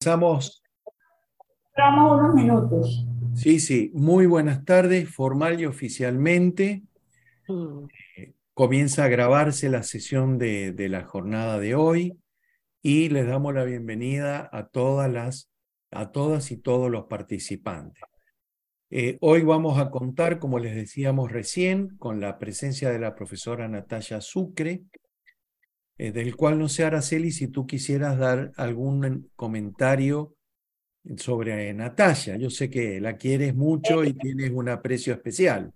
Comenzamos. Esperamos unos minutos. Sí, sí. Muy buenas tardes, formal y oficialmente. Mm. Eh, comienza a grabarse la sesión de, de, la jornada de hoy y les damos la bienvenida a todas las, a todas y todos los participantes. Eh, hoy vamos a contar, como les decíamos recién, con la presencia de la profesora Natalia Sucre, eh, del cual no sé, Araceli, si tú quisieras dar algún comentario sobre Natalia. Yo sé que la quieres mucho y tienes un aprecio especial.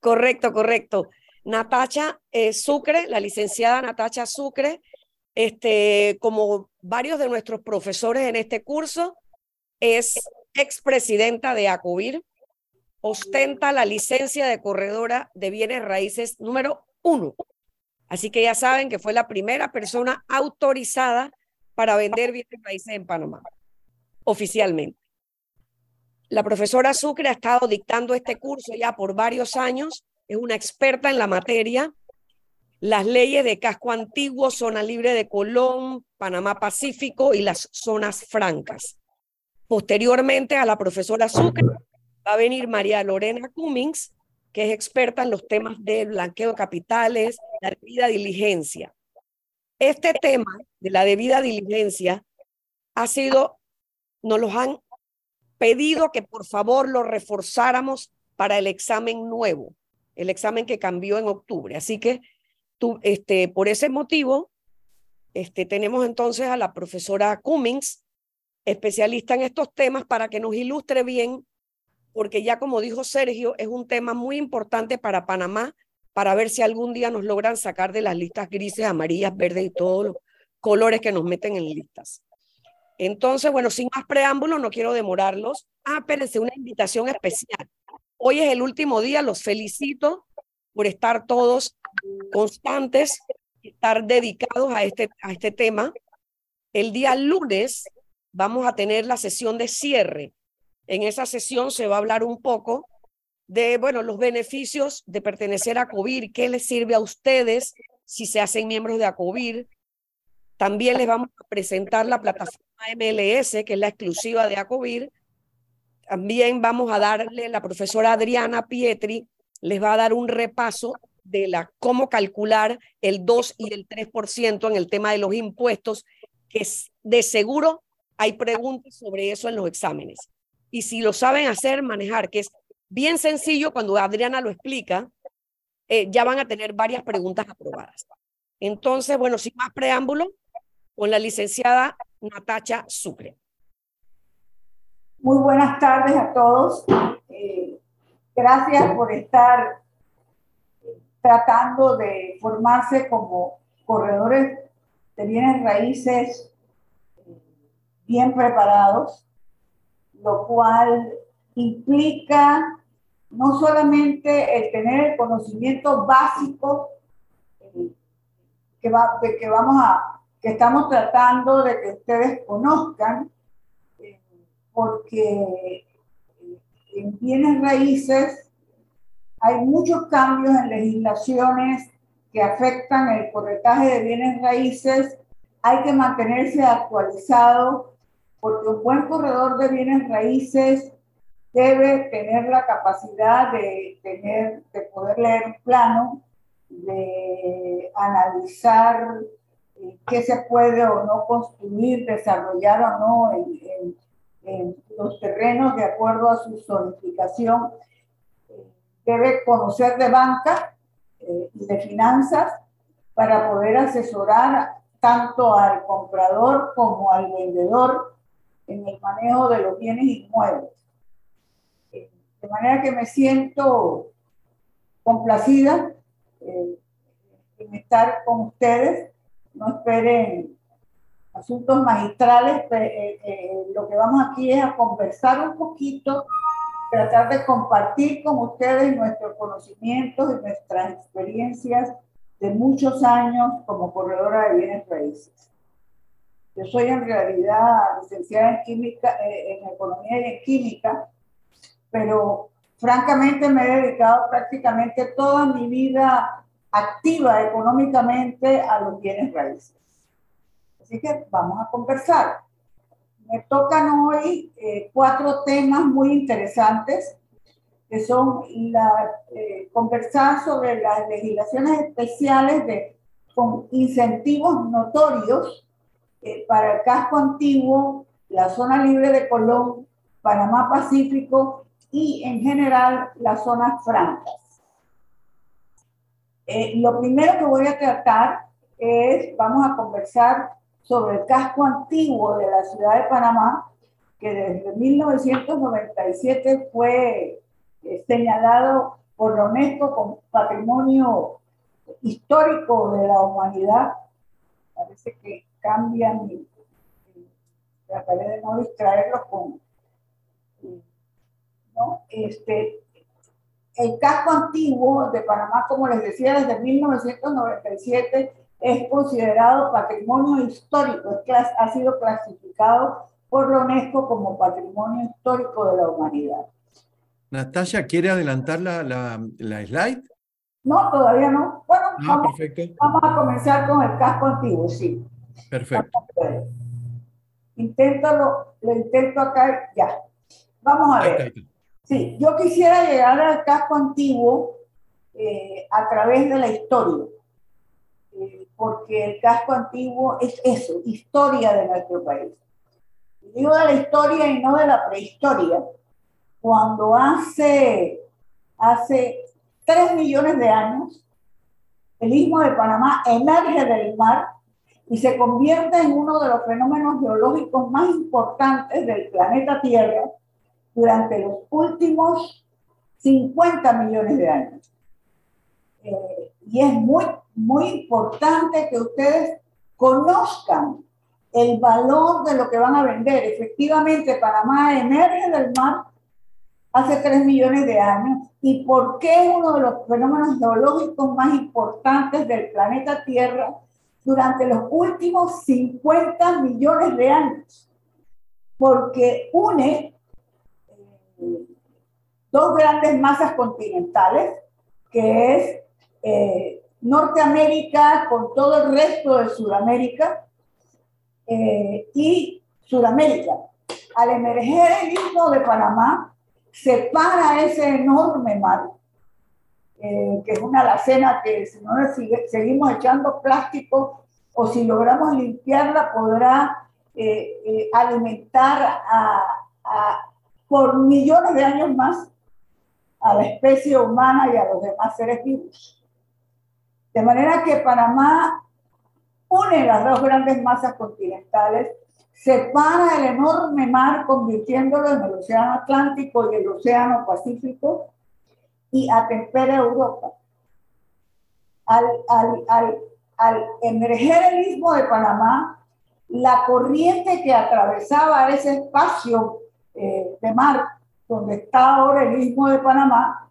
Correcto, correcto. Natacha eh, Sucre, la licenciada Natacha Sucre, este, como varios de nuestros profesores en este curso, es expresidenta de ACOBIR, ostenta la licencia de corredora de bienes raíces número uno Así que ya saben que fue la primera persona autorizada para vender bienes raíces en Panamá, oficialmente. La profesora Sucre ha estado dictando este curso ya por varios años, es una experta en la materia. Las leyes de casco antiguo, zona libre de Colón, Panamá Pacífico y las zonas francas. Posteriormente a la profesora Sucre va a venir María Lorena Cummings, que es experta en los temas de blanqueo de capitales, la debida diligencia. Este tema de la debida diligencia ha sido, nos los han pedido que por favor lo reforzáramos para el examen nuevo, el examen que cambió en octubre. Así que este, por ese motivo, este, tenemos entonces a la profesora Cummings, especialista en estos temas, para que nos ilustre bien porque ya como dijo Sergio, es un tema muy importante para Panamá, para ver si algún día nos logran sacar de las listas grises, amarillas, verdes y todos los colores que nos meten en listas. Entonces, bueno, sin más preámbulos, no quiero demorarlos. Ah, espérense, una invitación especial. Hoy es el último día, los felicito por estar todos constantes, estar dedicados a este, a este tema. El día lunes vamos a tener la sesión de cierre en esa sesión se va a hablar un poco de, bueno, los beneficios de pertenecer a ACOBIR, qué les sirve a ustedes si se hacen miembros de ACOBIR. También les vamos a presentar la plataforma MLS, que es la exclusiva de ACOBIR. También vamos a darle, la profesora Adriana Pietri les va a dar un repaso de la, cómo calcular el 2 y el 3% en el tema de los impuestos, que de seguro hay preguntas sobre eso en los exámenes y si lo saben hacer, manejar, que es bien sencillo cuando Adriana lo explica, eh, ya van a tener varias preguntas aprobadas. Entonces, bueno, sin más preámbulo, con la licenciada Natacha Sucre. Muy buenas tardes a todos. Eh, gracias por estar eh, tratando de formarse como corredores de bienes raíces bien preparados lo cual implica no solamente el tener el conocimiento básico eh, que, va, que vamos a, que estamos tratando de que ustedes conozcan, eh, porque eh, en bienes raíces hay muchos cambios en legislaciones que afectan el corretaje de bienes raíces, hay que mantenerse actualizado porque un buen corredor de bienes raíces debe tener la capacidad de, tener, de poder leer un plano, de analizar eh, qué se puede o no construir, desarrollar o no en, los terrenos de acuerdo a su zonificación. Debe conocer de banca eh, y de finanzas para poder asesorar tanto al comprador como al vendedor en el manejo de los bienes inmuebles. Eh, de manera que me siento complacida eh, en estar con ustedes. No esperen asuntos magistrales. Eh, lo que vamos aquí es a conversar un poquito, tratar de compartir con ustedes nuestros conocimientos y nuestras experiencias de muchos años como corredora de bienes raíces. Yo soy en realidad licenciada en química, eh, en economía y en química, pero francamente me he dedicado prácticamente toda mi vida activa económicamente a los bienes raíces. Así que vamos a conversar. me tocan hoy eh, cuatro temas muy interesantes, que son la, eh, conversar sobre las legislaciones especiales de, con incentivos notorios eh, para el casco antiguo, la zona libre de Colón, Panamá Pacífico y en general las zonas francas. lo primero que voy a tratar es, vamos a conversar sobre el casco antiguo de la ciudad de Panamá, que desde 1997 fue eh, señalado por la UNESCO como patrimonio histórico de la humanidad. Parece que cambian y, trataré de no distraerlos con... ¿no? Este, el casco antiguo de Panamá, como les decía, desde 1997 es considerado patrimonio histórico, ha sido clasificado por la UNESCO como patrimonio histórico de la humanidad. Natalia, ¿quiere adelantar la, la, slide? No, todavía no. Bueno, ah, vamos, a comenzar con el casco antiguo, sí. Perfecto. Inténtalo, lo intento acá, ya. Vamos a ver. Sí, yo quisiera llegar al casco antiguo eh, a través de la historia porque el casco antiguo es eso, historia de nuestro país. Digo de la historia y no de la prehistoria. Cuando hace, hace 3 millones de años, el istmo de Panamá emerge del mar y se convierte en uno de los fenómenos geológicos más importantes del planeta Tierra durante los últimos 50 millones de años. Eh, y es muy muy importante que ustedes conozcan el valor de lo que van a vender. Efectivamente, Panamá emerge del mar hace 3 millones de años. ¿Y por qué es uno de los fenómenos geológicos más importantes del planeta Tierra durante los últimos 50 millones de años? Porque une eh, dos grandes masas continentales, que es eh, Norteamérica con todo el resto de Sudamérica eh, y Sudamérica. Al emerger el istmo de Panamá, separa ese enorme mar, eh, que es una alacena que si no seguimos echando plástico o si logramos limpiarla podrá eh, alimentar por millones de años más a la especie humana y a los demás seres vivos. De manera que Panamá une las dos grandes masas continentales, separa el enorme mar convirtiéndolo en el Océano Atlántico y el Océano Pacífico y atempera Europa. Al, al, emerger el istmo de Panamá, la corriente que atravesaba ese espacio eh, de mar donde está ahora el istmo de Panamá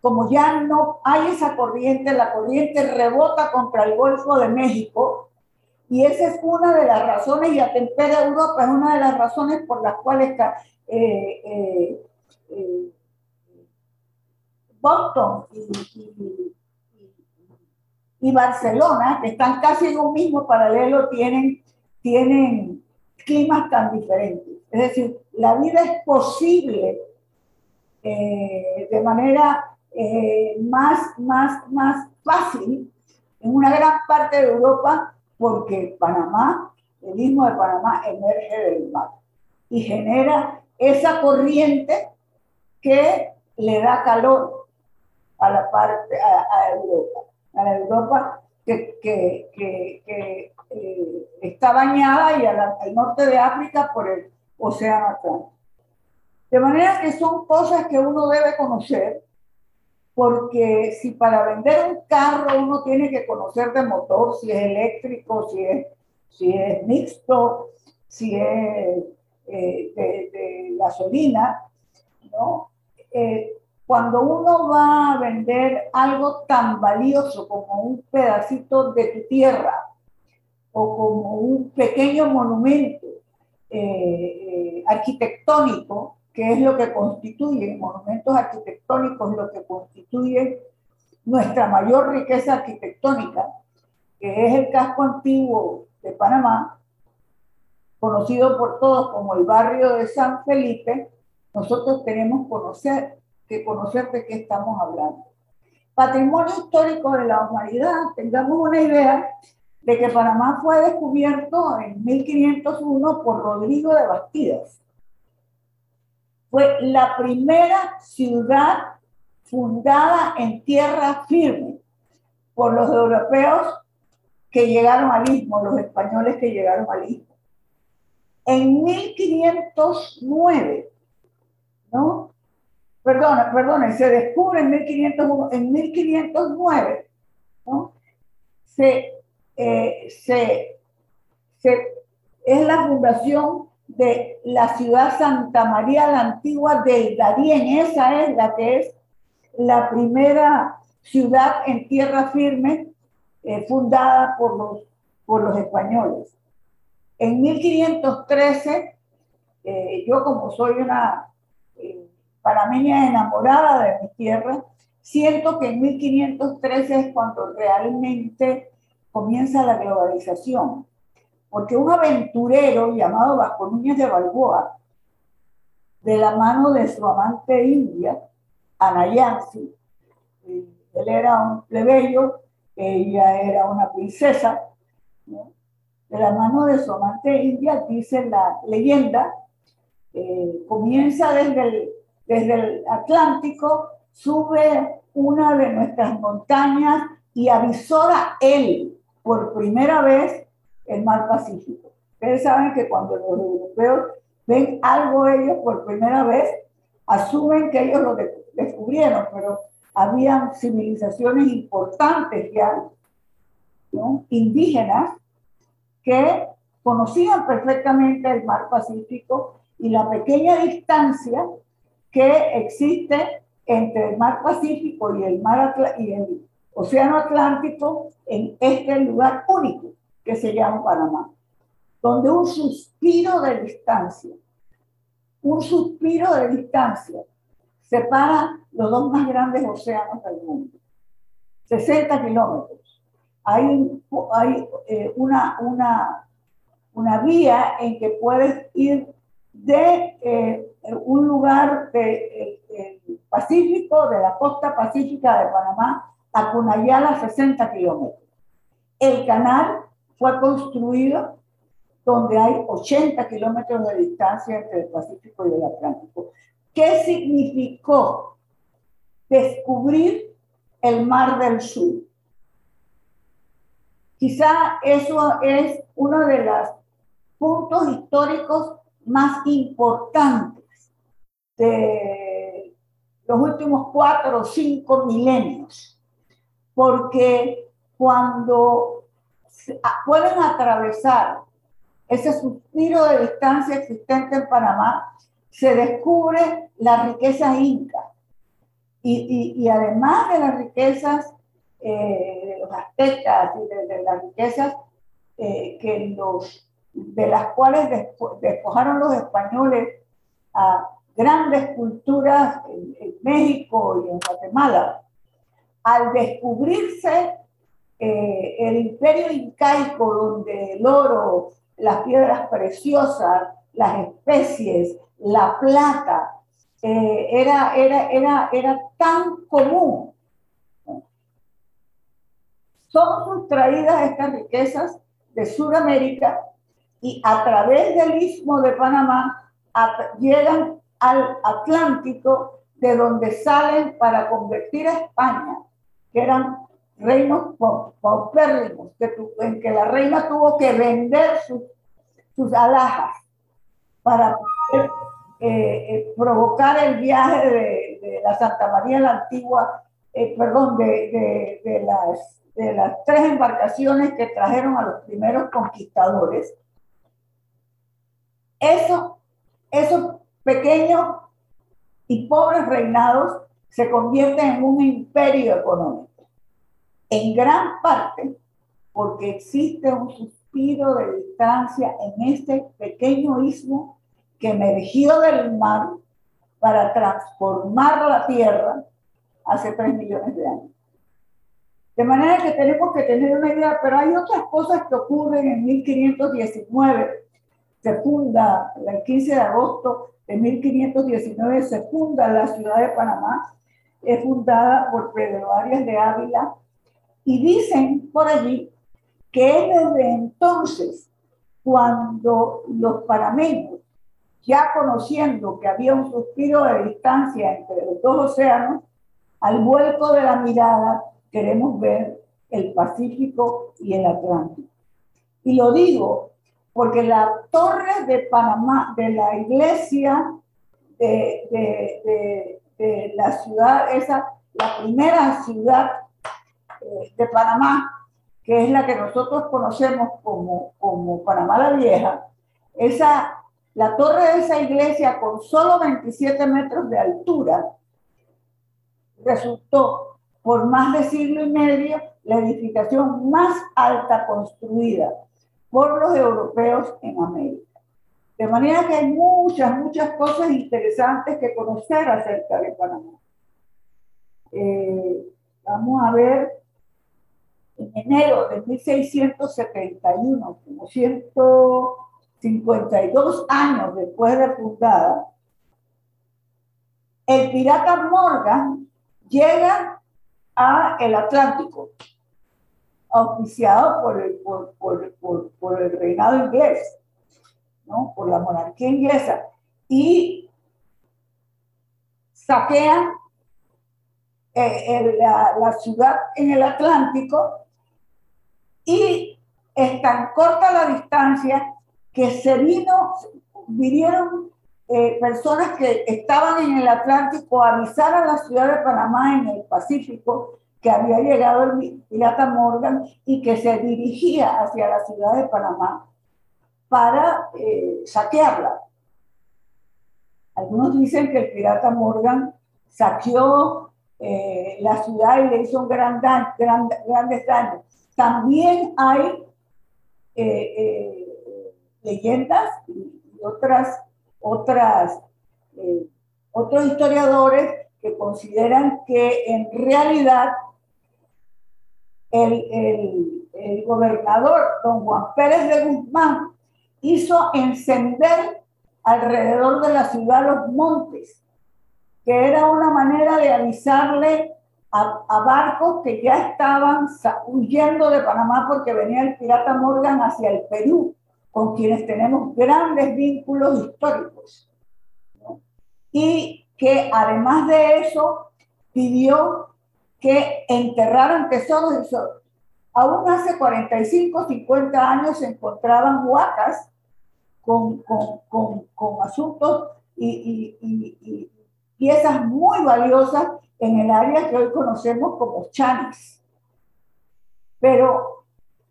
como ya no hay esa corriente, la corriente rebota contra el Golfo de México y esa es una de las razones, y atempera Europa, es una de las razones por las cuales eh, eh, eh, Boston y, Barcelona, que están casi en un mismo paralelo, tienen, tienen climas tan diferentes. Es decir, la vida es posible de manera eh, más, más, más fácil en una gran parte de Europa porque Panamá, el istmo de Panamá emerge del mar y genera esa corriente que le da calor a la parte, a, Europa, a la Europa que, que, que, eh, está bañada y al norte de África por el Océano Atlántico. De manera que son cosas que uno debe conocer porque si para vender un carro uno tiene que conocer de motor, si es eléctrico, si es, si es mixto, si es eh, de, gasolina, ¿no? Eh, cuando uno va a vender algo tan valioso como un pedacito de tu tierra o como un pequeño monumento eh, arquitectónico, que es lo que constituye, monumentos arquitectónicos, lo que constituye nuestra mayor riqueza arquitectónica, que es el casco antiguo de Panamá, conocido por todos como el barrio de San Felipe, nosotros tenemos conocer, que conocer de qué estamos hablando. Patrimonio histórico de la humanidad, tengamos una idea de que Panamá fue descubierto en 1501 por Rodrigo de Bastidas. Fue la primera ciudad fundada en tierra firme por los europeos que llegaron al istmo, los españoles que llegaron al istmo. En 1509, ¿no? Perdón, perdón, se descubre en, 1501, en 1509, ¿no? Se, eh, se, se, es la fundación de la ciudad Santa María la Antigua del Darién. Esa es la que es la primera ciudad en tierra firme eh, fundada por los, por los españoles. En 1513, eh, yo como soy una eh, panameña enamorada de mi tierra, siento que en 1513 es cuando realmente comienza la globalización, porque un aventurero llamado Vasco Núñez de Balboa, de la mano de su amante india, Anayansi, él era un plebeyo, ella era una princesa, de la mano de su amante india, dice la leyenda, eh, comienza desde el, desde el Atlántico, sube una de nuestras montañas y avisora él por primera vez el mar Pacífico. Ustedes saben que cuando los europeos ven algo ellos por primera vez, asumen que ellos lo descubrieron, pero habían civilizaciones importantes ya, indígenas, que conocían perfectamente el mar Pacífico y la pequeña distancia que existe entre el mar Pacífico y el, mar y el Océano Atlántico en este lugar único que se llama Panamá, donde un suspiro de distancia, un suspiro de distancia separa los dos más grandes océanos del mundo. 60 kilómetros. Hay, hay eh, una, una, una vía en que puedes ir de eh, un lugar del Pacífico, de la costa pacífica de Panamá, a Cunayala, 60 kilómetros. El canal fue construido donde hay 80 kilómetros de distancia entre el Pacífico y el Atlántico. ¿Qué significó descubrir el Mar del Sur? Quizá eso es uno de los puntos históricos más importantes de los últimos cuatro o cinco milenios, porque cuando pueden atravesar ese suspiro de distancia existente en Panamá, se descubre la riqueza inca. Y, y, además de las riquezas eh, de los aztecas y de, las riquezas eh, que los, de las cuales despojaron los españoles a grandes culturas en, México y en Guatemala, al descubrirse eh, el imperio incaico donde el oro, las piedras preciosas, las especies, la plata, eh, era, era, era, era tan común. Son sustraídas estas riquezas de Sudamérica y a través del istmo de Panamá llegan al Atlántico, de donde salen para convertir a España, que eran reinos paupérrimos, en que la reina tuvo que vender sus, sus alhajas para eh, eh, provocar el viaje de, la Santa María la Antigua, eh, perdón, de, de, las, de las tres embarcaciones que trajeron a los primeros conquistadores. Eso, esos pequeños y pobres reinados se convierten en un imperio económico. En gran parte porque existe un suspiro de distancia en este pequeño istmo que emergió del mar para transformar la tierra hace tres millones de años. De manera que tenemos que tener una idea, pero hay otras cosas que ocurren en 1519 se funda, el 15 de agosto de 1519 se funda la ciudad de Panamá, es fundada por Pedro Arias de Ávila, y dicen por allí que es desde entonces cuando los panameños, ya conociendo que había un suspiro de distancia entre los dos océanos, al vuelco de la mirada queremos ver el Pacífico y el Atlántico. Y lo digo porque la torre de Panamá, de la iglesia de, la ciudad, esa, la primera ciudad eh, de Panamá, que es la que nosotros conocemos como, como Panamá la Vieja, esa, la torre de esa iglesia con solo 27 metros de altura resultó por más de siglo y medio la edificación más alta construida por los europeos en América. De manera que hay muchas, muchas cosas interesantes que conocer acerca de Panamá. Eh, vamos a ver, en enero de 1671, como 152 años después de fundada, el pirata Morgan llega a el Atlántico auspiciado por el, por, por, por, el reinado inglés, ¿no? por la monarquía inglesa, y saquean eh, la, la, ciudad en el Atlántico y es tan corta la distancia que se vino, vinieron eh, personas que estaban en el Atlántico a avisar a la ciudad de Panamá en el Pacífico que había llegado el pirata Morgan y que se dirigía hacia la ciudad de Panamá para eh, saquearla. Algunos dicen que el pirata Morgan saqueó eh, la ciudad y le hizo un gran grandes daños. También hay eh, leyendas y otras, otras, otros historiadores que consideran que en realidad el, el, gobernador don Juan Pérez de Guzmán hizo encender alrededor de la ciudad los montes, que era una manera de avisarle a, barcos que ya estaban huyendo de Panamá porque venía el pirata Morgan hacia el Perú, con quienes tenemos grandes vínculos históricos. Y que además de eso pidió que enterraron tesoros y Aún hace 45, 50 años se encontraban huacas con, con, con, asuntos y, y, y, piezas muy valiosas en el área que hoy conocemos como Chanis. Pero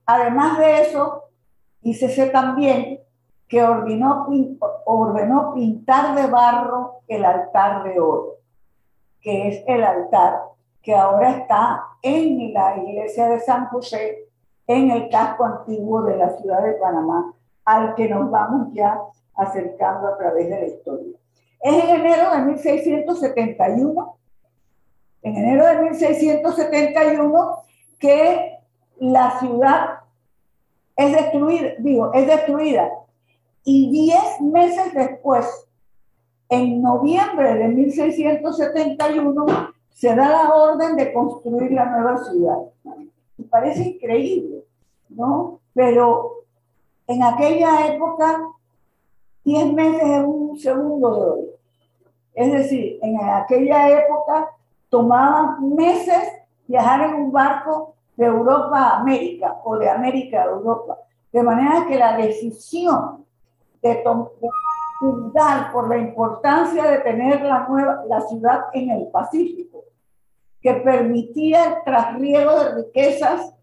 además de eso, dícese también que ordenó, ordenó pintar de barro el altar de oro, que es el altar que ahora está en la iglesia de San José, en el casco antiguo de la ciudad de Panamá, al que nos vamos ya acercando a través de la historia. Es en enero de 1671, en enero de 1671, que la ciudad es destruida, digo, es destruida. Y diez meses después, en noviembre de 1671, se da la orden de construir la nueva ciudad. Me parece increíble, ¿no? Pero en aquella época, 10 meses es un segundo de hoy. Es decir, en aquella época tomaban meses viajar en un barco de Europa a América o de América a Europa. De manera que la decisión de, por la importancia de tener la, nueva, la ciudad en el Pacífico, que permitía el trasriego de riquezas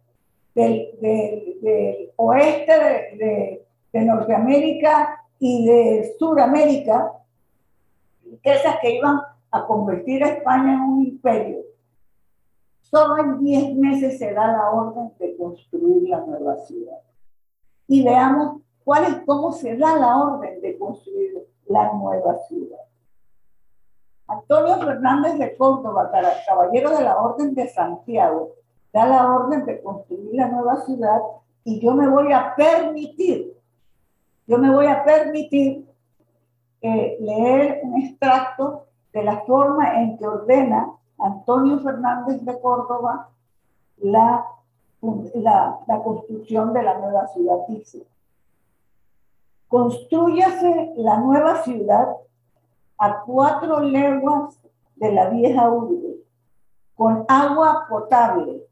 del, del, oeste de, de, Norteamérica y de Sudamérica, riquezas que iban a convertir a España en un imperio. Solo en 10 meses se da la orden de construir la nueva ciudad. Y veamos cuál es, cómo se da la orden de construir la nueva ciudad. Antonio Fernández de Córdoba, caballero de la Orden de Santiago, da la orden de construir la nueva ciudad y yo me voy a permitir yo me voy a permitir eh, leer un extracto de la forma en que ordena Antonio Fernández de Córdoba la, la, la construcción de la nueva ciudad. Dice, construyase la nueva ciudad a cuatro leguas de la vieja urbe, con agua potable,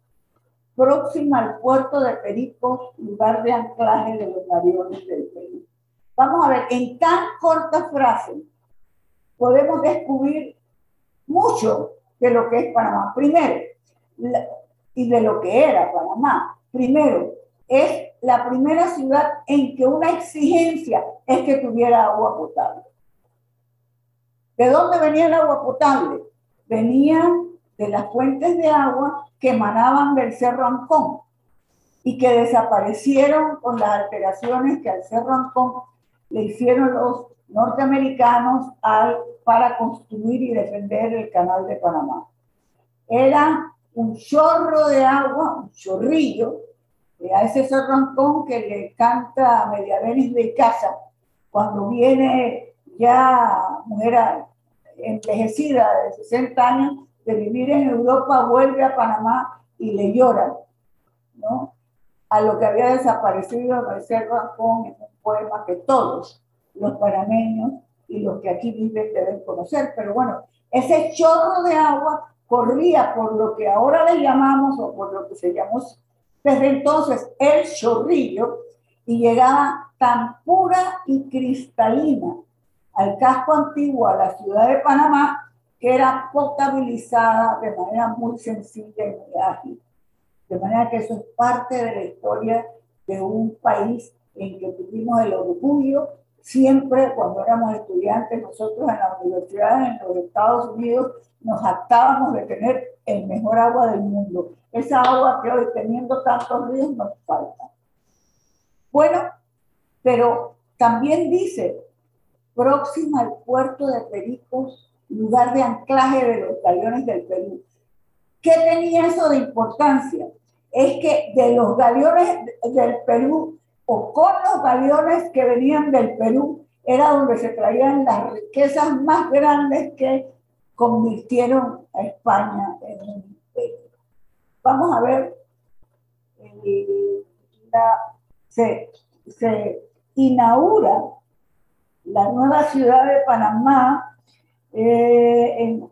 próxima al puerto de Pericos, lugar de anclaje de los aviones del Perú. Vamos a ver, en tan corta frase podemos descubrir mucho de lo que es Panamá. Primero, y de lo que era Panamá. Primero, es la primera ciudad en que una exigencia es que tuviera agua potable. ¿De dónde venía el agua potable? Venían de las fuentes de agua que emanaban del Cerro Ancón y que desaparecieron con las alteraciones que al Cerro Ancón le hicieron los norteamericanos al, para construir y defender el canal de Panamá. Era un chorro de agua, un chorrillo, a ese Cerro Ancón que le canta a de casa cuando viene ya mujer envejecida de 60 años de vivir en Europa, vuelve a Panamá y le llora, ¿no? A lo que había desaparecido el Cerro Ancón es un poema que todos los panameños y los que aquí viven deben conocer. Pero bueno, ese chorro de agua corría por lo que ahora le llamamos, o por lo que se llamó desde entonces el chorrillo, y llegaba tan pura y cristalina al casco antiguo, a la ciudad de Panamá, que era potabilizada de manera muy sencilla y muy ágil. De manera que eso es parte de la historia de un país en que tuvimos el orgullo siempre cuando éramos estudiantes, nosotros en la universidad en los Estados Unidos nos jactábamos de tener el mejor agua del mundo. Esa agua que hoy teniendo tantos ríos nos falta. Bueno, pero también dice próxima al puerto de Pericos, lugar de anclaje de los galeones del Perú. ¿Qué tenía eso de importancia? Es que de los galeones del Perú o con los galeones que venían del Perú era donde se traían las riquezas más grandes que convirtieron a España en un imperio. Vamos a ver, se, se inaugura la nueva ciudad de Panamá, eh, en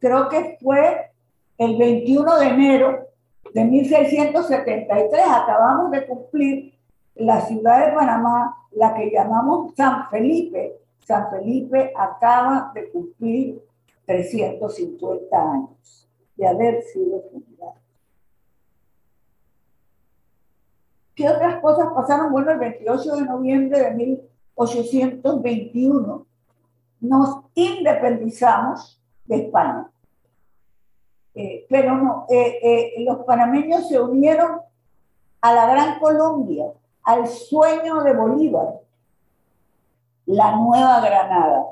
creo que fue el 21 de enero de 1673, acabamos de cumplir la ciudad de Panamá, la que llamamos San Felipe. San Felipe acaba de cumplir 350 años de haber sido fundada. ¿Qué otras cosas pasaron? Bueno, el 28 de noviembre de 1821 nos independizamos de España. Eh, pero no, eh, eh, los panameños se unieron a la Gran Colombia, al sueño de Bolívar, la Nueva Granada,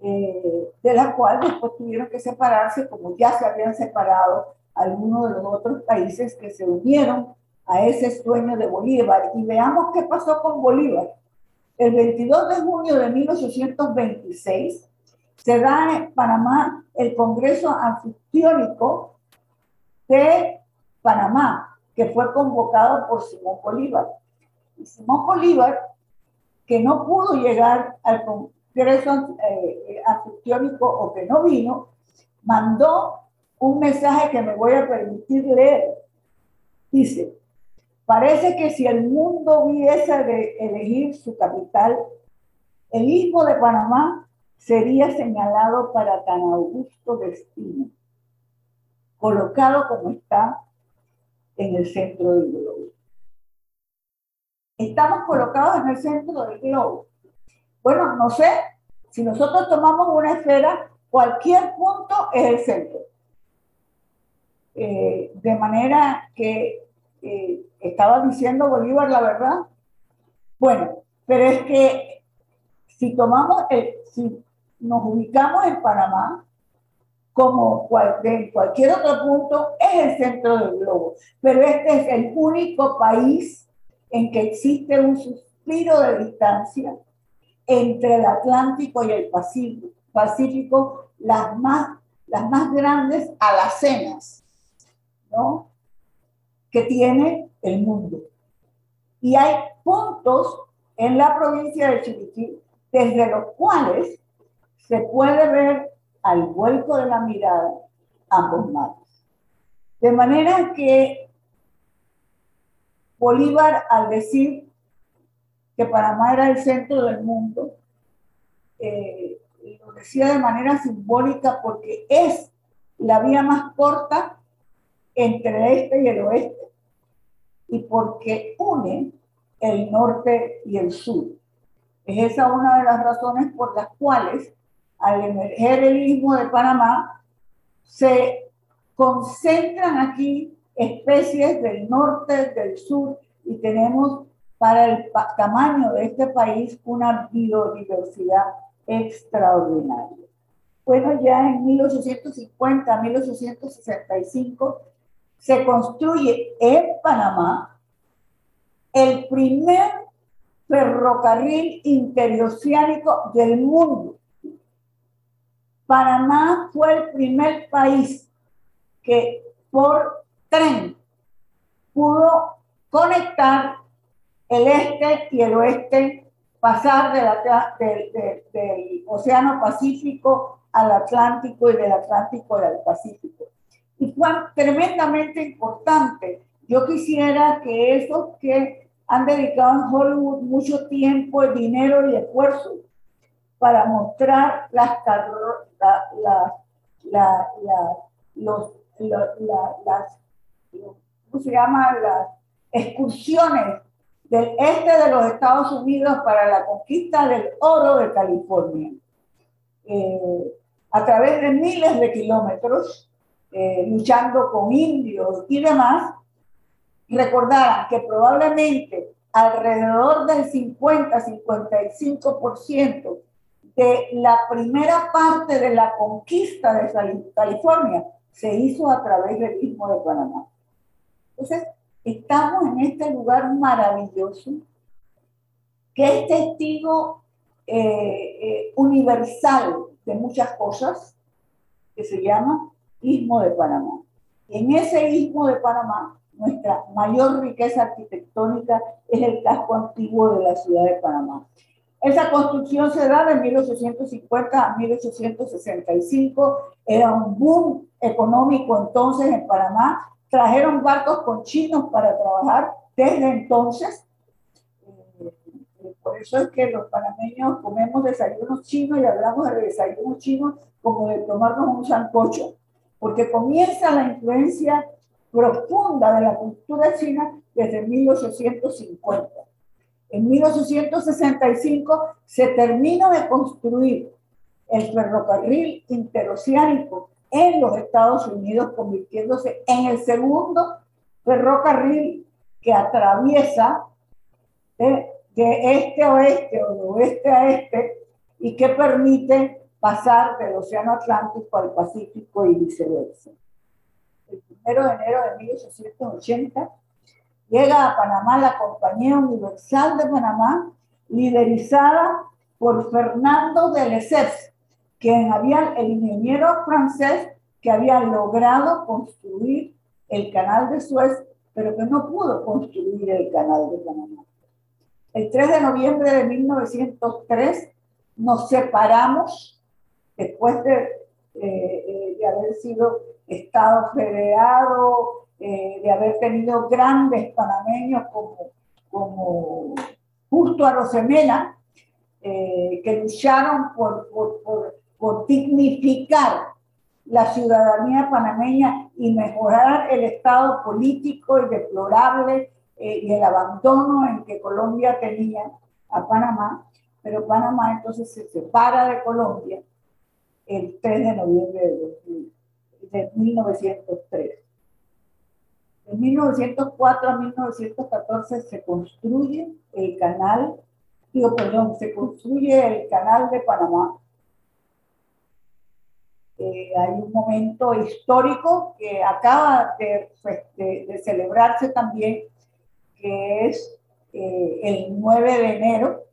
de la cual después tuvieron que separarse, como ya se habían separado algunos de los otros países que se unieron a ese sueño de Bolívar. Y veamos qué pasó con Bolívar. El 22 de junio de 1826 se da en Panamá el Congreso Anfitriónico de Panamá, que fue convocado por Simón Bolívar. Y Simón Bolívar, que no pudo llegar al Congreso eh, Anfitriónico o que no vino, mandó un mensaje que me voy a permitir leer. Dice, Parece que si el mundo hubiese de elegir su capital, el istmo de Panamá sería señalado para tan augusto destino, colocado como está en el centro del globo. Estamos colocados en el centro del globo. Bueno, no sé, si nosotros tomamos una esfera, cualquier punto es el centro. Eh, de manera que eh, estaba diciendo Bolívar la verdad. Bueno, pero es que si tomamos, si nos ubicamos en Panamá, como en cualquier otro punto, es el centro del globo. Pero este es el único país en que existe un suspiro de distancia entre el Atlántico y el Pacífico, Pacífico las, más, las más grandes alacenas ¿no? que tiene el mundo. Y hay puntos en la provincia de Chiriquí desde los cuales se puede ver al vuelco de la mirada ambos mares. De manera que Bolívar, al decir que Panamá era el centro del mundo, eh, lo decía de manera simbólica porque es la vía más corta entre este y el oeste y porque une el norte y el sur. Es esa una de las razones por las cuales al emerger el istmo de Panamá se concentran aquí especies del norte, del sur y tenemos para el tamaño de este país una biodiversidad extraordinaria. Bueno, ya en 1850, 1865 se construye en Panamá el primer ferrocarril interoceánico del mundo. Panamá fue el primer país que por tren pudo conectar el este y el oeste, pasar del Océano Pacífico al Atlántico y del Atlántico al Pacífico. Y fue tremendamente importante. Yo quisiera que esos que han dedicado en Hollywood mucho tiempo, dinero y esfuerzo para mostrar las, los, las, ¿cómo se llama? Las excursiones del este de los Estados Unidos para la conquista del oro de California. Eh, a través de miles de kilómetros, eh, luchando con indios y demás, recordaran que probablemente alrededor del 50-55% de la primera parte de la conquista de California se hizo a través del Istmo de Panamá. Entonces, estamos en este lugar maravilloso que es testigo eh, eh, universal de muchas cosas, que se llama Istmo de Panamá. En ese Istmo de Panamá nuestra mayor riqueza arquitectónica es el casco antiguo de la ciudad de Panamá. Esa construcción se da de 1850 a 1865, era un boom económico entonces en Panamá, trajeron barcos con chinos para trabajar desde entonces. Por eso es que los panameños comemos desayunos chinos y hablamos de desayunos chinos como de tomarnos un sancocho, porque comienza la influencia profunda de la cultura china desde 1850. En 1865 se termina de construir el ferrocarril interoceánico en los Estados Unidos, convirtiéndose en el segundo ferrocarril que atraviesa de, este a oeste o de oeste a este y que permite pasar del Océano Atlántico al Pacífico y viceversa. El 1 de enero de 1880, llega a Panamá la Compañía Universal de Panamá, liderizada por Fernando de Lesseps, quien había, el ingeniero francés que había logrado construir el canal de Suez, pero que no pudo construir el canal de Panamá. El 3 de noviembre de 1903 nos separamos después de, eh, eh, de haber sido Estado federado, eh, de haber tenido grandes panameños como, como Justo Arosemena, eh, que lucharon por, por, por, dignificar la ciudadanía panameña y mejorar el estado político y deplorable eh, y el abandono en que Colombia tenía a Panamá, pero Panamá entonces se separa de Colombia el 3 de noviembre de 2000 de 1903. De 1904 a 1914 se construye el canal, digo, perdón, se construye el canal de Panamá. Eh, hay un momento histórico que acaba de, pues, celebrarse también, que es eh, el 9 de enero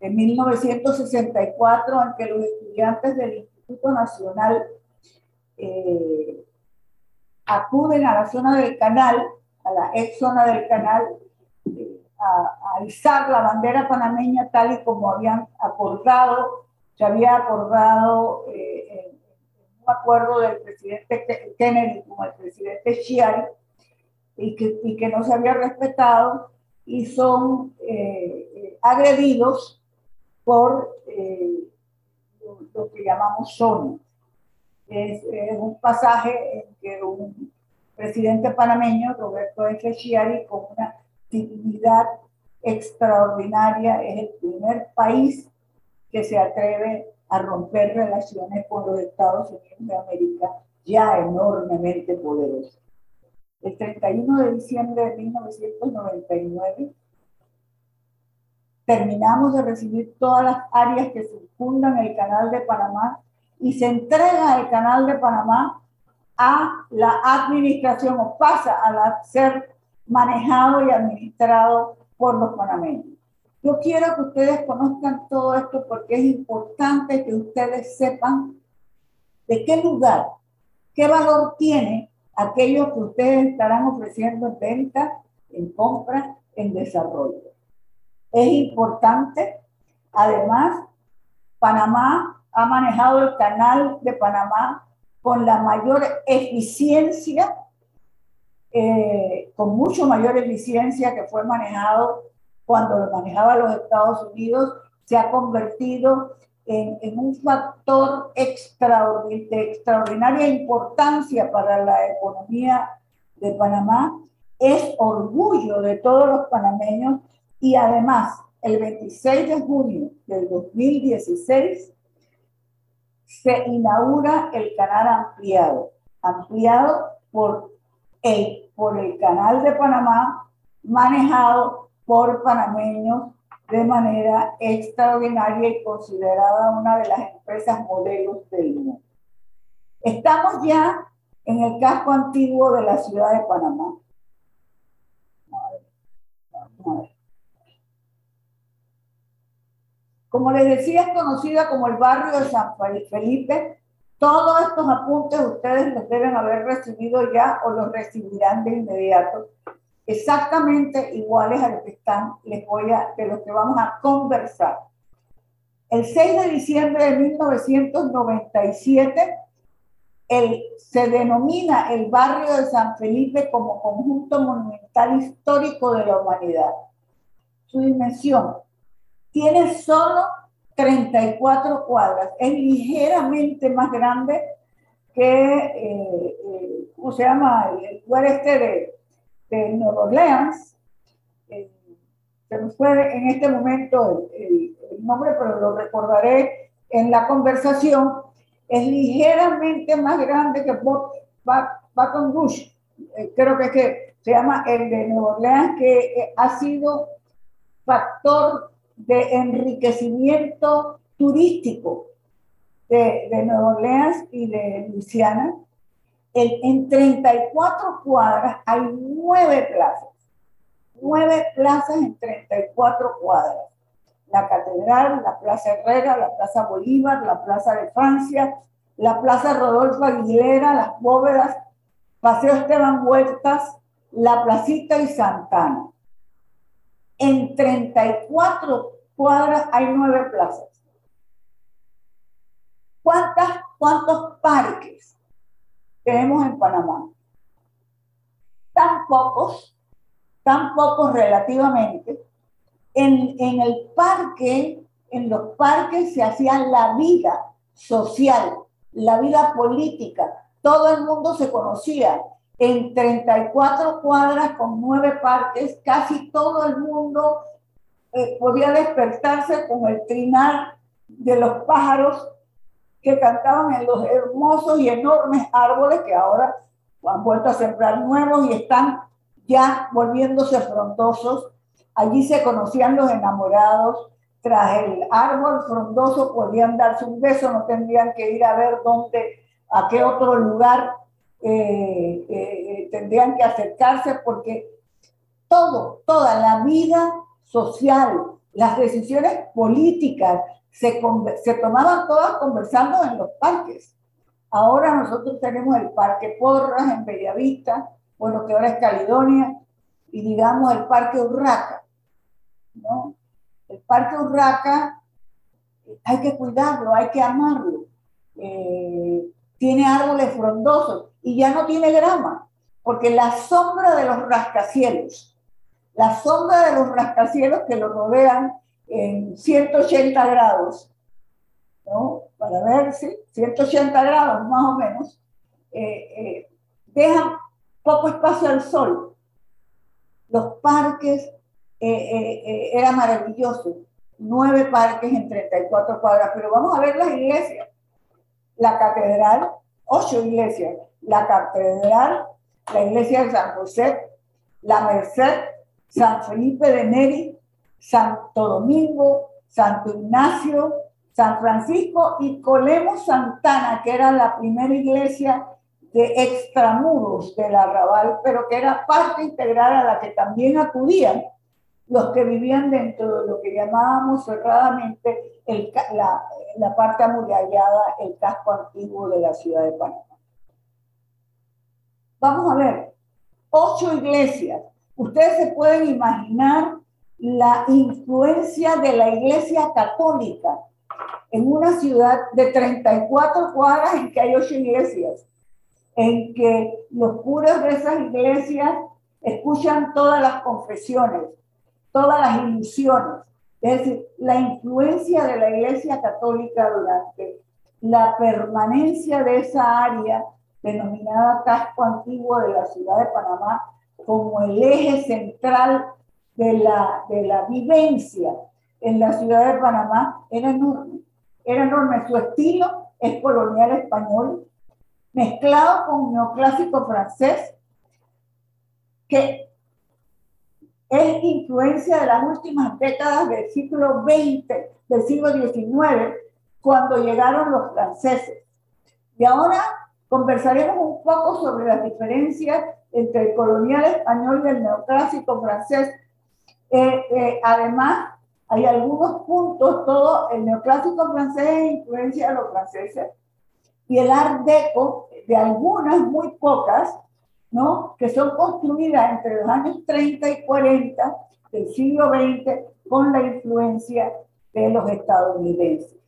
de 1964 en que los estudiantes del Instituto Nacional eh, acuden a la zona del canal, a la ex zona del canal, a, a, izar la bandera panameña tal y como habían acordado, se había acordado eh, en, un acuerdo del presidente Kennedy con el presidente Chiari y que, y que no se había respetado y son eh, agredidos por eh, lo, que llamamos zonas. Es, es, un pasaje en que un presidente panameño, Roberto F. Chiari, con una dignidad extraordinaria, es el primer país que se atreve a romper relaciones con los Estados Unidos de América, ya enormemente poderosos. El 31 de diciembre de 1999 terminamos de recibir todas las áreas que circundan el canal de Panamá y se entrega el canal de Panamá a la administración o pasa a ser manejado y administrado por los panameños. Yo quiero que ustedes conozcan todo esto porque es importante que ustedes sepan de qué lugar, qué valor tiene aquello que ustedes estarán ofreciendo en venta, en compra, en desarrollo. Es importante, además, Panamá ha manejado el canal de Panamá con la mayor eficiencia, eh, con mucho mayor eficiencia que fue manejado cuando lo manejaba los Estados Unidos, se ha convertido en, en un factor extraordinario, de extraordinaria importancia para la economía de Panamá. Es orgullo de todos los panameños y además el 26 de junio del 2016 se inaugura el canal ampliado, ampliado por el, canal de Panamá, manejado por panameños de manera extraordinaria y considerada una de las empresas modelos del mundo. Estamos ya en el casco antiguo de la ciudad de Panamá. Como les decía, es conocida como el barrio de San Felipe. Todos estos apuntes ustedes los deben haber recibido ya o los recibirán de inmediato exactamente iguales a los que están, les voy a, de los que vamos a conversar. El 6 de diciembre de 1997 el, se denomina el barrio de San Felipe como conjunto monumental histórico de la humanidad. Su dimensión tiene solo 34 cuadras, es ligeramente más grande que, eh, eh, ¿cómo se llama? El lugar este de, de Nueva Orleans. Eh, se me fue en este momento el, nombre, pero lo recordaré en la conversación. Es ligeramente más grande que Baton Rouge. Creo que, es que se llama el de Nueva Orleans, que ha sido factor de enriquecimiento turístico de, de Nueva Orleans y de Luisiana en 34 cuadras hay nueve plazas. Nueve plazas en 34 cuadras. La Catedral, la Plaza Herrera, la Plaza Bolívar, la Plaza de Francia, la Plaza Rodolfo Aguilera, las bóvedas, Paseo Esteban Huertas, la Placita y Santana. En 34 cuadras hay nueve plazas. ¿Cuántas, ¿Cuántos parques? tenemos en Panamá. Tan pocos, tan pocos relativamente. En, en el parque, en los parques se hacía la vida social, la vida política. Todo el mundo se conocía. En 34 cuadras con nueve parques, casi todo el mundo eh, podía despertarse con el trinar de los pájaros que cantaban en los hermosos y enormes árboles que ahora han vuelto a sembrar nuevos y están ya volviéndose frondosos. Allí se conocían los enamorados. Tras el árbol frondoso podían darse un beso, no tendrían que ir a ver dónde, a qué otro lugar eh, eh, tendrían que acercarse porque todo, toda la vida social, las decisiones políticas se, se tomaban todas conversando en los parques. Ahora nosotros tenemos el Parque Porras en Bellavista, bueno, que ahora es Caledonia, y digamos el Parque Urraca. ¿no? El Parque Urraca hay que cuidarlo, hay que amarlo. Eh, tiene árboles frondosos y ya no tiene grama, porque la sombra de los rascacielos, la sombra de los rascacielos que lo rodean en 180 grados, ¿no? Para ver, si 180 grados más o menos, eh, eh, dejan poco espacio al sol. Los parques eh, eran maravillosos, nueve parques en 34 cuadras, pero vamos a ver las iglesias. La catedral, ocho iglesias, la catedral, la iglesia de San José, la Merced, San Felipe de Neri, Santo Domingo, Santo Ignacio, San Francisco y Colemos Santana, que era la primera iglesia de extramuros del arrabal, pero que era parte integral a la que también acudían los que vivían dentro de lo que llamábamos cerradamente la, la parte amurallada, el casco antiguo de la ciudad de Panamá. Vamos a ver, ocho iglesias. Ustedes se pueden imaginar la influencia de la iglesia católica en una ciudad de 34 cuadras en que hay ocho iglesias, en que los curas de esas iglesias escuchan todas las confesiones, todas las ilusiones. Es decir, la influencia de la iglesia católica durante la permanencia de esa área denominada casco antiguo de la ciudad de Panamá como el eje central de la, de la vivencia en la ciudad de Panamá era enorme. Era enorme. Su estilo es colonial español, mezclado con neoclásico francés, que es influencia de las últimas décadas del siglo XX, del siglo XIX, cuando llegaron los franceses. Y ahora conversaremos un poco sobre las diferencias entre el colonial español y el neoclásico francés eh, eh, además, hay algunos puntos, todo el neoclásico francés es influencia de los franceses y el art deco de algunas, muy pocas, ¿no? que son construidas entre los años 30 y 40 del siglo XX con la influencia de los estadounidenses.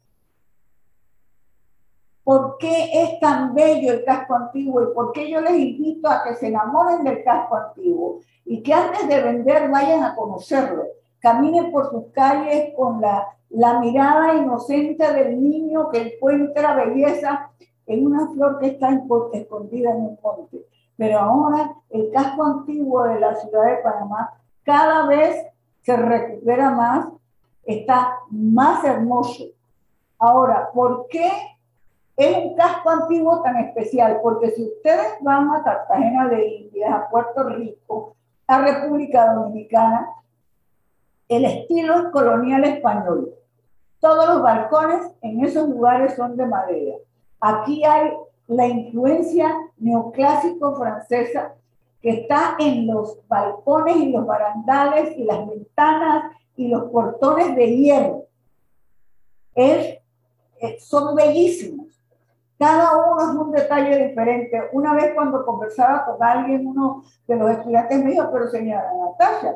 ¿Por qué es tan bello el casco antiguo y por qué yo les invito a que se enamoren del casco antiguo y que antes de vender vayan a conocerlo? Caminen por sus calles con la, la mirada inocente del niño que encuentra belleza en una flor que está escondida en un monte. Pero ahora el casco antiguo de la ciudad de Panamá cada vez se recupera más, está más hermoso. Ahora, ¿por qué es un casco antiguo tan especial porque si ustedes van a Cartagena de Indias, a Puerto Rico, a República Dominicana, el estilo es colonial español. Todos los balcones en esos lugares son de madera. Aquí hay la influencia neoclásico francesa que está en los balcones y los barandales y las ventanas y los portones de hierro. Es, eh, son bellísimos. Cada uno es un detalle diferente. Una vez cuando conversaba con alguien, uno de los estudiantes me dijo, pero señora Natasha,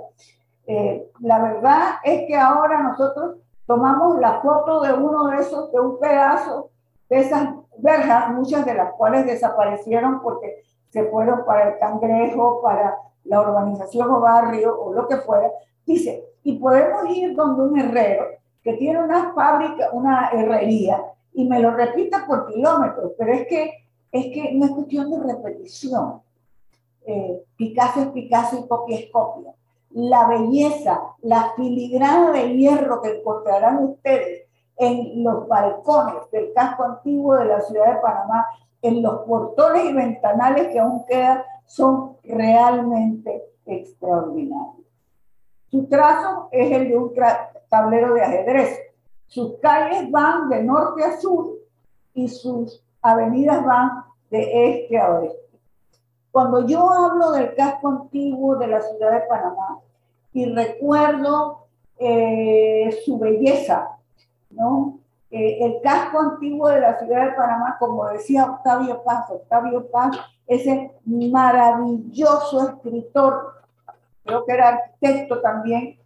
eh, la verdad es que ahora nosotros tomamos la foto de uno de esos, de un pedazo de esas verjas, muchas de las cuales desaparecieron porque se fueron para el cangrejo, para la urbanización o barrio o lo que fuera. Dice, y podemos ir donde un herrero que tiene una fábrica, una herrería, y me lo repita por kilómetros, pero es que, es que no es cuestión de repetición. Eh, Picasso es Picasso y copia es copia. La belleza, la filigrana de hierro que encontrarán ustedes en los balcones del casco antiguo de la ciudad de Panamá, en los portones y ventanales que aún quedan, son realmente extraordinarios. Su trazo es el de un tablero de ajedrez sus calles van de norte a sur y sus avenidas van de este a oeste. Cuando yo hablo del casco antiguo de la ciudad de Panamá y recuerdo eh, su belleza, ¿no? Eh, el casco antiguo de la ciudad de Panamá, como decía Octavio Paz, Octavio Paz, ese maravilloso escritor, creo que era arquitecto también,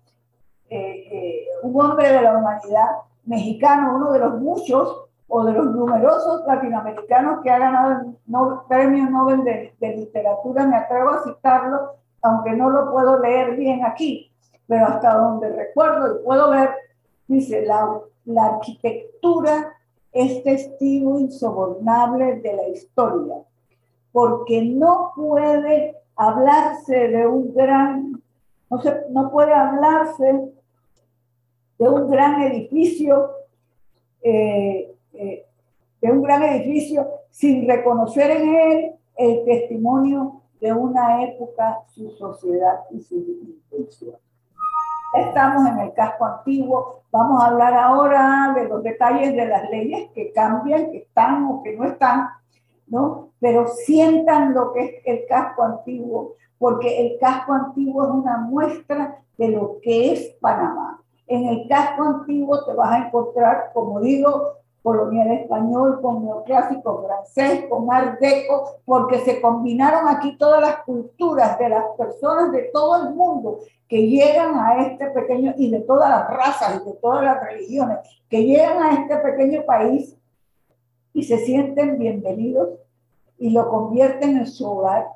eh, un hombre de la humanidad mexicano, uno de los muchos o de los numerosos latinoamericanos que ha ganado el premio Nobel de, de literatura, me atrevo a citarlo, aunque no lo puedo leer bien aquí, pero hasta donde recuerdo y puedo ver, dice, la, la arquitectura es testigo insobornable de la historia, porque no puede hablarse de un gran, no, se, no puede hablarse de un gran edificio, eh, eh, de un gran edificio sin reconocer en él el testimonio de una época, su sociedad y su intención. Estamos en el casco antiguo. Vamos a hablar ahora de los detalles de las leyes que cambian, que están o que no están, ¿no? Pero sientan lo que es el casco antiguo, porque el casco antiguo es una muestra de lo que es Panamá. En el casco antiguo te vas a encontrar, como digo, colonial español, con neoclásico francés, con art deco, porque se combinaron aquí todas las culturas de las personas de todo el mundo que llegan a este pequeño, y de todas las razas y de todas las religiones, que llegan a este pequeño país y se sienten bienvenidos y lo convierten en su hogar.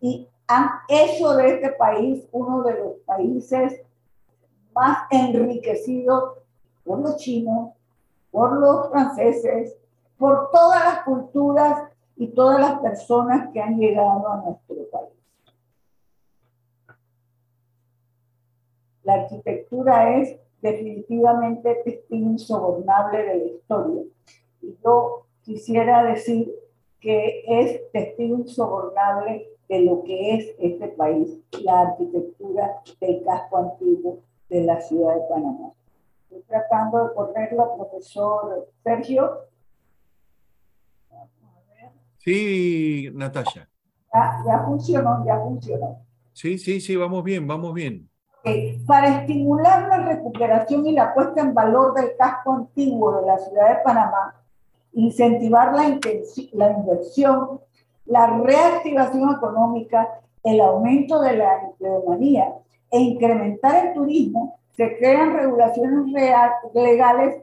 Y han hecho de este país uno de los países más enriquecidos por los chinos, por los franceses, por todas las culturas y todas las personas que han llegado a nuestro país. La arquitectura es definitivamente testigo insobornable de la historia. Y yo quisiera decir que es testigo insobornable de lo que es este país, la arquitectura del casco antiguo de la ciudad de Panamá. Estoy tratando de ponerlo, profesor Sergio. Sí, Natalia. Ya, funcionó, ya funcionó. Sí, sí, sí, vamos bien, vamos bien. para estimular la recuperación y la puesta en valor del casco antiguo de la ciudad de Panamá, incentivar la, la inversión, la reactivación económica, el aumento de la empleomanía e incrementar el turismo, se crean regulaciones legales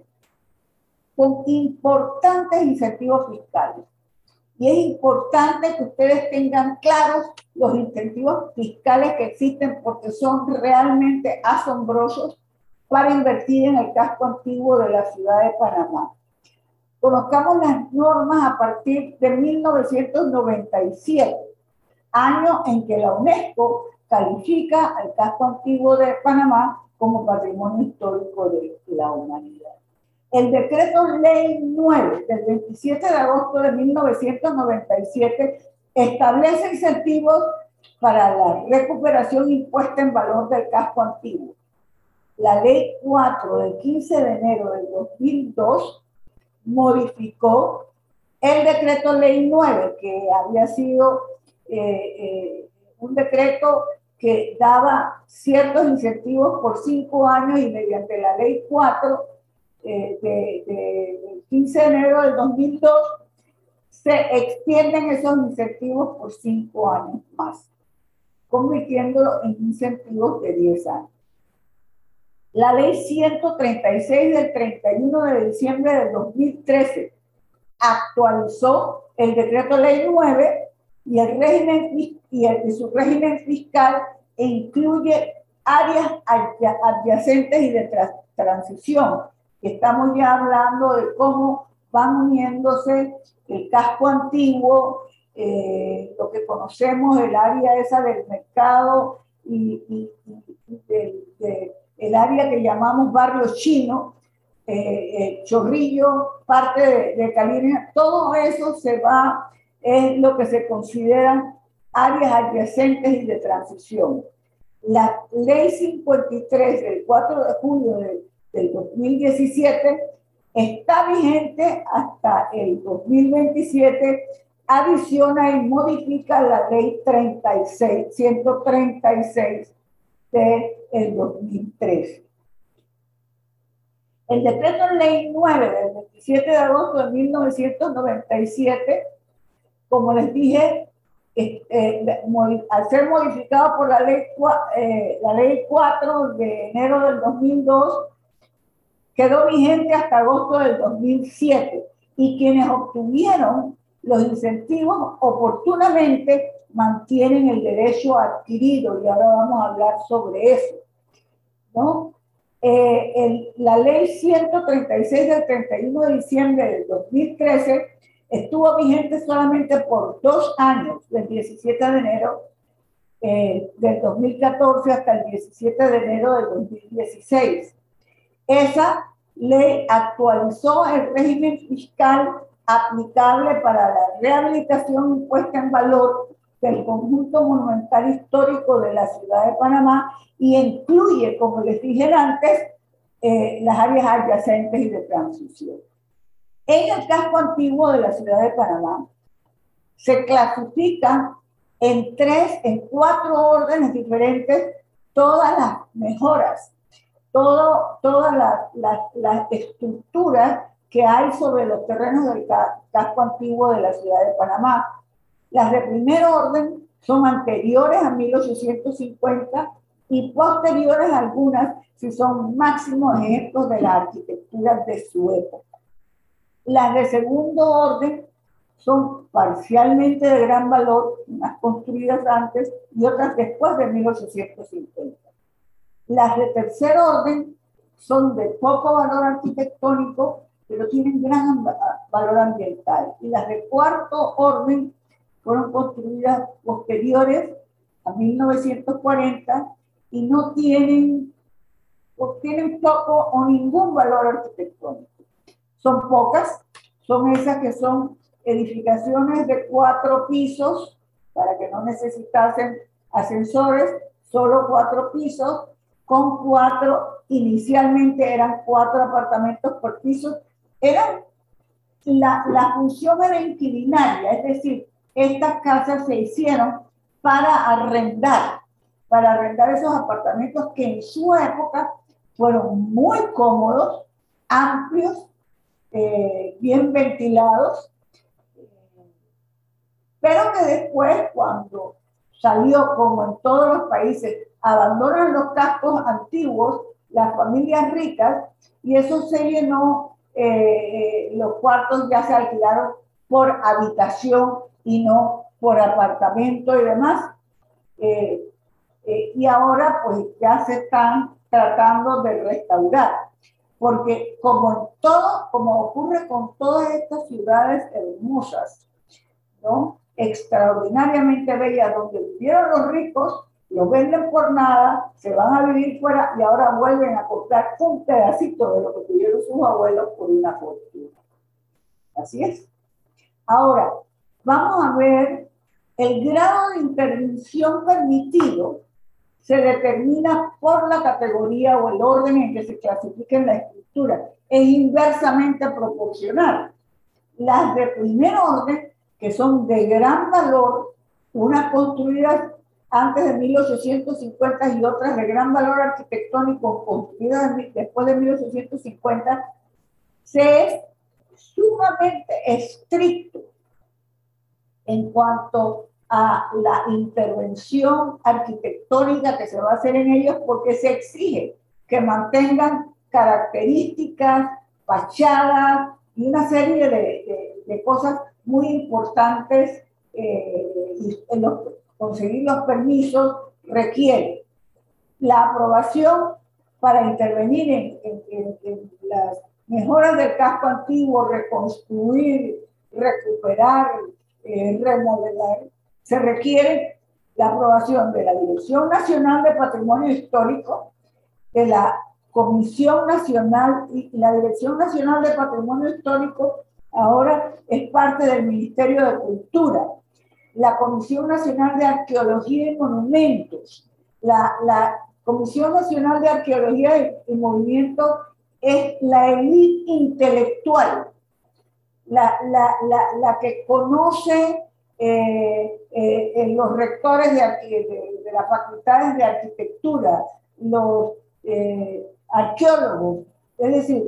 con importantes incentivos fiscales. Y es importante que ustedes tengan claros los incentivos fiscales que existen porque son realmente asombrosos para invertir en el casco antiguo de la ciudad de Panamá. Conozcamos las normas a partir de 1997, año en que la UNESCO califica al casco antiguo de Panamá como patrimonio histórico de la humanidad. El decreto ley 9 del 27 de agosto de 1997 establece incentivos para la recuperación impuesta en valor del casco antiguo. La ley 4 del 15 de enero del 2002 modificó el decreto ley 9, que había sido eh, eh, un decreto que daba ciertos incentivos por cinco años y mediante la ley 4 eh, de, 15 de enero del 2002 se extienden esos incentivos por cinco años más, convirtiéndolo en incentivos de 10 años. La ley 136 del 31 de diciembre del 2013 actualizó el decreto ley 9 y el régimen y, el, su régimen fiscal e incluye áreas adyacentes y de transición. Estamos ya hablando de cómo van uniéndose el casco antiguo, eh, lo que conocemos, el área esa del mercado y, el área que llamamos barrio chino, eh, eh, Chorrillo, parte de, de todo eso se va es lo que se consideran áreas adyacentes y de transición. La ley 53 del 4 de julio del 2017 está vigente hasta el 2027, adiciona y modifica la ley 36, 136 del 2003. El decreto ley 9 del 27 de agosto de 1997, como les dije, eh, al ser modificado por la ley, eh, la ley 4 de enero del 2002, quedó vigente hasta agosto del 2007 y quienes obtuvieron los incentivos oportunamente mantienen el derecho adquirido y ahora vamos a hablar sobre eso. ¿no? Eh, la ley 136 del 31 de diciembre del 2013 estuvo vigente solamente por dos años, del 17 de enero eh, del 2014 hasta el 17 de enero del 2016. Esa ley actualizó el régimen fiscal aplicable para la rehabilitación impuesta en valor del conjunto monumental histórico de la ciudad de Panamá y incluye, como les dije antes, eh, las áreas adyacentes y de transición. En el casco antiguo de la ciudad de Panamá se clasifican en tres, en cuatro órdenes diferentes todas las mejoras, todas las, estructuras que hay sobre los terrenos del casco antiguo de la ciudad de Panamá. Las de primer orden son anteriores a 1850 y posteriores algunas si son máximos ejemplos de la arquitectura de su época. Las de segundo orden son parcialmente de gran valor, unas construidas antes y otras después de 1850. Las de tercer orden son de poco valor arquitectónico, pero tienen gran valor ambiental. Y las de cuarto orden fueron construidas posteriores a 1940 y no tienen, tienen poco o ningún valor arquitectónico. Son pocas, son esas que son edificaciones de cuatro pisos, para que no necesitasen ascensores, solo cuatro pisos, con cuatro, inicialmente eran cuatro apartamentos por piso, eran, la, la función era inquilinaria, es decir, estas casas se hicieron para arrendar, para arrendar esos apartamentos que en su época fueron muy cómodos, amplios eh, bien ventilados, pero que después cuando salió, como en todos los países, abandonan los cascos antiguos, las familias ricas, y eso se llenó, eh, eh, los cuartos ya se alquilaron por habitación y no por apartamento y demás. y ahora pues ya se están tratando de restaurar porque como todo, como ocurre con todas estas ciudades hermosas, ¿no? extraordinariamente bellas, donde vivieron los ricos, lo venden por nada, se van a vivir fuera y ahora vuelven a comprar un pedacito de lo que tuvieron sus abuelos por una fortuna. Así es. Ahora, vamos a ver el grado de intervención permitido se determina por la categoría o el orden en que se clasifica en la estructura. Es inversamente proporcional. Las de primer orden, que son de gran valor, unas construidas antes de 1850 y otras de gran valor arquitectónico construidas después de 1850, se es sumamente estricto en cuanto a la intervención arquitectónica que se va a hacer en ellos porque se exige que mantengan características, fachadas y una serie de, de, cosas muy importantes. Eh, y conseguir los permisos requiere la aprobación para intervenir en, en las mejoras del casco antiguo, reconstruir, recuperar, eh, remodelar, se requiere la aprobación de la Dirección Nacional de Patrimonio Histórico, de la Comisión Nacional y la Dirección Nacional de Patrimonio Histórico ahora es parte del Ministerio de Cultura, la Comisión Nacional de Arqueología y Monumentos, la, la Comisión Nacional de Arqueología y Movimientos es la élite intelectual, la, la, la, que conoce eh, eh, los rectores de, de, las facultades de arquitectura, los eh, arqueólogos, es decir,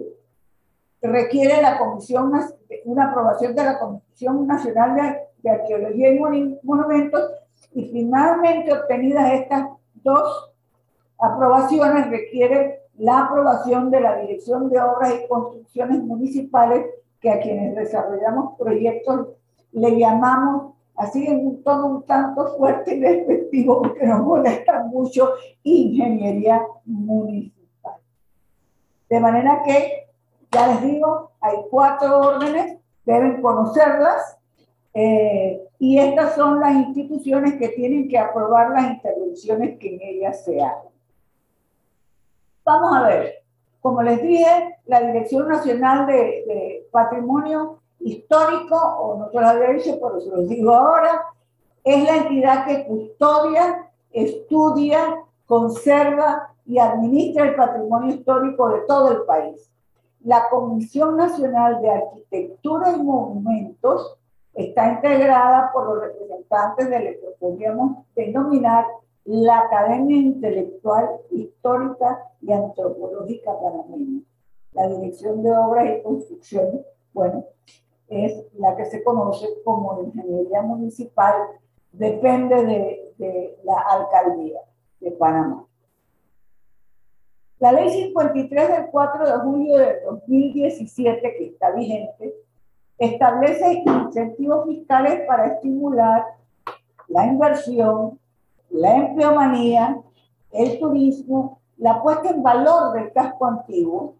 requiere la comisión, una aprobación de la Comisión Nacional de, de Arqueología y Monumentos y finalmente obtenidas estas dos aprobaciones requiere la aprobación de la Dirección de Obras y Construcciones Municipales que a quienes desarrollamos proyectos le llamamos así en un tono un tanto fuerte y despectivo porque nos molesta mucho ingeniería municipal. De manera que, ya les digo, hay cuatro órdenes, deben conocerlas eh, y estas son las instituciones que tienen que aprobar las intervenciones que en ellas se hagan. Vamos a ver, como les dije, la Dirección Nacional de, Patrimonio Histórico, o no se lo había dicho, pero se los digo ahora, es la entidad que custodia, estudia, conserva y administra el patrimonio histórico de todo el país. La Comisión Nacional de Arquitectura y Monumentos está integrada por los representantes de lo que podríamos denominar la Academia Intelectual, Histórica y Antropológica Panameña. La Dirección de Obras y Construcciones, bueno, es la que se conoce como Ingeniería Municipal, depende de, la Alcaldía de Panamá. La Ley 53 del 4 de julio de 2017, que está vigente, establece incentivos fiscales para estimular la inversión, la empleomanía, el turismo, la puesta en valor del casco antiguo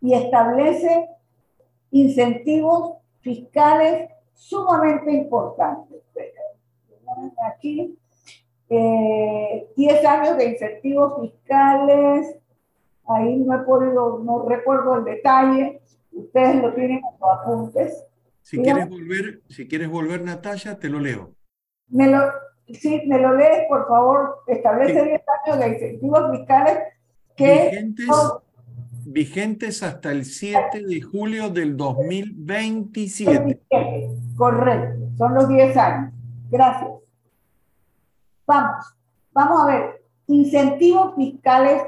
y establece incentivos fiscales sumamente importantes. Aquí, 10 eh, años de incentivos fiscales, ahí no he podido, no recuerdo el detalle, ustedes lo tienen en los apuntes. Si quieres volver, si quieres volver, Natalia, te lo leo. Me lo, sí, me lo lees, por favor. Establece 10 años de incentivos fiscales que... Vigentes, vigentes hasta el 7 de julio del 2027. Correcto, son los 10 años. Gracias. Vamos, vamos a ver. Incentivos fiscales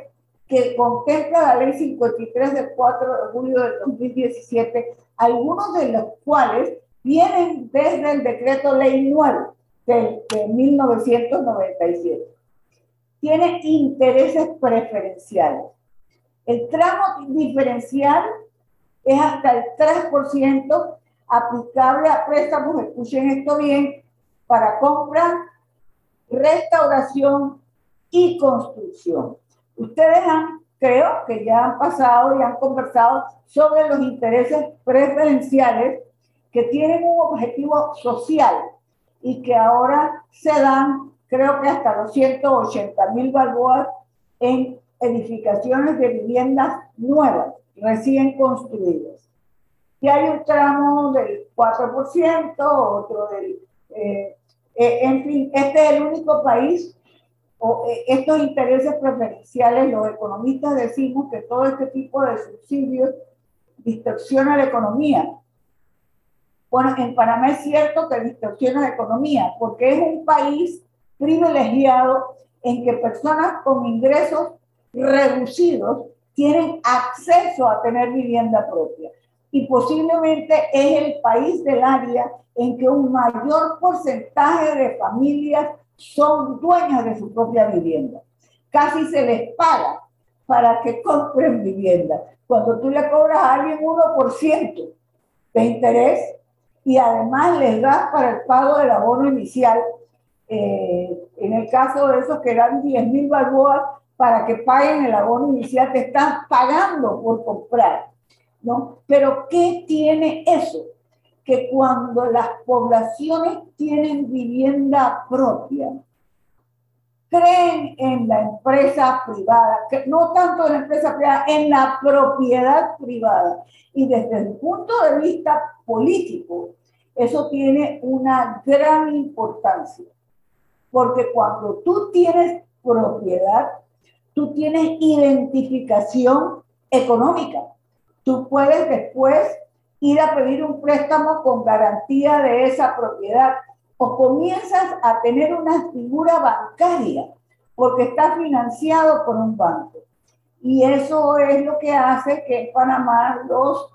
que contempla la ley 53 del 4 de julio del 2017, algunos de los cuales vienen desde el decreto ley 9 de, de 1997. Tiene intereses preferenciales. El tramo diferencial es hasta el 3% aplicable a préstamos, escuchen esto bien, para compra, restauración y construcción. Ustedes han, creo que ya han pasado y han conversado sobre los intereses preferenciales que tienen un objetivo social y que ahora se dan, creo que hasta los 180 mil balboas en edificaciones de viviendas nuevas, recién construidas. Y hay un tramo del 4%, otro del... Eh, eh, en fin, este es el único país eh, estos intereses preferenciales, los economistas decimos que todo este tipo de subsidios distorsiona la economía. Bueno, en Panamá es cierto que distorsiona la economía, porque es un país privilegiado en que personas con ingresos reducidos tienen acceso a tener vivienda propia. Y posiblemente es el país del área en que un mayor porcentaje de familias son dueños de su propia vivienda. Casi se les paga para que compren vivienda. Cuando tú le cobras a alguien 1% de interés y además les das para el pago del abono inicial, eh, en el caso de esos que dan 10 mil balboas para que paguen el abono inicial, te están pagando por comprar. ¿no? Pero ¿qué tiene eso? que cuando las poblaciones tienen vivienda propia, creen en la empresa privada, que no tanto en la empresa privada, en la propiedad privada. Y desde el punto de vista político, eso tiene una gran importancia. Porque cuando tú tienes propiedad, tú tienes identificación económica. Tú puedes después ir a pedir un préstamo con garantía de esa propiedad o comienzas a tener una figura bancaria porque está financiado por un banco. Y eso es lo que hace que en Panamá los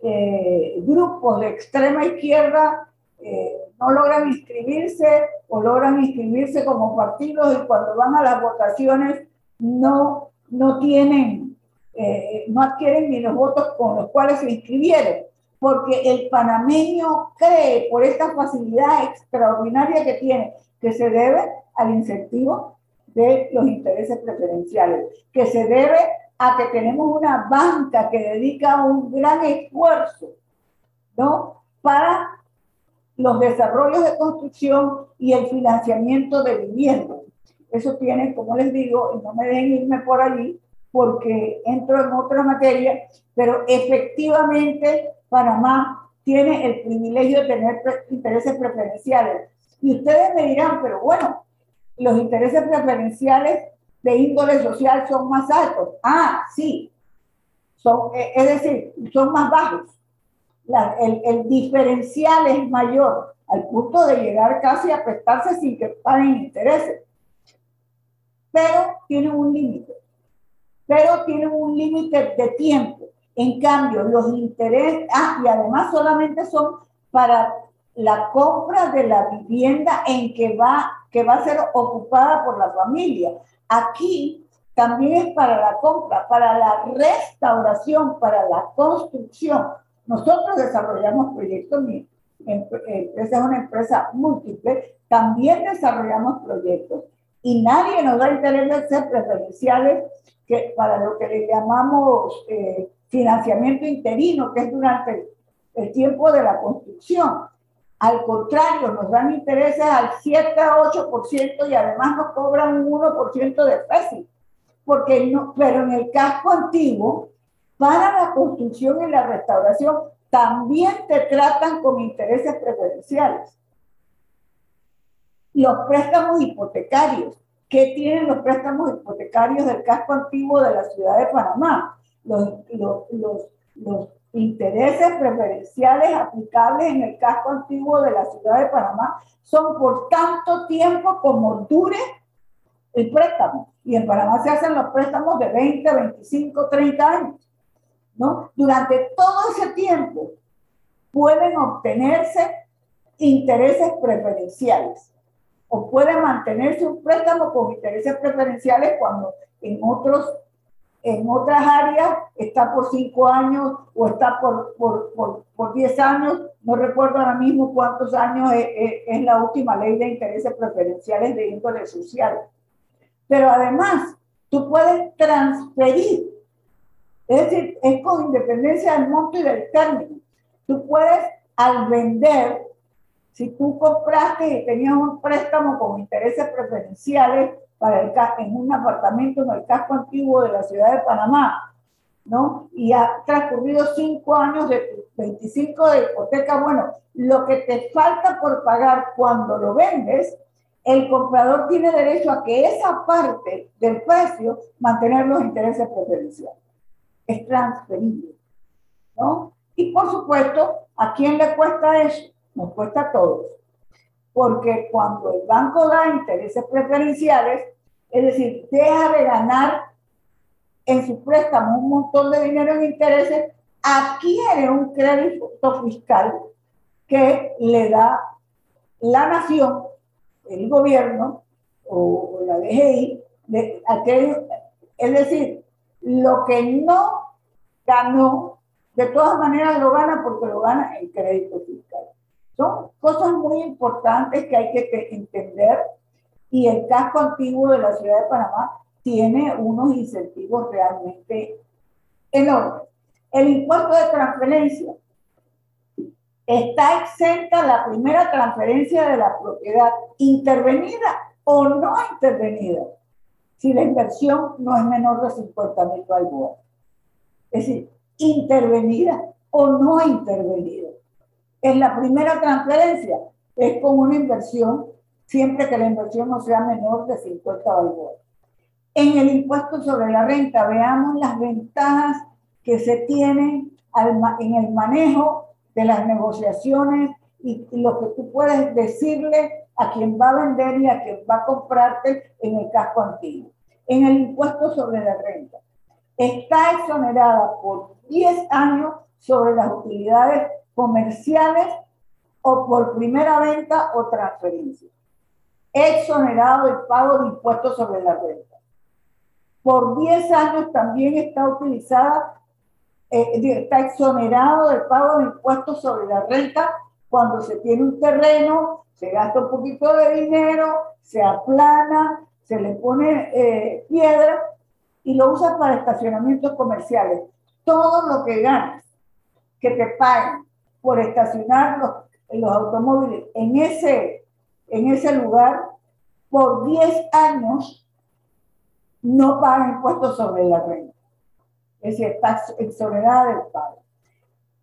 eh, grupos de extrema izquierda eh, no logran inscribirse o logran inscribirse como partidos y cuando van a las votaciones no, no tienen, eh, no adquieren ni los votos con los cuales se inscribieron, porque el panameño cree por esta facilidad extraordinaria que tiene, que se debe al incentivo de los intereses preferenciales, que se debe a que tenemos una banca que dedica un gran esfuerzo, ¿no? Para los desarrollos de construcción y el financiamiento de vivienda. Eso tiene, como les digo, y no me dejen irme por allí porque entro en otra materia, pero efectivamente Panamá tiene el privilegio de tener intereses preferenciales. Y ustedes me dirán, pero bueno, los intereses preferenciales de índole social son más altos. Ah, sí, son, eh, es decir, son más bajos. el, el, diferencial es mayor al punto de llegar casi a prestarse sin que paguen intereses. Pero tienen un límite. Pero tienen un límite de tiempo. En cambio, los intereses, ah, y además solamente son para la compra de la vivienda en que va, que va a ser ocupada por la familia. Aquí también es para la compra, para la restauración, para la construcción. Nosotros desarrollamos proyectos, mi empresa es una empresa múltiple, también desarrollamos proyectos y nadie nos da intereses preferenciales que para lo que le llamamos eh, financiamiento interino, que es durante el tiempo de la construcción. Al contrario, nos dan intereses al 7 a 8% y además nos cobran un 1% de FESI. Porque no, pero en el casco antiguo, para la construcción y la restauración, también te tratan con intereses preferenciales. Los préstamos hipotecarios. ¿Qué tienen los préstamos hipotecarios del casco antiguo de la ciudad de Panamá? Los, los, los, los intereses preferenciales aplicables en el casco antiguo de la ciudad de Panamá son por tanto tiempo como dure el préstamo. Y en Panamá se hacen los préstamos de 20, 25, 30 años. ¿no? Durante todo ese tiempo pueden obtenerse intereses preferenciales o puede mantenerse un préstamo con intereses preferenciales cuando en otros en otras áreas está por cinco años o está por, por, por, por diez años. No recuerdo ahora mismo cuántos años es, la última ley de intereses preferenciales de índole social. Pero además, tú puedes transferir, es decir, es con independencia del monto y del término. Tú puedes, al vender, si tú compraste y tenías un préstamo con intereses preferenciales, para el, en un apartamento en el casco antiguo de la ciudad de Panamá, ¿no? Y ha transcurrido cinco años de 25 de hipoteca. Bueno, lo que te falta por pagar cuando lo vendes, el comprador tiene derecho a que esa parte del precio mantener los intereses preferenciales. Es transferible, ¿no? Y por supuesto, ¿a quién le cuesta eso? Nos cuesta a todos porque cuando el banco da intereses preferenciales, es decir, deja de ganar en su préstamo un montón de dinero en intereses, adquiere un crédito fiscal que le da la nación, el gobierno o, la DGI, es decir, lo que no ganó, de todas maneras lo gana porque lo gana en crédito fiscal. Son cosas muy importantes que hay que entender y el casco antiguo de la ciudad de Panamá tiene unos incentivos realmente enormes. El impuesto de transferencia está exenta la primera transferencia de la propiedad intervenida o no intervenida si la inversión no es menor de 50 mil balboas. Es decir, intervenida o no intervenida es la primera transferencia, es con una inversión, siempre que la inversión no sea menor de 50 balboas. En el impuesto sobre la renta, veamos las ventajas que se tienen en el manejo de las negociaciones y, lo que tú puedes decirle a quien va a vender y a quien va a comprarte en el casco antiguo. En el impuesto sobre la renta, está exonerada por 10 años sobre las utilidades comerciales o por primera venta o transferencia. Exonerado del pago de impuestos sobre la renta. Por 10 años también está utilizada, eh, está exonerado del pago de impuestos sobre la renta cuando se tiene un terreno, se gasta un poquito de dinero, se aplana, se le pone eh, piedra y lo usa para estacionamientos comerciales. Todo lo que ganas, que te paguen por estacionar los, los automóviles en ese, en ese lugar, por 10 años no pagan impuestos sobre la renta. Es decir, está exonerada del pago.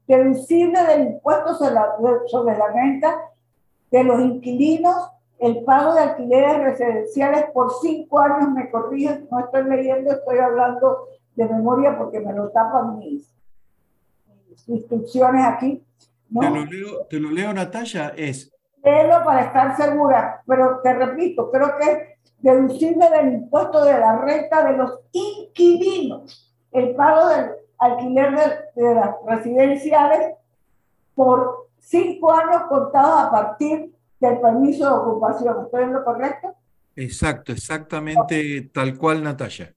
Deducible del impuesto sobre la, sobre la renta de los inquilinos el pago de alquileres residenciales por cinco años, me corrigen, no estoy leyendo, estoy hablando de memoria porque me lo tapan mis, instrucciones aquí. Te, lo leo, te lo leo, Natalia, es... Léelo para estar segura, pero te repito, creo que es deducible del impuesto de la renta de los inquilinos, el pago del alquiler de, de las residenciales por cinco años contados a partir del permiso de ocupación. ¿Estoy en lo correcto? Exacto, exactamente tal cual, Natalia.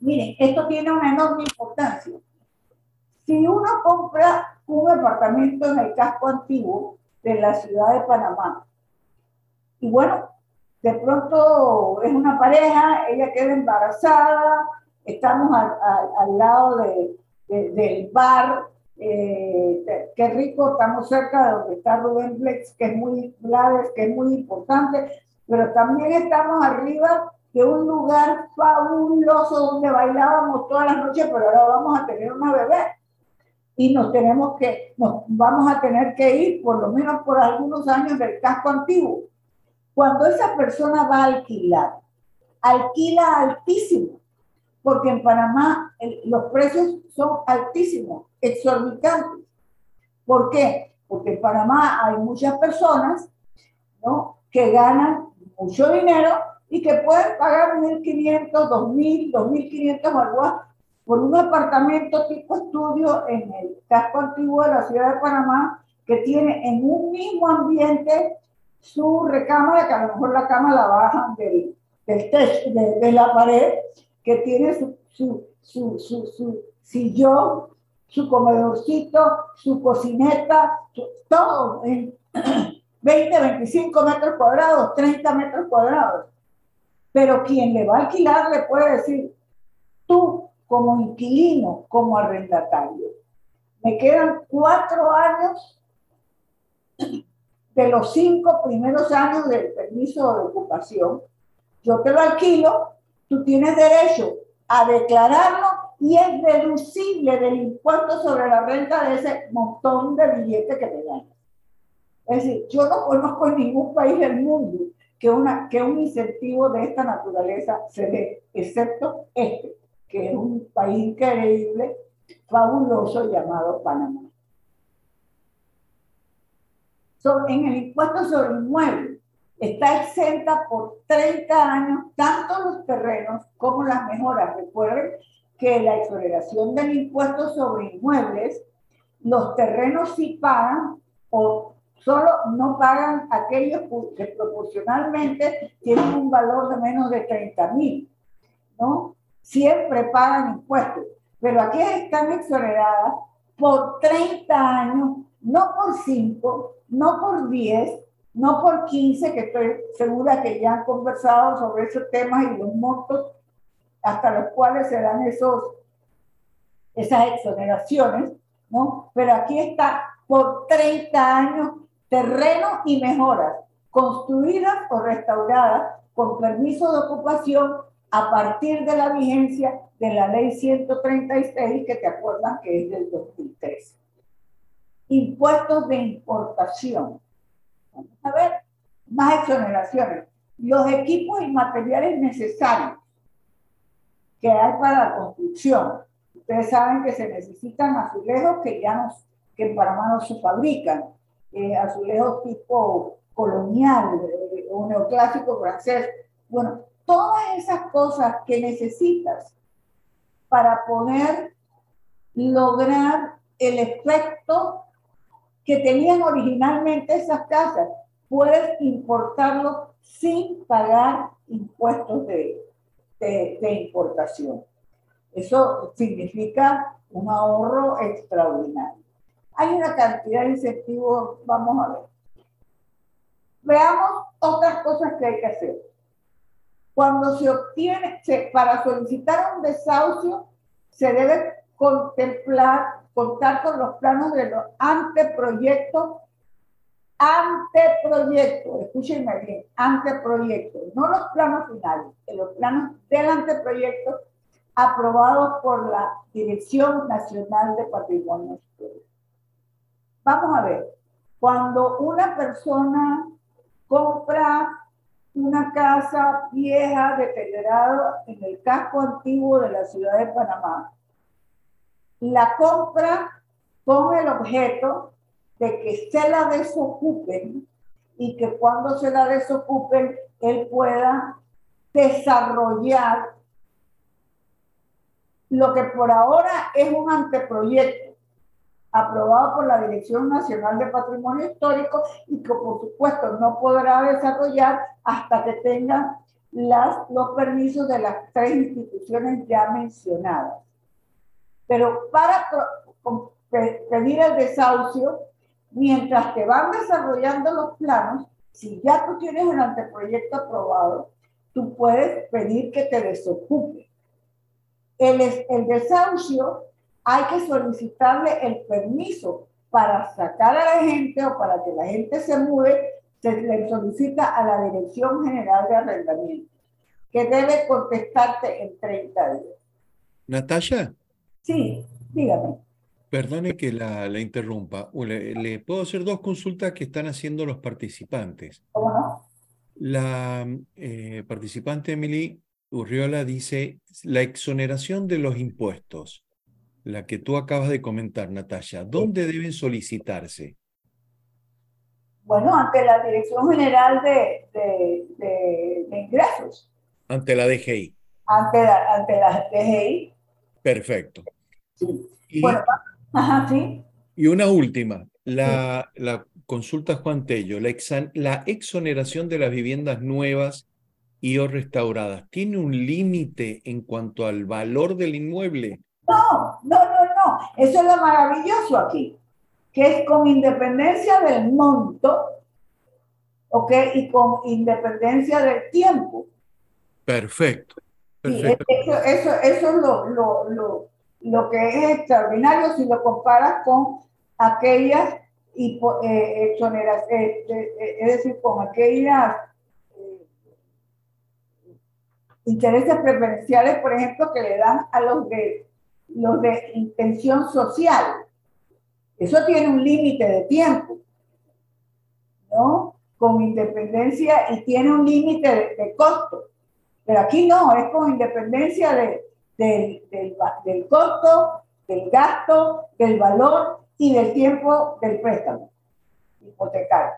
Miren, esto tiene una enorme importancia. Si uno compra un apartamento en el casco antiguo de la ciudad de Panamá, y bueno, de pronto es una pareja, ella queda embarazada, estamos al, lado del bar, eh, qué rico, estamos cerca de donde está Rubén Blex, que es muy, que es muy importante, pero también estamos arriba de un lugar fabuloso donde bailábamos todas las noches, pero ahora vamos a tener una bebé y nos tenemos que, nos vamos a tener que ir por lo menos por algunos años del casco antiguo. Cuando esa persona va a alquilar, alquila altísimo, porque en Panamá los precios son altísimos exorbitantes. ¿Por qué? Porque en Panamá hay muchas personas ¿no? que ganan mucho dinero y que pueden pagar 1.500, 2.000, 2.500 algo por un apartamento tipo estudio en el casco antiguo de la ciudad de Panamá que tiene en un mismo ambiente su recámara, que a lo mejor la cama la bajan del, del techo, de, la pared, que tiene su, su, su, su, su sillón, su comedorcito, su cocineta, todo en 20, 25 metros cuadrados, 30 metros cuadrados. Pero quien le va a alquilar le puede decir, tú como inquilino, como arrendatario, me quedan cuatro años de los cinco primeros años del permiso de ocupación, yo te lo alquilo, tú tienes derecho a declararlo y es deducible del impuesto sobre la renta de ese montón de billetes que te dan. Es decir, yo no conozco en ningún país del mundo que, una, que un incentivo de esta naturaleza se dé, excepto este, que es un país increíble, fabuloso llamado Panamá. en el impuesto sobre inmuebles está exenta por 30 años tanto los terrenos como las mejoras. Recuerden que la exoneración del impuesto sobre inmuebles, los terrenos sí pagan o solo no pagan aquellos que proporcionalmente tienen un valor de menos de 30 mil, ¿no? Siempre pagan impuestos, pero aquí están exoneradas por 30 años, no por 5, no por 10, no por 15, que estoy segura que ya han conversado sobre esos temas y los montos hasta los cuales se dan esos, esas exoneraciones, ¿no? Pero aquí está por 30 años terreno y mejoras construidas o restauradas con permiso de ocupación a partir de la vigencia de la ley 136 que te acuerdan que es del 2013. Impuestos de importación. Vamos a ver más exoneraciones. Los equipos y materiales necesarios que hay para la construcción. Ustedes saben que se necesitan azulejos que ya no, que en Panamá no se fabrican, eh, azulejos tipo colonial eh, o neoclásico francés. Bueno, todas esas cosas que necesitas para poder lograr el efecto que tenían originalmente esas casas. Puedes importarlo sin pagar impuestos de, de, importación. Eso significa un ahorro extraordinario. Hay una cantidad de incentivos, vamos a ver. Veamos otras cosas que hay que hacer. Cuando se obtiene, para solicitar un desahucio, se debe contemplar, contar con los planos de los anteproyectos, anteproyectos, escúchenme bien, anteproyectos, no los planos finales, los planos del anteproyecto aprobados por la Dirección Nacional de Patrimonio. Vamos a ver, cuando una persona compra una casa vieja, deteriorada en el casco antiguo de la ciudad de Panamá. La compra con el objeto de que se la desocupen y que cuando se la desocupen, él pueda desarrollar lo que por ahora es un anteproyecto aprobado por la Dirección Nacional de Patrimonio Histórico y que por supuesto no podrá desarrollar hasta que tenga las, los permisos de las tres instituciones ya mencionadas. Pero para pedir el desahucio, mientras te van desarrollando los planos, si ya tú tienes un anteproyecto aprobado, tú puedes pedir que te desocupe. El, el desahucio hay que solicitarle el permiso para sacar a la gente o para que la gente se mude, se le solicita a la Dirección General de Arrendamiento, que debe contestarte en 30 días. Natasha. Sí, dígame. Perdone que la, interrumpa. Le, puedo hacer dos consultas que están haciendo los participantes. ¿Cómo no? La eh, participante Emily Urriola dice, la exoneración de los impuestos la que tú acabas de comentar, Natasha, ¿dónde deben solicitarse? Bueno, ante la Dirección General de, Ingresos. Ante la DGI. Ante la, ante la DGI. Perfecto. Sí. Y, bueno, ajá, sí. Y una última, la, la consulta Juan Tello, la, la exoneración de las viviendas nuevas y o restauradas, ¿tiene un límite en cuanto al valor del inmueble? No, no, no, no. Eso es lo maravilloso aquí, que es con independencia del monto, ¿ok? Y con independencia del tiempo. Perfecto. Perfecto. eso, eso, eso, es lo, lo, lo, lo, que es extraordinario si lo comparas con aquellas y eh, eh, eh, es decir, con aquellas intereses preferenciales, por ejemplo, que le dan a los de los de intención social. Eso tiene un límite de tiempo, ¿no? Con independencia y tiene un límite de, costo. Pero aquí no, es con independencia de, del, del costo, del gasto, del valor y del tiempo del préstamo hipotecario.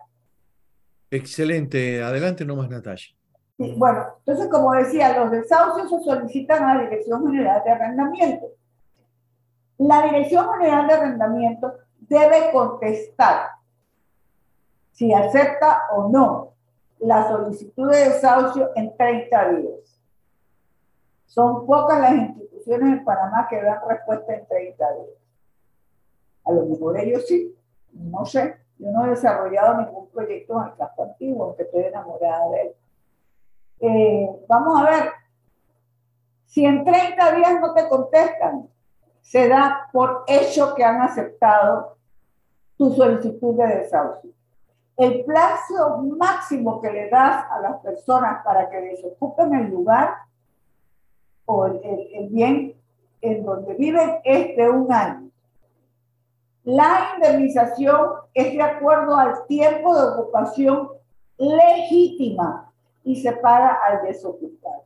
Excelente. Adelante nomás, Natalia. bueno, entonces, como decía, los desahucios se solicitan a la Dirección General de Arrendamiento. La Dirección General de Arrendamiento debe contestar si acepta o no la solicitud de desahucio en 30 días. Son pocas las instituciones en Panamá que dan respuesta en 30 días. A lo mejor ellos sí, no sé. Yo no he desarrollado ningún proyecto en el campo antiguo, aunque estoy enamorada de él. Eh, vamos a ver, si en 30 días no te contestan, se da por hecho que han aceptado tu solicitud de desahucio. El plazo máximo que le das a las personas para que desocupen el lugar o el, bien en donde viven es de un año. La indemnización es de acuerdo al tiempo de ocupación legítima y se paga al desocupar.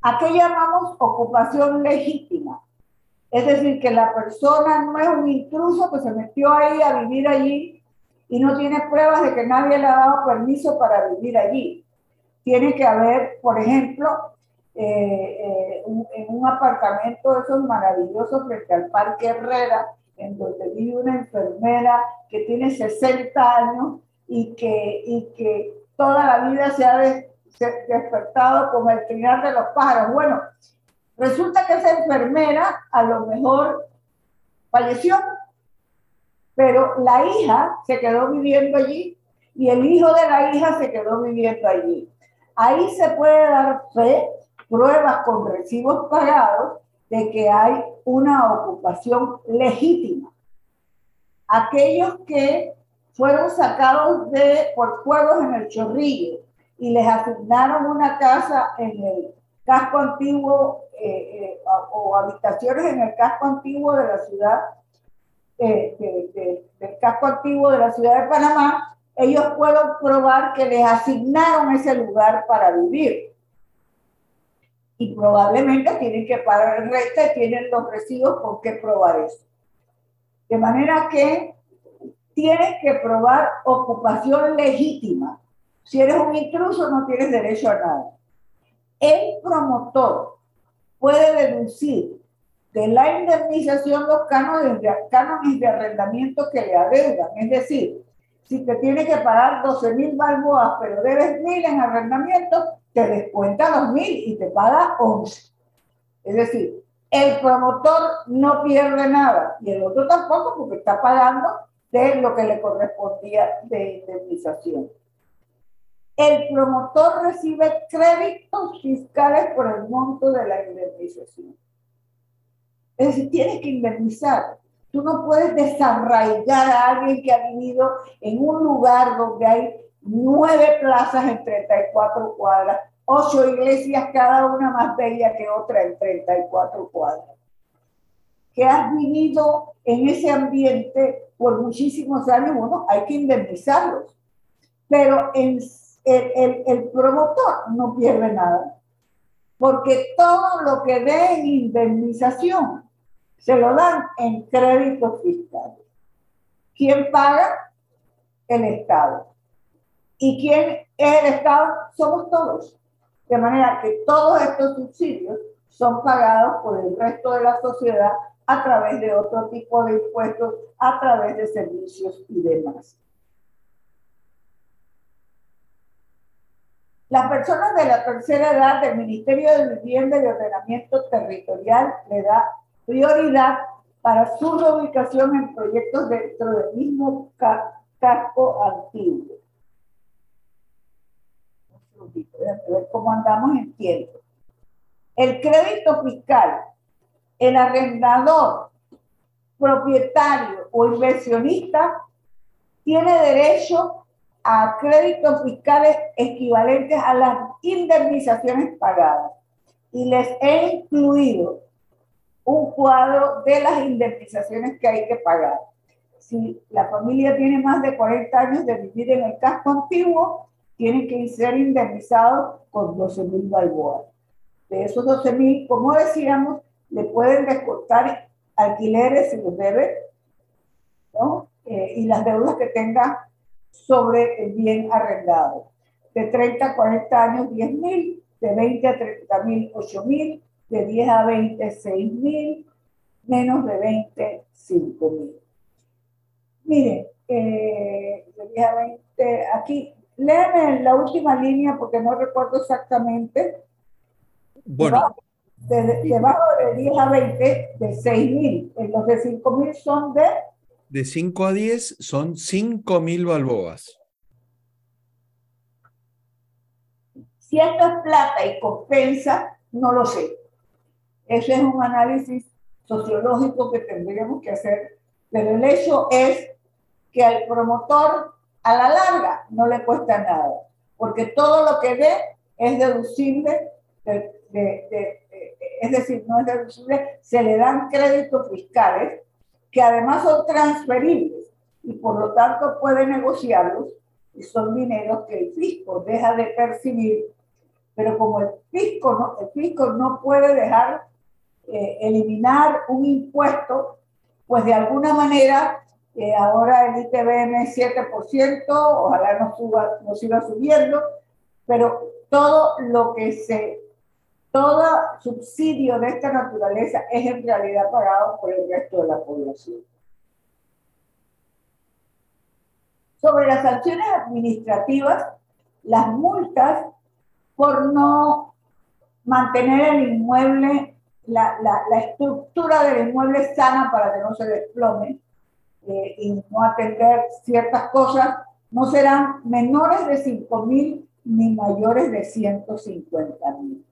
¿A qué llamamos ocupación legítima? Es decir, que la persona no es un intruso que se metió ahí a vivir allí y no tiene pruebas de que nadie le ha dado permiso para vivir allí. Tiene que haber, por ejemplo, eh, eh, en un apartamento de esos maravillosos frente al Parque Herrera, en donde vive una enfermera que tiene 60 años y que, y que toda la vida se ha despertado con el trinar de los pájaros. Bueno, resulta que esa enfermera a lo mejor falleció, pero la hija se quedó viviendo allí y el hijo de la hija se quedó viviendo allí. Ahí se puede dar fe, pruebas con recibos pagados de que hay una ocupación legítima. Aquellos que fueron sacados de, por fuegos en el chorrillo y les asignaron una casa en el casco antiguo eh, eh, o habitaciones en el casco antiguo de la ciudad, eh, del casco antiguo de la ciudad de Panamá, ellos pueden probar que les asignaron ese lugar para vivir. Y probablemente tienen que pagar el resto y tienen los recibos con qué probar eso. De manera que tienes que probar ocupación legítima. Si eres un intruso no tienes derecho a nada. El promotor puede deducir de la indemnización los cánones de, de arrendamiento que le adeudan. Es decir, si te tiene que pagar 12 mil balboas, pero debes mil en arrendamiento, te descuenta los mil y te paga 11. Es decir, el promotor no pierde nada y el otro tampoco porque está pagando de lo que le correspondía de indemnización. El promotor recibe créditos fiscales por el monto de la indemnización. Es decir, tiene que indemnizar. Tú no puedes desarraigar a alguien que ha vivido en un lugar donde hay nueve plazas en 34 cuadras, ocho iglesias, cada una más bella que otra en 34 cuadras. Que has vivido en ese ambiente por muchísimos años, bueno, hay que indemnizarlos. Pero el, promotor no pierde nada, porque todo lo que dé indemnización se lo dan en créditos fiscales. ¿Quién paga? El Estado. ¿Y quién es el Estado? Somos todos. De manera que todos estos subsidios son pagados por el resto de la sociedad a través de otro tipo de impuestos, a través de servicios y demás. Las personas de la tercera edad del Ministerio de Vivienda y Ordenamiento Territorial le da prioridad para su reubicación en proyectos dentro del mismo casco antiguo. Ver cómo andamos en tiempo. El crédito fiscal, el arrendador, propietario o inversionista tiene derecho a créditos fiscales equivalentes a las indemnizaciones pagadas. Y les he incluido un cuadro de las indemnizaciones que hay que pagar. Si la familia tiene más de 40 años de vivir en el casco antiguo, tienen que ser indemnizados con 12 mil balboas. De esos 12 mil, como decíamos, le pueden descontar alquileres si los debe, ¿no? Eh, y las deudas que tenga sobre el bien arrendado. De 30 a 40 años, 10 mil, de 20 a 30 mil, 8 mil, de 10 a 20, 6 mil, menos de 20, 5 mil. Miren, eh, de 10 a 20, aquí, léeme la última línea porque no recuerdo exactamente. Bueno. Debajo, de 10 a 20, de 6 mil. Los de 5 mil son de... De 5 a 10 son 5 mil balboas. Si esto es plata y compensa, no lo sé. Ese es un análisis sociológico que tendríamos que hacer, pero el hecho es que al promotor a la larga no le cuesta nada, porque todo lo que ve es deducible, es decir, no es deducible, se le dan créditos fiscales que además son transferibles y por lo tanto puede negociarlos y son dineros que el fisco deja de percibir, pero como el fisco no, el fisco no puede dejar eh, eliminar un impuesto, pues de alguna manera, eh, ahora el ITBM es 7%, ojalá no, suba, no siga subiendo, pero todo lo que se, todo subsidio de esta naturaleza es en realidad pagado por el resto de la población. Sobre las sanciones administrativas, las multas por no mantener el inmueble, la, la, la estructura del inmueble sana para que no se desplome eh, y no atender ciertas cosas, no serán menores de 5 mil ni mayores de 150 mil.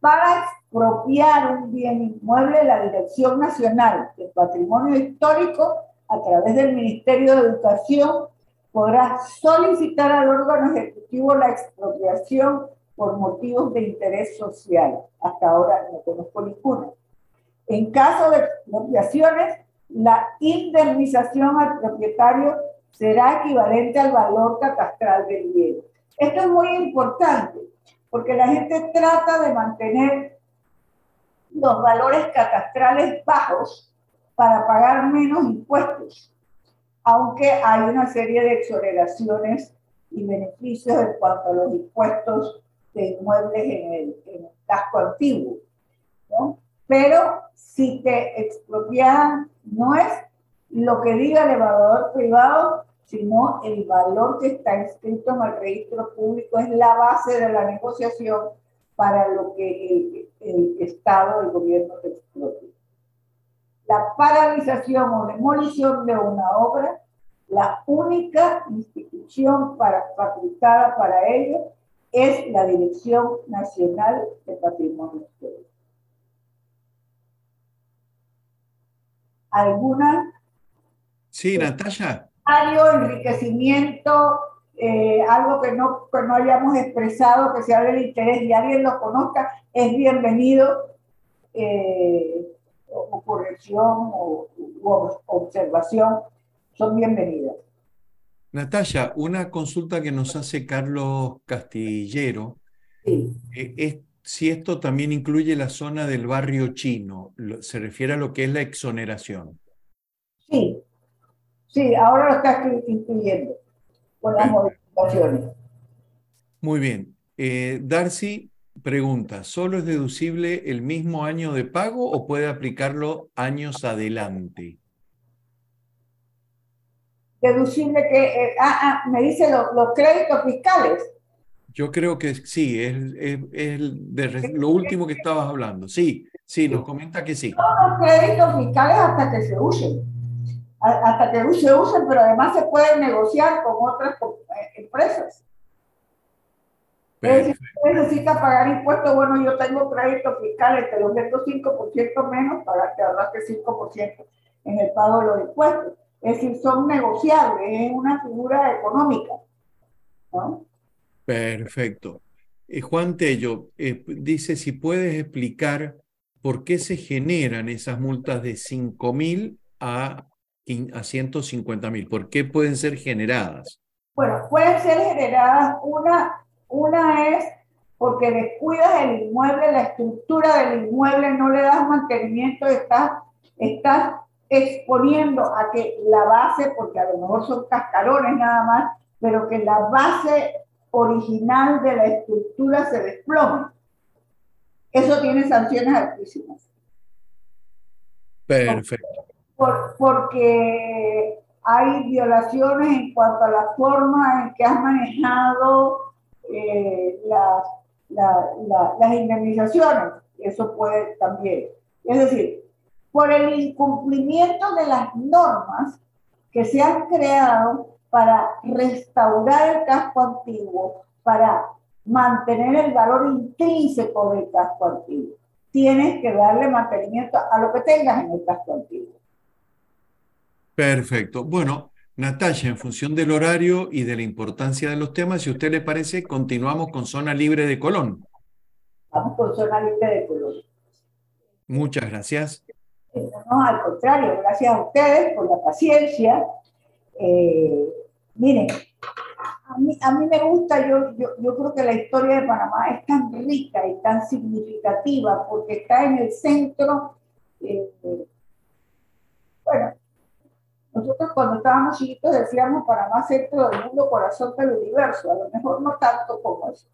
Para expropiar un bien inmueble, la Dirección Nacional del Patrimonio Histórico, a través del Ministerio de Educación, podrá solicitar al órgano ejecutivo la expropiación por motivos de interés social. Hasta ahora no conozco ninguna. En caso de expropiaciones, la indemnización al propietario será equivalente al valor catastral del bien. Esto es muy importante porque la gente trata de mantener los valores catastrales bajos para pagar menos impuestos, aunque hay una serie de exoneraciones y beneficios en cuanto a los impuestos de inmuebles en el, casco antiguo. ¿no? Pero si te expropian, no es lo que diga el evaluador privado, sino el valor que está inscrito en el registro público es la base de la negociación para lo que el, Estado, el gobierno te. La paralización o demolición de una obra, la única institución para, facultada para ello es la Dirección Nacional de Patrimonio Histórico. ¿Alguna? Sí, Enriquecimiento, eh, algo que no, que no hayamos expresado, que sea del interés y alguien lo conozca, es bienvenido. Eh, o corrección o, observación son bienvenidas. Natalia, una consulta que nos hace Carlos Castillero sí. Eh, es si esto también incluye la zona del barrio chino, se refiere a lo que es la exoneración. Sí, ahora lo está incluyendo con las modificaciones. Muy bien. Eh, Darcy pregunta, ¿solo es deducible el mismo año de pago o puede aplicarlo años adelante? Deducible que, eh, ah, ah, me dice los créditos fiscales. Yo creo que sí, es, es, de lo último que estabas hablando. Sí, sí, nos comenta que sí. Todos los créditos fiscales hasta que se usen hasta que se usen, pero además se pueden negociar con otras eh, empresas. Si necesita pagar impuestos, bueno, yo tengo créditos fiscales, te los meto 5% menos, para que ahorraste 5% en el pago de los impuestos. Es decir, son negociables, es una figura económica. ¿no? Perfecto. Eh, Juan Tello eh, dice si puedes explicar por qué se generan esas multas de 5 mil a a 150 mil? ¿Por qué pueden ser generadas? Bueno, pueden ser generadas, una, una es porque descuidas el inmueble, la estructura del inmueble, no le das mantenimiento, estás, estás exponiendo a que la base, porque a lo mejor son cascarones nada más, pero que la base original de la estructura se desplome. Eso tiene sanciones altísimas. Perfecto porque hay violaciones en cuanto a la forma en que has manejado eh, las, las indemnizaciones. Eso puede también. Es decir, por el incumplimiento de las normas que se han creado para restaurar el casco antiguo, para mantener el valor intrínseco del casco antiguo. Tienes que darle mantenimiento a lo que tengas en el casco antiguo. Perfecto. Bueno, Natalia, en función del horario y de la importancia de los temas, si a usted le parece, continuamos con Zona Libre de Colón. Vamos con Zona Libre de Colón. Muchas gracias. No, al contrario, gracias a ustedes por la paciencia. Eh, miren, a mí, a mí, me gusta, yo, yo, yo, creo que la historia de Panamá es tan rica y tan significativa porque está en el centro, eh, bueno, nosotros cuando estábamos chiquitos decíamos para más centro del mundo, corazón del universo, a lo mejor no tanto como eso,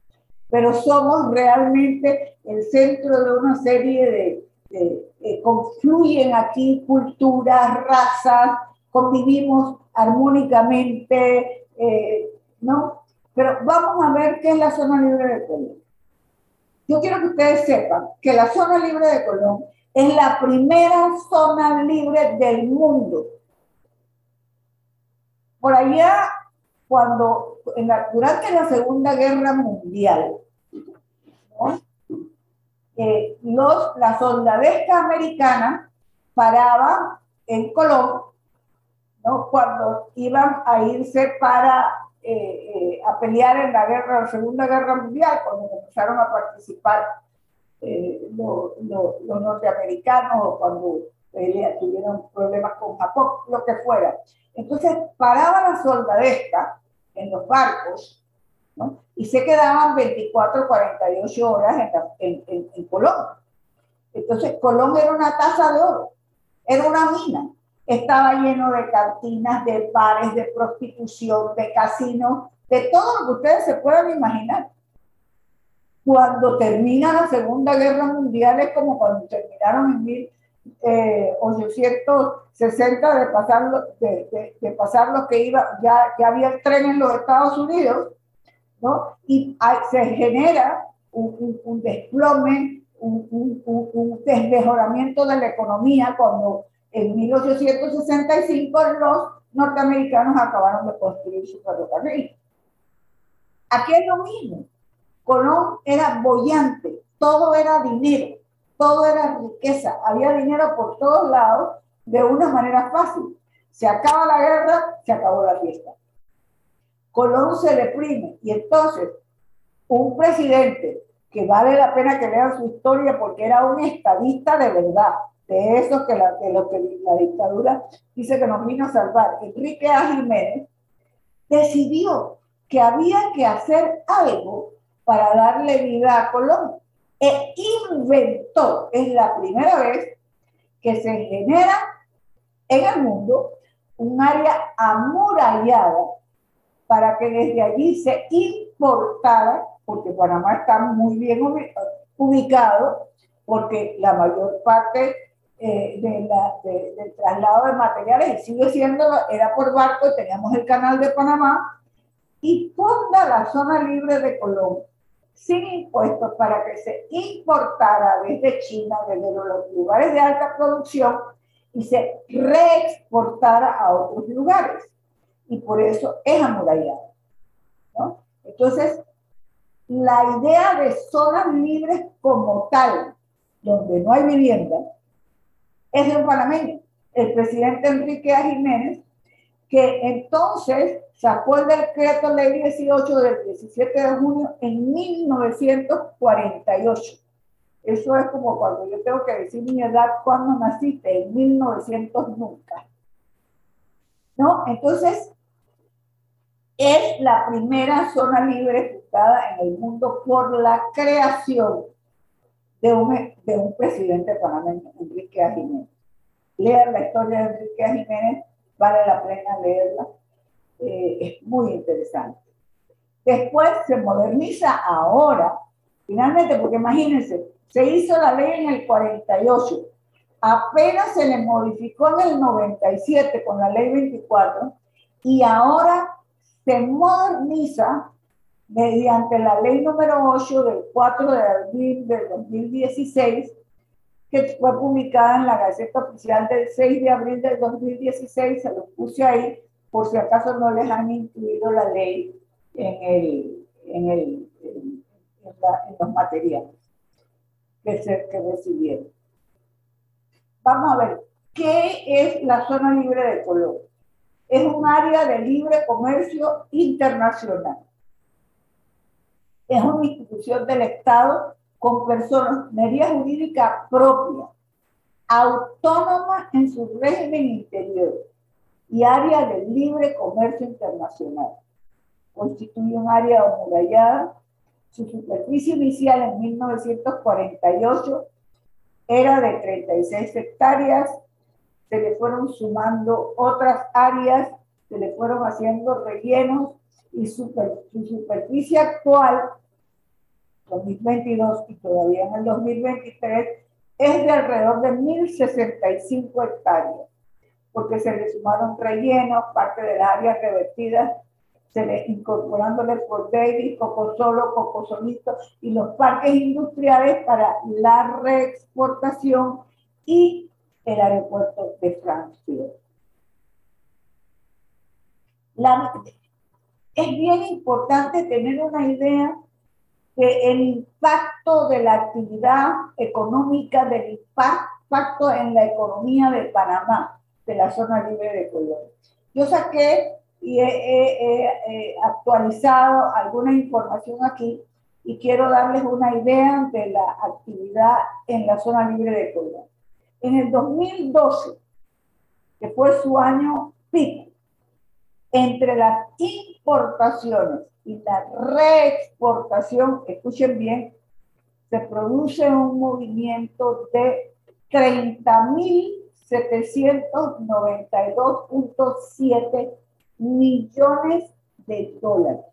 pero somos realmente el centro de una serie de, confluyen aquí culturas, razas, convivimos armónicamente, eh, ¿no? Pero vamos a ver qué es la zona libre de Colón. Yo quiero que ustedes sepan que la zona libre de Colón es la primera zona libre del mundo. Por allá, cuando en la, durante la Segunda Guerra Mundial, eh, los, la soldadesca americana paraba en Colón cuando iban a irse para eh, eh, a pelear en la guerra, la Segunda Guerra Mundial, cuando comenzaron a participar eh, los, norteamericanos o cuando tuvieron problemas con Japón, lo que fuera. Entonces paraba la soldadesca en los barcos ¿no? y se quedaban 24, 48 horas en, en, en Colón. Entonces Colón era una taza de oro, era una mina estaba lleno de cantinas, de bares, de prostitución, de casinos, de todo lo que ustedes se puedan imaginar. Cuando termina la Segunda Guerra Mundial es como cuando terminaron en 1860 eh, de pasar, lo, de, de, pasar lo que iba, ya, ya había el tren en los Estados Unidos, ¿no? Y se genera un, un, desplome, un, un, desmejoramiento de la economía cuando en 1865 los norteamericanos acabaron de construir su ferrocarril. Aquí es lo mismo. Colón era bollante, todo era dinero, todo era riqueza, había dinero por todos lados de una manera fácil. Se acaba la guerra, se acabó la fiesta. Colón se deprime y entonces un presidente que vale la pena que lean su historia porque era un estadista de verdad, de eso que la, que la dictadura dice que nos vino a salvar, Enrique A. Jiménez, decidió que había que hacer algo para darle vida a Colón. Inventó, es la primera vez que se genera en el mundo un área amurallada para que desde allí se importara, porque Panamá está muy bien ubicado, porque la mayor parte eh, del traslado de materiales, y sigue siendo, era por barco, teníamos el canal de Panamá, y funda la zona libre de Colón, sin impuestos, para que se importara desde China, desde los lugares de alta producción, y se reexportara a otros lugares. Y por eso es amurallado. ¿no? Entonces, la idea de zonas libres como tal, donde no hay vivienda, es de un panameño, el presidente Enrique A. Jiménez, que entonces sacó el decreto ley 18 del 17 de junio en 1948. Eso es como cuando yo tengo que decir mi edad, cuando naciste, en 1900 nunca. ¿No? Entonces, es la primera zona libre fundada en el mundo por la creación de un, de un presidente panameño, Enrique A. Jiménez. Leer la historia de Enrique A. Jiménez, vale la pena leerla, eh, es muy interesante. Después se moderniza ahora, finalmente, porque imagínense, se hizo la ley en el 48, apenas se le modificó en el 97 con la ley 24 y ahora se moderniza mediante la ley número 8 del 4 de abril del 2016, que fue publicada en la Gaceta Oficial del 6 de abril del 2016, se lo puse ahí, por si acaso no les han incluido la ley en, el, en, el, en, los materiales que, se, que recibieron. Vamos a ver, ¿qué es la zona libre de Colón? Es un área de libre comercio internacional es una institución del Estado con personería jurídica propia, autónoma en su régimen interior y área de libre comercio internacional. Constituye un área amurallada. Su superficie inicial en 1948 era de 36 hectáreas. Se le fueron sumando otras áreas, se le fueron haciendo rellenos y su superficie actual, 2022 y todavía en el 2023, es de alrededor de 1.065 hectáreas. porque se le sumaron rellenos, parte de las áreas revertidas, se le incorporándole por Davis, Cocosolo, Cocosonito y los parques industriales para la reexportación y el aeropuerto de Frankfurt. es bien importante tener una idea que el impacto de la actividad económica, del impacto en la economía de Panamá, de la zona libre de Colombia. Yo saqué y he, actualizado alguna información aquí y quiero darles una idea de la actividad en la zona libre de Colombia. En el 2012, que fue su año pico, entre las importaciones y la reexportación, escuchen bien, se produce un movimiento de 30.792.7 millones de dólares.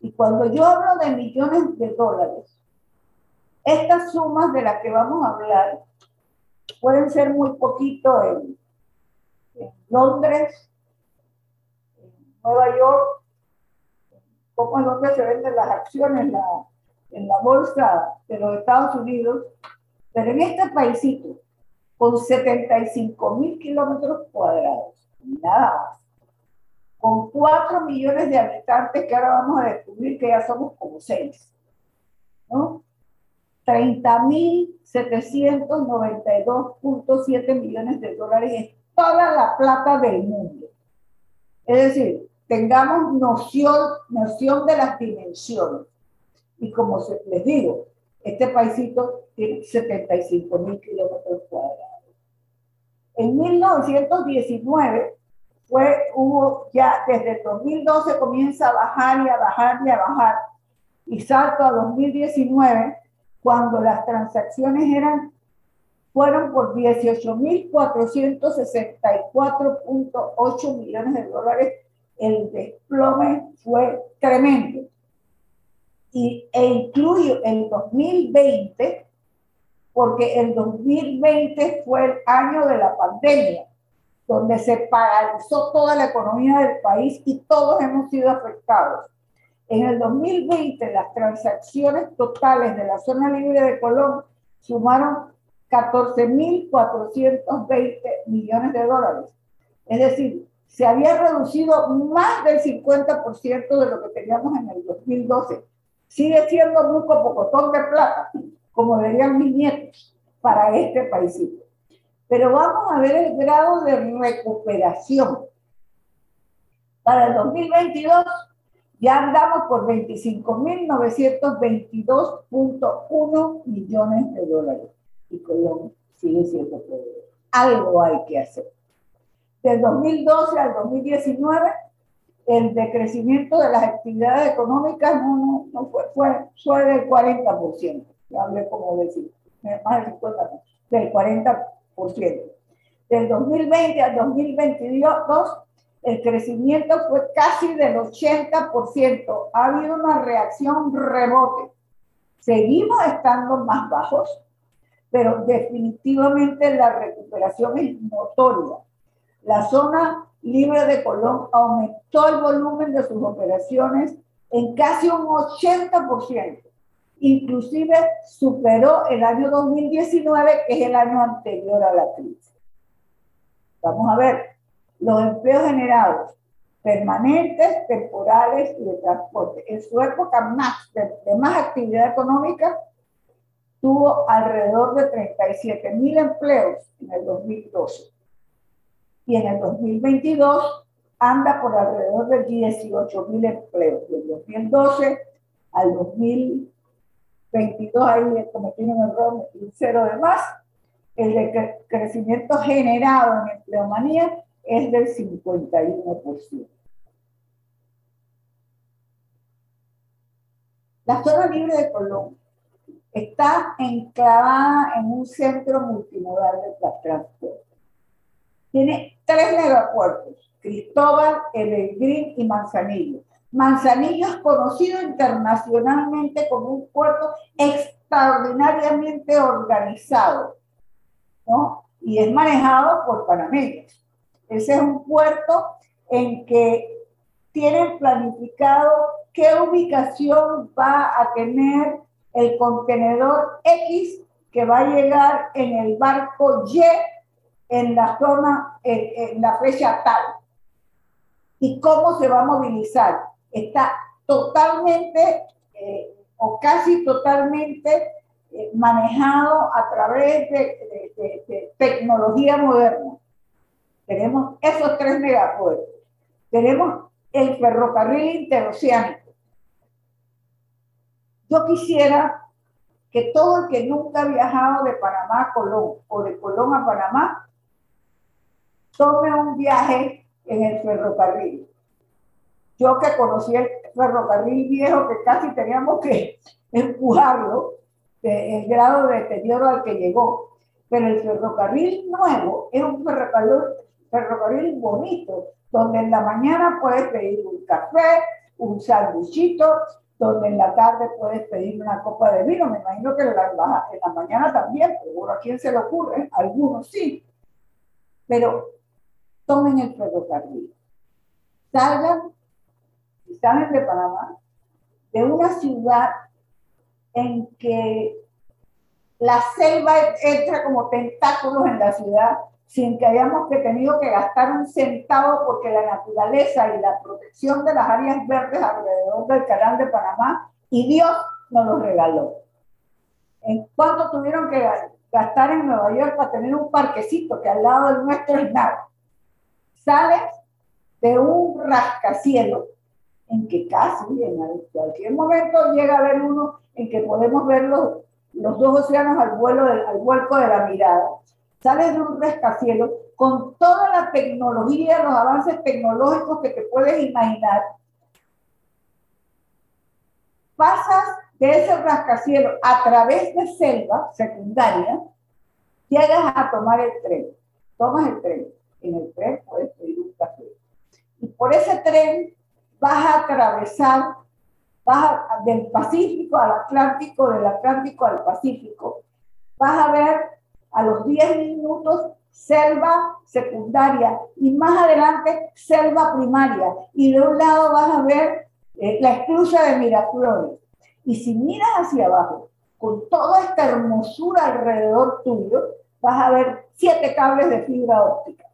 Y cuando yo hablo de millones de dólares, estas sumas de las que vamos a hablar pueden ser muy poquito en, Londres, Nueva York, como es donde se venden las acciones la, en la bolsa de los Estados Unidos, pero en este paísito, con 75 mil kilómetros cuadrados, nada más, con 4 millones de habitantes que ahora vamos a descubrir que ya somos como 6, ¿no? 30.792.7 millones de dólares es toda la plata del mundo. Es decir, tengamos noción, noción de las dimensiones. Y como les digo, este paísito tiene 75 mil kilómetros cuadrados. En 1919 fue, hubo ya desde el 2012 comienza a bajar y a bajar y a bajar y salto a 2019 cuando las transacciones eran fueron por 18.464.8 millones de dólares. El desplome fue tremendo. Y, e incluyo el 2020, porque el 2020 fue el año de la pandemia, donde se paralizó toda la economía del país y todos hemos sido afectados. En el 2020, las transacciones totales de la zona libre de Colón sumaron 14.420 millones de dólares. Es decir, se había reducido más del 50% de lo que teníamos en el 2012. Sigue siendo un pocotón de plata, como dirían mis nietos, para este paísito. Pero vamos a ver el grado de recuperación. Para el 2022 ya andamos por 25.922.1 millones de dólares. Y Colombia sigue siendo poderoso. Algo hay que hacer. Del 2012 al 2019, el decrecimiento de las actividades económicas fue, del 40%. Ya hablé como decir, más del 50%, del 40%. Del 2020 al 2022, el crecimiento fue casi del 80%. Ha habido una reacción rebote. Seguimos estando más bajos, pero definitivamente la recuperación es notoria. La zona libre de Colón aumentó el volumen de sus operaciones en casi un 80%. Inclusive superó el año 2019, que es el año anterior a la crisis. Vamos a ver, los empleos generados permanentes, temporales y de transporte. En su época más, de, más actividad económica, tuvo alrededor de 37 mil empleos en el 2012. Y en el 2022 anda por alrededor de 18 mil empleos. Del 2012 al 2022, ahí tiene un error, un cero de más. El crecimiento generado en empleomanía es del 51%. La zona libre de Colón está enclavada en un centro multimodal de transporte. Tiene tres megapuertos, Cristóbal, Evergreen y Manzanillo. Manzanillo es conocido internacionalmente como un puerto extraordinariamente organizado, ¿no? y es manejado por panameños. Ese es un puerto en que tienen planificado qué ubicación va a tener el contenedor X que va a llegar en el barco Y en la zona, en, la fecha tal. Y cómo se va a movilizar. Está totalmente eh, o casi totalmente eh, manejado a través de, tecnología moderna. Tenemos esos tres megapuertos. Tenemos el ferrocarril interoceánico. Yo quisiera que todo el que nunca ha viajado de Panamá a Colón o de Colón a Panamá tome un viaje en el ferrocarril. Yo que conocí el ferrocarril viejo, que casi teníamos que empujarlo, el grado de deterioro al que llegó. Pero el ferrocarril nuevo es un ferrocarril, ferrocarril bonito, donde en la mañana puedes pedir un café, un sanduichito, donde en la tarde puedes pedir una copa de vino. Me imagino que en la, en la mañana también, pero a quién se le ocurre, algunos sí. Pero tomen el ferrocarril. Salgan, si salen de Panamá, de una ciudad en que la selva entra como tentáculos en la ciudad sin que hayamos que tenido que gastar un centavo porque la naturaleza y la protección de las áreas verdes alrededor del canal de Panamá y Dios nos los regaló. ¿En cuánto tuvieron que gastar en Nueva York para tener un parquecito que al lado del nuestro es nada? Sales de un rascacielos en que casi en cualquier momento llega a haber uno en que podemos ver los, los dos océanos al, vuelo al vuelco de la mirada sales de un rascacielos con toda la tecnología, los avances tecnológicos que te puedes imaginar. Pasas de ese rascacielos a través de selva secundaria, llegas a tomar el tren. Tomas el tren. En el tren puedes pedir un café. Y por ese tren vas a atravesar, vas del Pacífico al Atlántico, del Atlántico al Pacífico. Vas a ver a los 10 minutos selva secundaria y más adelante selva primaria. Y de un lado vas a ver eh, la esclusa de Miraflores. Y si miras hacia abajo, con toda esta hermosura alrededor tuyo, vas a ver siete cables de fibra óptica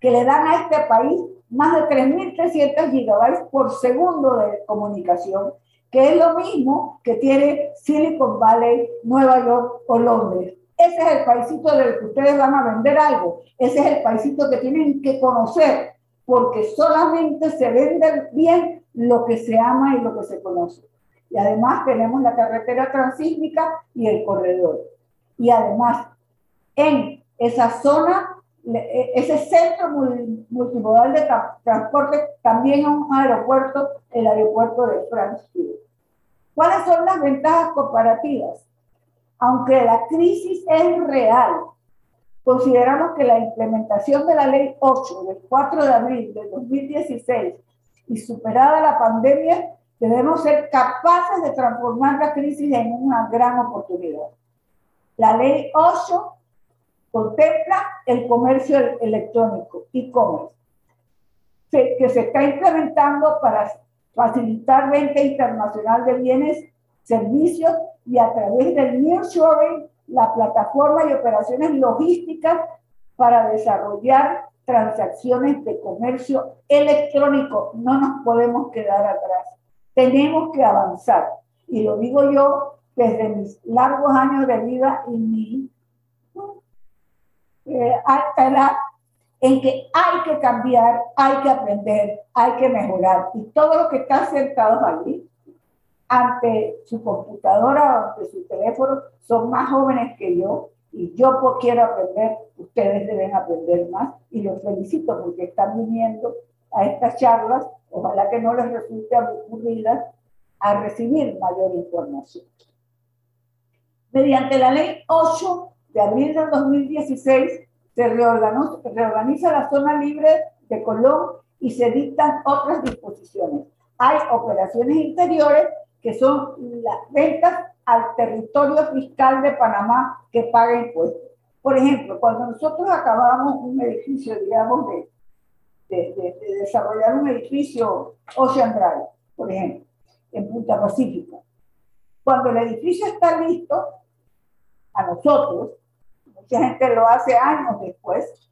que le dan a este país más de 3.300 gigabytes por segundo de comunicación, que es lo mismo que tiene Silicon Valley, Nueva York o Londres. Ese es el paisito del que ustedes van a vender algo. Ese es el paisito que tienen que conocer, porque solamente se vende bien lo que se ama y lo que se conoce. Y además tenemos la carretera transísmica y el corredor. Y además, en esa zona, ese centro multimodal de transporte, también es un aeropuerto, el aeropuerto de Frankfurt. ¿Cuáles son las ventajas comparativas? Aunque la crisis es real, consideramos que la implementación de la ley 8 del 4 de abril de 2016 y superada la pandemia, debemos ser capaces de transformar la crisis en una gran oportunidad. La ley 8 contempla el comercio electrónico, e-commerce, que se está implementando para facilitar venta internacional de bienes, servicios y a través del Nearshoring, la plataforma y operaciones logísticas para desarrollar transacciones de comercio electrónico. No nos podemos quedar atrás. Tenemos que avanzar. Y lo digo yo desde mis largos años de vida y mi eh, edad, en que hay que cambiar, hay que aprender, hay que mejorar. Y todo lo que está sentado allí ante su computadora o ante su teléfono son más jóvenes que yo y yo quiero aprender, ustedes deben aprender más y los felicito porque están viniendo a estas charlas, ojalá que no les resulte aburridas, a recibir mayor información. Mediante la ley 8 de abril del 2016 se reorganiza la zona libre de Colón y se dictan otras disposiciones. Hay operaciones interiores que son las ventas al territorio fiscal de Panamá que paga impuestos. Por ejemplo, cuando nosotros acabamos un edificio, digamos, de, de, desarrollar un edificio Ocean Drive, por ejemplo, en Punta Pacífica, cuando el edificio está listo, a nosotros, mucha gente lo hace años después,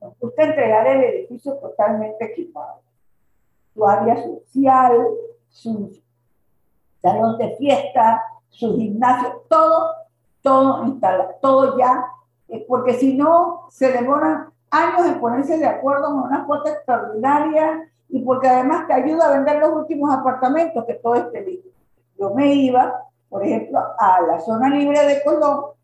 nos gusta entregar el edificio totalmente equipado. Su área social, su salón de fiesta, su gimnasio, todo, todo instalado, todo ya eh, porque si no, se demoran años en ponerse de acuerdo con una cuota extraordinaria y porque además te ayuda a vender los últimos apartamentos, que todo esté listo. Yo me iba, por ejemplo, a la zona libre de Colón,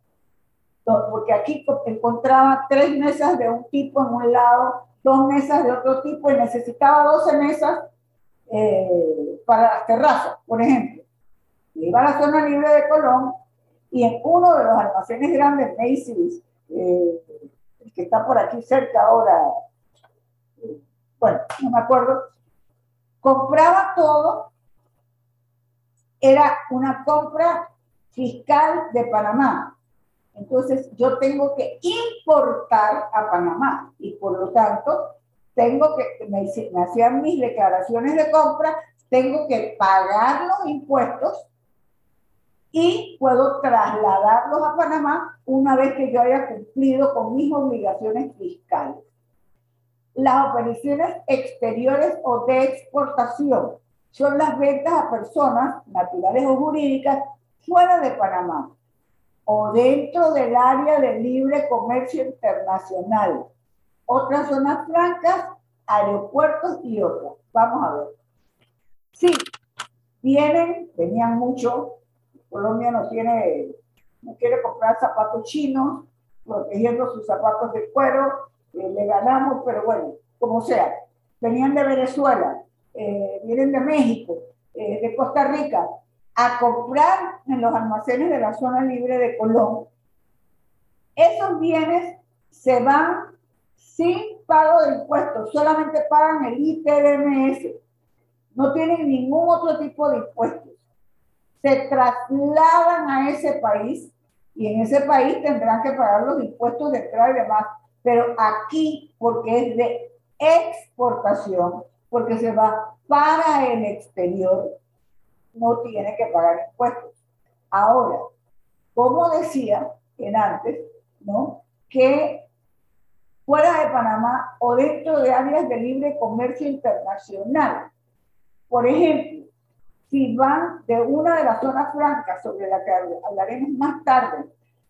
porque aquí encontraba tres mesas de un tipo en un lado, dos mesas de otro tipo y necesitaba 12 mesas eh, para las terrazas, por ejemplo. iba a la zona libre de Colón y en uno de los almacenes grandes, Macy's, eh, que está por aquí cerca ahora, bueno, no me acuerdo, compraba todo, era una compra fiscal de Panamá. Entonces yo tengo que importar a Panamá y por lo tanto tengo que, me, me hacían mis declaraciones de compra, tengo que pagar los impuestos y puedo trasladarlos a Panamá una vez que yo haya cumplido con mis obligaciones fiscales. Las operaciones exteriores o de exportación son las ventas a personas naturales o jurídicas fuera de Panamá o dentro del área de libre comercio internacional. Otras zonas francas, aeropuertos y otras. Vamos a ver. Sí, vienen, venían mucho Colombia no tiene, no quiere comprar zapatos chinos, protegiendo sus zapatos de cuero, eh, le ganamos, pero bueno, como sea. Venían de Venezuela, eh, vienen de México, eh, de Costa Rica, a comprar en los almacenes de la zona libre de Colón. Esos bienes se van sin pago de impuestos, solamente pagan el ITDMS. No tienen ningún otro tipo de impuestos se trasladan a ese país y en ese país tendrán que pagar los impuestos de entrada y demás. Pero aquí, porque es de exportación, porque se va para el exterior, no tiene que pagar impuestos. Ahora, como decía en antes, ¿no? Que fuera de Panamá o dentro de áreas de libre comercio internacional. Por ejemplo, si van de una de las zonas francas, sobre la que hablaremos más tarde,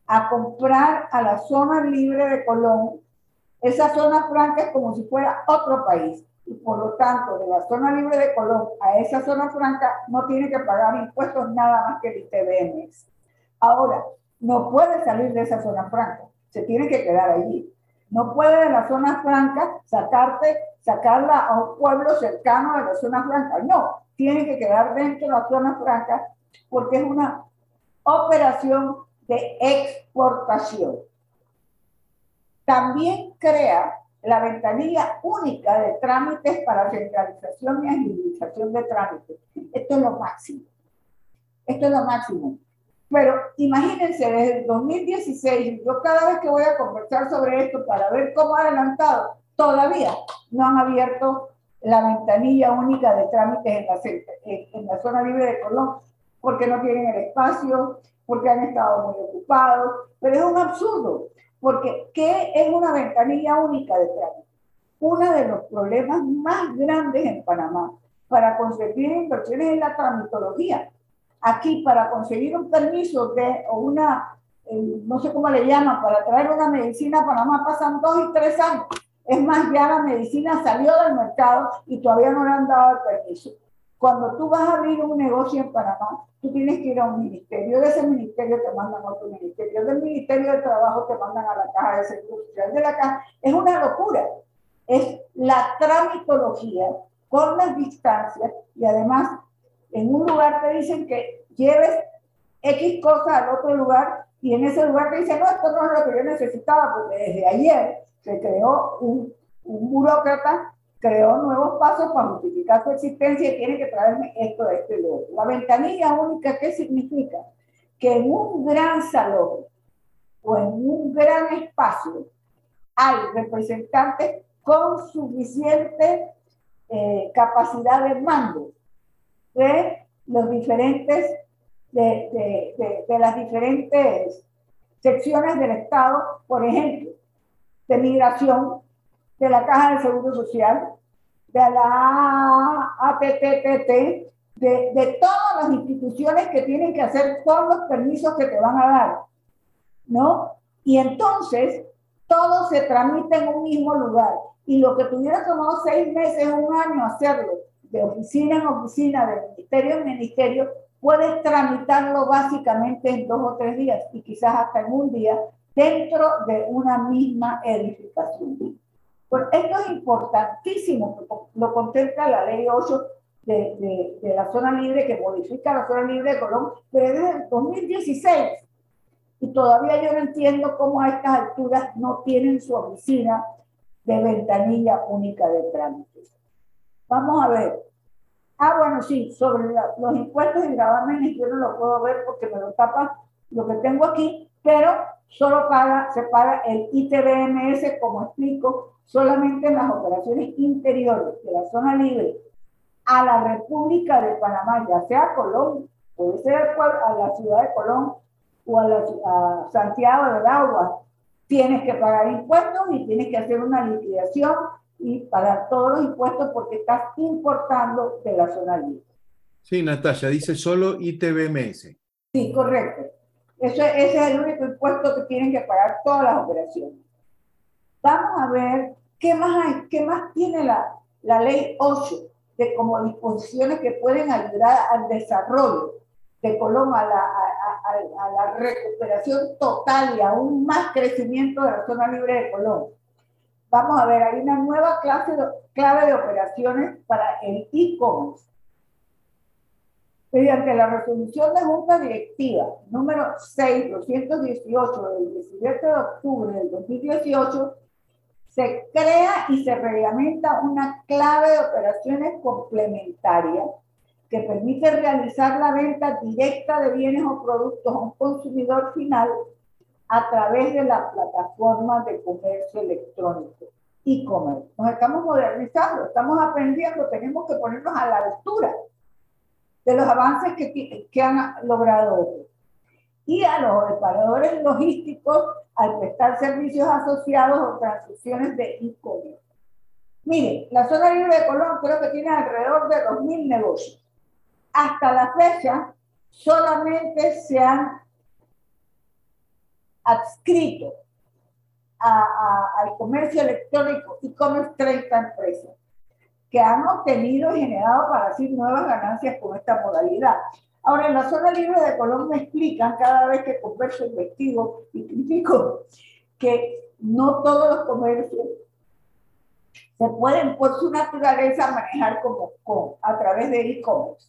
a comprar a la zona libre de Colón, esa zona franca es como si fuera otro país. Y por lo tanto, de la zona libre de Colón a esa zona franca no tiene que pagar impuestos nada más que el ITBM. Ahora, no puede salir de esa zona franca, se tiene que quedar allí. No puede de la zona franca sacarte, sacarla a un pueblo cercano de la zona franca. No, tiene que quedar dentro de la zona franca porque es una operación de exportación. También crea la ventanilla única de trámites para centralización y agilización de trámites. Esto es lo máximo. Esto es lo máximo. Pero imagínense, desde el 2016, yo cada vez que voy a conversar sobre esto para ver cómo ha adelantado, todavía no han abierto la ventanilla única de trámites en la, en la zona libre de Colón, porque no tienen el espacio, porque han estado muy ocupados, pero es un absurdo, porque ¿qué es una ventanilla única de trámites? Uno de los problemas más grandes en Panamá para conseguir inversiones en la tramitología. Aquí, para conseguir un permiso de, o una, eh, no sé cómo le llaman, para traer una medicina a Panamá pasan dos y tres años. Es más, ya la medicina salió del mercado y todavía no le han dado el permiso. Cuando tú vas a abrir un negocio en Panamá, tú tienes que ir a un ministerio, de ese ministerio te mandan a otro ministerio, del ministerio de trabajo te mandan a la caja de seguro social de la caja. Es una locura. Es la tramitología con las distancias y además en un lugar te dicen que lleves X cosas al otro lugar y en ese lugar te dicen, no, esto no es lo que yo necesitaba porque desde ayer se creó un, un burócrata, creó nuevos pasos para justificar su existencia y tiene que traerme esto, esto y lo otro. La ventanilla única, ¿qué significa? Que en un gran salón o en un gran espacio hay representantes con suficiente eh, capacidad de mando de los diferentes de, de, las diferentes secciones del Estado, por ejemplo, de migración, de la Caja de Seguro Social, de la APTPT, de, de todas las instituciones que tienen que hacer todos los permisos que te van a dar, ¿no? Y entonces todo se tramita en un mismo lugar. Y lo que tuviera tomado seis meses, un año hacerlo, de oficina en oficina, de ministerio en ministerio, puedes tramitarlo básicamente en dos o tres días y quizás hasta en un día dentro de una misma edificación. Pues esto es importantísimo, lo contempla la ley 8 de, de, la zona libre que modifica la zona libre de Colón, desde el 2016. Y todavía yo no entiendo cómo a estas alturas no tienen su oficina de ventanilla única de trámites. Vamos a ver. Ah, bueno, sí, sobre los impuestos y gravámenes yo no lo puedo ver porque me lo tapa lo que tengo aquí, pero solo paga, se paga el ITBMS, como explico, solamente en las operaciones interiores de la zona libre a la República de Panamá, ya sea Colón, puede ser a la ciudad de Colón o a, la, Santiago del Agua, tienes que pagar impuestos y tienes que hacer una liquidación y pagar todos los impuestos porque estás importando de la zona libre. Sí, Natalia, dice solo ITBMS. Sí, correcto. Eso, ese es el único impuesto que tienen que pagar todas las operaciones. Vamos a ver qué más qué más tiene la, la ley 8 de como disposiciones que pueden ayudar al desarrollo de Colón, a la, recuperación total y aún más crecimiento de la zona libre de Colón. Vamos a ver, hay una nueva clase clave de operaciones para el e-commerce. Mediante la resolución de Junta Directiva número 6218 del 17 de octubre del 2018, se crea y se reglamenta una clave de operaciones complementaria que permite realizar la venta directa de bienes o productos a un consumidor final a través de la plataforma de comercio electrónico, e-commerce. Nos estamos modernizando, estamos aprendiendo, tenemos que ponernos a la altura de los avances que, que han logrado otros. Y a los operadores logísticos al prestar servicios asociados o transacciones de e-commerce. Miren, la zona libre de Colón creo que tiene alrededor de 2.000 negocios. Hasta la fecha, solamente se han adscrito al comercio electrónico e-commerce 30 empresas que han obtenido y generado para sí nuevas ganancias con esta modalidad. Ahora, en la zona libre de Colón me explican cada vez que converso, investigo y critico que no todos los comercios se pueden por su naturaleza manejar como, a través de e-commerce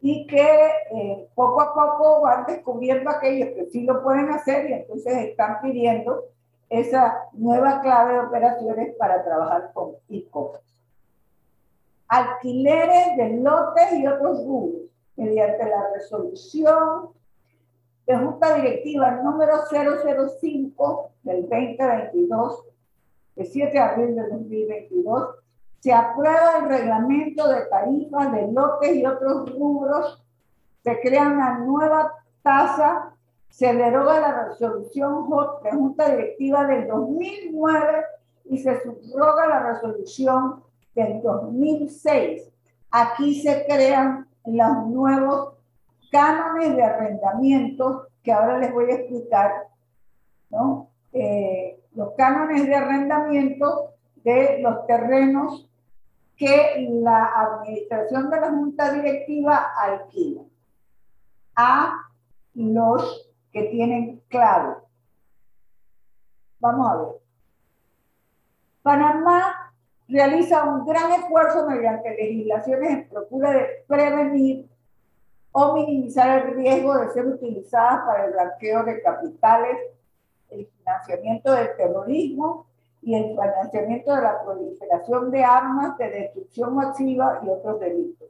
y que eh, poco a poco van descubriendo aquellos que sí lo pueden hacer y entonces están pidiendo esa nueva clave de operaciones para trabajar con e-commerce. Alquileres de lotes y otros rubros mediante la resolución de Junta Directiva número 005 del 2022, de 7 de abril de 2022, se aprueba el reglamento de tarifas de lotes y otros rubros, se crea una nueva tasa, se deroga la resolución de Junta Directiva del 2009 y se subroga la resolución del 2006. Aquí se crean los nuevos cánones de arrendamiento que ahora les voy a explicar. Eh, los cánones de arrendamiento de los terrenos que la administración de la junta directiva alquila a los que tienen clave. Vamos a ver. Panamá realiza un gran esfuerzo mediante legislaciones en procura de prevenir o minimizar el riesgo de ser utilizadas para el blanqueo de capitales, el financiamiento del terrorismo y el financiamiento de la proliferación de armas de destrucción masiva y otros delitos.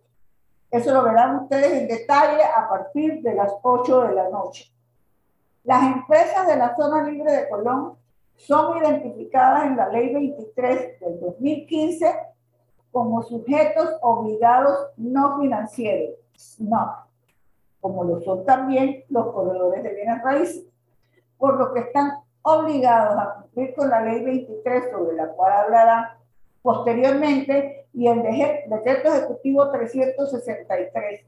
Eso lo verán ustedes en detalle a partir de las 8 de la noche. Las empresas de la zona libre de Colón son identificadas en la ley 23 del 2015 como sujetos obligados no financieros, no, como lo son también los corredores de bienes raíces, por lo que están obligados a cumplir con la ley 23 sobre la cual hablarán posteriormente y el decreto ejecutivo 363,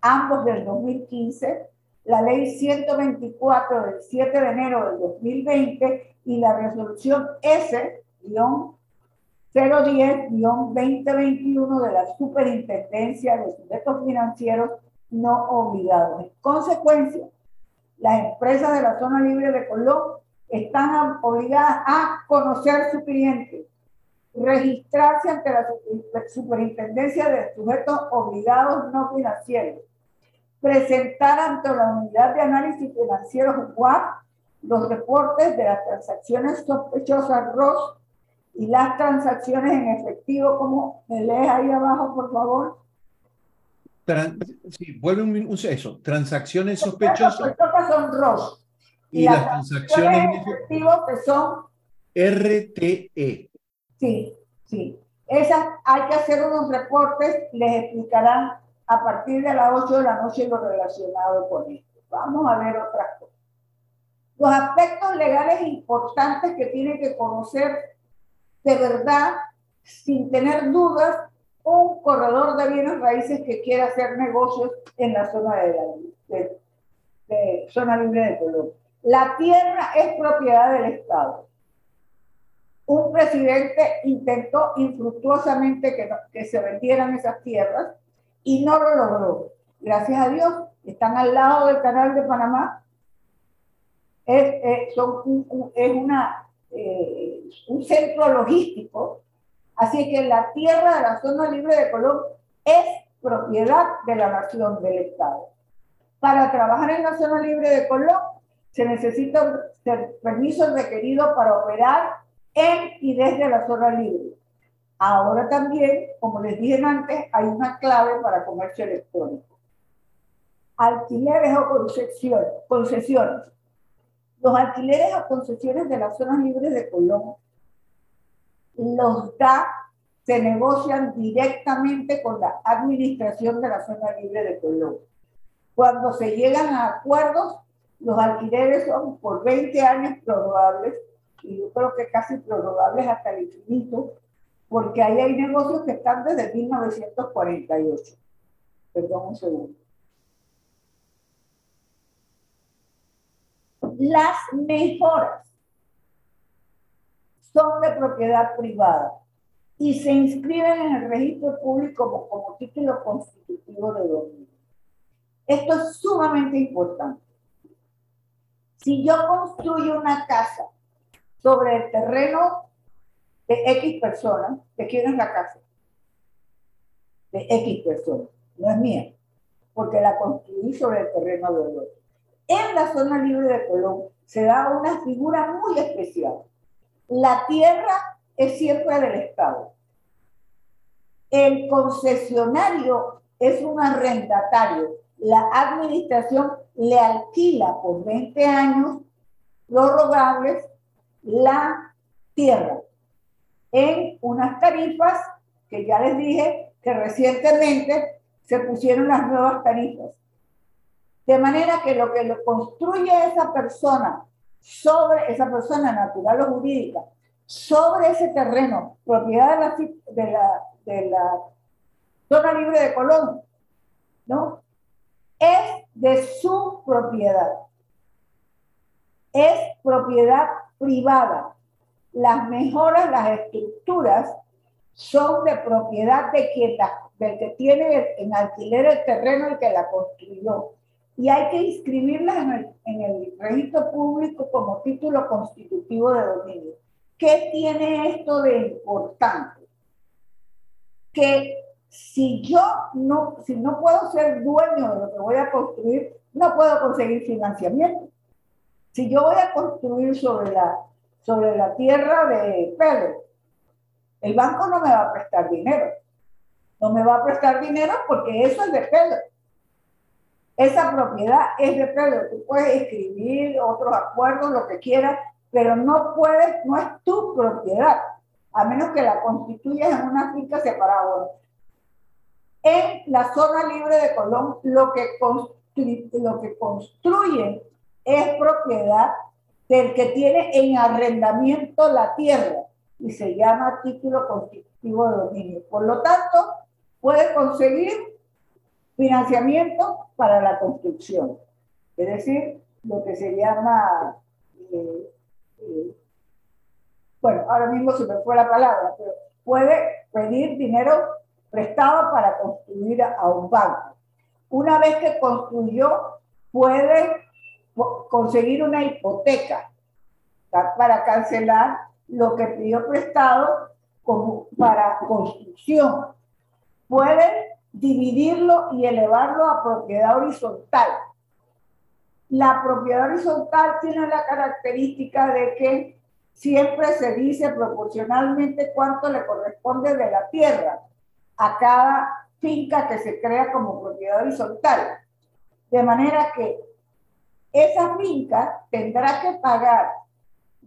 ambos del 2015, la ley 124 del 7 de enero del 2020 y la resolución S-010-2021 de la Superintendencia de Sujetos Financieros No Obligados. En consecuencia, las empresas de la zona libre de Colón están obligadas a conocer su cliente, registrarse ante la Superintendencia de Sujetos Obligados No Financieros, presentar ante la Unidad de Análisis Financiero UAP los reportes de las transacciones sospechosas ROS y las transacciones en efectivo, como me lees ahí abajo, por favor. sí, vuelve un, un eso, transacciones sospechosas. Sospechosas son ROS. Y, las, transacciones, en efectivo que son RTE. Sí, sí. Esas hay que hacer unos reportes, les explicarán a partir de las 8 de la noche lo relacionado con esto. Vamos a ver otras. Los aspectos legales importantes que tiene que conocer de verdad, sin tener dudas, un corredor de bienes raíces que quiera hacer negocios en la zona de, la, de, zona libre de Colombia. La tierra es propiedad del Estado. Un presidente intentó infructuosamente que, que se vendieran esas tierras y no lo logró. Gracias a Dios, están al lado del canal de Panamá. Es, son un, es una, eh, un centro logístico. Así que la tierra de la zona libre de Colón es propiedad de la nación, del Estado. Para trabajar en la zona libre de Colón se necesita permiso requerido para operar en y desde la zona libre. Ahora también, como les dije antes, hay una clave para comercio electrónico. Alquileres o concesiones. Los alquileres o concesiones de las zonas libres de Colón los da, se negocian directamente con la administración de la zona libre de Colón. Cuando se llegan a acuerdos, los alquileres son por 20 años prorrogables, y yo creo que casi prorrogables hasta el infinito, porque ahí hay negocios que están desde 1948. Perdón un segundo. Las mejoras son de propiedad privada y se inscriben en el registro público como, título constitutivo de dominio. Esto es sumamente importante. Si yo construyo una casa sobre el terreno de X personas, ¿de quién es la casa? De X personas, no es mía, porque la construí sobre el terreno de otro. En la zona libre de Colón se da una figura muy especial. La tierra es siempre del Estado. El concesionario es un arrendatario. La administración le alquila por 20 años prorrogables la tierra en unas tarifas que ya les dije que recientemente se pusieron las nuevas tarifas. De manera que lo que lo construye esa persona sobre esa persona natural o jurídica, sobre ese terreno, propiedad de la, de la, la zona libre de Colón, ¿no? Es de su propiedad. Es propiedad privada las mejoras, las estructuras son de propiedad de quien del que tiene en alquiler el terreno y que la construyó. Y hay que inscribirlas en el, en el registro público como título constitutivo de dominio. ¿Qué tiene esto de importante? Que si yo no, si no puedo ser dueño de lo que voy a construir, no puedo conseguir financiamiento. Si yo voy a construir sobre la sobre la tierra de Pedro. El banco no me va a prestar dinero. No me va a prestar dinero porque eso es de Pedro. Esa propiedad es de predio. Tú puedes escribir otros acuerdos, lo que quieras, pero no puedes, no es tu propiedad, a menos que la constituyas en una finca separada. En la zona libre de Colón, lo que, lo que construyen es propiedad del que tiene en arrendamiento la tierra y se llama título constitutivo de dominio. Por lo tanto, puede conseguir financiamiento para la construcción, es decir, lo que se llama, eh, eh, bueno, ahora mismo se me fue la palabra, pero puede pedir dinero prestado para construir a un banco. Una vez que construyó, puede conseguir una hipoteca para cancelar lo que pidió prestado como para construcción. Puede dividirlo y elevarlo a propiedad horizontal. La propiedad horizontal tiene la característica de que siempre se dice proporcionalmente cuánto le corresponde de la tierra a cada finca que se crea como propiedad horizontal. De manera que esa finca tendrá que pagar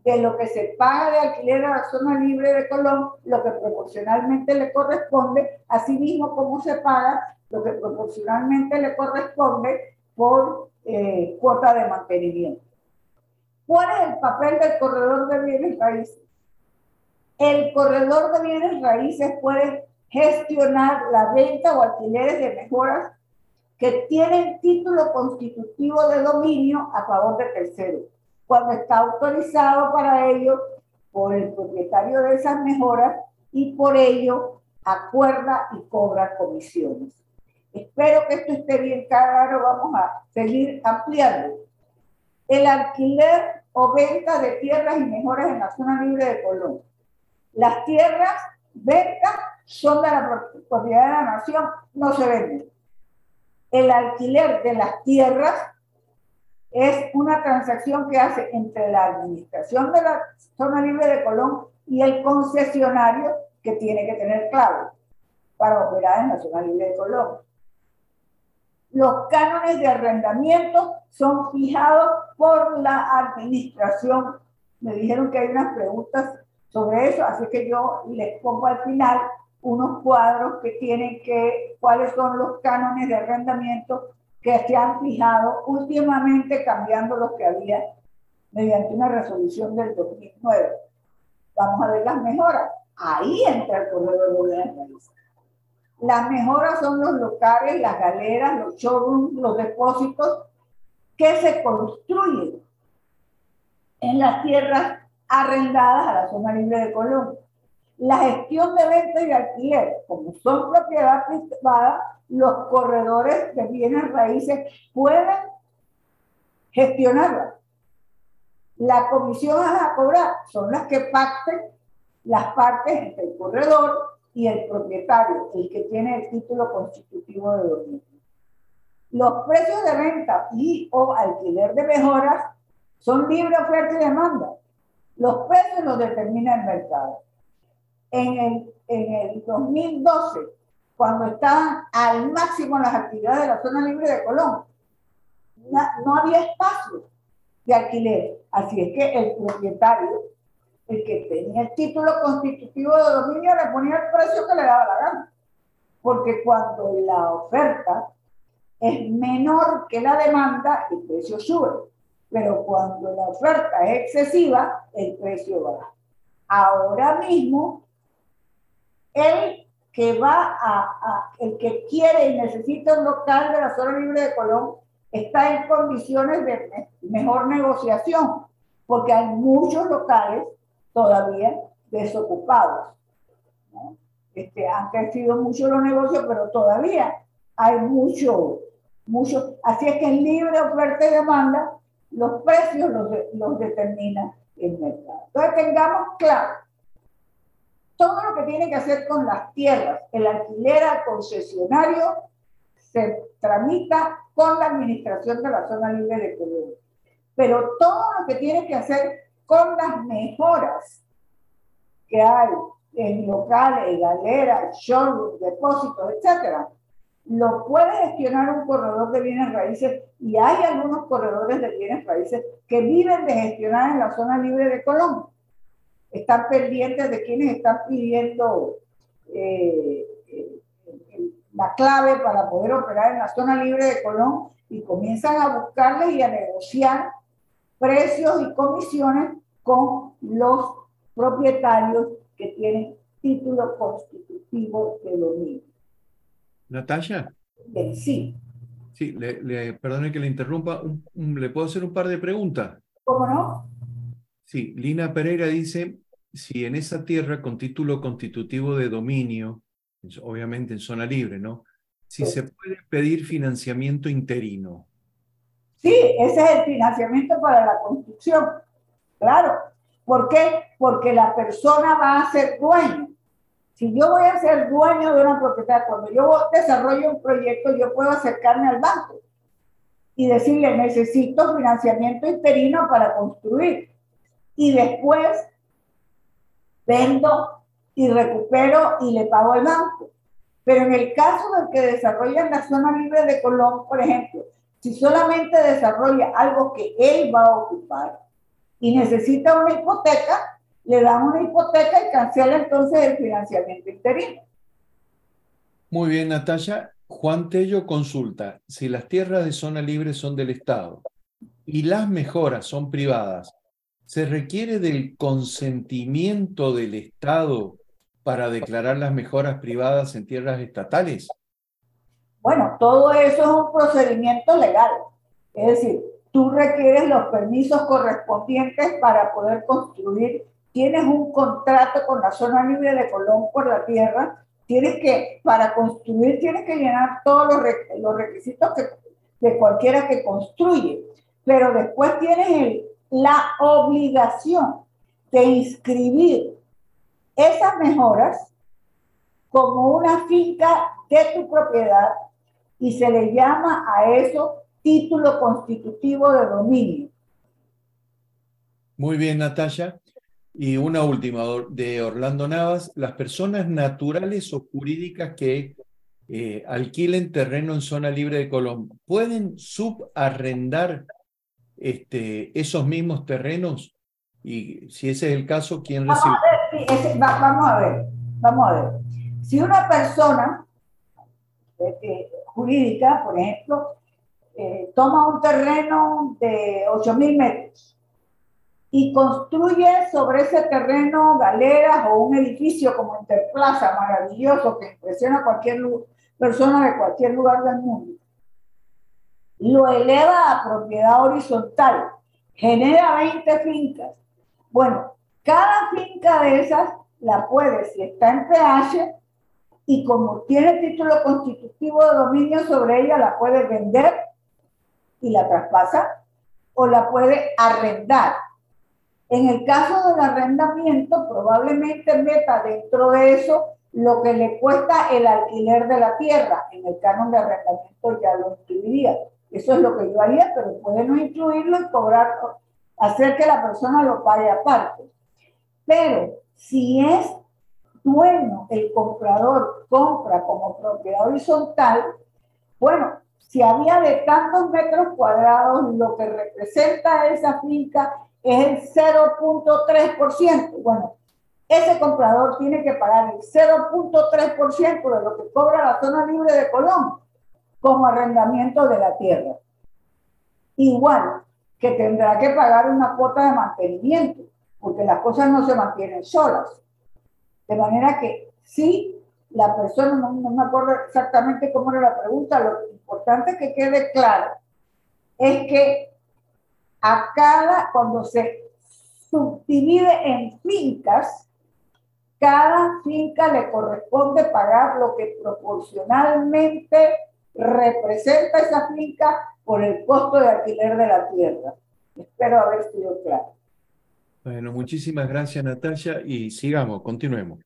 de lo que se paga de alquiler a la zona libre de Colón, lo que proporcionalmente le corresponde, así mismo como se paga lo que proporcionalmente le corresponde por eh, cuota de mantenimiento. ¿Cuál es el papel del corredor de bienes raíces? El corredor de bienes raíces puede gestionar la venta o alquileres de mejoras que tienen título constitutivo de dominio a favor de terceros cuando está autorizado para ello por el propietario de esas mejoras y por ello acuerda y cobra comisiones. Espero que esto esté bien claro, vamos a seguir ampliando. El alquiler o venta de tierras y mejoras en la zona libre de Colón. Las tierras ventas son de la propiedad de la nación, no se venden. El alquiler de las tierras es una transacción que hace entre la administración de la zona libre de Colón y el concesionario que tiene que tener clave para operar en la zona libre de Colón. Los cánones de arrendamiento son fijados por la administración. Me dijeron que hay unas preguntas sobre eso, así que yo les pongo al final unos cuadros que tienen que, cuáles son los cánones de arrendamiento que se han fijado últimamente cambiando los que había mediante una resolución del 2009. Vamos a ver las mejoras. Ahí entra el corredor de. Las mejoras son los locales, las galeras, los showrooms, los depósitos que se construyen en las tierras arrendadas a la zona libre de Colón. La gestión de venta y alquiler, como son propiedad privada, los corredores de bienes raíces pueden gestionarla. La comisión a cobrar son las que pacten las partes entre el corredor y el propietario, el que tiene el título constitutivo de dominio. Los precios de venta y o alquiler de mejoras son libre oferta y demanda. Los precios los determina el mercado. En el, en el 2012, cuando estaban al máximo las actividades de la zona libre de Colón. No, había espacio de alquiler. Así es que el propietario, el que tenía el título constitutivo de dominio, le ponía el precio que le daba la gana. Porque cuando la oferta es menor que la demanda, el precio sube. Pero cuando la oferta es excesiva, el precio baja. Ahora mismo, el que va a, el que quiere y necesita un local de la zona libre de Colón está en condiciones de mejor negociación, porque hay muchos locales todavía desocupados. Este, han crecido mucho los negocios, pero todavía hay mucho, mucho. Así es que en libre oferta y demanda, los precios los, los determina el mercado. Entonces tengamos claro todo lo que tiene que hacer con las tierras, el alquiler al concesionario, se tramita con la administración de la zona libre de Colón. Pero todo lo que tiene que hacer con las mejoras que hay en locales, galeras, showrooms, depósitos, etc., lo puede gestionar un corredor de bienes raíces y hay algunos corredores de bienes raíces que viven de gestionar en la zona libre de Colón. Están pendientes de quienes están pidiendo eh, eh, la clave para poder operar en la zona libre de Colón y comienzan a buscarles y a negociar precios y comisiones con los propietarios que tienen título constitutivo de dominio. Natalia. sí. Sí, le, perdone que le interrumpa. ¿Le puedo hacer un par de preguntas? ¿Cómo no? Sí, Lina Pereira dice, si en esa tierra con título constitutivo de dominio, obviamente en zona libre, ¿no? Si se puede pedir financiamiento interino. Sí, ese es el financiamiento para la construcción. Claro. ¿Por qué? Porque la persona va a ser dueño. Si yo voy a ser dueño de una propiedad, cuando yo desarrollo un proyecto, yo puedo acercarme al banco y decirle, necesito financiamiento interino para construir. Y después vendo y recupero y le pago al banco. Pero en el caso del que desarrolla la zona libre de Colón, por ejemplo, si solamente desarrolla algo que él va a ocupar y necesita una hipoteca, le dan una hipoteca y cancela entonces el financiamiento interino. Muy bien, Natalia. Juan Tello consulta, si las tierras de zona libre son del Estado y las mejoras son privadas, ¿se requiere del consentimiento del Estado para declarar las mejoras privadas en tierras estatales? Bueno, todo eso es un procedimiento legal. Es decir, tú requieres los permisos correspondientes para poder construir tienes un contrato con la zona libre de Colón por la tierra, tienes que, para construir, tienes que llenar todos los, los requisitos que, de cualquiera que construye, pero después tienes la obligación de inscribir esas mejoras como una finca de tu propiedad y se le llama a eso título constitutivo de dominio. Muy bien, Natalia. Y una última de Orlando Navas, las personas naturales o jurídicas que eh, alquilen terreno en zona libre de Colombia, ¿pueden subarrendar este, esos mismos terrenos? Y si ese es el caso, ¿quién recibe? Vamos a ver, vamos a ver. Si una persona este, jurídica, por ejemplo, eh, toma un terreno de 8.000 metros y construye sobre ese terreno galeras o un edificio como Interplaza, maravilloso, que impresiona a cualquier persona de cualquier lugar del mundo. Lo eleva a propiedad horizontal, genera 20 fincas. Bueno, cada finca de esas la puede, si está en PH, y como tiene título constitutivo de dominio sobre ella, la puede vender y la traspasa, o la puede arrendar en el caso del arrendamiento, probablemente meta dentro de eso lo que le cuesta el alquiler de la tierra. En el canon de arrendamiento ya lo incluiría. Eso es lo que yo haría, pero puede no incluirlo y cobrar, hacer que la persona lo pague aparte. Pero si es dueño, el comprador compra como propiedad horizontal, bueno, si había de tantos metros cuadrados, lo que representa esa finca es el 0.3%. Bueno, ese comprador tiene que pagar el 0.3% de lo que cobra la zona libre de Colón como arrendamiento de la tierra. Igual que tendrá que pagar una cuota de mantenimiento, porque las cosas no se mantienen solas. De manera que sí, la persona, no, no me acuerdo exactamente cómo era la pregunta, lo importante que quede claro es que a cada, cuando se subdivide en fincas, cada finca le corresponde pagar lo que proporcionalmente representa esa finca por el costo de alquiler de la tierra. Espero haber sido claro. Bueno, muchísimas gracias Natalia y sigamos, continuemos.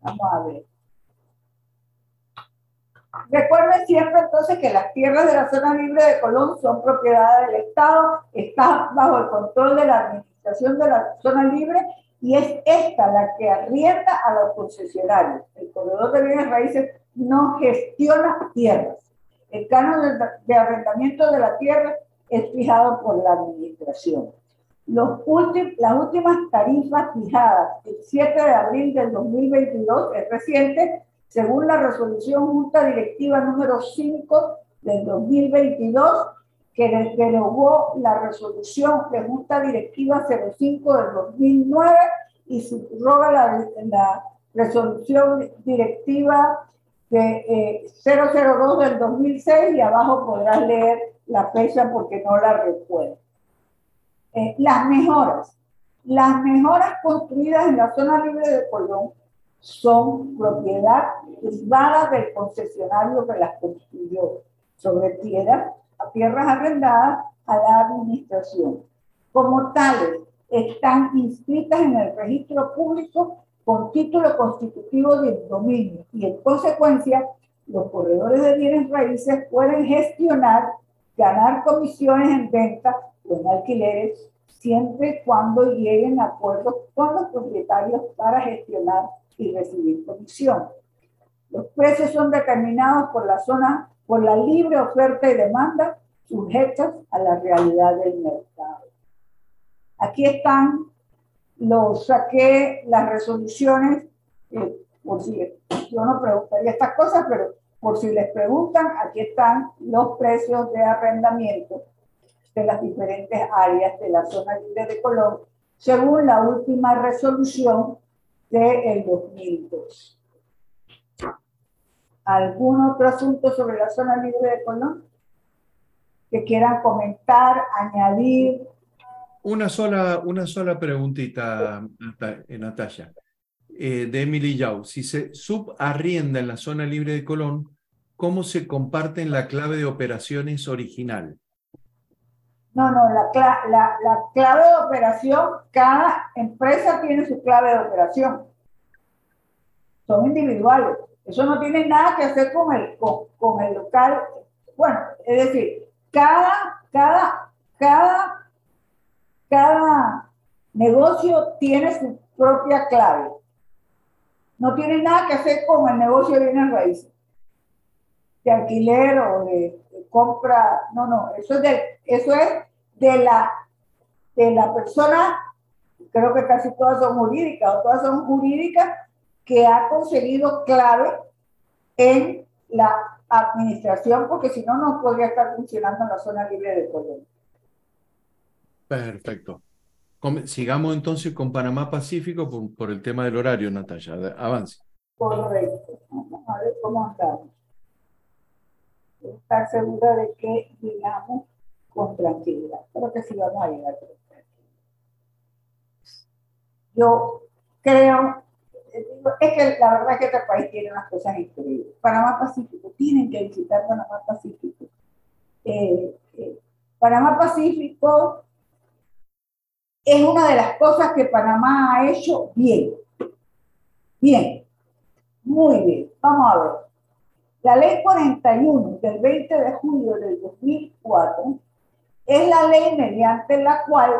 Vamos a ver. Recuerden siempre entonces que las tierras de la zona libre de Colón son propiedad del Estado, están bajo el control de la administración de la zona libre y es esta la que arrienda a los concesionarios. El corredor de bienes raíces no gestiona tierras. El canon de, arrendamiento de la tierra es fijado por la administración. Los las últimas tarifas fijadas el 7 de abril del 2022, es reciente, según la resolución Junta Directiva número 5 del 2022, que derogó la resolución de Junta Directiva 05 del 2009 y subroga la, la resolución directiva de 002 eh, del 2006 y abajo podrás leer la fecha porque no la recuerdo. Eh, las mejoras. Las mejoras construidas en la zona libre de Colón son propiedad privada del concesionario que las construyó sobre tierra, a tierras arrendadas a la administración. Como tales, están inscritas en el registro público con título constitutivo del dominio y en consecuencia los corredores de bienes raíces pueden gestionar, ganar comisiones en venta o en alquileres siempre y cuando lleguen a acuerdos con los propietarios para gestionar y recibir comisión. Los precios son determinados por la zona, por la libre oferta y demanda sujetas a la realidad del mercado. Aquí están los saqué las resoluciones, eh, por si yo no preguntaría estas cosas, pero por si les preguntan, aquí están los precios de arrendamiento de las diferentes áreas de la zona libre de Colón, según la última resolución del 2002. ¿Algún otro asunto sobre la zona libre de Colón que quieran comentar, añadir, una sola, una sola preguntita, Natalia. Eh, de Emily Yao. Si se subarrienda en la zona libre de Colón, ¿cómo se comparten la clave de operaciones original? No, no, la, la, la, clave de operación, cada empresa tiene su clave de operación. Son individuales. Eso no tiene nada que hacer con el, con, con el local. Bueno, es decir, cada, cada, cada cada negocio tiene su propia clave. No tiene nada que hacer con el negocio de bienes raíces, de alquiler o de, compra. No, no, eso es, de, eso es de, la, de la persona, creo que casi todas son jurídicas o todas son jurídicas, que ha conseguido clave en la administración, porque si no, no podría estar funcionando en la zona libre de Colombia. Perfecto. Sigamos entonces con Panamá Pacífico por, el tema del horario, Natalia. Avance. Correcto. Vamos a ver cómo andamos. Estar segura de que llegamos con tranquilidad. Creo que sí vamos a llegar. Yo creo, es que la verdad es que este país tiene unas cosas increíbles. Panamá Pacífico, tienen que visitar Panamá Pacífico. Eh, eh, Panamá Pacífico es una de las cosas que Panamá ha hecho bien. Bien, muy bien. Vamos a ver. La ley 41 del 20 de julio del 2004 es la ley mediante la cual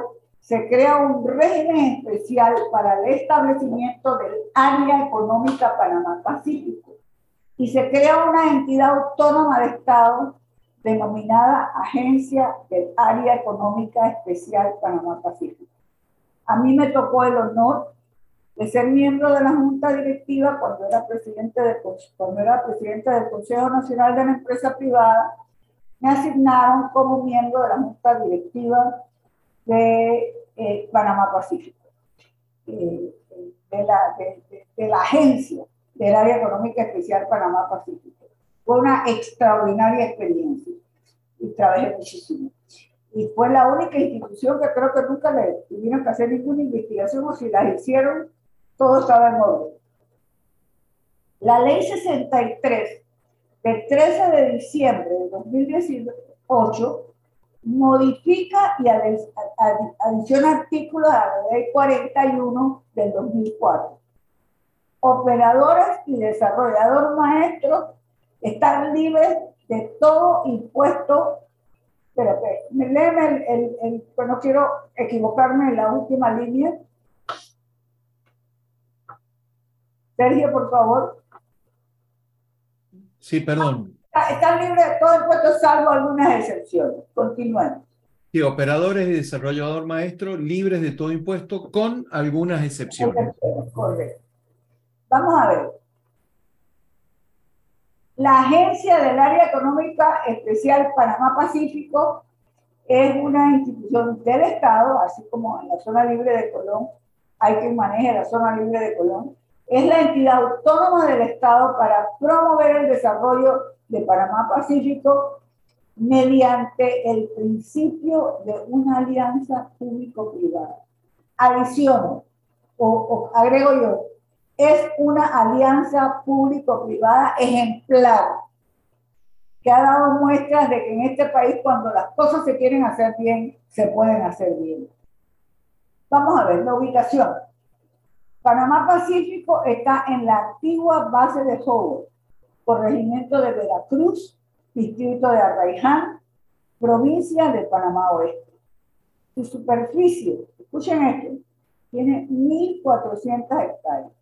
se crea un régimen especial para el establecimiento del área económica Panamá-Pacífico y se crea una entidad autónoma de Estado denominada Agencia del Área Económica Especial Panamá-Pacífico. A mí me tocó el honor de ser miembro de la Junta Directiva cuando era presidente, de, cuando era presidente del Consejo Nacional de la Empresa Privada. Me asignaron como miembro de la Junta Directiva de eh, Panamá Pacífico, eh, de, la, de la Agencia del Área Económica Especial Panamá Pacífico. Fue una extraordinaria experiencia y trabajé muchísimo y fue la única institución que creo que nunca le tuvieron que hacer ninguna investigación o si la hicieron, todo estaba en orden. La ley 63 del 13 de diciembre de 2018 modifica y adiciona artículos a la ley 41 del 2004. Operadores y desarrolladores maestros están libres de todo impuesto Espérate, léeme el, el, el, no quiero equivocarme en la última línea. Sergio, por favor. Sí, perdón. Están libres de todo impuesto salvo algunas excepciones. Continuemos. Sí, operadores y desarrollador maestro libres de todo impuesto con algunas excepciones. Correcto. Vamos a ver. La Agencia del Área Económica Especial Panamá Pacífico es una institución del Estado, así como en la zona libre de Colón hay quien maneje la zona libre de Colón. Es la entidad autónoma del Estado para promover el desarrollo de Panamá Pacífico mediante el principio de una alianza público-privada. Adiciono, o, agrego yo, es una alianza público-privada ejemplar que ha dado muestras de que en este país cuando las cosas se quieren hacer bien, se pueden hacer bien. Vamos a ver la ubicación. Panamá Pacífico está en la antigua base de Howard, corregimiento de Veracruz, distrito de Arraiján, provincia de Panamá Oeste. Su superficie, escuchen esto, tiene 1.400 hectáreas.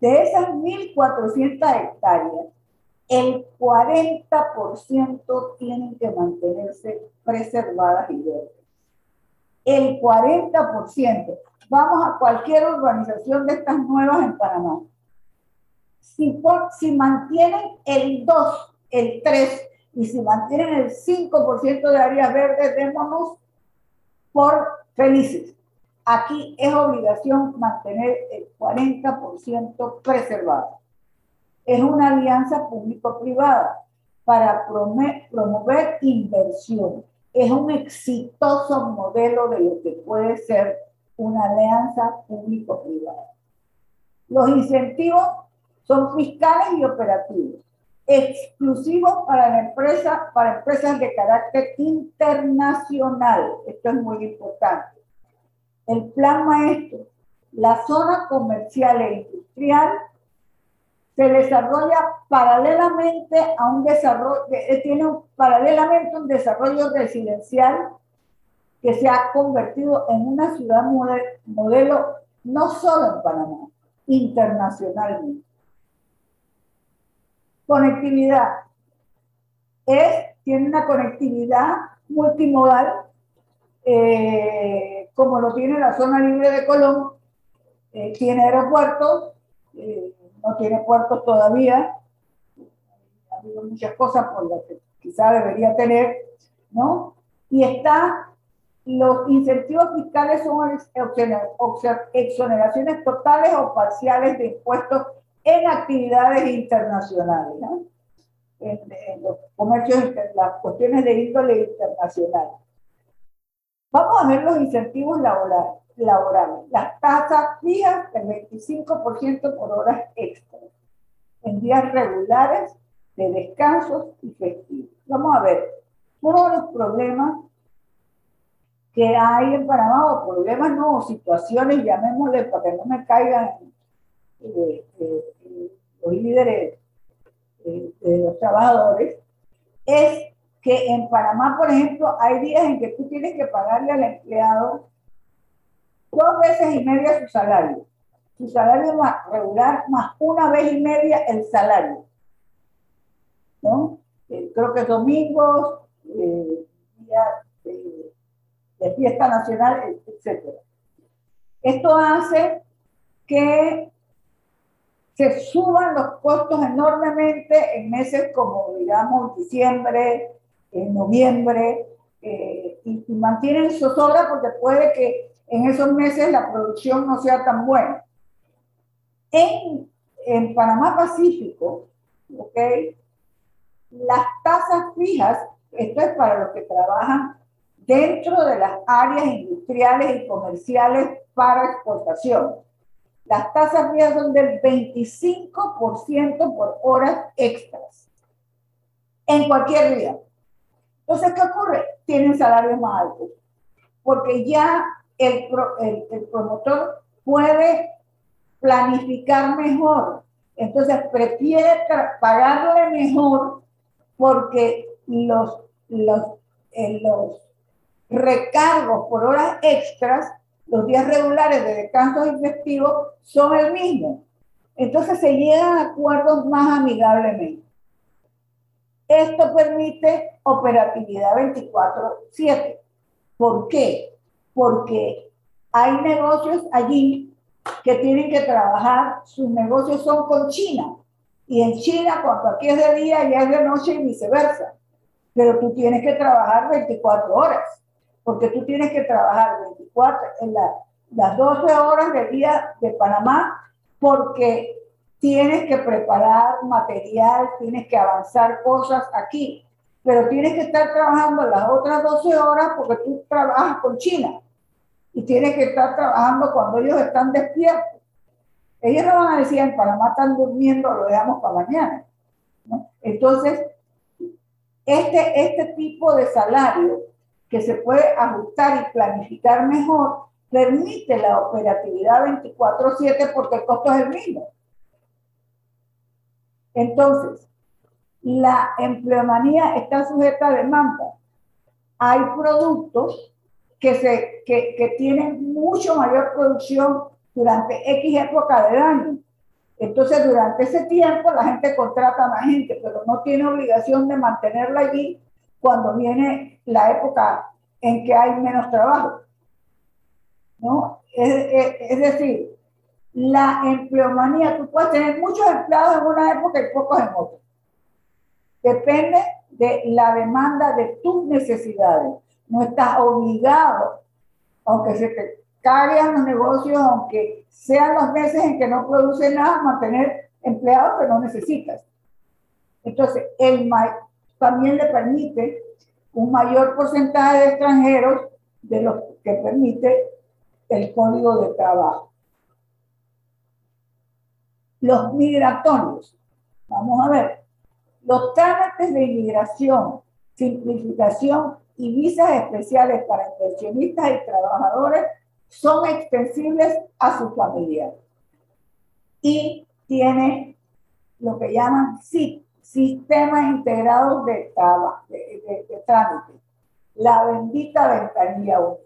De esas 1.400 hectáreas, el 40% tienen que mantenerse preservadas y verdes. El 40%. Vamos a cualquier urbanización de estas nuevas en Panamá. Si, si mantienen el 2 el 3 y si mantienen el 5% de áreas verdes, démonos por felices. Aquí es obligación mantener el 40% preservado. Es una alianza público-privada para promover inversión. Es un exitoso modelo de lo que puede ser una alianza público-privada. Los incentivos son fiscales y operativos exclusivo para la empresa, para empresas de carácter internacional. Esto es muy importante. El plan maestro, la zona comercial e industrial se desarrolla paralelamente a un desarrollo, eh, tiene paralelamente un desarrollo residencial que se ha convertido en una ciudad modelo no solo en Panamá, internacionalmente. Conectividad. Es, tiene una conectividad multimodal, eh, como lo tiene la zona libre de Colón. Eh, tiene aeropuertos, eh, no tiene puertos todavía. Ha habido muchas cosas por las que quizá debería tener, ¿no? Y está, los incentivos fiscales son exoneraciones totales o parciales de impuestos en actividades internacionales, ¿no? en, los comercios, en las cuestiones de índole internacional. Vamos a ver los incentivos laborales. laborales. Las tasas fijas del 25% por horas extras en días regulares de descansos y festivos. Vamos a ver todos los problemas que hay en Panamá, o problemas no, situaciones, llamémosle para que no me caigan eh, eh, los líderes eh, de los trabajadores, es que en Panamá, por ejemplo, hay días en que tú tienes que pagarle al empleado dos veces y media su salario. Su salario más regular más una vez y media el salario. ¿No? Eh, creo que domingos, eh, días de, de fiesta nacional, etc. Esto hace que se suban los costos enormemente en meses como, digamos, diciembre, en noviembre, eh, y, mantienen zozobra porque puede que en esos meses la producción no sea tan buena. En, en Panamá Pacífico, ¿ok? Las tasas fijas, esto es para los que trabajan dentro de las áreas industriales y comerciales para exportación las tasas mías son del 25% por horas extras en cualquier día. Entonces, ¿qué ocurre? Tienen salarios más altos, porque ya el, el, promotor puede planificar mejor. Entonces, prefiere pagarle mejor porque los, los, eh, los recargos por horas extras los días regulares de descanso y festivos son el mismo. Entonces se llegan a acuerdos más amigablemente. Esto permite operatividad 24/7. ¿Por qué? Porque hay negocios allí que tienen que trabajar, sus negocios son con China. Y en China, cuando aquí es de día, ya es de noche y viceversa. Pero tú tienes que trabajar 24 horas, porque tú tienes que trabajar 24 en las 12 horas del día de Panamá, porque tienes que preparar material, tienes que avanzar cosas aquí, pero tienes que estar trabajando las otras 12 horas porque tú trabajas con China y tienes que estar trabajando cuando ellos están despiertos. Ellos no van a decir, en Panamá están durmiendo, lo dejamos para mañana. Entonces, este, este tipo de salario que se puede ajustar y planificar mejor permite la operatividad 24/7 porque el costo es el mismo. Entonces, la empleomanía está sujeta a demanda. Hay productos que, se, que, que tienen mucho mayor producción durante X época de año. Entonces, durante ese tiempo la gente contrata a más gente, pero no tiene obligación de mantenerla allí cuando viene la época en que hay menos trabajo. ¿No? Es, es, es decir, la empleomanía, tú puedes tener muchos empleados en una época y pocos en otra. Depende de la demanda de tus necesidades. No estás obligado, aunque se te caigan los negocios, aunque sean los meses en que no produce nada, mantener empleados que no necesitas. Entonces, el también le permite un mayor porcentaje de extranjeros de los que permite el código de trabajo. Los migratorios. Vamos a ver. Los trámites de inmigración, simplificación y visas especiales para inversionistas y trabajadores son extensibles a sus familiares. Y tiene lo que llaman SIT, Sistemas Integrados de, de, Trámite, la bendita ventanilla única.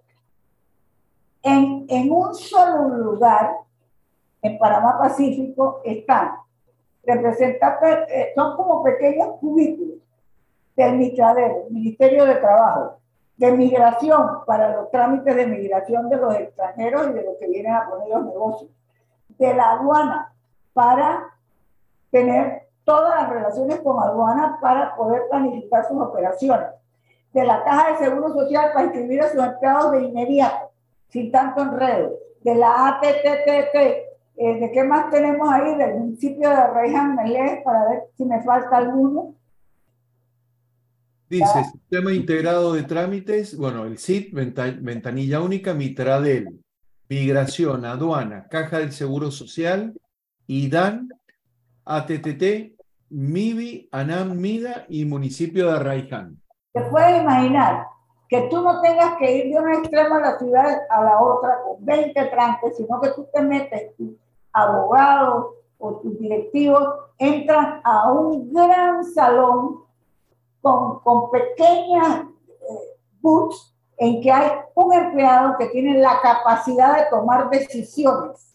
En, en un solo lugar en Panamá Pacífico están representantes, eh, son como pequeños cubículos del Mitradero, Ministerio de Trabajo, de migración para los trámites de migración de los extranjeros y de los que vienen a poner los negocios, de la aduana para tener todas las relaciones con aduana para poder planificar sus operaciones, de la Caja de Seguro Social para inscribir a sus empleados de inmediato, sin tanto enredo, de la ATTT eh, ¿De qué más tenemos ahí? Del municipio de Reiján Melés, para ver si me falta alguno. Dice, Sistema Integrado de Trámites, bueno, el SIT, Ventanilla Única, Mitradel, Migración, Aduana, Caja del Seguro Social, IDAN, ATTT, MIBI, ANAM, MIDA y Municipio de Arraiján. Te puedes imaginar que tú no tengas que ir de un extremo de la ciudad a la otra con 20 tranques, sino que tú te metes, tus abogados o tus directivos entran a un gran salón con, con pequeñas eh, en que hay un empleado que tiene la capacidad de tomar decisiones,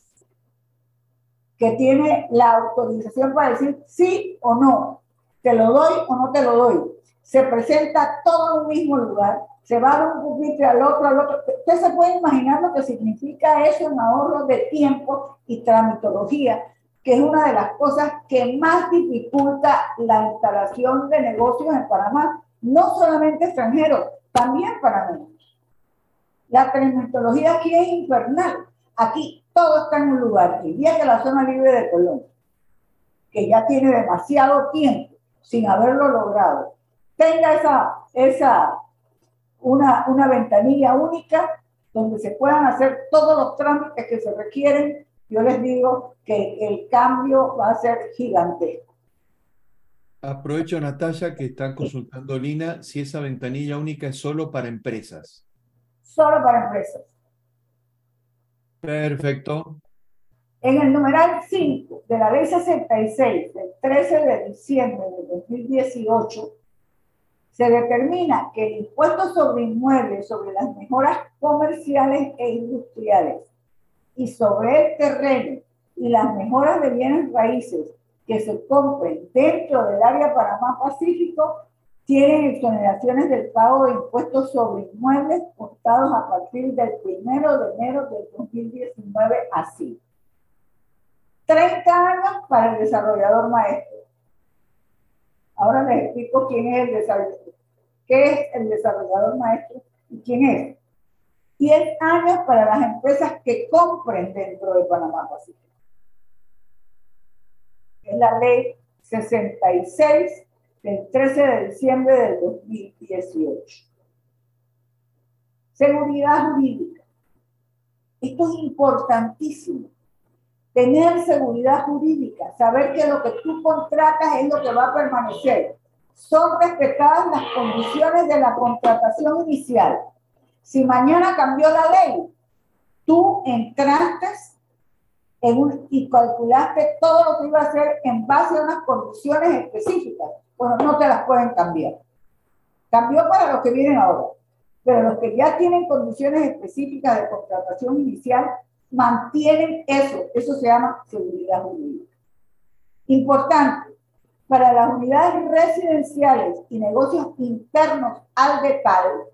que tiene la autorización para decir sí o no, te lo doy o no te lo doy. Se presenta todo en un mismo lugar se va de un pupitre al otro, al otro. Usted se puede imaginar lo que significa eso en ahorro de tiempo y tramitología, que es una de las cosas que más dificulta la instalación de negocios en Panamá, no solamente extranjeros, también panameños. La tramitología aquí es infernal. Aquí todo está en un lugar, y que la zona libre de Colón, que ya tiene demasiado tiempo sin haberlo logrado, tenga esa, esa una, una ventanilla única donde se puedan hacer todos los trámites que se requieren, yo les digo que el cambio va a ser gigantesco. Aprovecho, Natalia, que están consultando Lina si esa ventanilla única es solo para empresas. Solo para empresas. Perfecto. En el numeral 5 de la ley 66 del 13 de diciembre de 2018, se determina que el impuesto sobre inmuebles, sobre las mejoras comerciales e industriales y sobre el terreno y las mejoras de bienes raíces que se compren dentro del área Panamá-Pacífico tienen exoneraciones del pago de impuestos sobre inmuebles contados a partir del 1 de enero del 2019 así. 30 años para el desarrollador maestro. Ahora les explico quién es el desarrollador, qué es el desarrollador maestro y quién es. 10 años para las empresas que compren dentro de Panamá Pacífico. Es la ley 66 del 13 de diciembre del 2018. Seguridad jurídica. Esto es importantísimo. Tener seguridad jurídica, saber que lo que tú contratas es lo que va a permanecer. Son respetadas las condiciones de la contratación inicial. Si mañana cambió la ley, tú entraste en y calculaste todo lo que iba a hacer en base a unas condiciones específicas. Bueno, no te las pueden cambiar. Cambió para los que vienen ahora, pero los que ya tienen condiciones específicas de contratación inicial mantienen eso. Eso se llama seguridad jurídica. Importante, para las unidades residenciales y negocios internos al detalle,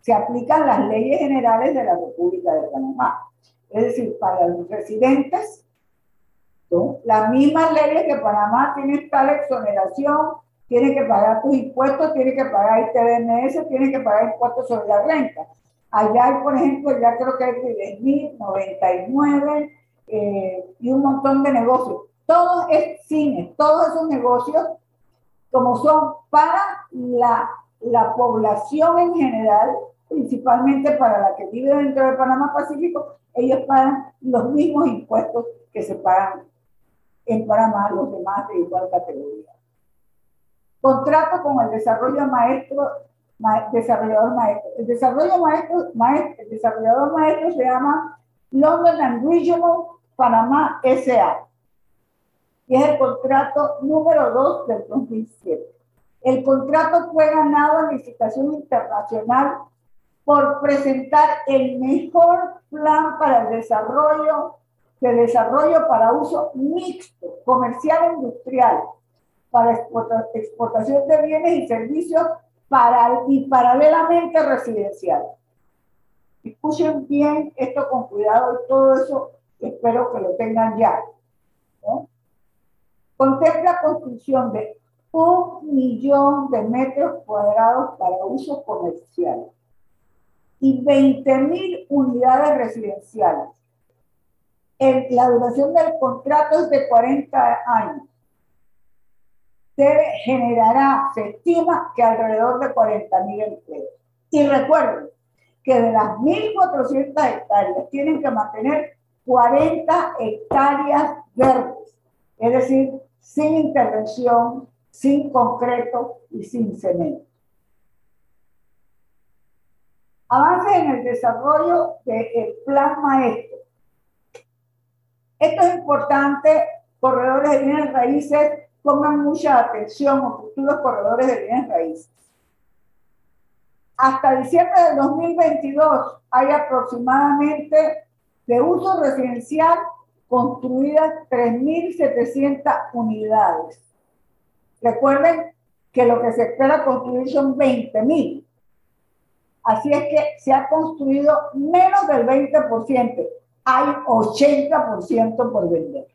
se aplican las leyes generales de la República de Panamá. Es decir, para los residentes, las mismas leyes que Panamá tiene tal exoneración, tiene que pagar tus impuestos, tiene que pagar TBMS, tiene que pagar impuestos sobre la renta. Allá hay, por ejemplo, ya creo que hay 10.099 eh, y un montón de negocios. Todos es cine, todos esos negocios, como son para la, la población en general, principalmente para la que vive dentro del Panamá Pacífico, ellos pagan los mismos impuestos que se pagan en Panamá los demás de igual categoría. Contrato con el desarrollo maestro, desarrollador maestro. El desarrollo maestro, maestro, el desarrollador maestro se llama London and Regional Panamá SA. Y es el contrato número 2 del 2007. El contrato fue ganado en licitación internacional por presentar el mejor plan para el desarrollo de desarrollo para uso mixto, comercial e industrial, para exportación de bienes y servicios para, y paralelamente residencial. Escuchen bien esto con cuidado y todo eso espero que lo tengan ya. Contempla construcción de un millón de metros cuadrados para uso comercial y 20.000 unidades residenciales. la duración del contrato es de 40 años. Generará, se estima que alrededor de 40.000 empleos. Y recuerden que de las 1.400 hectáreas tienen que mantener 40 hectáreas verdes, es decir, sin intervención, sin concreto y sin cemento. Avance en el desarrollo del plan maestro. Esto es importante, corredores de bienes raíces, pongan mucha atención a futuros corredores de bienes raíces. Hasta diciembre del 2022 hay aproximadamente de uso residencial construidas 3.700 unidades. Recuerden que lo que se espera construir son 20.000. Así es que se ha construido menos del 20%. Hay 80% por vender.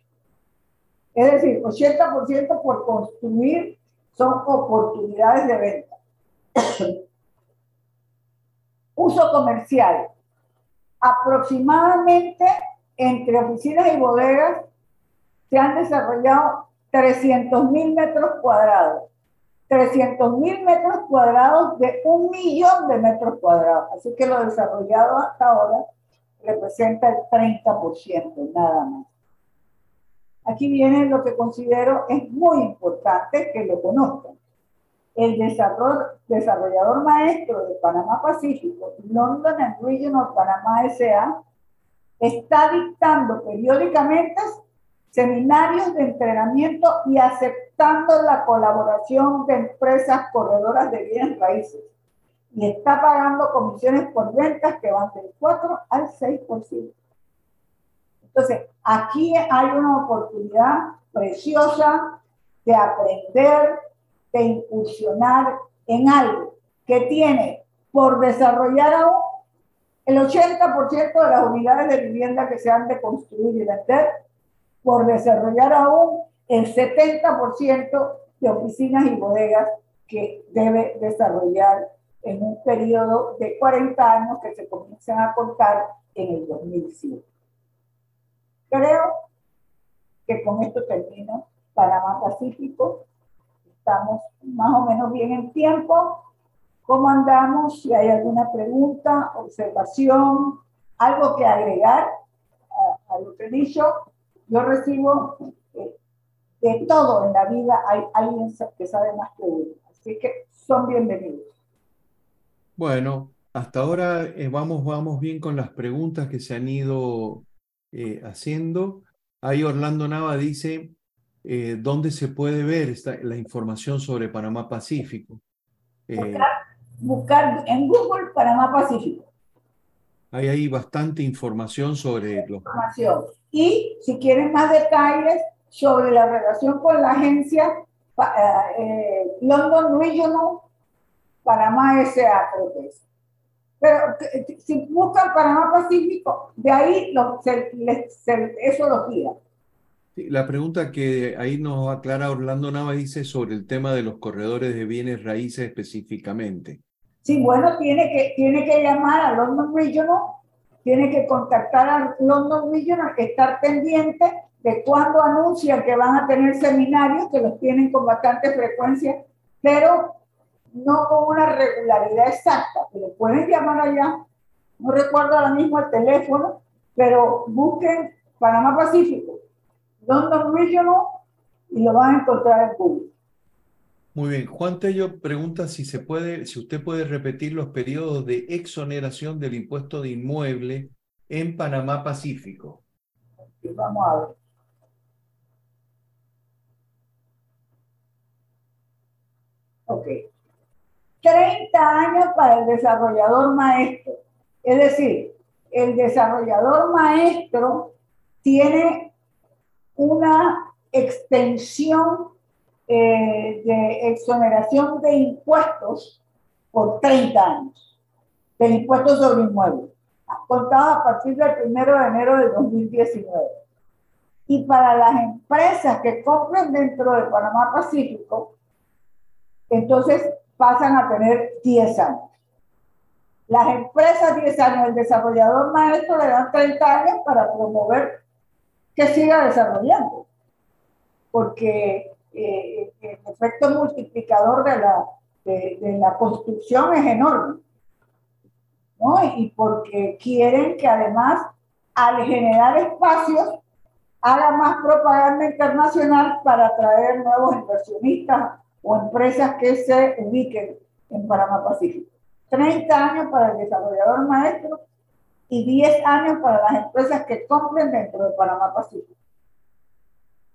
Es decir, 80% por construir son oportunidades de venta. Uso comercial. Aproximadamente entre oficinas y bodegas se han desarrollado 300 mil metros cuadrados 300 mil metros cuadrados de un millón de metros cuadrados. Así que lo desarrollado hasta ahora representa el 30% nada más. Aquí viene lo que considero es muy importante que lo conozcan. El desarrollador maestro de Panamá Pacífico, London and Regional Panamá SA, está dictando periódicamente seminarios de entrenamiento y aceptando la colaboración de empresas corredoras de bienes raíces. Y está pagando comisiones por ventas que van del 4 al 6%. Entonces, aquí hay una oportunidad preciosa de aprender, de incursionar en algo que tiene por desarrollar aún el 80% de las unidades de vivienda que se han de construir y vender, por desarrollar aún el 70% de oficinas y bodegas que debe desarrollar en un periodo de 40 años que se comienzan a contar en el 2007. Creo que con esto termino Panamá Pacífico. Estamos más o menos bien en tiempo. ¿Cómo andamos? Si hay alguna pregunta, observación, algo que agregar a, lo que he dicho, yo recibo eh, de todo en la vida, hay alguien que sabe más que uno. Así que son bienvenidos. Bueno, hasta ahora eh, vamos, vamos bien con las preguntas que se han ido eh, haciendo. Ahí Orlando Nava dice, eh, ¿dónde se puede ver esta, la información sobre Panamá Pacífico? Buscar, en Google Panamá Pacífico. Hay ahí bastante información sobre los... Información. Y si quieren más detalles sobre la relación con la agencia London Regional Panamá S.A. creo que es. Pero si buscan Panamá Pacífico, de ahí lo, eso lo tira. la pregunta que ahí nos aclara Orlando Nava dice sobre el tema de los corredores de bienes raíces específicamente. Sí, bueno, tiene que, tiene que llamar a London Regional, tiene que contactar a London Regional, estar pendiente de cuando anuncian que van a tener seminarios, que los tienen con bastante frecuencia, pero no con una regularidad exacta, pero pueden llamar allá, no recuerdo ahora mismo el teléfono, pero busquen Panamá Pacífico, London Regional y lo van a encontrar en Google. Muy bien, Juan Tello pregunta si se puede, si usted puede repetir los periodos de exoneración del impuesto de inmueble en Panamá Pacífico. Vamos a ver. Ok. 30 años para el desarrollador maestro. Es decir, el desarrollador maestro tiene una extensión eh, de exoneración de impuestos por 30 años, de impuestos sobre inmuebles, contado a partir del 1 de enero de 2019. Y para las empresas que compren dentro de Panamá Pacífico, entonces pasan a tener 10 años. Las empresas 10 años, el desarrollador maestro le dan 30 años para promover que siga desarrollando, porque eh, el efecto multiplicador de la, de, la construcción es enorme. ¿no? Y porque quieren que además, al generar espacios, haga más propaganda internacional para atraer nuevos inversionistas o empresas que se ubiquen en Panamá Pacífico. 30 años para el desarrollador maestro y 10 años para las empresas que compren dentro de Panamá Pacífico.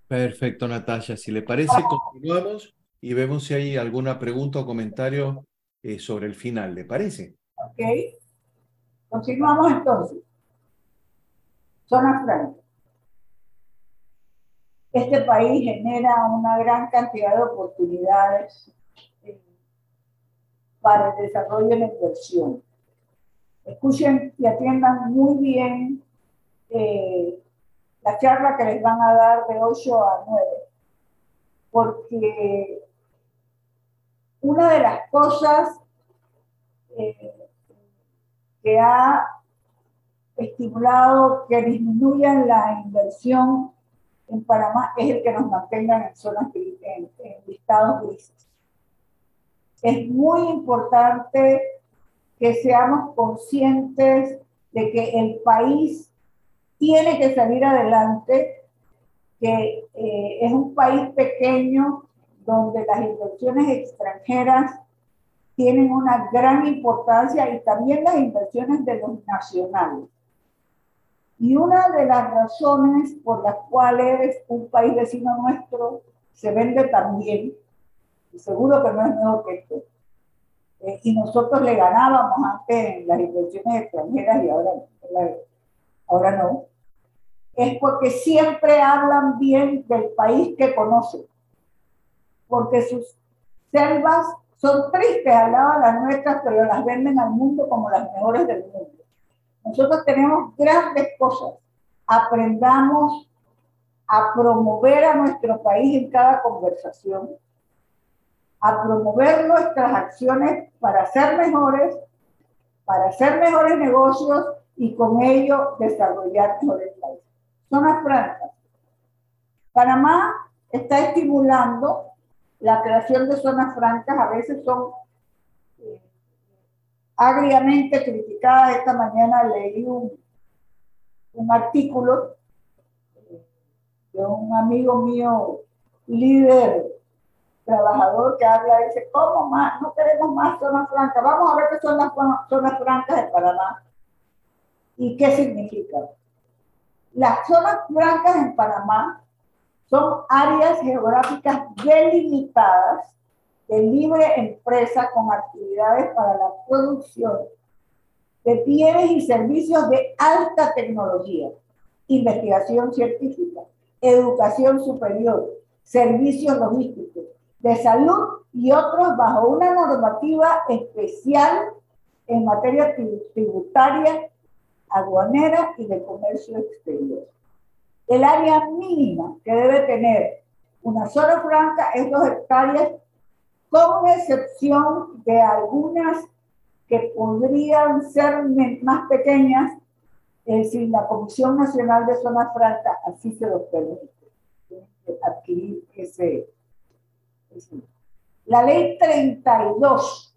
Perfecto, Natasha. Si le parece, continuamos y vemos si hay alguna pregunta o comentario eh, sobre el final. ¿Le parece? Ok. Continuamos entonces. Zona franca este país genera una gran cantidad de oportunidades eh, para el desarrollo de la inversión. Escuchen y atiendan muy bien eh, la charla que les van a dar de 8 a 9, porque una de las cosas eh, que ha estimulado que disminuyan la inversión en Panamá es el que nos mantengan en zonas en, en listados grises. Es muy importante que seamos conscientes de que el país tiene que salir adelante, que eh, es un país pequeño donde las inversiones extranjeras tienen una gran importancia y también las inversiones de los nacionales. Y una de las razones por las cuales un país vecino nuestro se vende tan bien, y seguro que no es mejor que este, eh, y nosotros le ganábamos antes en las inversiones extranjeras y ahora, ahora no, es porque siempre hablan bien del país que conocen. porque sus selvas son tristes de las nuestras, pero las venden al mundo como las mejores del mundo. Nosotros tenemos grandes cosas. Aprendamos a promover a nuestro país en cada conversación, a promover nuestras acciones para ser mejores, para hacer mejores negocios y con ello desarrollar mejores países. Zonas francas. Panamá está estimulando la creación de zonas francas, a veces son agriamente criticadas. Esta mañana leí un, artículo de un amigo mío, líder, trabajador, que habla y dice, ¿cómo más? No queremos más zonas francas. Vamos a ver qué son las zonas francas de Panamá y qué significa. Las zonas francas en Panamá son áreas geográficas delimitadas de libre empresa con actividades para la producción de bienes y servicios de alta tecnología, investigación científica, educación superior, servicios logísticos, de salud y otros bajo una normativa especial en materia tributaria, aduanera y de comercio exterior. El área mínima que debe tener una zona franca es dos hectáreas, con excepción de algunas que podrían ser más pequeñas es decir, la Comisión Nacional de Zonas Francas así se los permite. Adquirir ese, La ley 32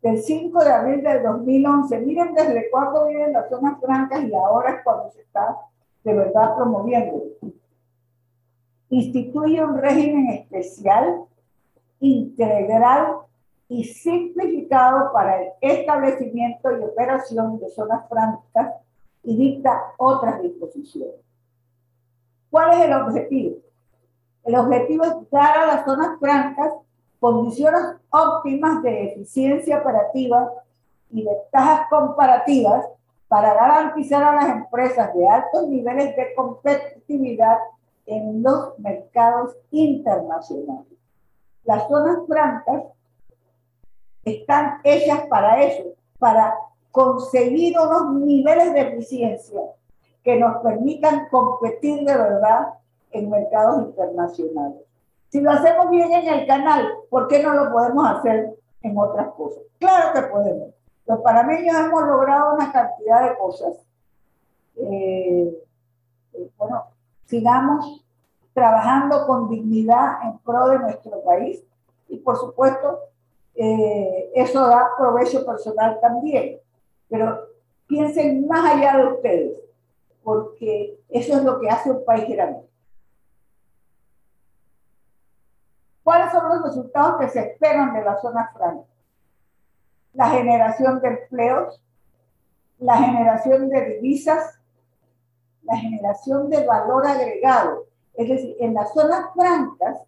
del 5 de abril del 2011, miren desde cuándo viven las zonas francas y ahora es cuando se está de verdad promoviendo. Instituye un régimen especial, integral y simplificado para el establecimiento y operación de zonas francas y dicta otras disposiciones. ¿Cuál es el objetivo? El objetivo es dar a las zonas francas condiciones óptimas de eficiencia operativa y ventajas comparativas para garantizar a las empresas de altos niveles de competitividad en los mercados internacionales. Las zonas francas están hechas para eso, para conseguir unos niveles de eficiencia que nos permitan competir de verdad en mercados internacionales. Si lo hacemos bien en el canal, ¿por qué no lo podemos hacer en otras cosas? Claro que podemos. Los panameños hemos logrado una cantidad de cosas. Eh, eh, bueno, sigamos trabajando con dignidad en pro de nuestro país y por supuesto eh, eso da provecho personal también pero piensen más allá de ustedes, porque eso es lo que hace un país grande. ¿Cuáles son los resultados que se esperan de la zona franca? La generación de empleos, la generación de divisas, la generación de valor agregado. Es decir, en las zonas francas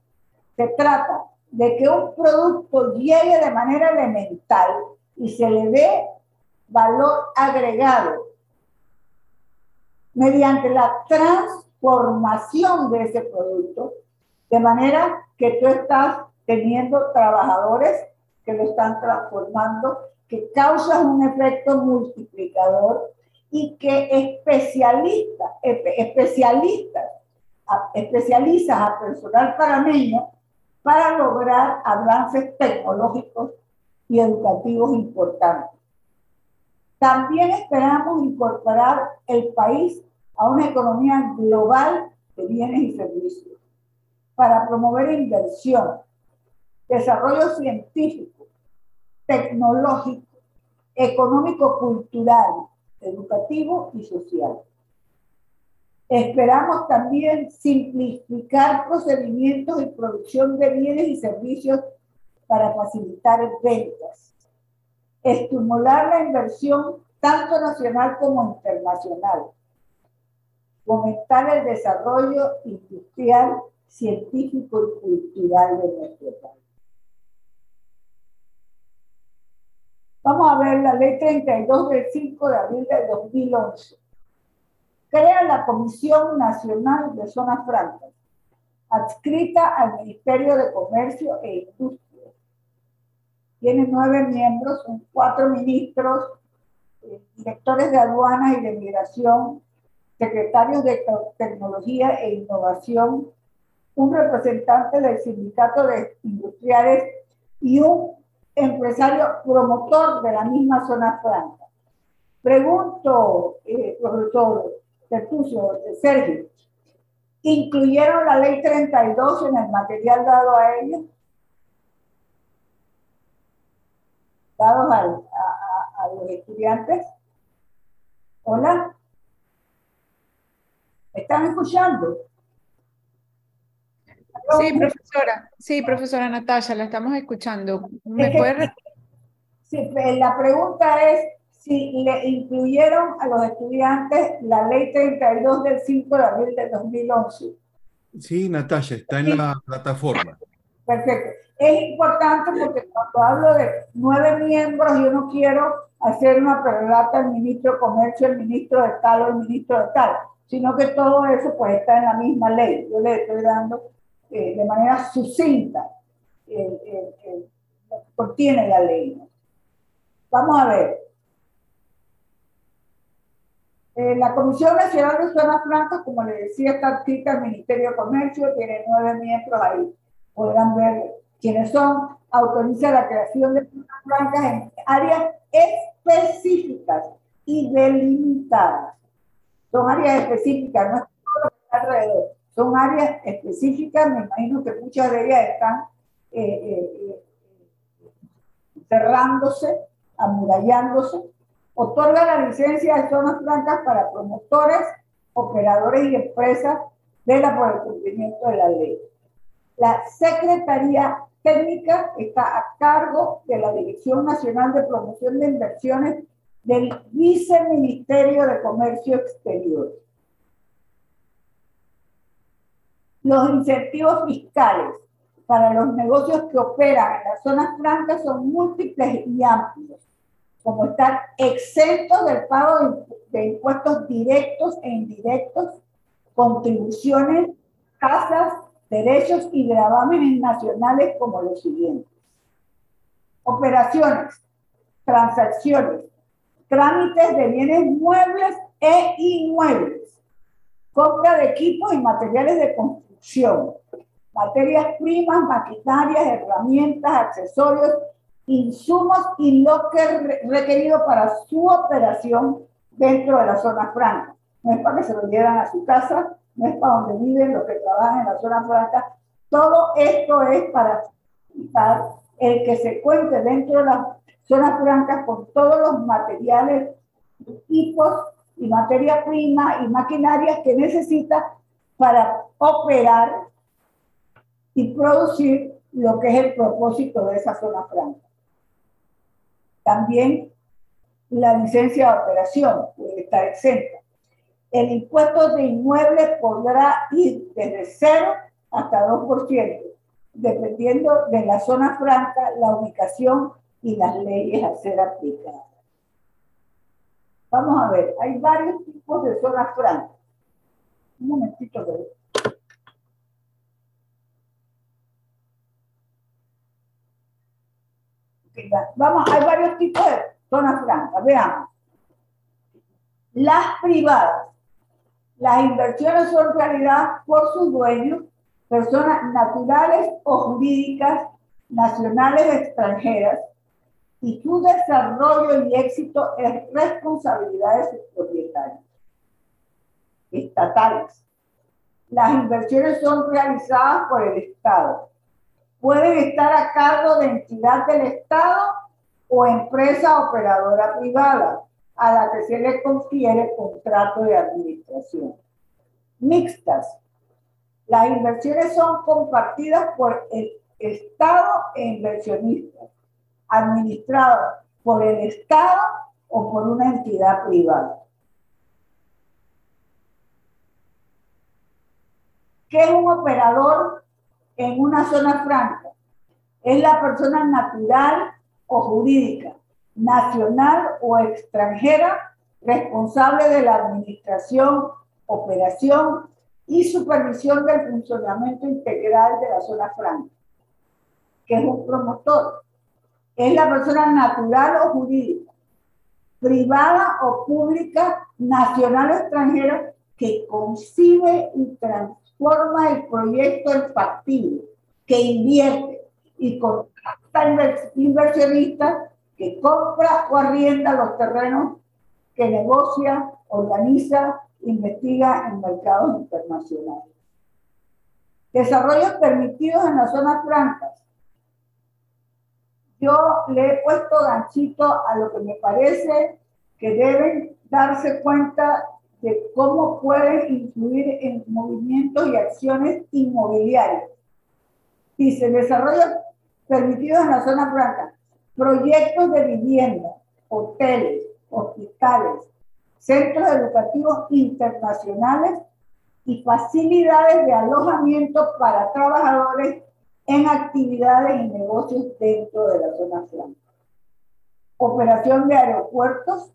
se trata de que un producto llegue de manera elemental y se le dé valor agregado mediante la transformación de ese producto, de manera que tú estás teniendo trabajadores que lo están transformando, que causan un efecto multiplicador y que especialistas, especialistas, especializas a personal panameño para lograr avances tecnológicos y educativos importantes. También esperamos incorporar el país a una economía global de bienes y servicios para promover inversión, desarrollo científico, tecnológico, económico, cultural, educativo y social. Esperamos también simplificar procedimientos y producción de bienes y servicios para facilitar ventas estimular la inversión tanto nacional como internacional, fomentar el desarrollo industrial, científico y cultural de nuestro país. Vamos a ver la ley 32 del 5 de abril del 2011. Crea la Comisión Nacional de Zonas Francas. adscrita al Ministerio de Comercio e Industria. Tiene nueve miembros, son cuatro ministros, eh, directores de aduanas y de migración, secretarios de tecnología e innovación, un representante del sindicato de industriales y un empresario promotor de la misma zona franca. Pregunto, eh, profesor Sergio, ¿incluyeron la ley 32 en el material dado a ellos? Dados a los estudiantes. Hola. ¿Me están escuchando? Sí, profesora. Sí, profesora Natalia, la estamos escuchando. ¿Me puede Sí, la pregunta es si le incluyeron a los estudiantes la ley 32 del 5 de abril de 2011. Sí, Natalia, está en la plataforma. Perfecto. Es importante porque cuando hablo de nueve miembros, yo no quiero hacer una pregunta al ministro de Comercio, el ministro de tal o el ministro de tal, sino que todo eso pues está en la misma ley. Yo le estoy dando eh, de manera sucinta lo que contiene la ley. Vamos a ver. Eh, la Comisión Nacional de Zonas Francas, como le decía, está adscrita al Ministerio de Comercio, tiene nueve miembros ahí. Podrán ver quiénes son. Autoriza la creación de zonas francas en áreas específicas y delimitadas. Son áreas específicas, no es todo lo alrededor son áreas específicas, me imagino que muchas de ellas están eh, eh, cerrándose, amurallándose. Otorga la licencia de zonas francas para promotores, operadores y empresas de la por el cumplimiento de la ley. La Secretaría Técnica está a cargo de la Dirección Nacional de Promoción de Inversiones del Viceministerio de Comercio Exterior. Los incentivos fiscales para los negocios que operan en las zonas francas son múltiples y amplios, como estar exentos del pago de impuestos directos e indirectos, contribuciones, tasas, derechos y gravámenes nacionales como los siguientes. Operaciones, transacciones, trámites de bienes muebles e inmuebles, compra de equipos y materiales de construcción materias primas, maquinarias, herramientas, accesorios, insumos y lo que requerido para su operación dentro de la zona franca. No es para que se lo lleven a su casa, no es para donde viven los que trabajan en la zona franca. Todo esto es para facilitar el que se cuente dentro de las zonas francas con todos los materiales, equipos y materia prima y maquinarias que necesita para operar y producir lo que es el propósito de esa zona franca. También la licencia de operación puede estar exenta. El impuesto de inmuebles podrá ir desde 0 hasta 2%, dependiendo de la zona franca, la ubicación y las leyes a ser aplicadas. Vamos a ver, hay varios tipos de zonas francas. Un momentito de Vamos, hay varios tipos de zonas francas. Veamos. Las privadas. Las inversiones son realizadas por sus dueños, personas naturales o jurídicas, nacionales o extranjeras, y su desarrollo y éxito es responsabilidad de sus propietarios estatales. Las inversiones son realizadas por el Estado. Pueden estar a cargo de entidad del Estado o empresa operadora privada a la que se le confiere contrato de administración. Mixtas. Las inversiones son compartidas por el Estado e inversionistas, administradas por el Estado o por una entidad privada. ¿Qué es un operador en una zona franca? Es la persona natural o jurídica, nacional o extranjera, responsable de la administración, operación y supervisión del funcionamiento integral de la zona franca, que es un promotor. Es la persona natural o jurídica, privada o pública, nacional o extranjera, que concibe y transforma el proyecto en factible, que invierte y contacta inversionistas, que compra o arrienda los terrenos, que negocia, organiza, investiga en mercados internacionales. Desarrollos permitidos en las zonas francas. Yo le he puesto ganchito a lo que me parece que deben darse cuenta de cómo pueden influir en movimientos y acciones inmobiliarias. Dice, desarrollos permitidos en la zona franca, proyectos de vivienda, hoteles, hospitales, centros educativos internacionales y facilidades de alojamiento para trabajadores en actividades y negocios dentro de la zona franca. Operación de aeropuertos,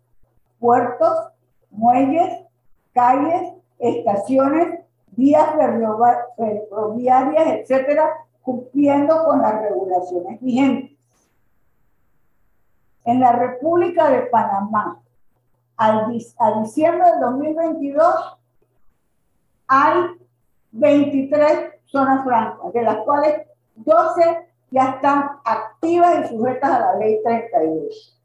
puertos, muelles, calles, estaciones, vías ferroviarias, etcétera, cumpliendo con las regulaciones vigentes. En la República de Panamá, a diciembre del 2022 hay 23 zonas francas, de las cuales 12 ya están activas y sujetas a la ley 32.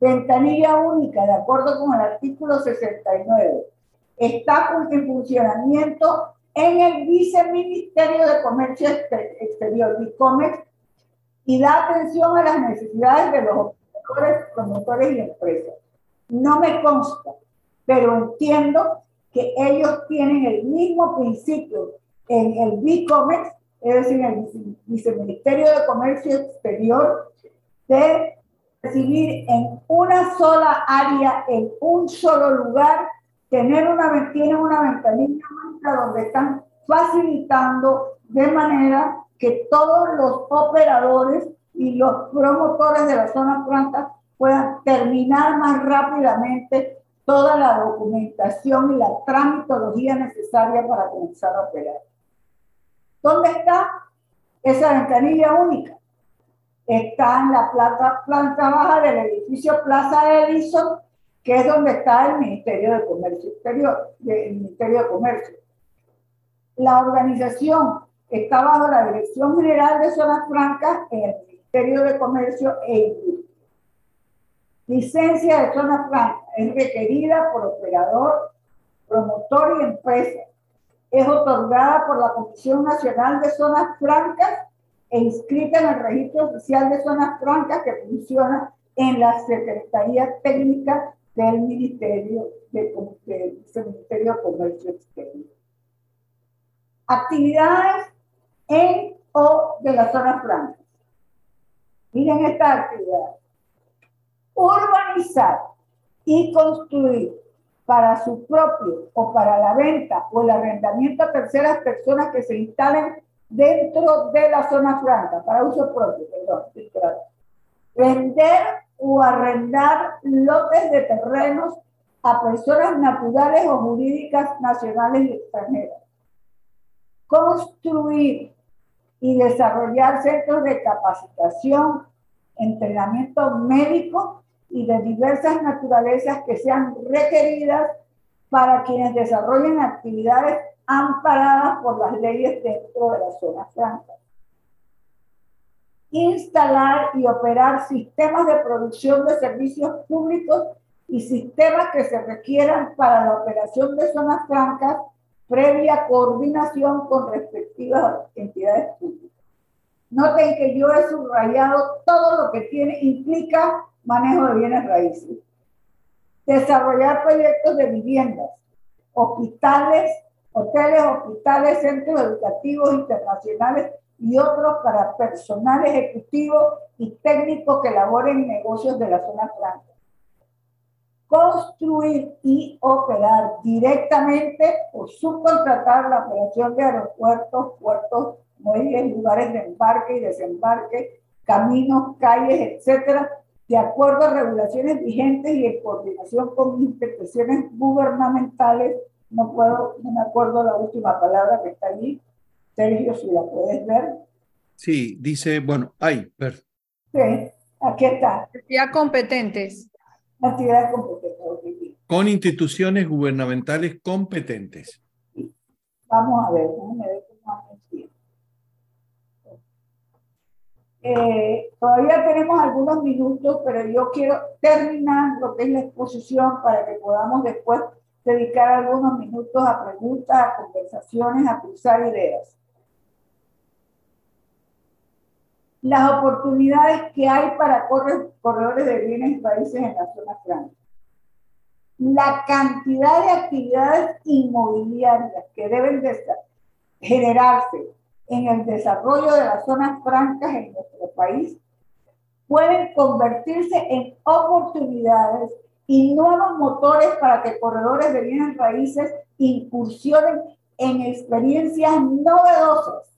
Ventanilla única, de acuerdo con el artículo 69, está en funcionamiento en el Viceministerio de Comercio Exterior, BICOMEX, y da atención a las necesidades de los operadores, promotores y empresas. No me consta, pero entiendo que ellos tienen el mismo principio en el BICOMEX, es decir, en el Viceministerio de Comercio Exterior, de recibir en una sola área, en un solo lugar, tener una, tienen una ventanilla donde están facilitando de manera que todos los operadores y los promotores de la zona franca puedan terminar más rápidamente toda la documentación y la tramitología necesaria para comenzar a operar. ¿Dónde está esa ventanilla única? Está en la planta, planta baja del edificio Plaza Edison, que es donde está el Ministerio de Comercio Exterior, el Ministerio de Comercio. La organización está bajo la Dirección General de Zonas Francas en el Ministerio de Comercio e Industria. Licencia de zona franca es requerida por operador, promotor y empresa. Es otorgada por la Comisión Nacional de Zonas Francas e inscrita en el Registro Oficial de Zonas Francas que funciona en la Secretaría Técnica del Ministerio de, Comercio Exterior. Actividades en o de las zonas francas. Miren esta actividad urbanizar y construir para su propio o para la venta o el arrendamiento a terceras personas que se instalen dentro de la zona franca, para uso propio, perdón, vender o arrendar lotes de terrenos a personas naturales o jurídicas nacionales y extranjeras. Construir y desarrollar centros de capacitación, entrenamiento médico y de diversas naturalezas que sean requeridas para quienes desarrollen actividades amparadas por las leyes dentro de la zona franca. Instalar y operar sistemas de producción de servicios públicos y sistemas que se requieran para la operación de zonas francas previa coordinación con respectivas entidades públicas. Noten que yo he subrayado todo lo que tiene, implica manejo de bienes raíces. Desarrollar proyectos de viviendas, hospitales, hoteles, hospitales, centros educativos internacionales y otros para personal ejecutivo y técnico que laboren negocios de la zona franca. Construir y operar directamente o subcontratar la operación de aeropuertos, puertos, muelles, lugares de embarque y desembarque, caminos, calles, etcétera, de acuerdo a regulaciones vigentes y en coordinación con instituciones gubernamentales no puedo, no me acuerdo la última palabra que está allí. Sergio, si la puedes ver. Sí, dice, bueno, hay, ver. Sí, aquí está. Actividades competentes. Actividades competentes. Con instituciones gubernamentales competentes. Vamos a ver, déjame ver cómo eh, todavía tenemos algunos minutos, pero yo quiero terminar lo que es la exposición para que podamos después dedicar algunos minutos a preguntas, a conversaciones, a cruzar ideas. Las oportunidades que hay para corredores de bienes y países en la zona franca. La cantidad de actividades inmobiliarias que deben de generarse en el desarrollo de las zonas francas en nuestro país pueden convertirse en oportunidades y nuevos motores para que corredores de bienes raíces incursionen en experiencias novedosas,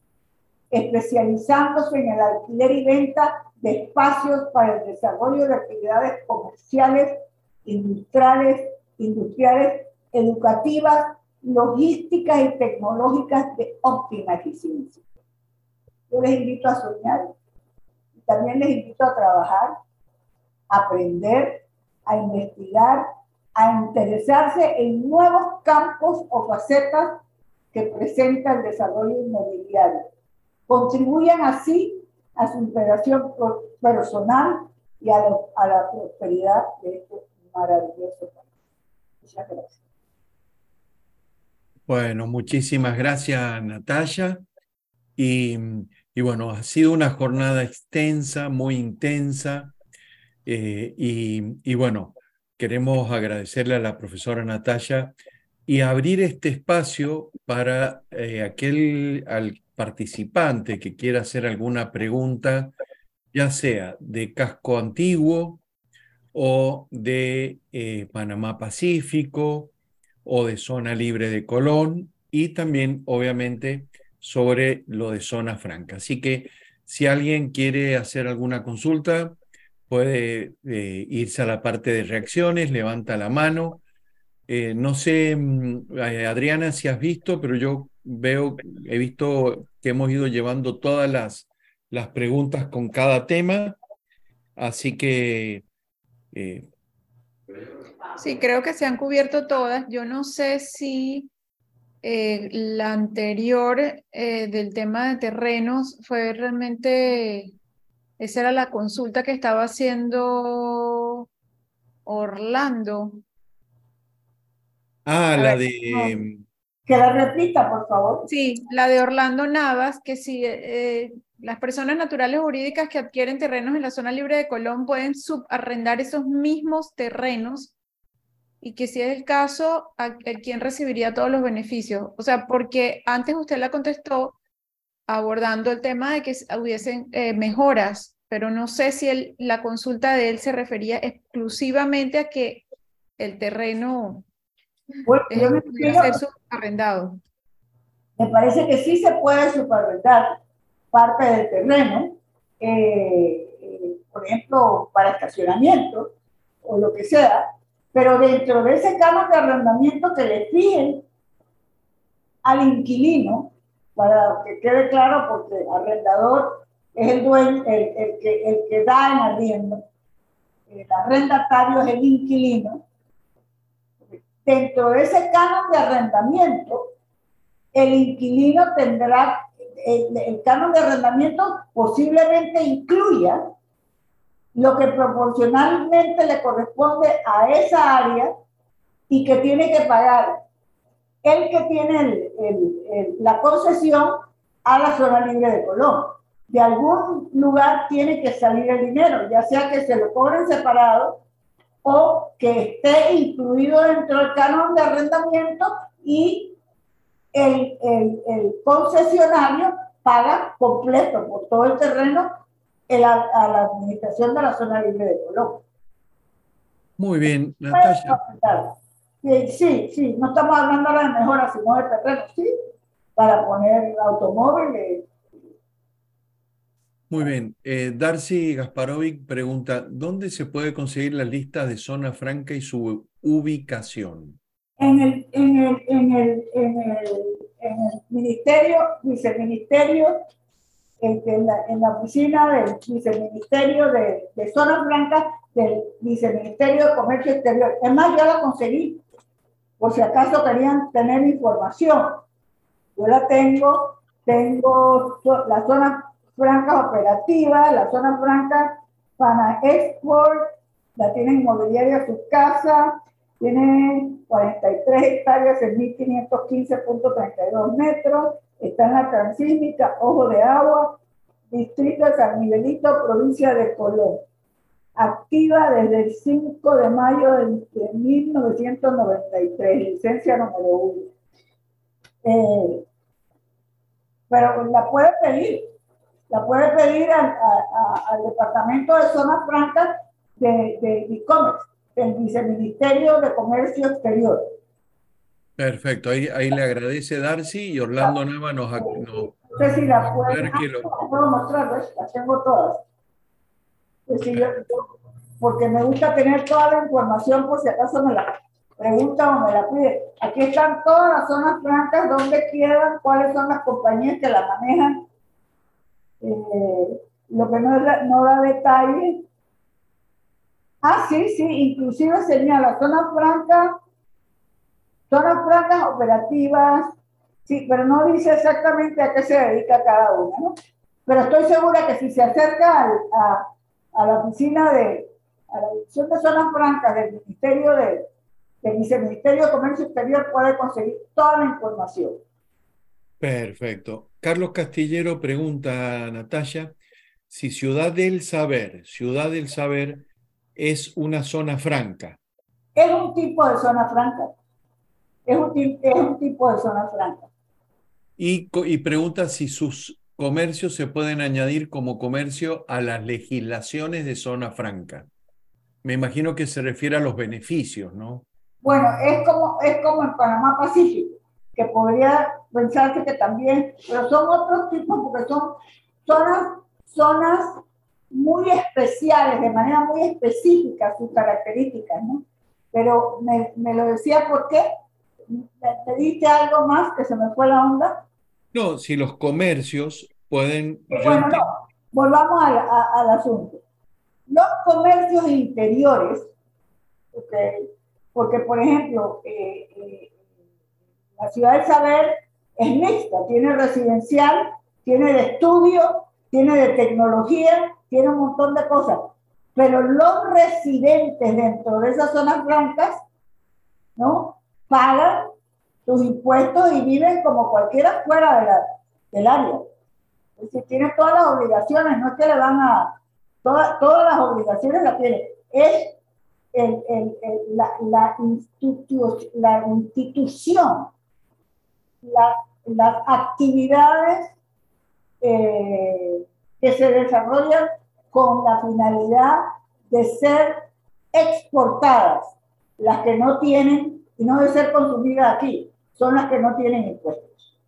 especializándose en el alquiler y venta de espacios para el desarrollo de actividades comerciales, industriales, industriales, educativas, logísticas y tecnológicas de óptima eficiencia. Yo les invito a soñar y también les invito a trabajar, aprender a investigar, a interesarse en nuevos campos o facetas que presenta el desarrollo inmobiliario. Contribuyan así a su integración personal y a, la prosperidad de este maravilloso país. Muchas gracias. Bueno, muchísimas gracias Natalia. Y, y bueno, ha sido una jornada extensa, muy intensa. Eh, y, bueno, queremos agradecerle a la profesora Natalia y abrir este espacio para eh, aquel al participante que quiera hacer alguna pregunta, ya sea de casco antiguo o de eh, Panamá Pacífico o de zona libre de Colón y también obviamente sobre lo de zona franca. Así que si alguien quiere hacer alguna consulta, puede eh, irse a la parte de reacciones, levanta la mano. Eh, no sé, mm, eh, Adriana, si has visto, pero yo veo, he visto que hemos ido llevando todas las, las preguntas con cada tema, así que... sí, creo que se han cubierto todas. Yo no sé si la anterior del tema de terrenos fue realmente esa era la consulta que estaba haciendo Orlando. Ah, la de... Que la repita, por favor. Sí, la de Orlando Navas, que si eh, las personas naturales jurídicas que adquieren terrenos en la zona libre de Colón pueden subarrendar esos mismos terrenos y que si es el caso, ¿a, quién recibiría todos los beneficios? O sea, porque antes usted la contestó abordando el tema de que hubiesen eh, mejoras, pero no sé si la consulta de él se refería exclusivamente a que el terreno bueno, eh, ser subarrendado. Me parece que sí se puede subarrendar parte del terreno, eh, por ejemplo, para estacionamiento o lo que sea, pero dentro de ese canon de arrendamiento que le fijen al inquilino, para que quede claro, porque arrendador es el dueño, el, que, el que da en arriendo, el arrendatario es el inquilino. Dentro de ese canon de arrendamiento, el inquilino tendrá, el, el canon de arrendamiento posiblemente incluya lo que proporcionalmente le corresponde a esa área y que tiene que pagar el que tiene la concesión a la zona libre de Colón. De algún lugar tiene que salir el dinero, ya sea que se lo cobren separado o que esté incluido dentro del canon de arrendamiento y el, concesionario paga completo por todo el terreno a la administración de la zona libre de Colón. Muy bien, Natalia. Sí, sí, no estamos hablando ahora de mejoras, sino de terreno, sí, para poner automóviles. Muy bien. Eh, Darcy Gasparovic pregunta, ¿dónde se puede conseguir la lista de zona franca y su ubicación? en el, en el, en el, en el, en el ministerio, viceministerio, en, la, en la oficina del viceministerio de, de Zonas Blancas del viceministerio de Comercio Exterior. Es más, yo la conseguí, por si acaso querían tener información. Yo la tengo, tengo la zona franca operativa, la zona franca para export, la tiene inmobiliaria su casa, tiene 43 hectáreas en 1515.32 metros, está en la transísmica Ojo de Agua, distrito de San Miguelito, provincia de Colón. Activa desde el 5 de mayo de, 1993, licencia número 1. Eh, pero la puede pedir, la puede pedir al, Departamento de Zonas Francas de e-commerce el Viceministerio de Comercio Exterior. Perfecto, ahí, ahí le agradece Darcy y Orlando Nava nos... no sé si la puedo, ah, puedo mostrar, las tengo todas. Pues porque me gusta tener toda la información por si acaso me la pregunta o me la pide. Aquí están todas las zonas francas, donde quedan, cuáles son las compañías que la manejan. Eh, lo que no, no da detalle Ah, sí, sí, inclusive señala zonas francas, zonas francas operativas, sí, pero no dice exactamente a qué se dedica cada una, ¿no? Pero estoy segura que si se acerca a, a, la oficina de, a la dirección de zonas francas del Ministerio de, del Viceministerio de Comercio Exterior puede conseguir toda la información. Perfecto. Carlos Castillero pregunta a Natalia si Ciudad del Saber, Ciudad del Saber es una zona franca. Es un tipo de zona franca. Es un, es un tipo de zona franca. Y, y pregunta si sus comercios se pueden añadir como comercio a las legislaciones de zona franca. Me imagino que se refiere a los beneficios, ¿no? Bueno, es como, es como en Panamá Pacífico, que podría pensarse que también, pero son otros tipos porque son zonas, zonas muy especiales, de manera muy específica sus características, ¿no? Pero me, me lo decía por qué. ¿Te diste algo más que se me fue la onda? No, si los comercios pueden... Bueno, no, volvamos al, al asunto. Los comercios interiores, okay, porque por ejemplo, eh, eh, la ciudad del saber es mixta, tiene residencial, tiene de estudio, tiene de tecnología tiene un montón de cosas. Pero los residentes dentro de esas zonas blancas, ¿no? Pagan sus impuestos y viven como cualquiera fuera de la, del área. Es decir, tiene todas las obligaciones, no es que le van a... Todas, todas las obligaciones las tiene. Es el, el, la, la, la institución, las actividades eh, que se desarrollan con la finalidad de ser exportadas. Las que no tienen, y no de ser consumidas aquí, son las que no tienen impuestos.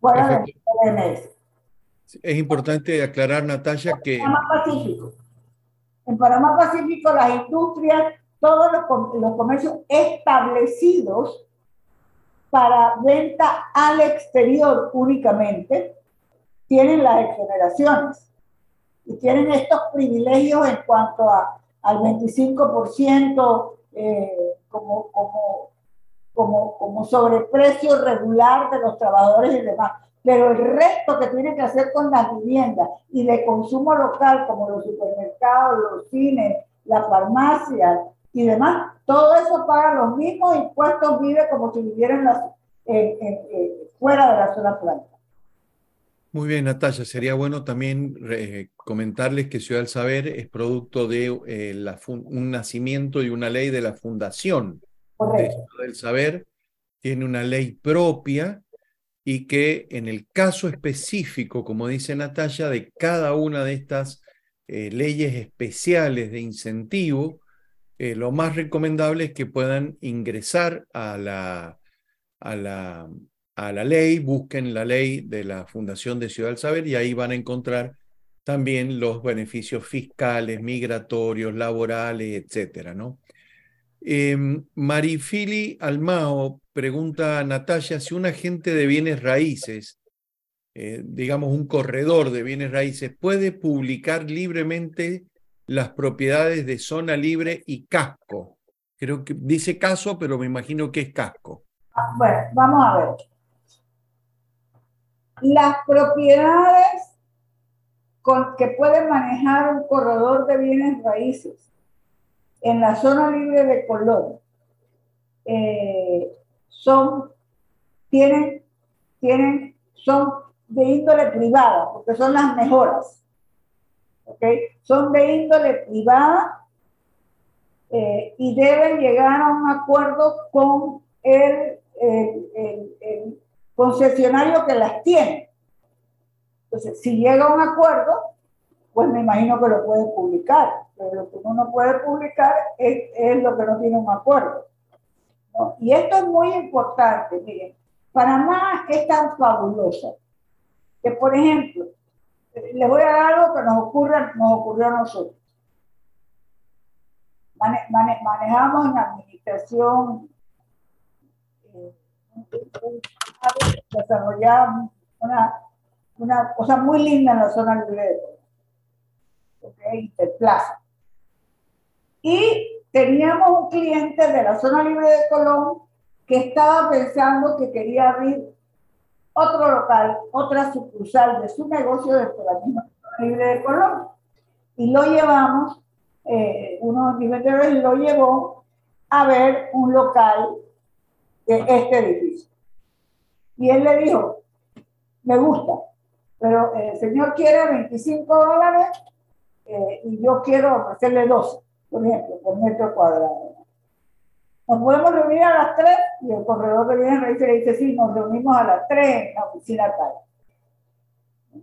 Fuera de Es importante aclarar, Natalia, que... En Panamá Pacífico. En Panamá Pacífico las industrias, todos los, los comercios establecidos para venta al exterior únicamente, tienen las exoneraciones y tienen estos privilegios en cuanto a, al 25% eh, como, como, como, como sobreprecio regular de los trabajadores y demás. Pero el resto que tiene que hacer con las viviendas y de consumo local, como los supermercados, los cines, las farmacias y demás, todo eso paga los mismos impuestos, vive como si vivieran las, fuera de la zona planta. Muy bien, Natalia. Sería bueno también comentarles que Ciudad del Saber es producto de eh, un nacimiento y una ley de la fundación Ciudad del Saber. Tiene una ley propia y que en el caso específico, como dice Natalia, de cada una de estas eh, leyes especiales de incentivo, eh, lo más recomendable es que puedan ingresar a la, a la a la ley, busquen la ley de la Fundación de Ciudad del Saber y ahí van a encontrar también los beneficios fiscales, migratorios, laborales, etcétera, ¿no? Eh, Marifili Almao pregunta a Natalia si un agente de bienes raíces, eh, digamos un corredor de bienes raíces, puede publicar libremente las propiedades de zona libre y casco. Creo que dice caso, pero me imagino que es casco. Bueno, vamos a ver. Las propiedades con, que puede manejar un corredor de bienes raíces en la zona libre de Colón eh, son, tienen, tienen, son de índole privada, porque son las mejoras. ¿okay? Son de índole privada eh, y deben llegar a un acuerdo con el, el, concesionario que las tiene. Entonces, si llega a un acuerdo, pues me imagino que lo puede publicar, pero lo que uno no puede publicar es, lo que no tiene un acuerdo. Y esto es muy importante, miren, Panamá es tan fabulosa que, por ejemplo, les voy a dar algo que nos, ocurre, nos ocurrió a nosotros. manejamos en administración, eh, desarrollamos una, una cosa muy linda en la zona libre de okay, Interplaza. Y teníamos un cliente de la zona libre de Colón que estaba pensando que quería abrir otro local, otra sucursal de su negocio dentro de la misma zona libre de Colón. Y lo llevamos, eh, uno de mis lo llevó a ver un local de este edificio. Y él le dijo, me gusta, pero el señor quiere 25 dólares eh, y yo quiero hacerle 12 por ejemplo, por metro cuadrado. Nos podemos reunir a las 3 y el corredor de bienes raíces le dice, sí, nos reunimos a las 3 en la oficina tal.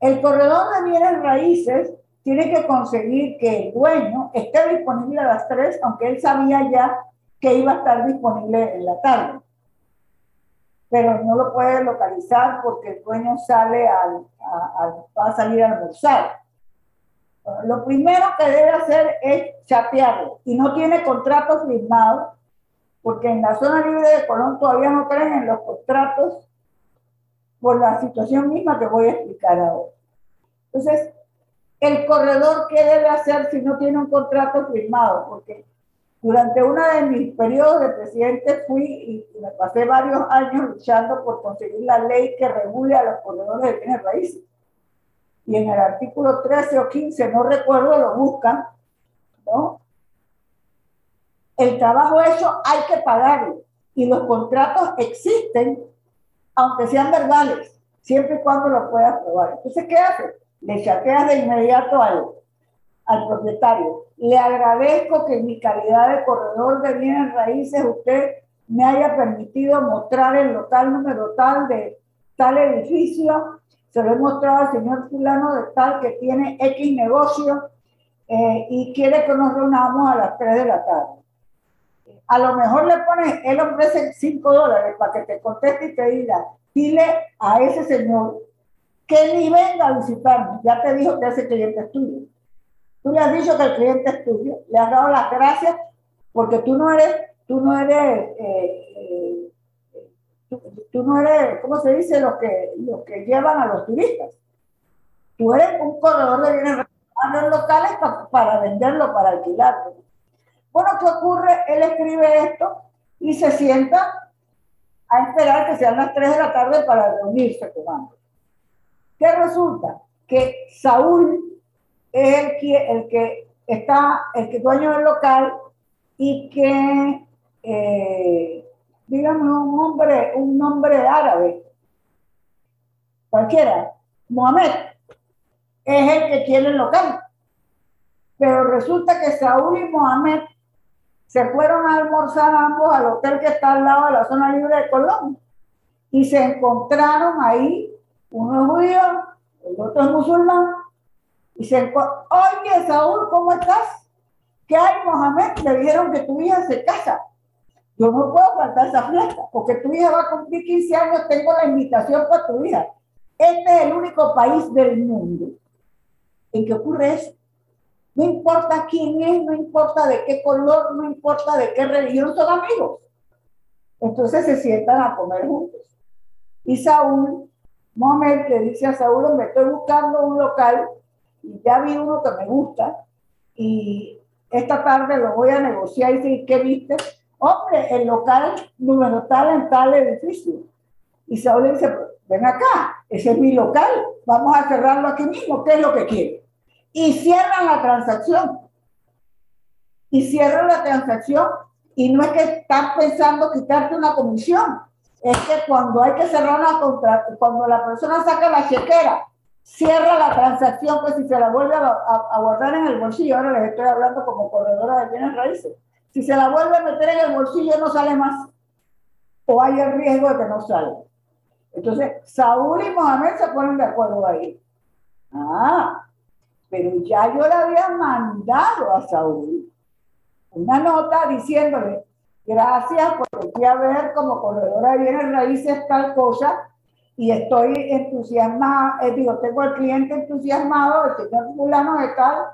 El corredor de bienes raíces tiene que conseguir que el dueño esté disponible a las 3, aunque él sabía ya que iba a estar disponible en la tarde. Pero no lo puede localizar porque el dueño sale al, va a salir a almorzar. Lo primero que debe hacer es chatearlo y no tiene contratos firmados, porque en la zona libre de Colón todavía no creen en los contratos por la situación misma que voy a explicar ahora. Entonces, el corredor, ¿qué debe hacer si no tiene un contrato firmado? Porque durante uno de mis periodos de presidente fui y me pasé varios años luchando por conseguir la ley que regule a los corredores de bienes raíces y en el artículo 13 o 15, no recuerdo, lo buscan, ¿no? El trabajo hecho hay que pagarlo y los contratos existen, aunque sean verbales, siempre y cuando lo puedas probar. Entonces, ¿qué haces? Le chateas de inmediato al, al propietario. Le agradezco que en mi calidad de corredor de bienes raíces usted me haya permitido mostrar el local número tal de tal edificio se lo he mostrado al señor fulano de tal que tiene X negocio eh, y quiere que nos reunamos a las 3 de la tarde. A lo mejor le pones, él ofrece 5 dólares para que te conteste y te diga, dile a ese señor que ni venga a visitarme, ya te dijo que ese cliente es tuyo. Tú le has dicho que el cliente es tuyo, le has dado las gracias porque tú no eres, tú no eres eh, Tú, no eres, ¿cómo se dice? Los que, los que llevan a los turistas. Tú eres un corredor de bienes locales para venderlo, para alquilarlo. Bueno, ¿qué ocurre? Él escribe esto y se sienta a esperar que sean las 3 de la tarde para reunirse con ¿Qué resulta? Que Saúl es el que, el que está, el que dueño del local y que eh, dígame un hombre, un nombre árabe, cualquiera, Mohamed, es el que quiere el local. Pero resulta que Saúl y Mohamed se fueron a almorzar ambos al hotel que está al lado de la zona libre de Colón y se encontraron ahí, uno es judío, el otro es musulmán, y se oye Saúl, ¿cómo estás? ¿Qué hay, Mohamed? Le dijeron que tu hija se casa. Yo no puedo faltar esa fiesta, porque tu hija va a cumplir 15 años, tengo la invitación para tu hija. Este es el único país del mundo en que ocurre eso. No importa quién es, no importa de qué color, no importa de qué religión, son amigos. Entonces se sientan a comer juntos. Y Saúl, Mohamed le dice a Saúl, me estoy buscando un local y ya vi uno que me gusta y esta tarde lo voy a negociar y dice, ¿qué viste? Hombre, el local número tal en tal edificio. Y Saúl le dice, ven acá, ese es mi local, vamos a cerrarlo aquí mismo, ¿qué es lo que quiere? Y cierran la transacción. Y cierran la transacción y no es que están pensando quitarte una comisión, es que cuando hay que cerrar una contrato, cuando la persona saca la chequera, cierra la transacción, pues si se la vuelve a, guardar en el bolsillo, ahora les estoy hablando como corredora de bienes raíces, si se la vuelve a meter en el bolsillo no sale más, o hay el riesgo de que no salga. Entonces, Saúl y Mohamed se ponen de acuerdo ahí. Ah, pero ya yo le había mandado a Saúl una nota diciéndole, gracias por fui a ver como corredora de bienes raíces tal cosa y estoy entusiasmada, eh, digo, tengo al cliente entusiasmado, el señor fulano de tal,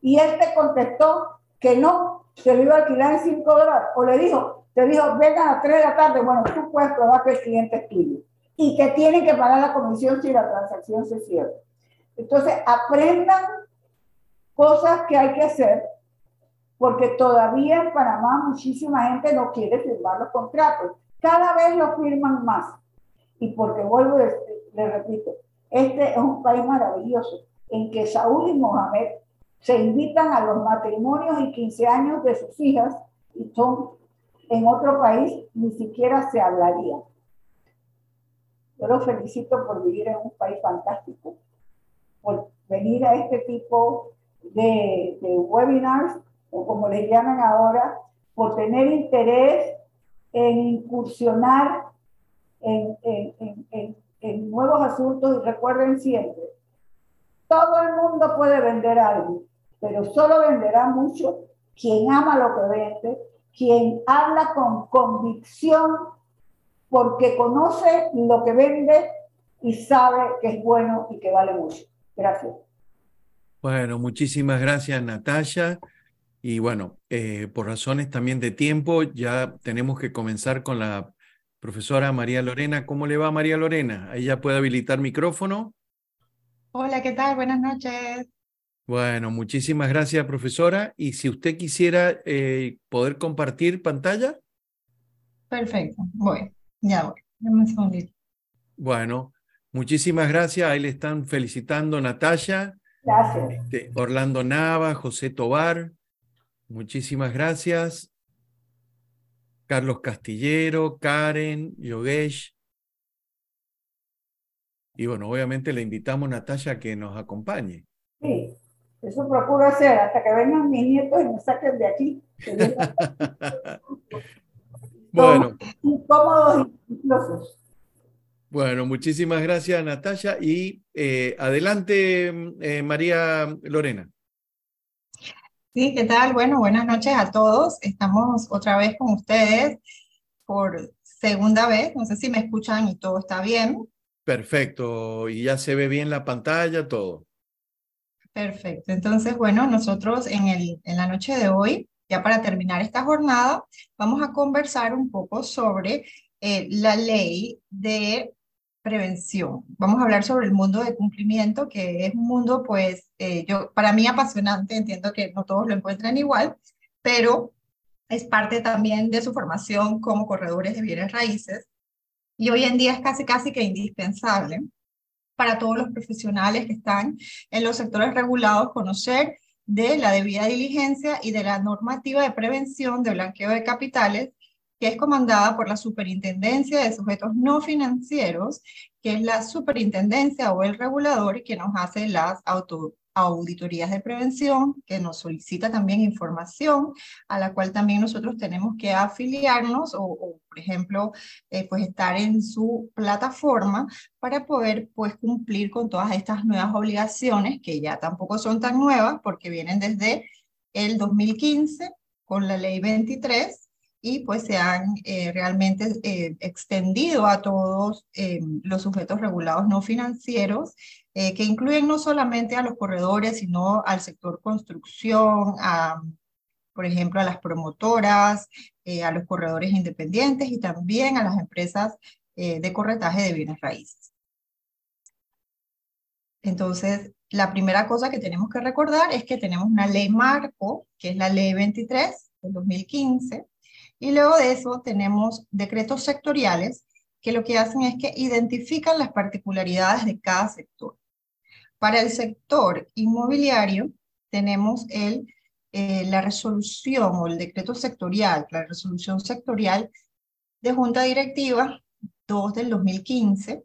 y él te contestó que no, se lo iba a alquilar en 5 dólares, o le dijo, te dijo, vengan a 3 de la tarde, bueno, tú puedes probar que el cliente es tuyo, y que tienen que pagar la comisión si la transacción se cierra. Entonces, aprendan cosas que hay que hacer porque todavía en Panamá muchísima gente no quiere firmar los contratos. Cada vez lo firman más. Y porque vuelvo, le repito, este es un país maravilloso en que Saúl y Mohamed se invitan a los matrimonios y 15 años de sus hijas y son en otro país ni siquiera se hablaría. Yo los felicito por vivir en un país fantástico, por venir a este tipo de, webinars o como les llaman ahora, por tener interés en incursionar en, en, nuevos asuntos y recuerden siempre, todo el mundo puede vender algo, pero solo venderá mucho quien ama lo que vende, quien habla con convicción porque conoce lo que vende y sabe que es bueno y que vale mucho. Gracias. Bueno, muchísimas gracias, Natalia. Y bueno, eh, por razones también de tiempo, ya tenemos que comenzar con la profesora María Lorena. ¿Cómo le va María Lorena? Ahí ya puede habilitar micrófono. Hola, ¿qué tal? Buenas noches. Bueno, muchísimas gracias, profesora. Y si usted quisiera eh, poder compartir pantalla. Perfecto, voy, ya voy. Dame un Bueno, muchísimas gracias. Ahí le están felicitando Natalia. Gracias. Este, Orlando Nava, José Tobar, Muchísimas gracias. Carlos Castillero, Karen, Yogesh. Y bueno, obviamente le invitamos a Natalia a que nos acompañe. Sí, eso procuro hacer hasta que vengan mis nietos y me saquen de aquí. bueno. Incómodos Bueno, muchísimas gracias Natalia y eh, adelante eh, María Lorena. Sí, ¿qué tal? Bueno, buenas noches a todos. Estamos otra vez con ustedes por segunda vez. No sé si me escuchan y todo está bien. Perfecto. Y ya se ve bien la pantalla, todo. Perfecto. Entonces, bueno, nosotros en, el, en la noche de hoy, ya para terminar esta jornada, vamos a conversar un poco sobre eh, la ley de prevención. Vamos a hablar sobre el mundo de cumplimiento, que es un mundo, pues, eh, yo, para mí apasionante, entiendo que no todos lo encuentran igual, pero es parte también de su formación como corredores de bienes raíces. Y hoy en día es casi, casi que indispensable para todos los profesionales que están en los sectores regulados conocer de la debida diligencia y de la normativa de prevención de blanqueo de capitales que es comandada por la Superintendencia de Sujetos No Financieros, que es la superintendencia o el regulador que nos hace las auto auditorías de prevención, que nos solicita también información, a la cual también nosotros tenemos que afiliarnos o, por ejemplo, eh, pues estar en su plataforma para poder pues cumplir con todas estas nuevas obligaciones que ya tampoco son tan nuevas porque vienen desde el 2015 con la ley 23 y pues se han eh, realmente eh, extendido a todos los sujetos regulados no financieros eh, que incluyen no solamente a los corredores, sino al sector construcción, por ejemplo, a las promotoras, eh, a los corredores independientes y también a las empresas eh, de corretaje de bienes raíces. Entonces, la primera cosa que tenemos que recordar es que tenemos una ley marco, que es la ley 23 del 2015, y luego de eso tenemos decretos sectoriales que lo que hacen es que identifican las particularidades de cada sector. Para el sector inmobiliario tenemos el, eh, la resolución o el decreto sectorial, la resolución sectorial de Junta Directiva 2 del 2015,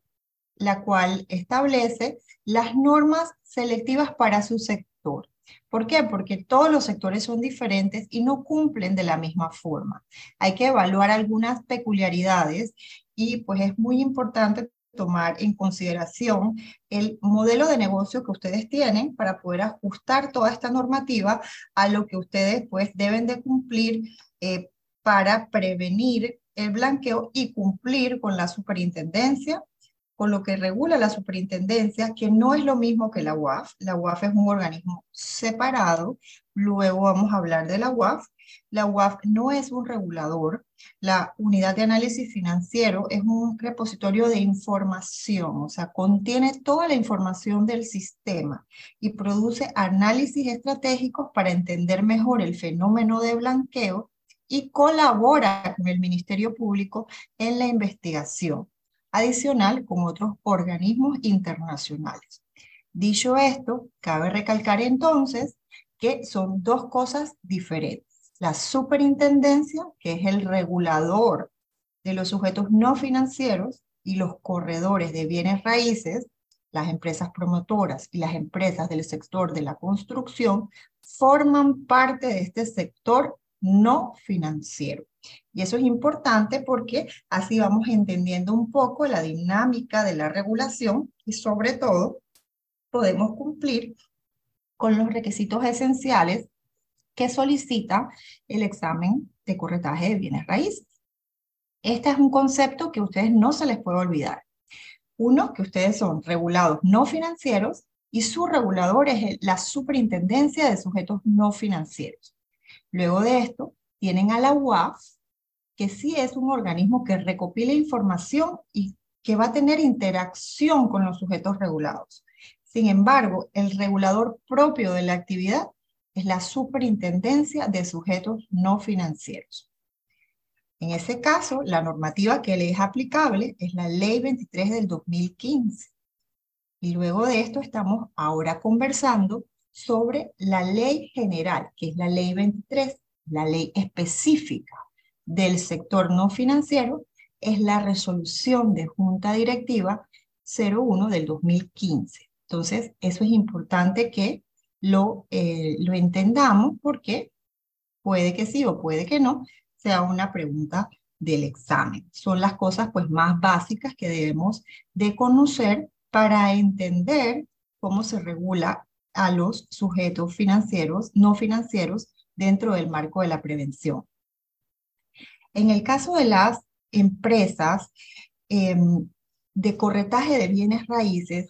la cual establece las normas selectivas para su sector. ¿Por qué? Porque todos los sectores son diferentes y no cumplen de la misma forma. Hay que evaluar algunas peculiaridades y pues es muy importante tomar en consideración el modelo de negocio que ustedes tienen para poder ajustar toda esta normativa a lo que ustedes pues deben de cumplir eh, para prevenir el blanqueo y cumplir con la superintendencia con lo que regula la superintendencia, que no es lo mismo que la UAF. La UAF es un organismo separado. Luego vamos a hablar de la UAF. La UAF no es un regulador. La unidad de análisis financiero es un repositorio de información, o sea, contiene toda la información del sistema y produce análisis estratégicos para entender mejor el fenómeno de blanqueo y colabora con el Ministerio Público en la investigación adicional con otros organismos internacionales. Dicho esto, cabe recalcar entonces que son dos cosas diferentes. La superintendencia, que es el regulador de los sujetos no financieros, y los corredores de bienes raíces, las empresas promotoras y las empresas del sector de la construcción, forman parte de este sector no financiero. Y eso es importante porque así vamos entendiendo un poco la dinámica de la regulación y sobre todo podemos cumplir con los requisitos esenciales que solicita el examen de corretaje de bienes raíces. Este es un concepto que a ustedes no se les puede olvidar. Uno, que ustedes son regulados no financieros y su regulador es la superintendencia de sujetos no financieros. Luego de esto, tienen a la UAF, que sí es un organismo que recopila información y que va a tener interacción con los sujetos regulados. Sin embargo, el regulador propio de la actividad es la superintendencia de sujetos no financieros. En ese caso, la normativa que le es aplicable es la Ley 23 del 2015. Y luego de esto estamos ahora conversando sobre la ley general, que es la Ley 23 la ley específica del sector no financiero es la resolución de Junta Directiva 01 del 2015. Entonces, eso es importante que lo, eh, lo entendamos porque puede que sí o puede que no sea una pregunta del examen. Son las cosas pues más básicas que debemos de conocer para entender cómo se regula a los sujetos financieros, no financieros, dentro del marco de la prevención. En el caso de las empresas em, de corretaje de bienes raíces,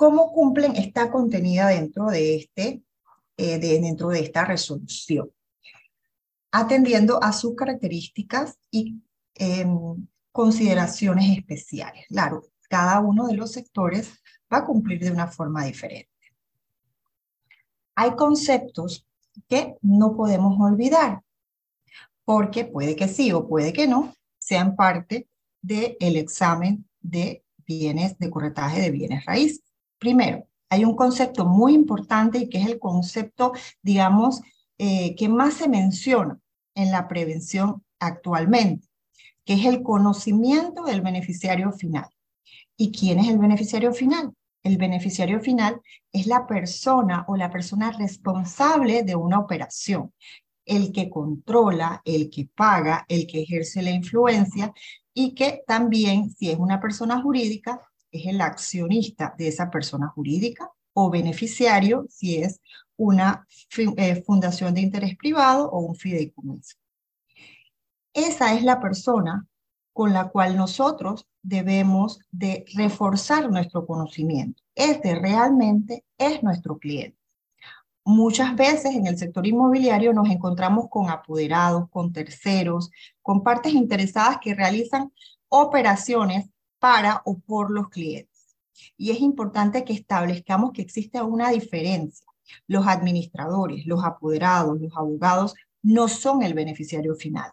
¿cómo cumplen? Está contenida dentro de, este, eh, dentro de esta resolución, atendiendo a sus características y em, consideraciones especiales. Claro, cada uno de los sectores va a cumplir de una forma diferente. Hay conceptos que no podemos olvidar, porque puede que sí o puede que no sean parte del examen de bienes, de corretaje de bienes raíces. Primero, hay un concepto muy importante y que es el concepto, digamos, eh, que más se menciona en la prevención actualmente, que es el conocimiento del beneficiario final. ¿Y quién es el beneficiario final? El beneficiario final es la persona o la persona responsable de una operación, el que controla, el que paga, el que ejerce la influencia y que también, si es una persona jurídica, es el accionista de esa persona jurídica o beneficiario si es una eh, fundación de interés privado o un fideicomiso. Esa es la persona con la cual nosotros debemos de reforzar nuestro conocimiento. Este realmente es nuestro cliente. Muchas veces en el sector inmobiliario nos encontramos con apoderados, con terceros, con partes interesadas que realizan operaciones para o por los clientes. Y es importante que establezcamos que existe una diferencia. Los administradores, los apoderados, los abogados no son el beneficiario final.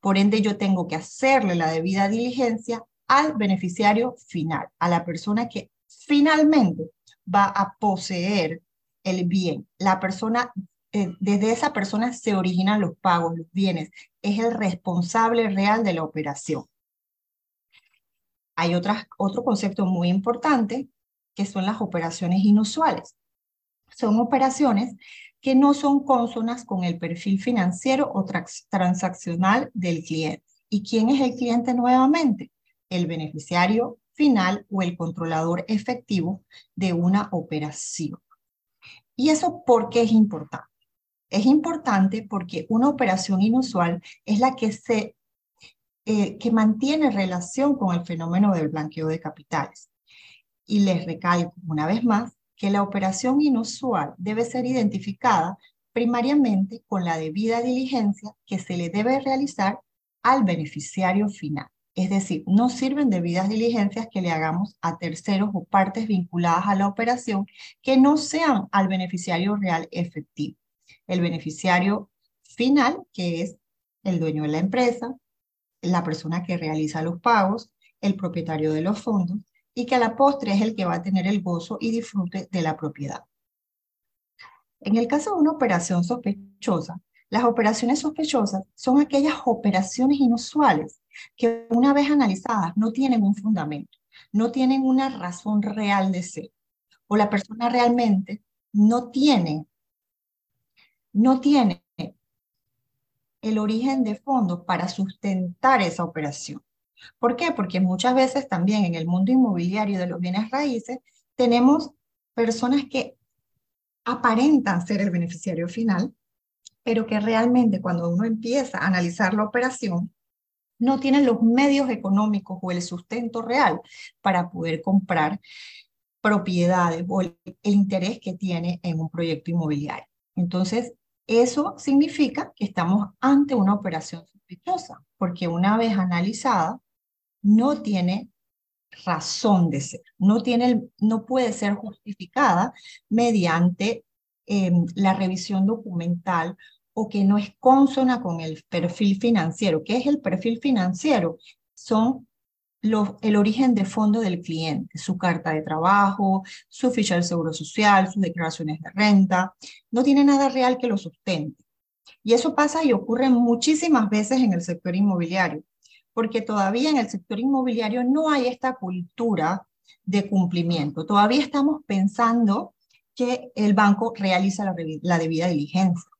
Por ende, yo tengo que hacerle la debida diligencia al beneficiario final, a la persona que finalmente va a poseer el bien. La persona, eh, desde esa persona se originan los pagos, los bienes. Es el responsable real de la operación. Hay otras, otro concepto muy importante que son las operaciones inusuales. Son operaciones que no son consonas con el perfil financiero o transaccional del cliente. ¿Y quién es el cliente nuevamente? El beneficiario final o el controlador efectivo de una operación. ¿Y eso por qué es importante? Es importante porque una operación inusual es la que se eh, que mantiene relación con el fenómeno del blanqueo de capitales. Y les recalco una vez más que la operación inusual debe ser identificada primariamente con la debida diligencia que se le debe realizar al beneficiario final. Es decir, no sirven debidas diligencias que le hagamos a terceros o partes vinculadas a la operación que no sean al beneficiario real efectivo. El beneficiario final, que es el dueño de la empresa, la persona que realiza los pagos, el propietario de los fondos, y que a la postre es el que va a tener el gozo y disfrute de la propiedad. En el caso de una operación sospechosa, las operaciones sospechosas son aquellas operaciones inusuales que una vez analizadas no tienen un fundamento, no tienen una razón real de ser, o la persona realmente no tiene, no tiene el origen de fondos para sustentar esa operación. ¿Por qué? Porque muchas veces también en el mundo inmobiliario de los bienes raíces tenemos personas que aparentan ser el beneficiario final, pero que realmente cuando uno empieza a analizar la operación, no tienen los medios económicos o el sustento real para poder comprar propiedades o el, interés que tiene en un proyecto inmobiliario. Entonces, eso significa que estamos ante una operación sospechosa, porque una vez analizada, no tiene razón de ser, no, tiene no puede ser justificada mediante em, la revisión documental o que no es consona con el perfil financiero. ¿Qué es el perfil financiero? Son el origen de fondo del cliente, su carta de trabajo, su ficha del seguro social, sus declaraciones de renta. No tiene nada real que lo sustente. Y eso pasa y ocurre muchísimas veces en el sector inmobiliario, porque todavía en el sector inmobiliario no hay esta cultura de cumplimiento. Todavía estamos pensando que el banco realiza la debida diligencia.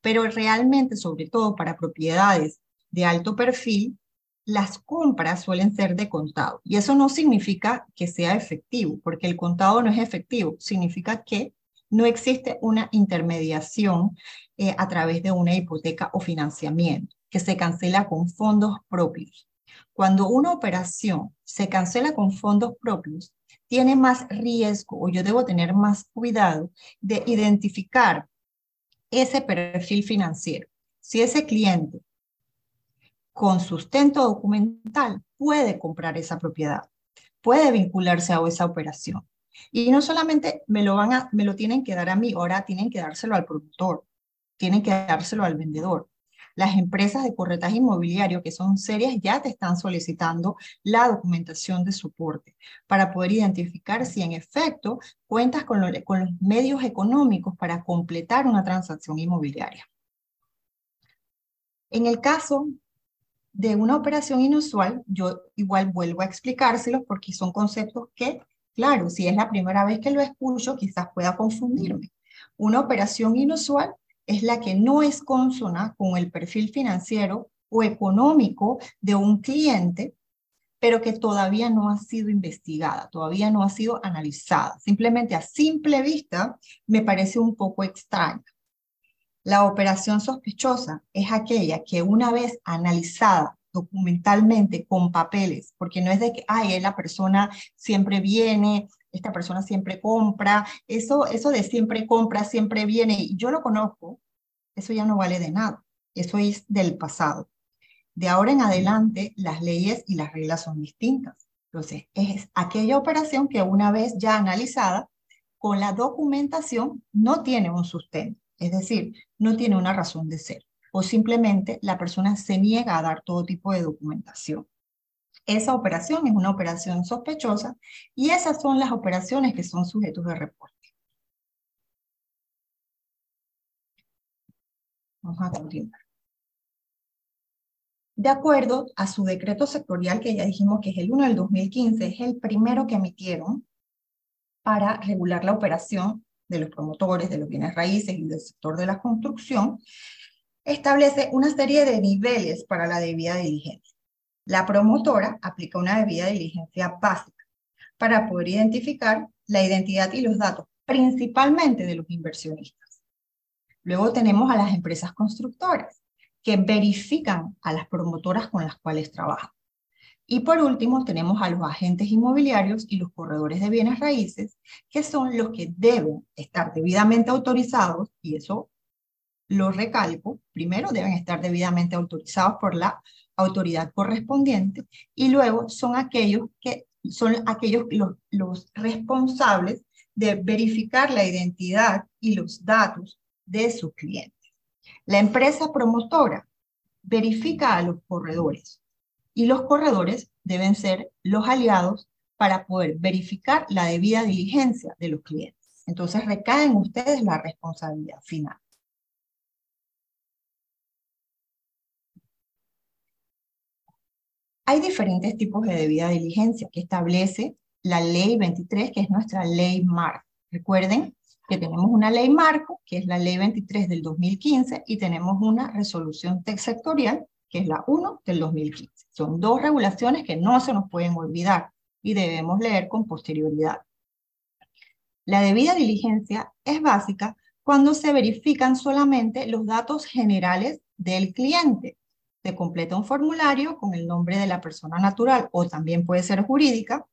Pero realmente, sobre todo para propiedades de alto perfil, las compras suelen ser de contado. Y eso no significa que sea efectivo, porque el contado no es efectivo, significa que no existe una intermediación eh, a través de una hipoteca o financiamiento, que se cancela con fondos propios. Cuando una operación se cancela con fondos propios, tiene más riesgo o yo debo tener más cuidado de identificar ese perfil financiero. Si ese cliente con sustento documental puede comprar esa propiedad, puede vincularse a esa operación. Y no solamente me lo, van a, me lo tienen que dar a mí, ahora tienen que dárselo al productor, tienen que dárselo al vendedor. Las empresas de corretaje inmobiliario que son serias ya te están solicitando la documentación de soporte para poder identificar si en efecto cuentas con, con los medios económicos para completar una transacción inmobiliaria. En el caso de una operación inusual, yo igual vuelvo a explicárselos porque son conceptos que, claro, si es la primera vez que lo escucho, quizás pueda confundirme. Una operación inusual es la que no es consona con el perfil financiero o económico de un cliente, pero que todavía no ha sido investigada, todavía no ha sido analizada. Simplemente a simple vista me parece un poco extraña. La operación sospechosa es aquella que una vez analizada documentalmente con papeles, porque no es de que, ay, la persona siempre viene, esta persona siempre compra, eso, eso de siempre compra, siempre viene, y yo lo conozco, eso ya no vale de nada, eso es del pasado. De ahora en adelante, las leyes y las reglas son distintas. Entonces, es aquella operación que una vez ya analizada, con la documentación no tiene un sustento, es decir, no tiene una razón de ser, o simplemente la persona se niega a dar todo tipo de documentación. Esa operación es una operación sospechosa y esas son las operaciones que son sujetos de reporte. Vamos a continuar. De acuerdo a su decreto sectorial, que ya dijimos que es el 1 del 2015, es el primero que emitieron para regular la operación de los promotores de los bienes raíces y del sector de la construcción, establece una serie de niveles para la debida diligencia. La promotora aplica una debida diligencia básica para poder identificar la identidad y los datos, principalmente de los inversionistas. Luego tenemos a las empresas constructoras, que verifican a las promotoras con las cuales trabajan. Y por último, tenemos a los agentes inmobiliarios y los corredores de bienes raíces, que son los que deben estar debidamente autorizados, y eso lo recalco, primero deben estar debidamente autorizados por la autoridad correspondiente, y luego son aquellos que son aquellos los, los responsables de verificar la identidad y los datos de sus clientes. La empresa promotora verifica a los corredores y los corredores deben ser los aliados para poder verificar la debida diligencia de los clientes. Entonces recae en ustedes la responsabilidad final. Hay diferentes tipos de debida diligencia que establece la ley 23, que es nuestra ley MAR. Recuerden que tenemos una ley marco, que es la ley 23 del 2015, y tenemos una resolución sectorial, que es la 1 del 2015. Son dos regulaciones que no se nos pueden olvidar y debemos leer con posterioridad. La debida diligencia es básica cuando se verifican solamente los datos generales del cliente. Se completa un formulario con el nombre de la persona natural o también puede ser jurídica,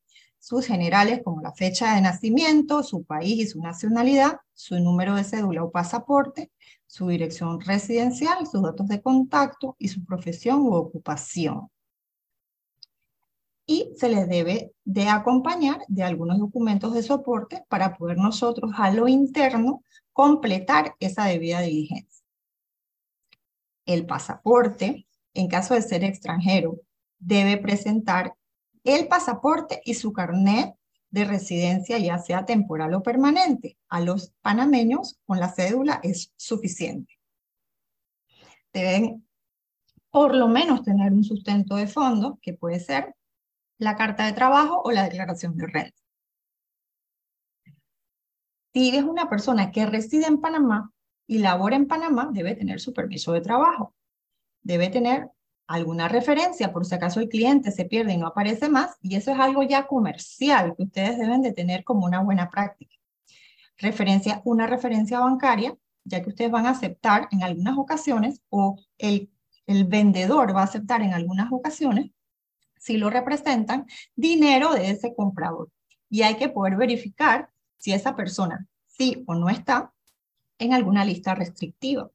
sus generales como la fecha de nacimiento, su país y su nacionalidad, su número de cédula o pasaporte, su dirección residencial, sus datos de contacto y su profesión u ocupación. Y se les debe de acompañar de algunos documentos de soporte para poder nosotros a lo interno completar esa debida diligencia. El pasaporte, en caso de ser extranjero, debe presentar el pasaporte y su carnet de residencia, ya sea temporal o permanente. A los panameños con la cédula es suficiente. Deben por lo menos tener un sustento de fondo, que puede ser la carta de trabajo o la declaración de renta. Si es una persona que reside en Panamá y labora en Panamá, debe tener su permiso de trabajo. Debe tener alguna referencia por si acaso el cliente se pierde y no aparece más, y eso es algo ya comercial que ustedes deben de tener como una buena práctica. Referencia, una referencia bancaria, ya que ustedes van a aceptar en algunas ocasiones o el, el vendedor va a aceptar en algunas ocasiones, si lo representan, dinero de ese comprador. Y hay que poder verificar si esa persona sí o no está en alguna lista restrictiva.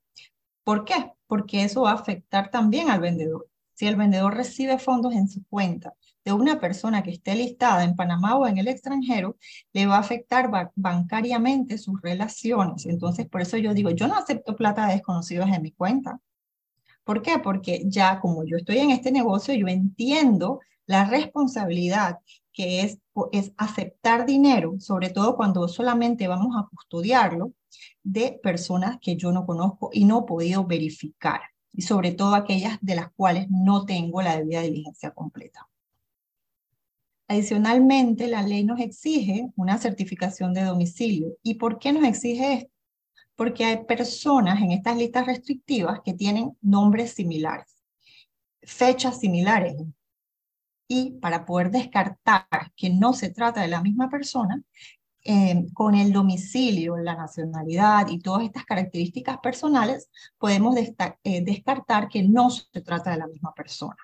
¿Por qué? Porque eso va a afectar también al vendedor. Si el vendedor recibe fondos en su cuenta de una persona que esté listada en Panamá o en el extranjero, le va a afectar bancariamente sus relaciones. Entonces, por eso yo digo, yo no acepto plata de desconocidos en mi cuenta. ¿Por qué? Porque ya como yo estoy en este negocio, yo entiendo la responsabilidad que es, es aceptar dinero, sobre todo cuando solamente vamos a custodiarlo, de personas que yo no conozco y no he podido verificar, y sobre todo aquellas de las cuales no tengo la debida diligencia completa. Adicionalmente, la ley nos exige una certificación de domicilio. ¿Y por qué nos exige esto? Porque hay personas en estas listas restrictivas que tienen nombres similares, fechas similares. Y para poder descartar que no se trata de la misma persona, eh, con el domicilio, la nacionalidad y todas estas características personales, podemos eh, descartar que no se trata de la misma persona.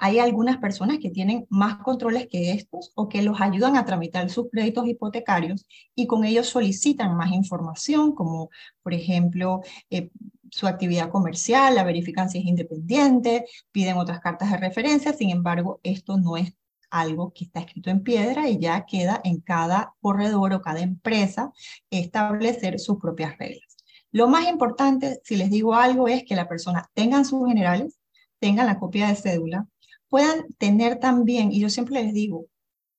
hay algunas personas que tienen más controles que estos o que los ayudan a tramitar sus créditos hipotecarios y con ellos solicitan más información, como por ejemplo eh, su actividad comercial, la verifican si es independiente, piden otras cartas de referencia, sin embargo, esto no es algo que está escrito en piedra y ya queda en cada corredor o cada empresa establecer sus propias reglas. Lo más importante, si les digo algo, es que la persona tenga sus generales, tengan la copia de cédula, puedan tener también, y yo siempre les digo,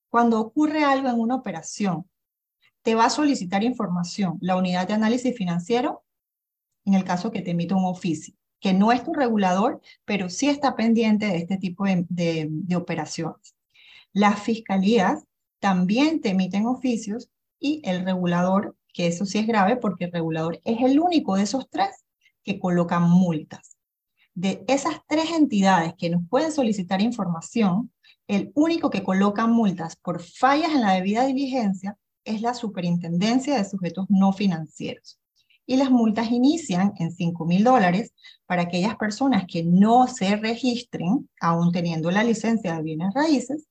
cuando ocurre algo en una operación, te va a solicitar información la unidad de análisis financiero en el caso que te emita un oficio, que no es tu regulador, pero sí está pendiente de este tipo de operaciones. Las fiscalías también te emiten oficios y el regulador, que eso sí es grave porque el regulador es el único de esos tres que coloca multas de esas tres entidades que nos pueden solicitar información, el único que coloca multas por fallas en la debida diligencia es la Superintendencia de Sujetos No Financieros. Y las multas inician en 5 mil dólares para aquellas personas que no se registren, aún teniendo la licencia de bienes raíces,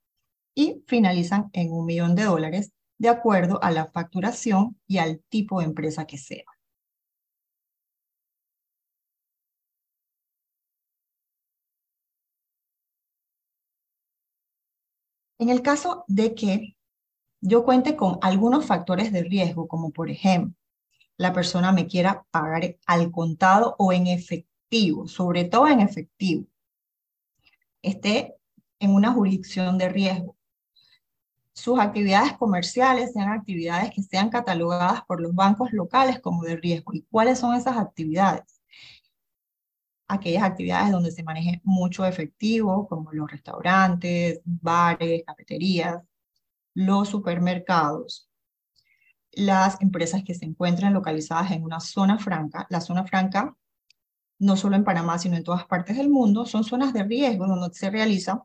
y finalizan en un millón de dólares de acuerdo a la facturación y al tipo de empresa que sea. En el caso de que yo cuente con algunos factores de riesgo, como por ejemplo, la persona me quiera pagar al contado o en efectivo, sobre todo en efectivo, esté en una jurisdicción de riesgo, sus actividades comerciales sean actividades que sean catalogadas por los bancos locales como de riesgo. ¿Y cuáles son esas actividades? aquellas actividades donde se maneje mucho efectivo, como los restaurantes, bares, cafeterías, los supermercados, las empresas que se encuentran localizadas en una zona franca. La zona franca, no solo en Panamá, sino en todas partes del mundo, son zonas de riesgo donde se realizan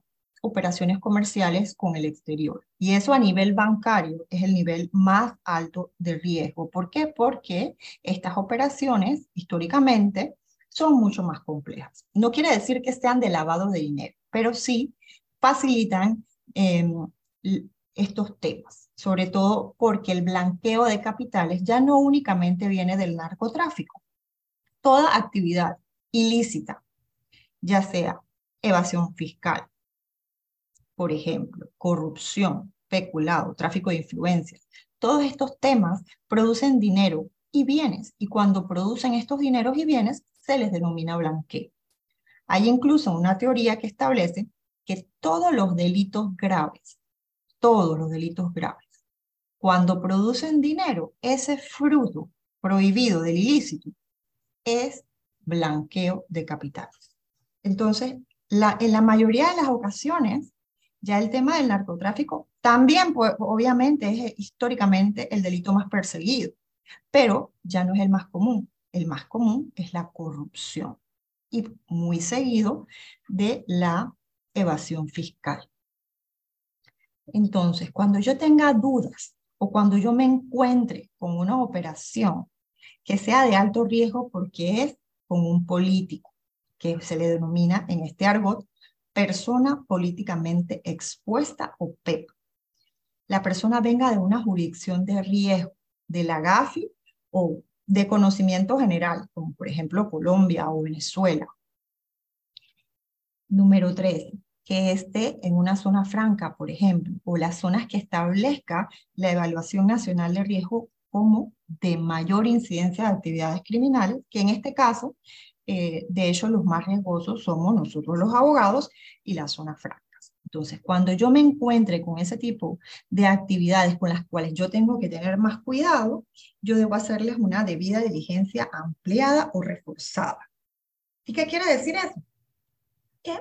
operaciones comerciales con el exterior. Y eso a nivel bancario es el nivel más alto de riesgo. ¿Por qué? Porque estas operaciones históricamente son mucho más complejas. No quiere decir que sean de lavado de dinero, pero sí facilitan em, estos temas, sobre todo porque el blanqueo de capitales ya no únicamente viene del narcotráfico. Toda actividad ilícita, ya sea evasión fiscal, por ejemplo, corrupción, peculado, tráfico de influencias, todos estos temas producen dinero y bienes, y cuando producen estos dineros y bienes, se les denomina blanqueo. Hay incluso una teoría que establece que todos los delitos graves, todos los delitos graves, cuando producen dinero, ese fruto prohibido del ilícito es blanqueo de capitales. Entonces, en la mayoría de las ocasiones, ya el tema del narcotráfico también, pues, obviamente, es históricamente el delito más perseguido, pero ya no es el más común el más común es la corrupción y muy seguido de la evasión fiscal. Entonces, cuando yo tenga dudas o cuando yo me encuentre con una operación que sea de alto riesgo porque es con un político, que se le denomina en este argot persona políticamente expuesta o PEP. La persona venga de una jurisdicción de riesgo, de la GAFI o de conocimiento general, como por ejemplo Colombia o Venezuela. Número tres, que esté en una zona franca, por ejemplo, o las zonas que establezca la evaluación nacional de riesgo como de mayor incidencia de actividades criminales, que en este caso, eh, de hecho, los más riesgosos somos nosotros los abogados y la zona franca. Entonces, cuando yo me encuentre con ese tipo de actividades con las cuales yo tengo que tener más cuidado, yo debo hacerles una debida diligencia ampliada o reforzada. ¿Y qué quiere decir eso? Que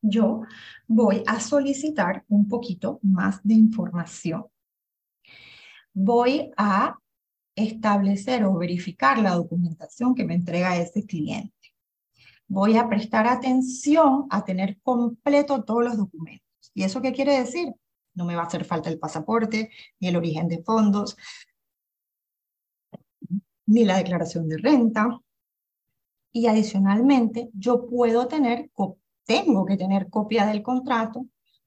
yo voy a solicitar un poquito más de información. Voy a establecer o verificar la documentación que me entrega ese cliente voy a prestar atención a tener completo todos los documentos. ¿Y eso qué quiere decir? No me va a hacer falta el pasaporte, ni el origen de fondos, ni la declaración de renta. Y adicionalmente, yo puedo tener tengo que tener copia del contrato,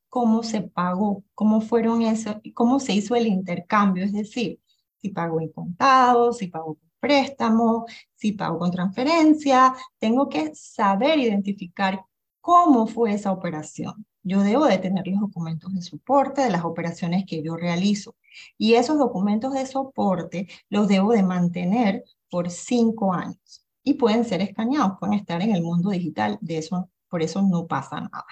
cómo se pagó, cómo fueron eso, cómo se hizo el intercambio, es decir, si pagó en contado, si pagó con préstamo, si pagó con transferencia, tengo que saber identificar cómo fue esa operación. Yo debo de tener los documentos de soporte de las operaciones que yo realizo. Y esos documentos de soporte los debo de mantener por cinco años. Y pueden ser escaneados, pueden estar en el mundo digital. De eso, por eso no pasa nada.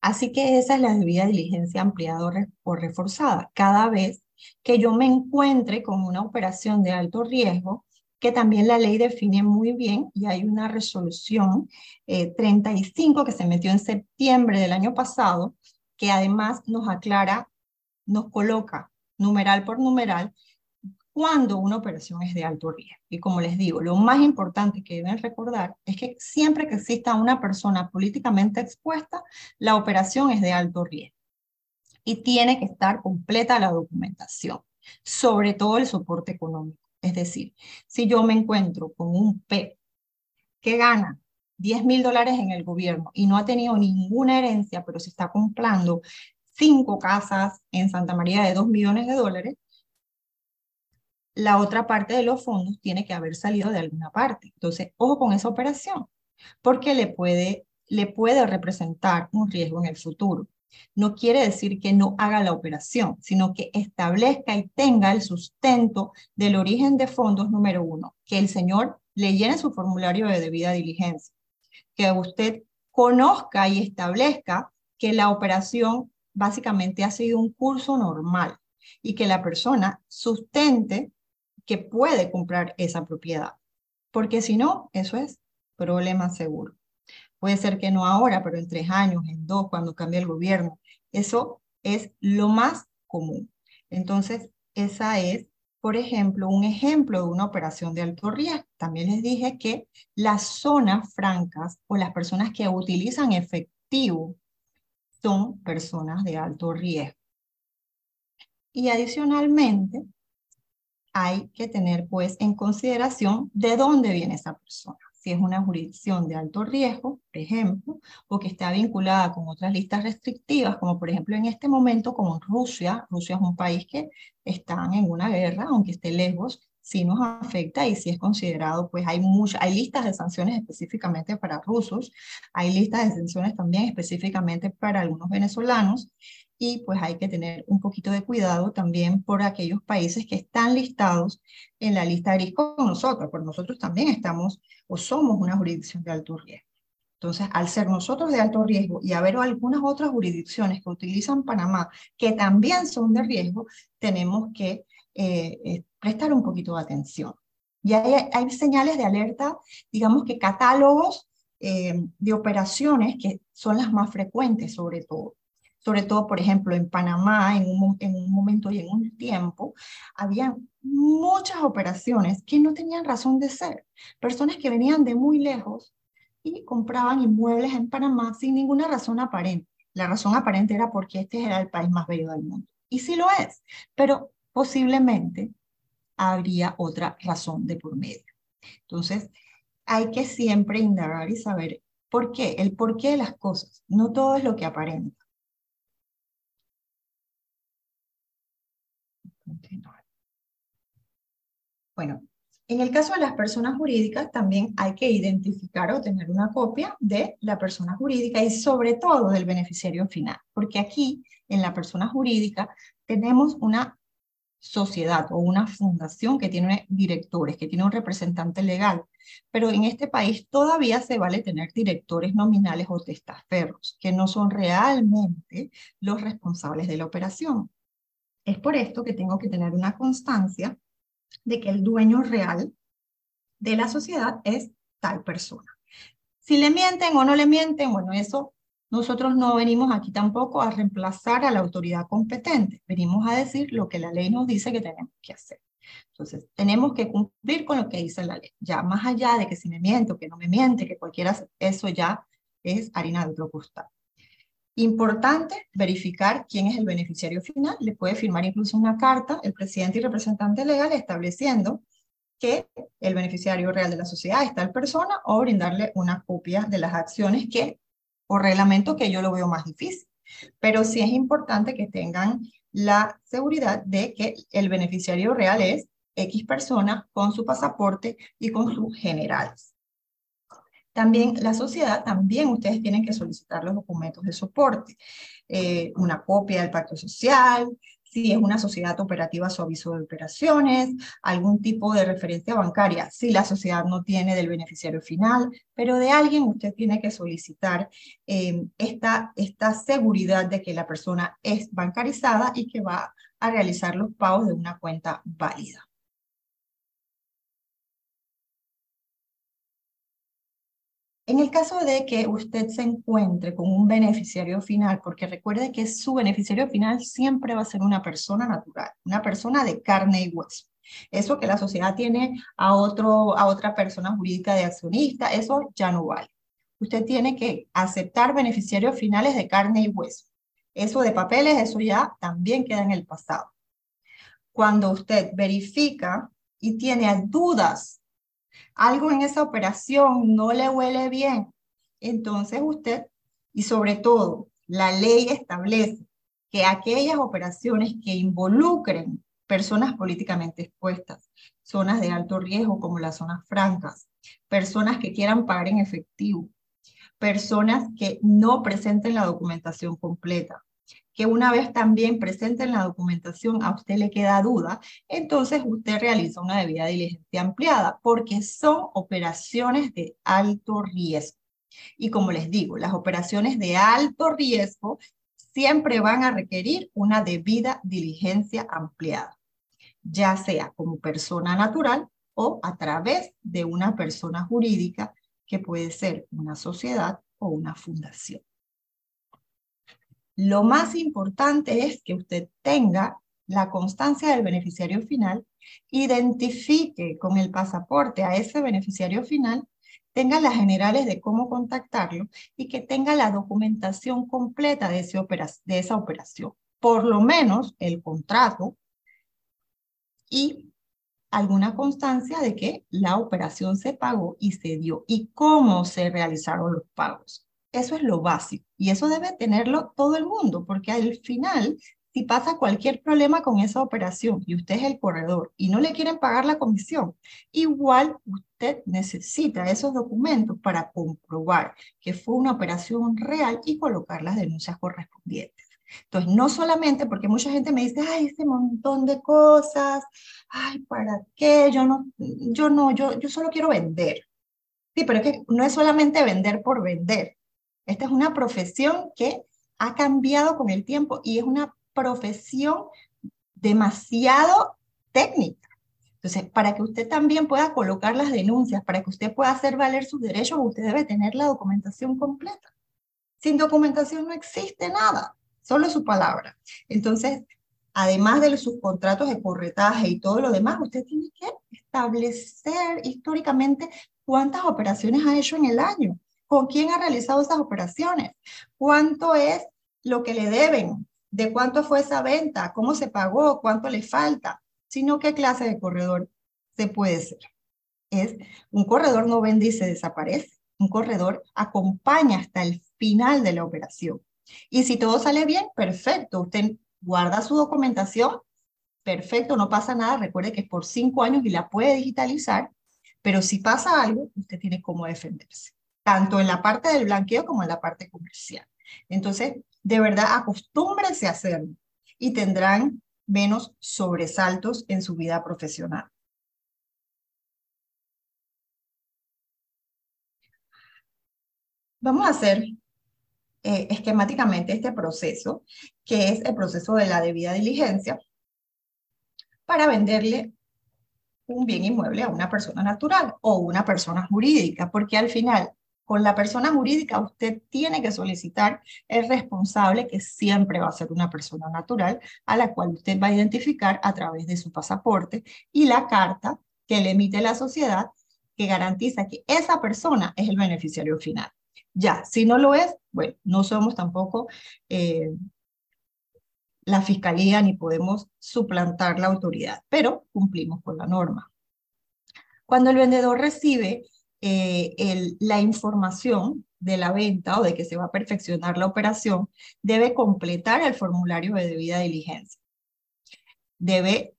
Así que esa es la debida diligencia ampliada o reforzada. Cada vez que yo me encuentre con una operación de alto riesgo, que también la ley define muy bien y hay una resolución 35 eh, que se metió en septiembre del año pasado, que además nos aclara, nos coloca numeral por numeral cuando una operación es de alto riesgo. Y como les digo, lo más importante que deben recordar es que siempre que exista una persona políticamente expuesta, la operación es de alto riesgo y tiene que estar completa la documentación, sobre todo el soporte económico. Es decir, si yo me encuentro con un P que gana 10 mil dólares en el gobierno y no ha tenido ninguna herencia, pero se está comprando cinco casas en Santa María de 2 millones de dólares, la otra parte de los fondos tiene que haber salido de alguna parte. Entonces, ojo con esa operación, porque le puede, le puede representar un riesgo en el futuro no quiere decir que no haga la operación, sino que establezca y tenga el sustento del origen de fondos número uno, que el señor le llene su formulario de debida diligencia, que usted conozca y establezca que la operación básicamente ha sido un curso normal y que la persona sustente que puede comprar esa propiedad, porque si no, eso es problema seguro. Puede ser que no ahora, pero en tres años, en dos, cuando cambie el gobierno. Eso es lo más común. Entonces, esa es, por ejemplo, un ejemplo de una operación de alto riesgo. También les dije que las zonas francas o las personas que utilizan efectivo son personas de alto riesgo. Y adicionalmente, hay que tener pues en consideración de dónde viene esa persona si es una jurisdicción de alto riesgo, por ejemplo, o que está vinculada con otras listas restrictivas, como por ejemplo en este momento con Rusia. Rusia es un país que está en una guerra, aunque esté lejos, sí nos afecta y sí es considerado, pues hay, muchas, hay listas de sanciones específicamente para rusos, hay listas de sanciones también específicamente para algunos venezolanos, y pues hay que tener un poquito de cuidado también por aquellos países que están listados en la lista riesgo con nosotros, porque nosotros también estamos o somos una jurisdicción de alto riesgo. Entonces, al ser nosotros de alto riesgo y haber algunas otras jurisdicciones que utilizan Panamá que también son de riesgo, tenemos que eh, eh, prestar un poquito de atención. Y hay, hay, señales de alerta, digamos que catálogos eh, de operaciones que son las más frecuentes sobre todo sobre todo, por ejemplo, en Panamá, en un, en un momento y en un tiempo, había muchas operaciones que no tenían razón de ser. Personas que venían de muy lejos y compraban inmuebles en Panamá sin ninguna razón aparente. La razón aparente era porque este era el país más bello del mundo. Y sí lo es, pero posiblemente habría otra razón de por medio. Entonces, hay que siempre indagar y saber por qué, el porqué de las cosas. No todo es lo que aparenta. Bueno, en el caso de las personas jurídicas también hay que identificar o tener una copia de la persona jurídica y sobre todo del beneficiario final, porque aquí en la persona jurídica tenemos una sociedad o una fundación que tiene directores, que tiene un representante legal, pero en este país todavía se vale tener directores nominales o testaferros, que no son realmente los responsables de la operación. Es por esto que tengo que tener una constancia de que el dueño real de la sociedad es tal persona. Si le mienten o no le mienten, bueno, eso nosotros no venimos aquí tampoco a reemplazar a la autoridad competente, venimos a decir lo que la ley nos dice que tenemos que hacer. Entonces, tenemos que cumplir con lo que dice la ley. Ya más allá de que si me miente o que no me miente, que cualquiera, eso ya es harina de otro costal. Importante verificar quién es el beneficiario final. Le puede firmar incluso una carta el presidente y representante legal estableciendo que el beneficiario real de la sociedad es tal persona o brindarle una copia de las acciones que o reglamento que yo lo veo más difícil. Pero sí es importante que tengan la seguridad de que el beneficiario real es X persona con su pasaporte y con sus generales. También la sociedad, también ustedes tienen que solicitar los documentos de soporte, eh, una copia del pacto social, si es una sociedad operativa su aviso de operaciones, algún tipo de referencia bancaria, si la sociedad no tiene del beneficiario final, pero de alguien usted tiene que solicitar eh, esta, esta seguridad de que la persona es bancarizada y que va a realizar los pagos de una cuenta válida. En el caso de que usted se encuentre con un beneficiario final, porque recuerde que su beneficiario final siempre va a ser una persona natural, una persona de carne y hueso. Eso que la sociedad tiene a, otro, a otra persona jurídica de accionista, eso ya no vale. Usted tiene que aceptar beneficiarios finales de carne y hueso. Eso de papeles, eso ya también queda en el pasado. Cuando usted verifica y tiene dudas algo en esa operación no le huele bien, entonces usted, y sobre todo, la ley establece que aquellas operaciones que involucren personas políticamente expuestas, zonas de alto riesgo como las zonas francas, personas que quieran pagar en efectivo, personas que no presenten la documentación completa, que una vez también presente en la documentación a usted le queda duda, entonces usted realiza una debida diligencia ampliada porque son operaciones de alto riesgo. Y como les digo, las operaciones de alto riesgo siempre van a requerir una debida diligencia ampliada, ya sea como persona natural o a través de una persona jurídica que puede ser una sociedad o una fundación. Lo más importante es que usted tenga la constancia del beneficiario final, identifique con el pasaporte a ese beneficiario final, tenga las generales de cómo contactarlo y que tenga la documentación completa de, de esa operación, por lo menos el contrato y alguna constancia de que la operación se pagó y se dio y cómo se realizaron los pagos. Eso es lo básico y eso debe tenerlo todo el mundo, porque al final, si pasa cualquier problema con esa operación y usted es el corredor y no le quieren pagar la comisión, igual usted necesita esos documentos para comprobar que fue una operación real y colocar las denuncias correspondientes. Entonces, no solamente porque mucha gente me dice, ay, ese montón de cosas, ay, ¿para qué? Yo no, yo no, yo, yo solo quiero vender. Sí, pero es que no es solamente vender por vender. Esta es una profesión que ha cambiado con el tiempo y es una profesión demasiado técnica. Entonces, para que usted también pueda colocar las denuncias, para que usted pueda hacer valer sus derechos, usted debe tener la documentación completa. Sin documentación no existe nada, solo su palabra. Entonces, además de sus contratos de corretaje y todo lo demás, usted tiene que establecer históricamente cuántas operaciones ha hecho en el año con quién ha realizado esas operaciones, cuánto es lo que le deben, de cuánto fue esa venta, cómo se pagó, cuánto le falta, sino qué clase de corredor se puede ser. Es un corredor no vende y se desaparece. Un corredor acompaña hasta el final de la operación. Y si todo sale bien, perfecto. Usted guarda su documentación, perfecto, no pasa nada. Recuerde que es por cinco años y la puede digitalizar, pero si pasa algo, usted tiene cómo defenderse tanto en la parte del blanqueo como en la parte comercial. Entonces, de verdad, acostúmbrense a hacerlo y tendrán menos sobresaltos en su vida profesional. Vamos a hacer eh, esquemáticamente este proceso, que es el proceso de la debida diligencia, para venderle un bien inmueble a una persona natural o una persona jurídica, porque al final con la persona jurídica usted tiene que solicitar el responsable, que siempre va a ser una persona natural, a la cual usted va a identificar a través de su pasaporte y la carta que le emite la sociedad que garantiza que esa persona es el beneficiario final. Ya, si no lo es, bueno, no somos tampoco eh, la fiscalía ni podemos suplantar la autoridad, pero cumplimos con la norma. Cuando el vendedor recibe eh, el, la información de la venta o de que se va a perfeccionar la operación, debe completar el formulario de debida diligencia. Debe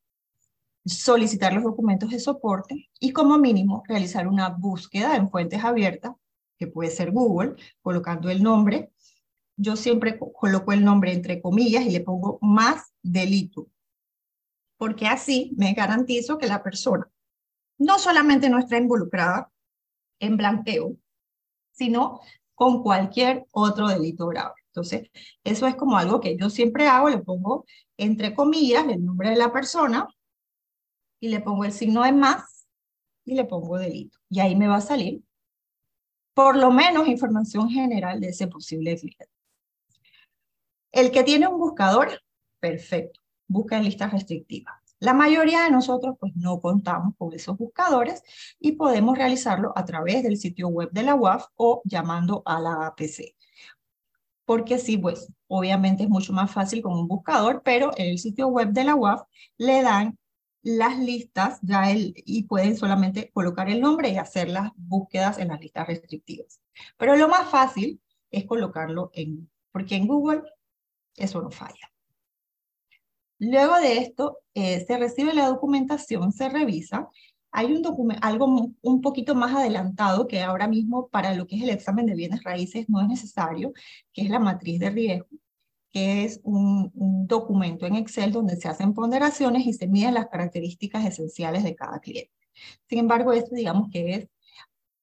solicitar los documentos de soporte y como mínimo realizar una búsqueda en fuentes abiertas, que puede ser Google, colocando el nombre. Yo siempre coloco el nombre entre comillas y le pongo más delito, porque así me garantizo que la persona no solamente no está involucrada en blanqueo, sino con cualquier otro delito grave. Entonces, eso es como algo que yo siempre hago, le pongo entre comillas el nombre de la persona y le pongo el signo de más y le pongo delito. Y ahí me va a salir por lo menos información general de ese posible cliente. El que tiene un buscador, perfecto, busca en listas restrictivas. La mayoría de nosotros pues no contamos con esos buscadores y podemos realizarlo a través del sitio web de la UAF o llamando a la APC. Porque sí, pues obviamente es mucho más fácil con un buscador, pero en el sitio web de la UAF le dan las listas ya el, y pueden solamente colocar el nombre y hacer las búsquedas en las listas restrictivas. Pero lo más fácil es colocarlo en, porque en Google eso no falla. Luego de esto, eh, se recibe la documentación, se revisa. Hay un algo un poquito más adelantado que ahora mismo para lo que es el examen de bienes raíces no es necesario, que es la matriz de riesgo, que es un, un documento en Excel donde se hacen ponderaciones y se miden las características esenciales de cada cliente. Sin embargo, esto digamos que es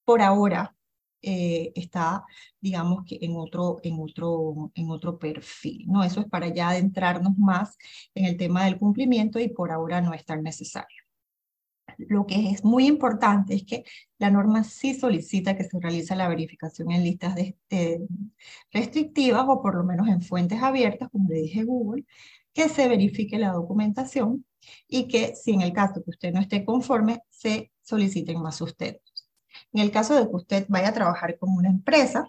por ahora eh, está, digamos que en otro, en, otro, en otro perfil. ¿no? Eso es para ya adentrarnos más en el tema del cumplimiento y por ahora no es tan necesario. Lo que es muy importante es que la norma sí solicita que se realice la verificación en listas de, restrictivas o por lo menos en fuentes abiertas, como le dije Google, que se verifique la documentación y que si en el caso que usted no esté conforme, se soliciten más ustedes. En el caso de que usted vaya a trabajar con una empresa,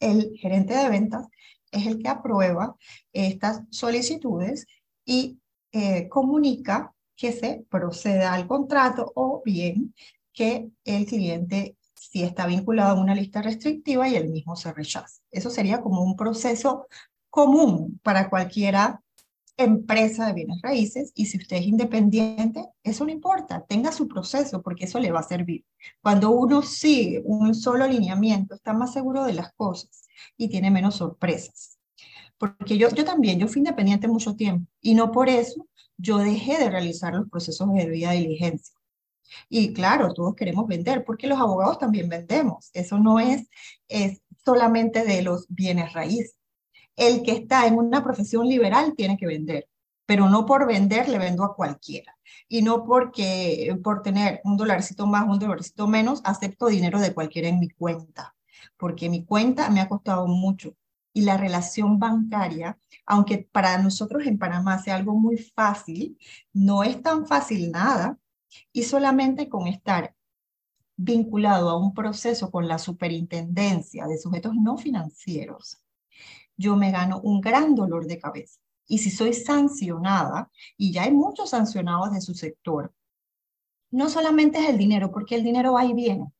el gerente de ventas es el que aprueba estas solicitudes y eh, comunica que se proceda al contrato o bien que el cliente si está vinculado a una lista restrictiva y el mismo se rechaza. Eso sería como un proceso común para cualquiera empresa de bienes raíces y si usted es independiente, eso no importa, tenga su proceso porque eso le va a servir. Cuando uno sigue un solo alineamiento, está más seguro de las cosas y tiene menos sorpresas. Porque yo, yo también, yo fui independiente mucho tiempo y no por eso yo dejé de realizar los procesos de debida diligencia. Y claro, todos queremos vender porque los abogados también vendemos. Eso no es, es solamente de los bienes raíces el que está en una profesión liberal tiene que vender, pero no por vender le vendo a cualquiera. Y no porque por tener un dolarcito más, un dolarcito menos, acepto dinero de cualquiera en mi cuenta, porque mi cuenta me ha costado mucho. Y la relación bancaria, aunque para nosotros en Panamá sea algo muy fácil, no es tan fácil nada. Y solamente con estar vinculado a un proceso con la superintendencia de sujetos no financieros, yo me gano un gran dolor de cabeza. Y si soy sancionada, y ya hay muchos sancionados de su sector, no solamente es el dinero, porque el dinero va y viene,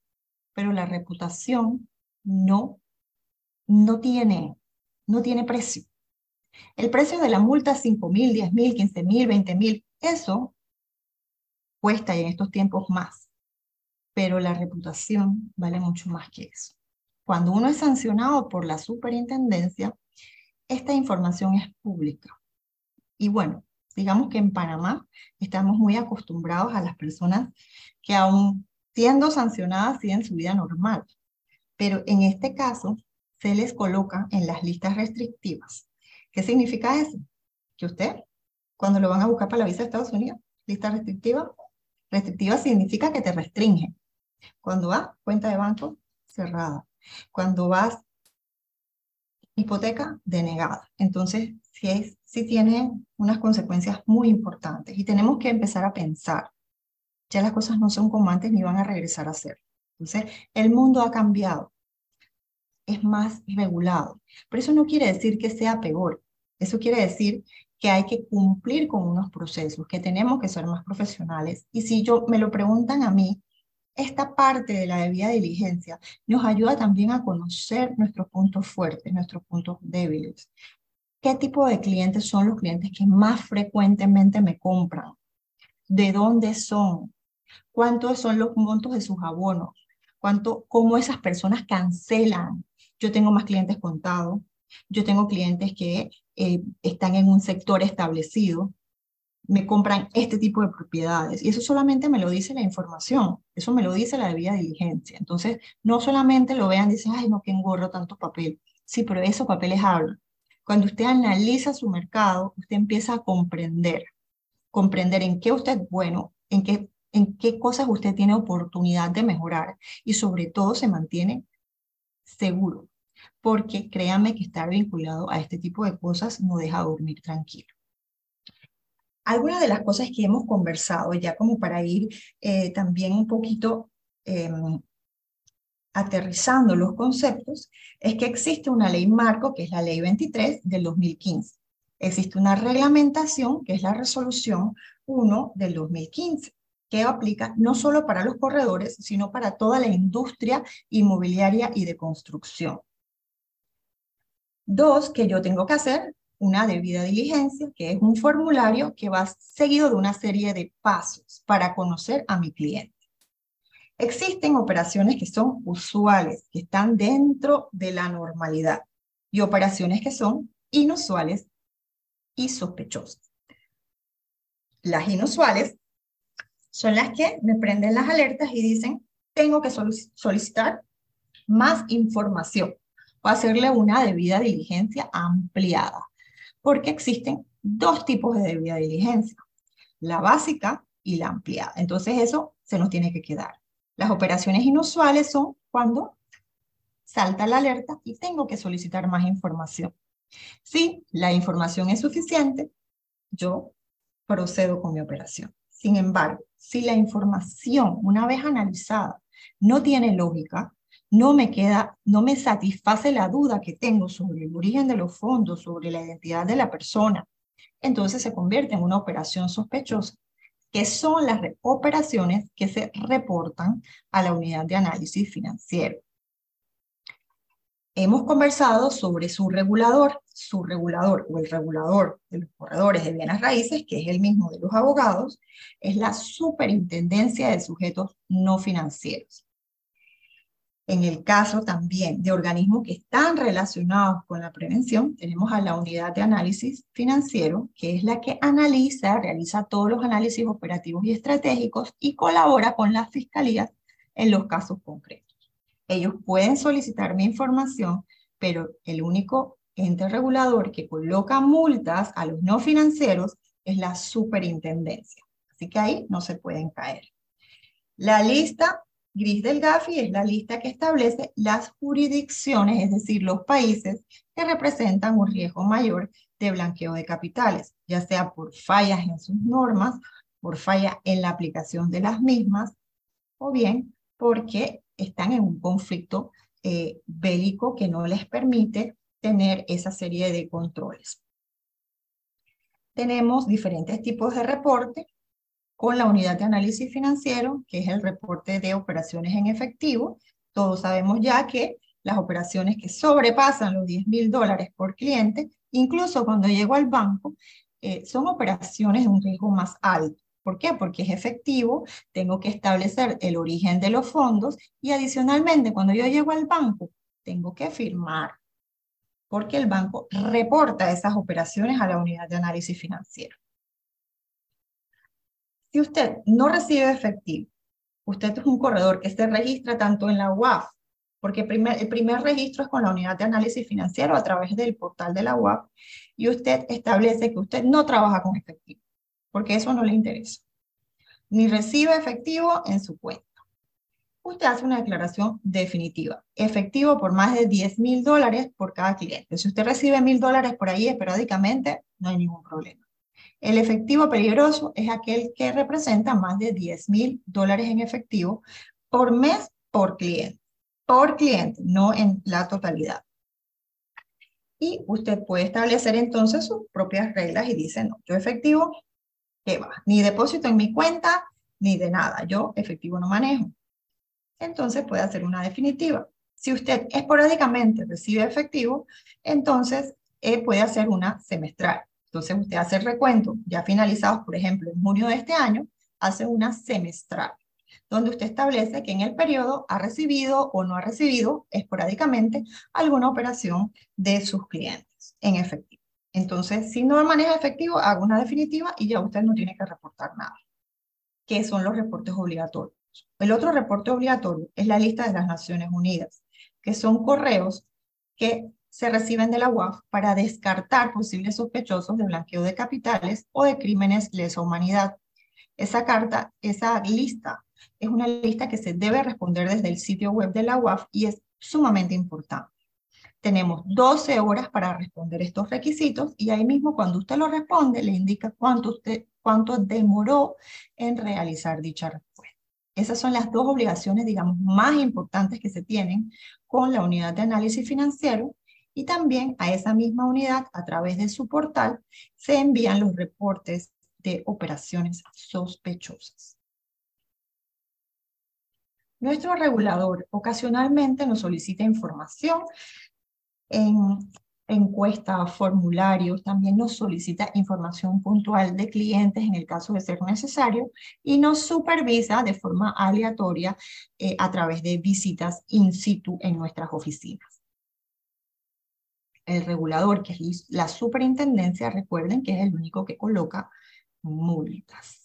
pero la reputación no, no, tiene, no tiene precio. El precio de la multa, 5 mil, 10 mil, 15 mil, 20 mil, eso cuesta en estos tiempos más, pero la reputación vale mucho más que eso. Cuando uno es sancionado por la superintendencia, esta información es pública. Y bueno, digamos que en Panamá estamos muy acostumbrados a las personas que aún siendo sancionadas siguen su vida normal. Pero en este caso se les coloca en las listas restrictivas. ¿Qué significa eso? Que usted, cuando lo van a buscar para la visa de Estados Unidos, lista restrictiva, restrictiva significa que te restringen. Cuando va, cuenta de banco cerrada. Cuando vas hipoteca denegada. Entonces, sí, es, sí tiene unas consecuencias muy importantes y tenemos que empezar a pensar. Ya las cosas no son como antes ni van a regresar a ser. Entonces, el mundo ha cambiado. Es más regulado. Pero eso no quiere decir que sea peor. Eso quiere decir que hay que cumplir con unos procesos, que tenemos que ser más profesionales. Y si yo me lo preguntan a mí, esta parte de la debida diligencia nos ayuda también a conocer nuestros puntos fuertes, nuestros puntos débiles. ¿Qué tipo de clientes son los clientes que más frecuentemente me compran? ¿De dónde son? ¿Cuántos son los montos de sus abonos? ¿Cuánto, ¿Cómo esas personas cancelan? Yo tengo más clientes contados. Yo tengo clientes que eh, están en un sector establecido me compran este tipo de propiedades. Y eso solamente me lo dice la información, eso me lo dice la debida diligencia. Entonces, no solamente lo vean y dicen, ay, no, que engorro tanto papel. Sí, pero esos papeles hablan. Cuando usted analiza su mercado, usted empieza a comprender, comprender en qué usted es bueno, en qué, en qué cosas usted tiene oportunidad de mejorar y sobre todo se mantiene seguro. Porque créanme que estar vinculado a este tipo de cosas no deja dormir tranquilo algunas de las cosas que hemos conversado, ya como para ir eh, también un poquito em, aterrizando los conceptos, es que existe una ley marco, que es la ley 23 del 2015. Existe una reglamentación, que es la resolución 1 del 2015 que aplica no solo para los corredores, sino para toda la industria inmobiliaria y de construcción. Dos, que yo tengo que hacer una debida diligencia, que es un formulario que va seguido de una serie de pasos para conocer a mi cliente. Existen operaciones que son usuales, que están dentro de la normalidad, y operaciones que son inusuales y sospechosas. Las inusuales son las que me prenden las alertas y dicen, tengo que solicitar más información o hacerle una debida diligencia ampliada porque existen dos tipos de debida diligencia, la básica y la ampliada. Entonces eso se nos tiene que quedar. Las operaciones inusuales son cuando salta la alerta y tengo que solicitar más información. Si la información es suficiente, yo procedo con mi operación. Sin embargo, si la información, una vez analizada, no tiene lógica, no me queda, no me satisface la duda que tengo sobre el origen de los fondos, sobre la identidad de la persona, entonces se convierte en una operación sospechosa, que son las operaciones que se reportan a la unidad de análisis financiero. Hemos conversado sobre su regulador, su regulador o el regulador de los corredores de bienes raíces, que es el mismo de los abogados, es la superintendencia de sujetos no financieros en el caso también de organismos que están relacionados con la prevención, tenemos a la unidad de análisis financiero, que es la que analiza, realiza todos los análisis operativos y estratégicos y colabora con las fiscalías en los casos concretos. Ellos pueden solicitar mi información, pero el único ente regulador que coloca multas a los no financieros es la superintendencia. Así que ahí no se pueden caer. La lista Gris del Gafi es la lista que establece las jurisdicciones, es decir, los países que representan un riesgo mayor de blanqueo de capitales, ya sea por fallas en sus normas, por falla en la aplicación de las mismas, o bien porque están en un conflicto eh, bélico que no les permite tener esa serie de controles. Tenemos diferentes tipos de reporte con la unidad de análisis financiero, que es el reporte de operaciones en efectivo. Todos sabemos ya que las operaciones que sobrepasan los 10 mil dólares por cliente, incluso cuando llego al banco, eh, son operaciones de un riesgo más alto. ¿Por qué? Porque es efectivo, tengo que establecer el origen de los fondos y adicionalmente cuando yo llego al banco, tengo que firmar, porque el banco reporta esas operaciones a la unidad de análisis financiero. Si usted no recibe efectivo, usted es un corredor que se registra tanto en la UAF, porque el primer registro es con la unidad de análisis financiero a través del portal de la UAF, y usted establece que usted no trabaja con efectivo, porque eso no le interesa, ni recibe efectivo en su cuenta. Usted hace una declaración definitiva, efectivo por más de 10 mil dólares por cada cliente. Si usted recibe mil dólares por ahí periódicamente, no hay ningún problema. El efectivo peligroso es aquel que representa más de 10 mil dólares en efectivo por mes por cliente. Por cliente, no en la totalidad. Y usted puede establecer entonces sus propias reglas y dice, no, yo efectivo, ¿qué va? Ni depósito en mi cuenta, ni de nada. Yo efectivo no manejo. entonces puede hacer una definitiva. Si usted esporádicamente recibe efectivo, entonces eh, puede hacer una semestral. Entonces usted hace el recuento ya finalizados, por ejemplo, en junio de este año, hace una semestral, donde usted establece que en el periodo ha recibido o no ha recibido esporádicamente alguna operación de sus clientes en efectivo. Entonces, si no maneja efectivo, haga una definitiva y ya usted no tiene que reportar nada. ¿Qué son los reportes obligatorios? El otro reporte obligatorio es la lista de las Naciones Unidas, que son correos que se reciben de la UAF para descartar posibles sospechosos de blanqueo de capitales o de crímenes lesa humanidad. Esa carta, esa lista, es una lista que se debe responder desde el sitio web de la UAF y es sumamente importante. Tenemos 12 horas para responder estos requisitos y ahí mismo cuando usted lo responde le indica cuánto, usted, cuánto demoró en realizar dicha respuesta. Esas son las dos obligaciones, digamos, más importantes que se tienen con la unidad de análisis financiero y también a esa misma unidad, a través de su portal, se envían los reportes de operaciones sospechosas. Nuestro regulador ocasionalmente nos solicita información en encuestas, formularios, también nos solicita información puntual de clientes en el caso de ser necesario y nos supervisa de forma aleatoria eh, a través de visitas in situ en nuestras oficinas el regulador, que es la superintendencia, recuerden que es el único que coloca multas.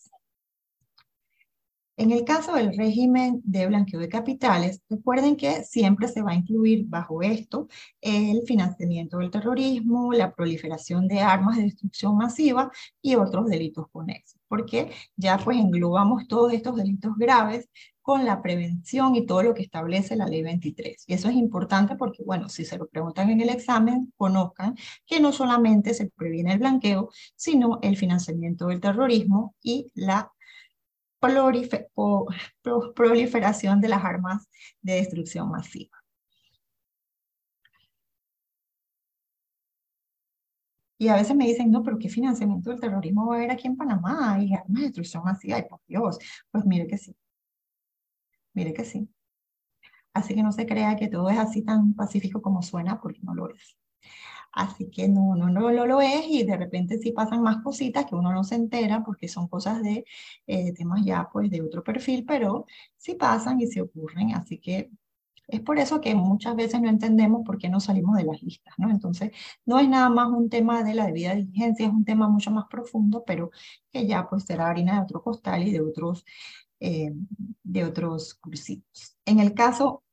En el caso del régimen de blanqueo de capitales, recuerden que siempre se va a incluir bajo esto el financiamiento del terrorismo, la proliferación de armas de destrucción masiva y otros delitos conexos, porque ya pues englobamos todos estos delitos graves con la prevención y todo lo que establece la ley 23. Y eso es importante porque, bueno, si se lo preguntan en el examen, conozcan que no solamente se previene el blanqueo, sino el financiamiento del terrorismo y la proliferación de las armas de destrucción masiva. Y a veces me dicen, no, pero ¿qué financiamiento del terrorismo va a haber aquí en Panamá? Y armas de destrucción masiva, y por Dios. Pues mire que sí. Mire que sí. Así que no se crea que todo es así tan pacífico como suena, porque no lo es. Así que no, no, no, lo es y de repente sí pasan más cositas que uno no se entera porque son cosas de eh, temas ya pues de otro perfil, pero sí pasan y se ocurren. Así que es por eso que muchas veces no entendemos por qué no salimos de las listas, ¿no? Entonces, no es nada más un tema de la debida diligencia, es un tema mucho más profundo, pero que ya pues será harina de otro costal y de otros eh, de otros cursitos. En el caso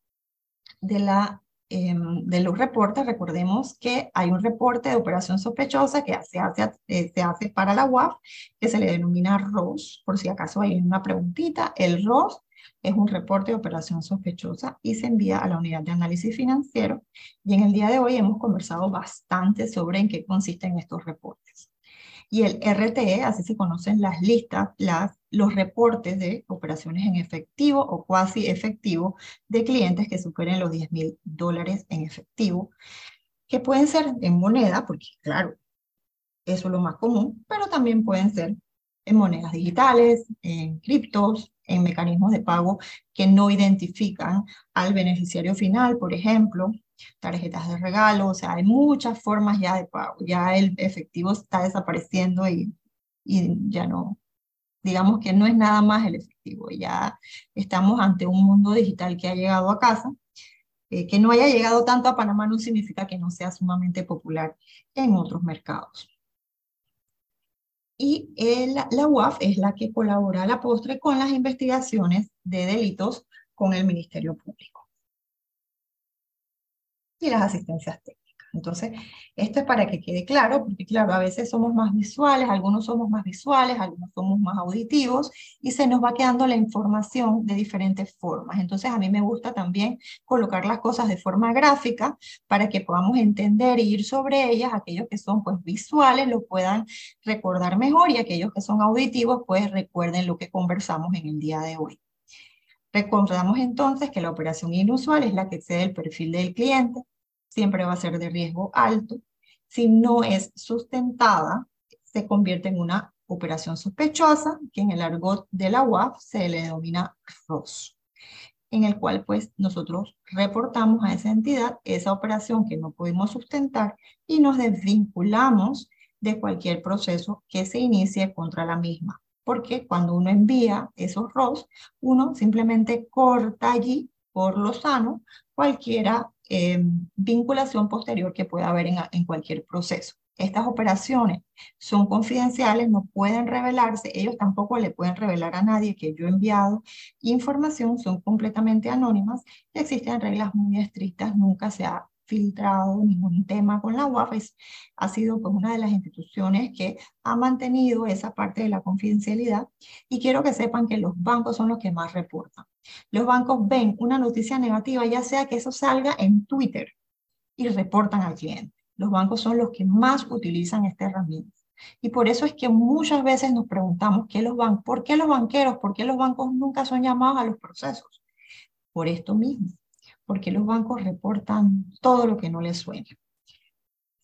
de, la, em, de los reportes, recordemos que hay un reporte de operación sospechosa que se hace, eh, se hace para la UAF, que se le denomina ROS, por si acaso hay una preguntita. El ROS es un reporte de operación sospechosa y se envía a la unidad de análisis financiero. Y en el día de hoy hemos conversado bastante sobre en qué consisten estos reportes. Y el RTE, así se conocen las listas, las los reportes de operaciones en efectivo o cuasi efectivo de clientes que superen los 10 mil dólares en efectivo, que pueden ser en moneda, porque claro, eso es lo más común, pero también pueden ser en monedas digitales, en criptos, en mecanismos de pago que no identifican al beneficiario final, por ejemplo, tarjetas de regalo, o sea, hay muchas formas ya de pago, ya el efectivo está desapareciendo y, y ya no, digamos que no es nada más el efectivo, ya estamos ante un mundo digital que ha llegado a casa. Eh, que no haya llegado tanto a Panamá no significa que no sea sumamente popular en otros mercados. Y la UAF es la que colabora a la postre con las investigaciones de delitos con el Ministerio Público y las asistencias técnicas. Entonces, esto es para que quede claro, porque claro, a veces somos más visuales, algunos somos más visuales, algunos somos más auditivos, y se nos va quedando la información de diferentes formas. Entonces, a mí me gusta también colocar las cosas de forma gráfica para que podamos entender e ir sobre ellas. Aquellos que son pues visuales lo puedan recordar mejor y aquellos que son auditivos pues recuerden lo que conversamos en el día de hoy. Recordamos entonces que la operación inusual es la que excede el perfil del cliente, siempre va a ser de riesgo alto. Si no es sustentada, se convierte en una operación sospechosa, que en el argot de la UAF se le denomina ROS. en el cual pues nosotros reportamos a esa entidad esa operación que no pudimos sustentar y nos desvinculamos de cualquier proceso que se inicie contra la misma. Porque cuando uno envía esos ROS, uno simplemente corta allí por lo sano cualquiera eh, vinculación posterior que pueda haber en, cualquier proceso. Estas operaciones son confidenciales, no pueden revelarse, ellos tampoco le pueden revelar a nadie que yo he enviado información, son completamente anónimas y existen reglas muy estrictas, nunca se ha filtrado ningún tema con la UAF, ha sido pues, una de las instituciones que ha mantenido esa parte de la confidencialidad y quiero que sepan que los bancos son los que más reportan. Los bancos ven una noticia negativa, ya sea que eso salga en Twitter y reportan al cliente. Los bancos son los que más utilizan esta herramienta. Y por eso es que muchas veces nos preguntamos ¿qué los bancos, por qué los banqueros, por qué los bancos nunca son llamados a los procesos. Por esto mismo, porque los bancos reportan todo lo que no les suena.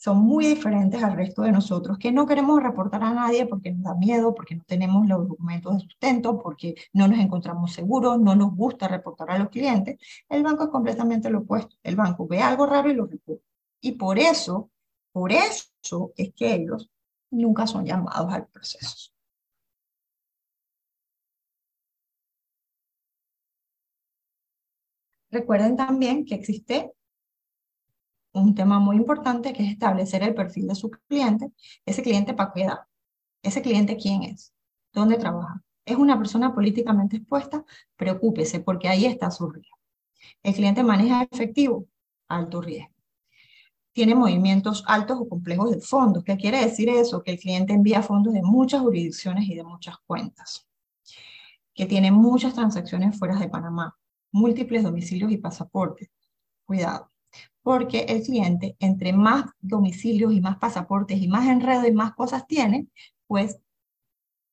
Son muy diferentes al resto de nosotros, que no queremos reportar a nadie porque nos da miedo, porque no tenemos los documentos de sustento, porque no nos encontramos seguros, no nos gusta reportar a los clientes. El banco es completamente lo opuesto. El banco ve algo raro y lo reporta. Y por eso, por eso es que ellos nunca son llamados al proceso. Recuerden también que existe un tema muy importante que es establecer el perfil de su cliente. Ese cliente para qué edad? Ese cliente quién es? ¿Dónde trabaja? ¿Es una persona políticamente expuesta? Preocúpese porque ahí está su riesgo. El cliente maneja efectivo, alto riesgo tiene movimientos altos o complejos de fondos. ¿Qué quiere decir eso? Que el cliente envía fondos de muchas jurisdicciones y de muchas cuentas, que tiene muchas transacciones fuera de Panamá, múltiples domicilios y pasaportes. Cuidado, porque el cliente, entre más domicilios y más pasaportes y más enredo y más cosas tiene, pues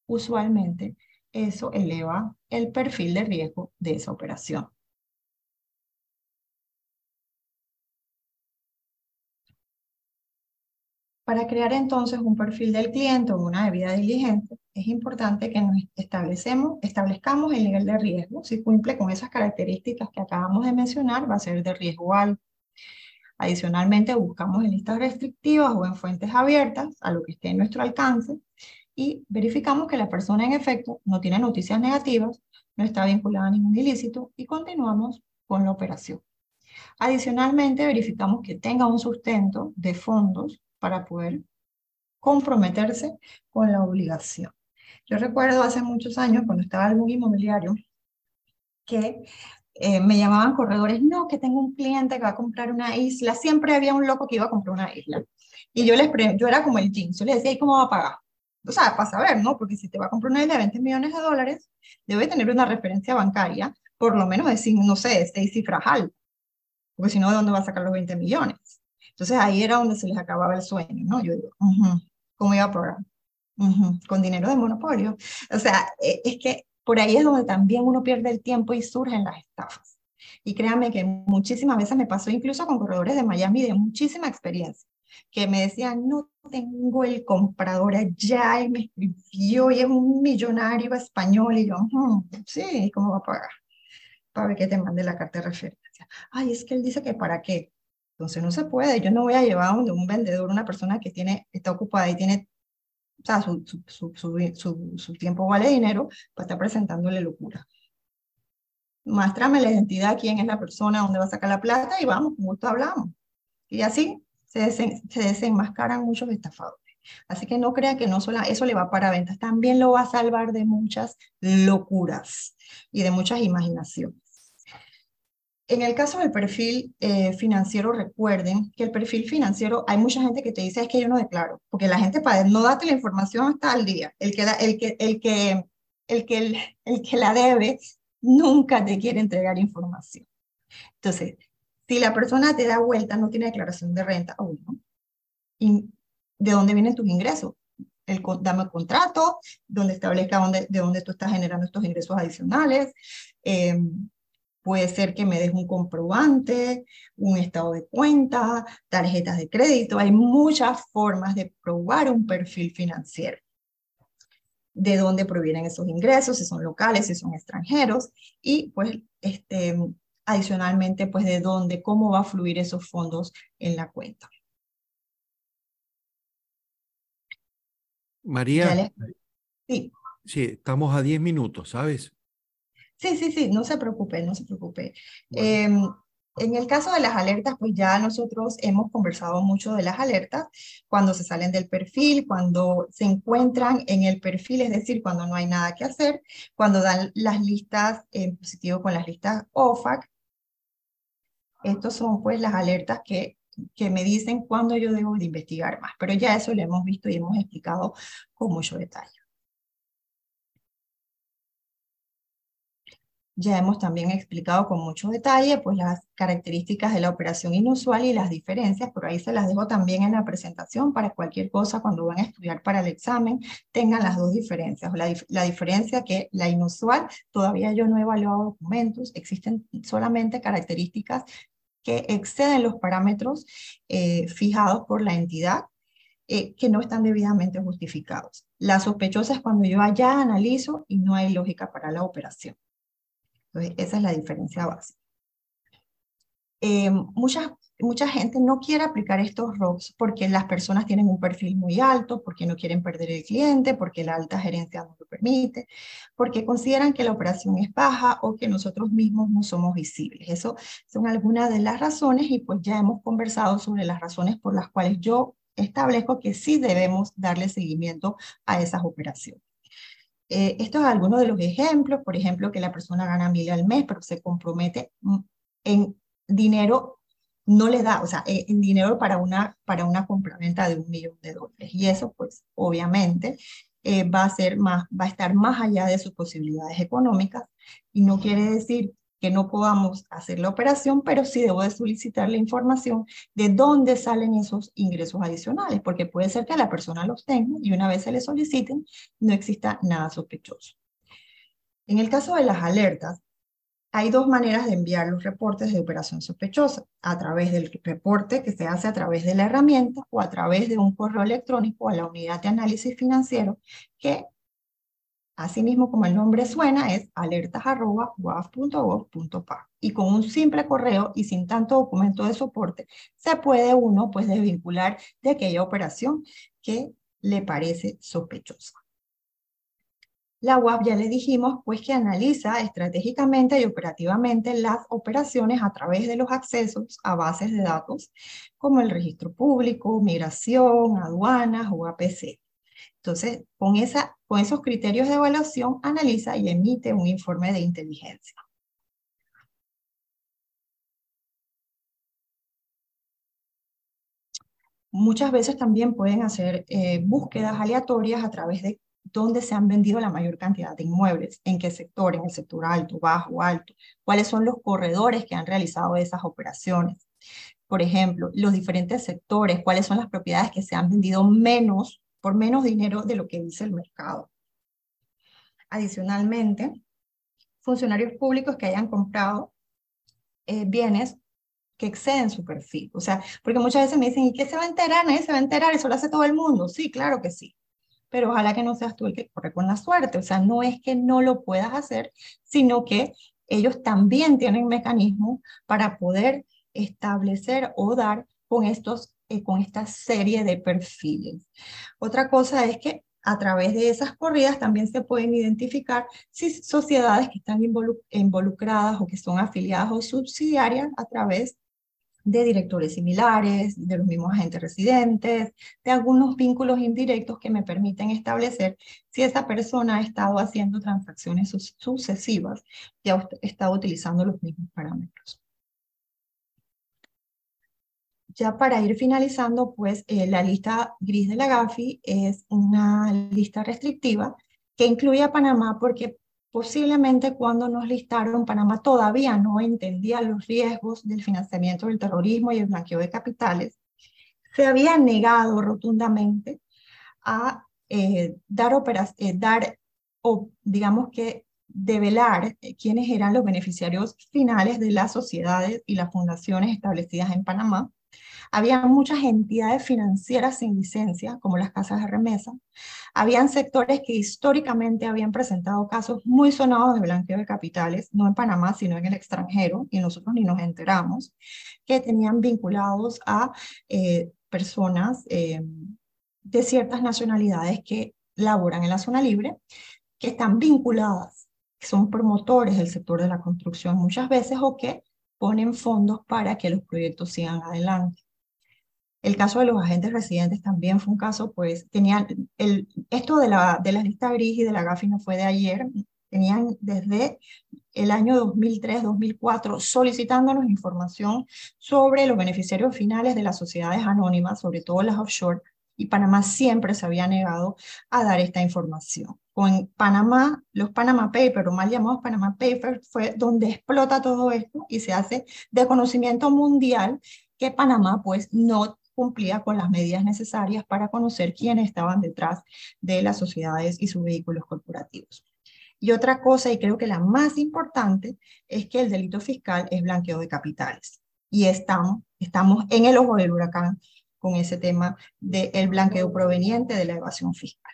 usualmente eso eleva el perfil de riesgo de esa operación. Para crear entonces un perfil del cliente o una debida diligente, es importante que nos establecemos, establezcamos el nivel de riesgo. Si cumple con esas características que acabamos de mencionar, va a ser de riesgo alto. Adicionalmente, buscamos en listas restrictivas o en fuentes abiertas a lo que esté en nuestro alcance y verificamos que la persona en efecto no tiene noticias negativas, no está vinculada a ningún ilícito y continuamos con la operación. Adicionalmente, verificamos que tenga un sustento de fondos para poder comprometerse con la obligación. Yo recuerdo hace muchos años, cuando estaba en un inmobiliario, que eh, me llamaban corredores, no, que tengo un cliente que va a comprar una isla, siempre había un loco que iba a comprar una isla. Y yo, les yo era como el jeans, yo le decía, ¿y cómo va a pagar? O sea, para saber, ¿no? Porque si te va a comprar una isla de 20 millones de dólares, debe tener una referencia bancaria, por lo menos de, no sé, seis cifras altas. Porque si no, ¿de dónde va a sacar los 20 millones? Entonces ahí era donde se les acababa el sueño, ¿no? Yo digo, ¿cómo iba a pagar? Con dinero de monopolio. O sea, e, es que por ahí es donde también uno pierde el tiempo y surgen las estafas. Y créanme que muchísimas veces me pasó incluso con corredores de Miami de muchísima experiencia, que me decían, no tengo el comprador allá y me escribió y es un millonario español. Y yo, sí, ¿cómo va a pagar? Para ver que te mande la carta de referencia. Ay, es que él dice que para qué. Entonces no se puede. Yo no voy a llevar a un vendedor, una persona que tiene, está ocupada y tiene, o sea, su, su, su, su tiempo vale dinero para estar presentándole locura. Muéstrame la identidad, quién es la persona, dónde va a sacar la plata y vamos, como gusto hablamos. Y así se, se desenmascaran muchos estafadores. Así que no crea que no solo eso le va para ventas, también lo va a salvar de muchas locuras y de muchas imaginaciones. En el caso del perfil eh, financiero, recuerden que el perfil financiero, hay mucha gente que te dice es que yo no declaro, porque la gente para no darte la información hasta el día. El que, el que, el que, el que, el, que la debe nunca te quiere entregar información. Entonces, si la persona te da vuelta, no tiene declaración de renta, aún no. ¿Y de dónde vienen tus ingresos? El, dame el contrato, donde establezca dónde, de dónde tú estás generando estos ingresos adicionales. Eh, Puede ser que me des un comprobante, un estado de cuenta, tarjetas de crédito. Hay muchas formas de probar un perfil financiero. de dónde provienen esos ingresos, si son locales, si son extranjeros, y pues este, adicionalmente, pues de dónde, cómo va a fluir esos fondos en la cuenta. María, sí. sí, estamos a 10 minutos, ¿sabes? Sí, sí, sí, no se preocupe, no se preocupe. Em, en el caso de las alertas, pues ya nosotros hemos conversado mucho de las alertas cuando se salen del perfil, cuando se encuentran en el perfil, es decir, cuando no hay nada que hacer, cuando dan las listas en positivo con las listas OFAC. Estos son pues las alertas que, que me dicen cuándo yo debo de investigar más, pero ya eso lo hemos visto y hemos explicado con mucho detalle. Ya hemos también explicado con mucho detalle pues, las características de la operación inusual y las diferencias, por ahí se las dejo también en la presentación para cualquier cosa cuando van a estudiar para el examen, tengan las dos diferencias. La, la diferencia que la inusual, todavía yo no he evaluado documentos, existen solamente características que exceden los parámetros eh, fijados por la entidad eh, que no están debidamente justificados. La sospechosa es cuando yo allá analizo y no hay lógica para la operación. Esa es la diferencia básica. Eh, mucha, mucha gente no quiere aplicar estos ROCs porque las personas tienen un perfil muy alto, porque no quieren perder el cliente, porque la alta gerencia no lo permite, porque consideran que la operación es baja o que nosotros mismos no somos visibles. Eso son algunas de las razones y pues ya hemos conversado sobre las razones por las cuales yo establezco que sí debemos darle seguimiento a esas operaciones. Eh, estos son algunos de los ejemplos, por ejemplo, que la persona gana mil al mes, pero se compromete mm, en dinero, no le da, o sea, eh, en dinero para una, para una compraventa de un millón de dólares. Y eso, pues, obviamente, eh, va a ser más, va a estar más allá de sus posibilidades económicas y no quiere decir que no podamos hacer la operación, pero sí debo de solicitar la información de dónde salen esos ingresos adicionales, porque puede ser que la persona los tenga y una vez se le soliciten, no exista nada sospechoso. En el caso de las alertas, hay dos maneras de enviar los reportes de operación sospechosa, a través del reporte que se hace a través de la herramienta o a través de un correo electrónico a la unidad de análisis financiero que Asimismo, como el nombre suena, es alertas.waf.gov.pa. Y con un simple correo y sin tanto documento de soporte, se puede uno pues desvincular de aquella operación que le parece sospechosa. La UAP ya le dijimos pues que analiza estratégicamente y operativamente las operaciones a través de los accesos a bases de datos como el registro público, migración, aduanas o APC. Entonces, con, esa, con esos criterios de evaluación, analiza y emite un informe de inteligencia. Muchas veces también pueden hacer eh, búsquedas aleatorias a través de dónde se han vendido la mayor cantidad de inmuebles, en qué sector, en el sector alto, bajo, alto, cuáles son los corredores que han realizado esas operaciones. Por ejemplo, los diferentes sectores, cuáles son las propiedades que se han vendido menos por menos dinero de lo que dice el mercado. Adicionalmente, funcionarios públicos que hayan comprado eh, bienes que exceden su perfil. O sea, porque muchas veces me dicen, ¿y qué se va a enterar? Nadie se va a enterar, eso lo hace todo el mundo. Sí, claro que sí. Pero ojalá que no seas tú el que corre con la suerte. O sea, no es que no lo puedas hacer, sino que ellos también tienen mecanismos para poder establecer o dar con estos eh, con esta serie de perfiles. Otra cosa es que a través de esas corridas también se pueden identificar si sociedades que están involucradas o que son afiliadas o subsidiarias a través de directores similares, de los mismos agentes residentes, de algunos vínculos indirectos que me permiten establecer si esa persona ha estado haciendo transacciones sucesivas y ha estado utilizando los mismos parámetros ya para ir finalizando, pues eh, la lista gris de la GAFI es una lista restrictiva que incluye a Panamá porque posiblemente cuando nos listaron, Panamá todavía no entendía los riesgos del financiamiento del terrorismo y el blanqueo de capitales. Se había negado rotundamente a eh, dar, eh, dar o digamos que develar quiénes eran los beneficiarios finales de las sociedades y las fundaciones establecidas en Panamá Había muchas entidades financieras sin licencia, como las casas de remesa. Habían sectores que históricamente habían presentado casos muy sonados de blanqueo de capitales, no en Panamá, sino en el extranjero, y nosotros ni nos enteramos, que tenían vinculados a eh, personas eh, de ciertas nacionalidades que laboran en la zona libre, que están vinculadas, que son promotores del sector de la construcción muchas veces o que ponen fondos para que los proyectos sigan adelante. El caso de los agentes residentes también fue un caso, pues tenían, el, esto de la, de la lista gris y de la GAFI no fue de ayer, tenían desde el año 2003-2004 solicitándonos información sobre los beneficiarios finales de las sociedades anónimas, sobre todo las offshore, y Panamá siempre se había negado a dar esta información. Con Panamá, los Panama Papers, o mal llamados Panama Papers, fue donde explota todo esto y se hace de conocimiento mundial que Panamá pues no cumplía con las medidas necesarias para conocer quiénes estaban detrás de las sociedades y sus vehículos corporativos. Y otra cosa, y creo que la más importante, es que el delito fiscal es blanqueo de capitales. Y estamos, estamos en el ojo del huracán con ese tema del blanqueo proveniente de la evasión fiscal.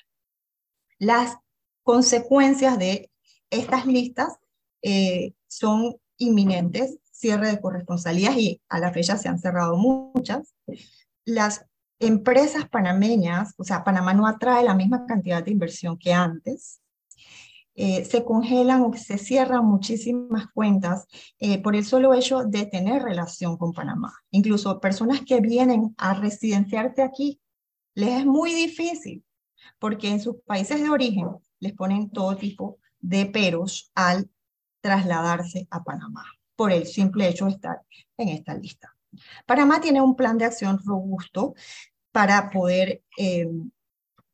Las consecuencias de estas listas eh, son inminentes, cierre de corresponsalías y a la fecha se han cerrado muchas. Las empresas panameñas, o sea, Panamá no atrae la misma cantidad de inversión que antes, eh, se congelan o se cierran muchísimas cuentas eh, por el solo hecho de tener relación con Panamá. Incluso personas que vienen a residenciarse aquí, les es muy difícil porque en sus países de origen les ponen todo tipo de peros al trasladarse a Panamá por el simple hecho de estar en esta lista. Panamá tiene un plan de acción robusto para poder eh,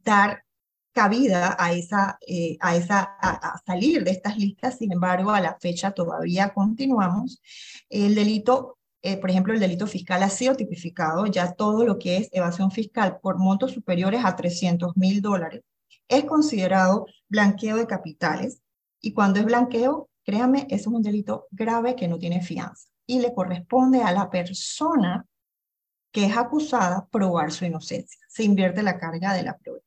dar cabida a, esa, eh, a, esa, a, salir de estas listas, sin embargo, a la fecha todavía continuamos. El delito, eh, por ejemplo, el delito fiscal ha sido tipificado, ya todo lo que es evasión fiscal por montos superiores a 300 mil dólares es considerado blanqueo de capitales. Y cuando es blanqueo, créame, es un delito grave que no tiene fianza y le corresponde a la persona que es acusada probar su inocencia. Se invierte la carga de la prueba.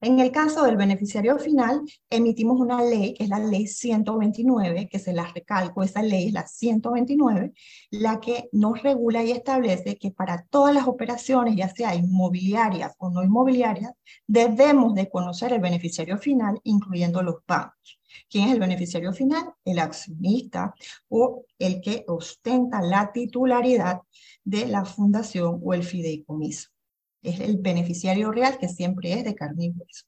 En el caso del beneficiario final, emitimos una ley, que es la ley 129, que se la recalco, esa ley es la 129, la que nos regula y establece que para todas las operaciones, ya sea inmobiliarias o no inmobiliarias, debemos de conocer el beneficiario final, incluyendo los pagos. ¿Quién es el beneficiario final? El accionista o el que ostenta la titularidad de la fundación o el fideicomiso es el beneficiario real que siempre es de carne y hueso.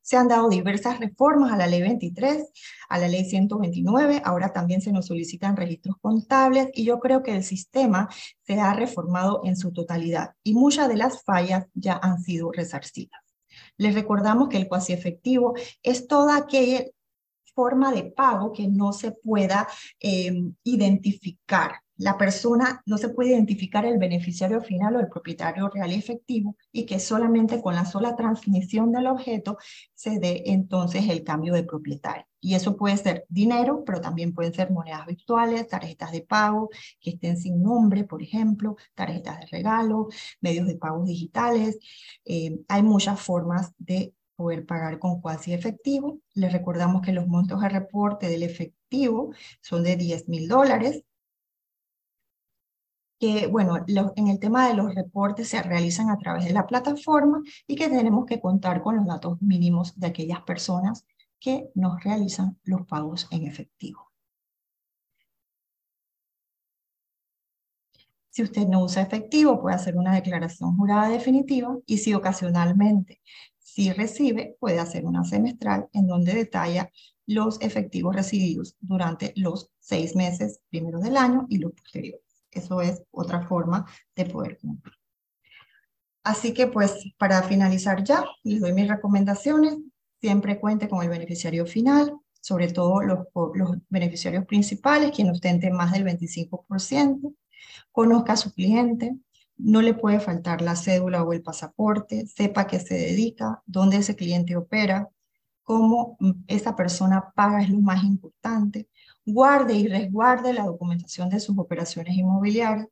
Se han dado diversas reformas a la ley 23, a la ley 129, ahora también se nos solicitan registros contables y yo creo que el sistema se ha reformado en su totalidad y muchas de las fallas ya han sido resarcidas. Les recordamos que el cuasi efectivo es toda aquella forma de pago que no se pueda eh, identificar la persona no se puede identificar el beneficiario final o el propietario real y efectivo y que solamente con la sola transmisión del objeto se dé entonces el cambio de propietario. Y eso puede ser dinero, pero también pueden ser monedas virtuales, tarjetas de pago que estén sin nombre, por ejemplo, tarjetas de regalo, medios de pago digitales. Eh, hay muchas formas de poder pagar con cuasi efectivo. Les recordamos que los montos de reporte del efectivo son de 10 mil dólares que, bueno, en el tema de los reportes se realizan a través de la plataforma y que tenemos que contar con los datos mínimos de aquellas personas que nos realizan los pagos en efectivo. Si usted no usa efectivo, puede hacer una declaración jurada definitiva y si ocasionalmente si recibe, puede hacer una semestral en donde detalla los efectivos recibidos durante los seis meses primeros del año y los posteriores. Eso es otra forma de poder cumplir. Así que pues para finalizar ya, les doy mis recomendaciones. Siempre cuente con el beneficiario final, sobre todo los, los beneficiarios principales, quien ostente más del 25%. Conozca a su cliente, no le puede faltar la cédula o el pasaporte, sepa qué se dedica, dónde ese cliente opera, cómo esa persona paga es lo más importante, guarde y resguarde la documentación de sus operaciones inmobiliarias.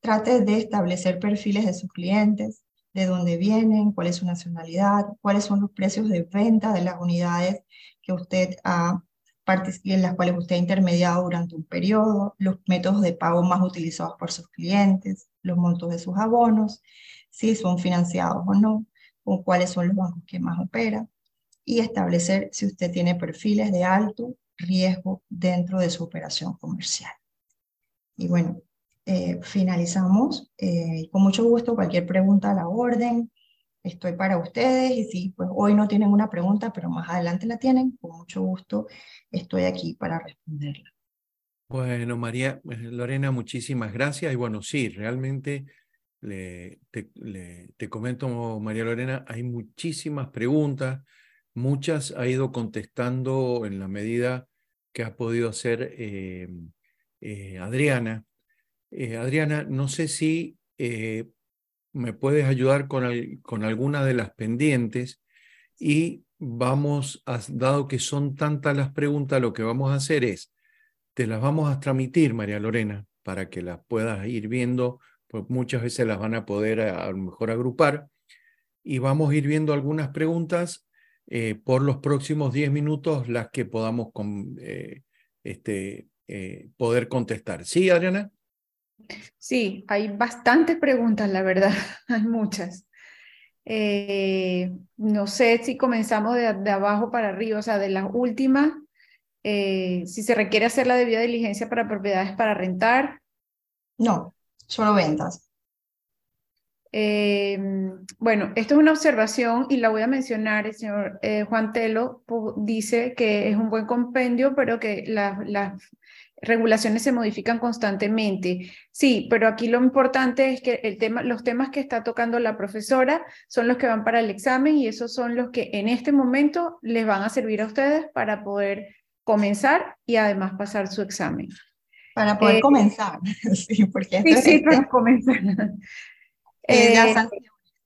trate de establecer perfiles de sus clientes, de dónde vienen, cuál es su nacionalidad, cuáles son los precios de venta de las unidades que usted ha en las cuales usted ha intermediado durante un periodo, los métodos de pago más utilizados por sus clientes, los montos de sus abonos, si son financiados o no, con cuáles son los bancos que más operan, y establecer si usted tiene perfiles de alto riesgo dentro de su operación comercial. Y bueno, eh, finalizamos. Eh, con mucho gusto, cualquier pregunta a la orden, estoy para ustedes y si pues hoy no tienen una pregunta, pero más adelante la tienen, con mucho gusto estoy aquí para responderla. Bueno, María eh, Lorena, muchísimas gracias. Y bueno, sí, realmente le, te, comento, María Lorena, hay muchísimas preguntas, muchas ha ido contestando en la medida que ha podido hacer eh, eh, Adriana. Adriana, no sé si me puedes ayudar con, con alguna de las pendientes y vamos, dado que son tantas las preguntas, lo que vamos a hacer es, te las vamos a transmitir, María Lorena, para que las puedas ir viendo, pues muchas veces las van a poder a, lo mejor agrupar y vamos a ir viendo algunas preguntas eh, por los próximos 10 minutos, las que podamos con, eh, este, eh, poder contestar. ¿Sí, Adriana? Sí, hay bastantes preguntas, la verdad, hay muchas. Eh, no sé si comenzamos de, abajo para arriba, o sea, de las últimas, eh, si se requiere hacer la debida diligencia para propiedades para rentar. No, solo ventas. Eh, bueno, esto es una observación y la voy a mencionar. El señor Juan Telo dice que es un buen compendio, pero que las regulaciones se modifican constantemente. Sí, pero aquí lo importante es que el tema, los temas que está tocando la profesora son los que van para el examen y esos son los que en este momento les van a servir a ustedes para poder comenzar y además pasar su examen. Para poder eh, comenzar, sí, porque sí, sí, para comenzar. Eh, eh,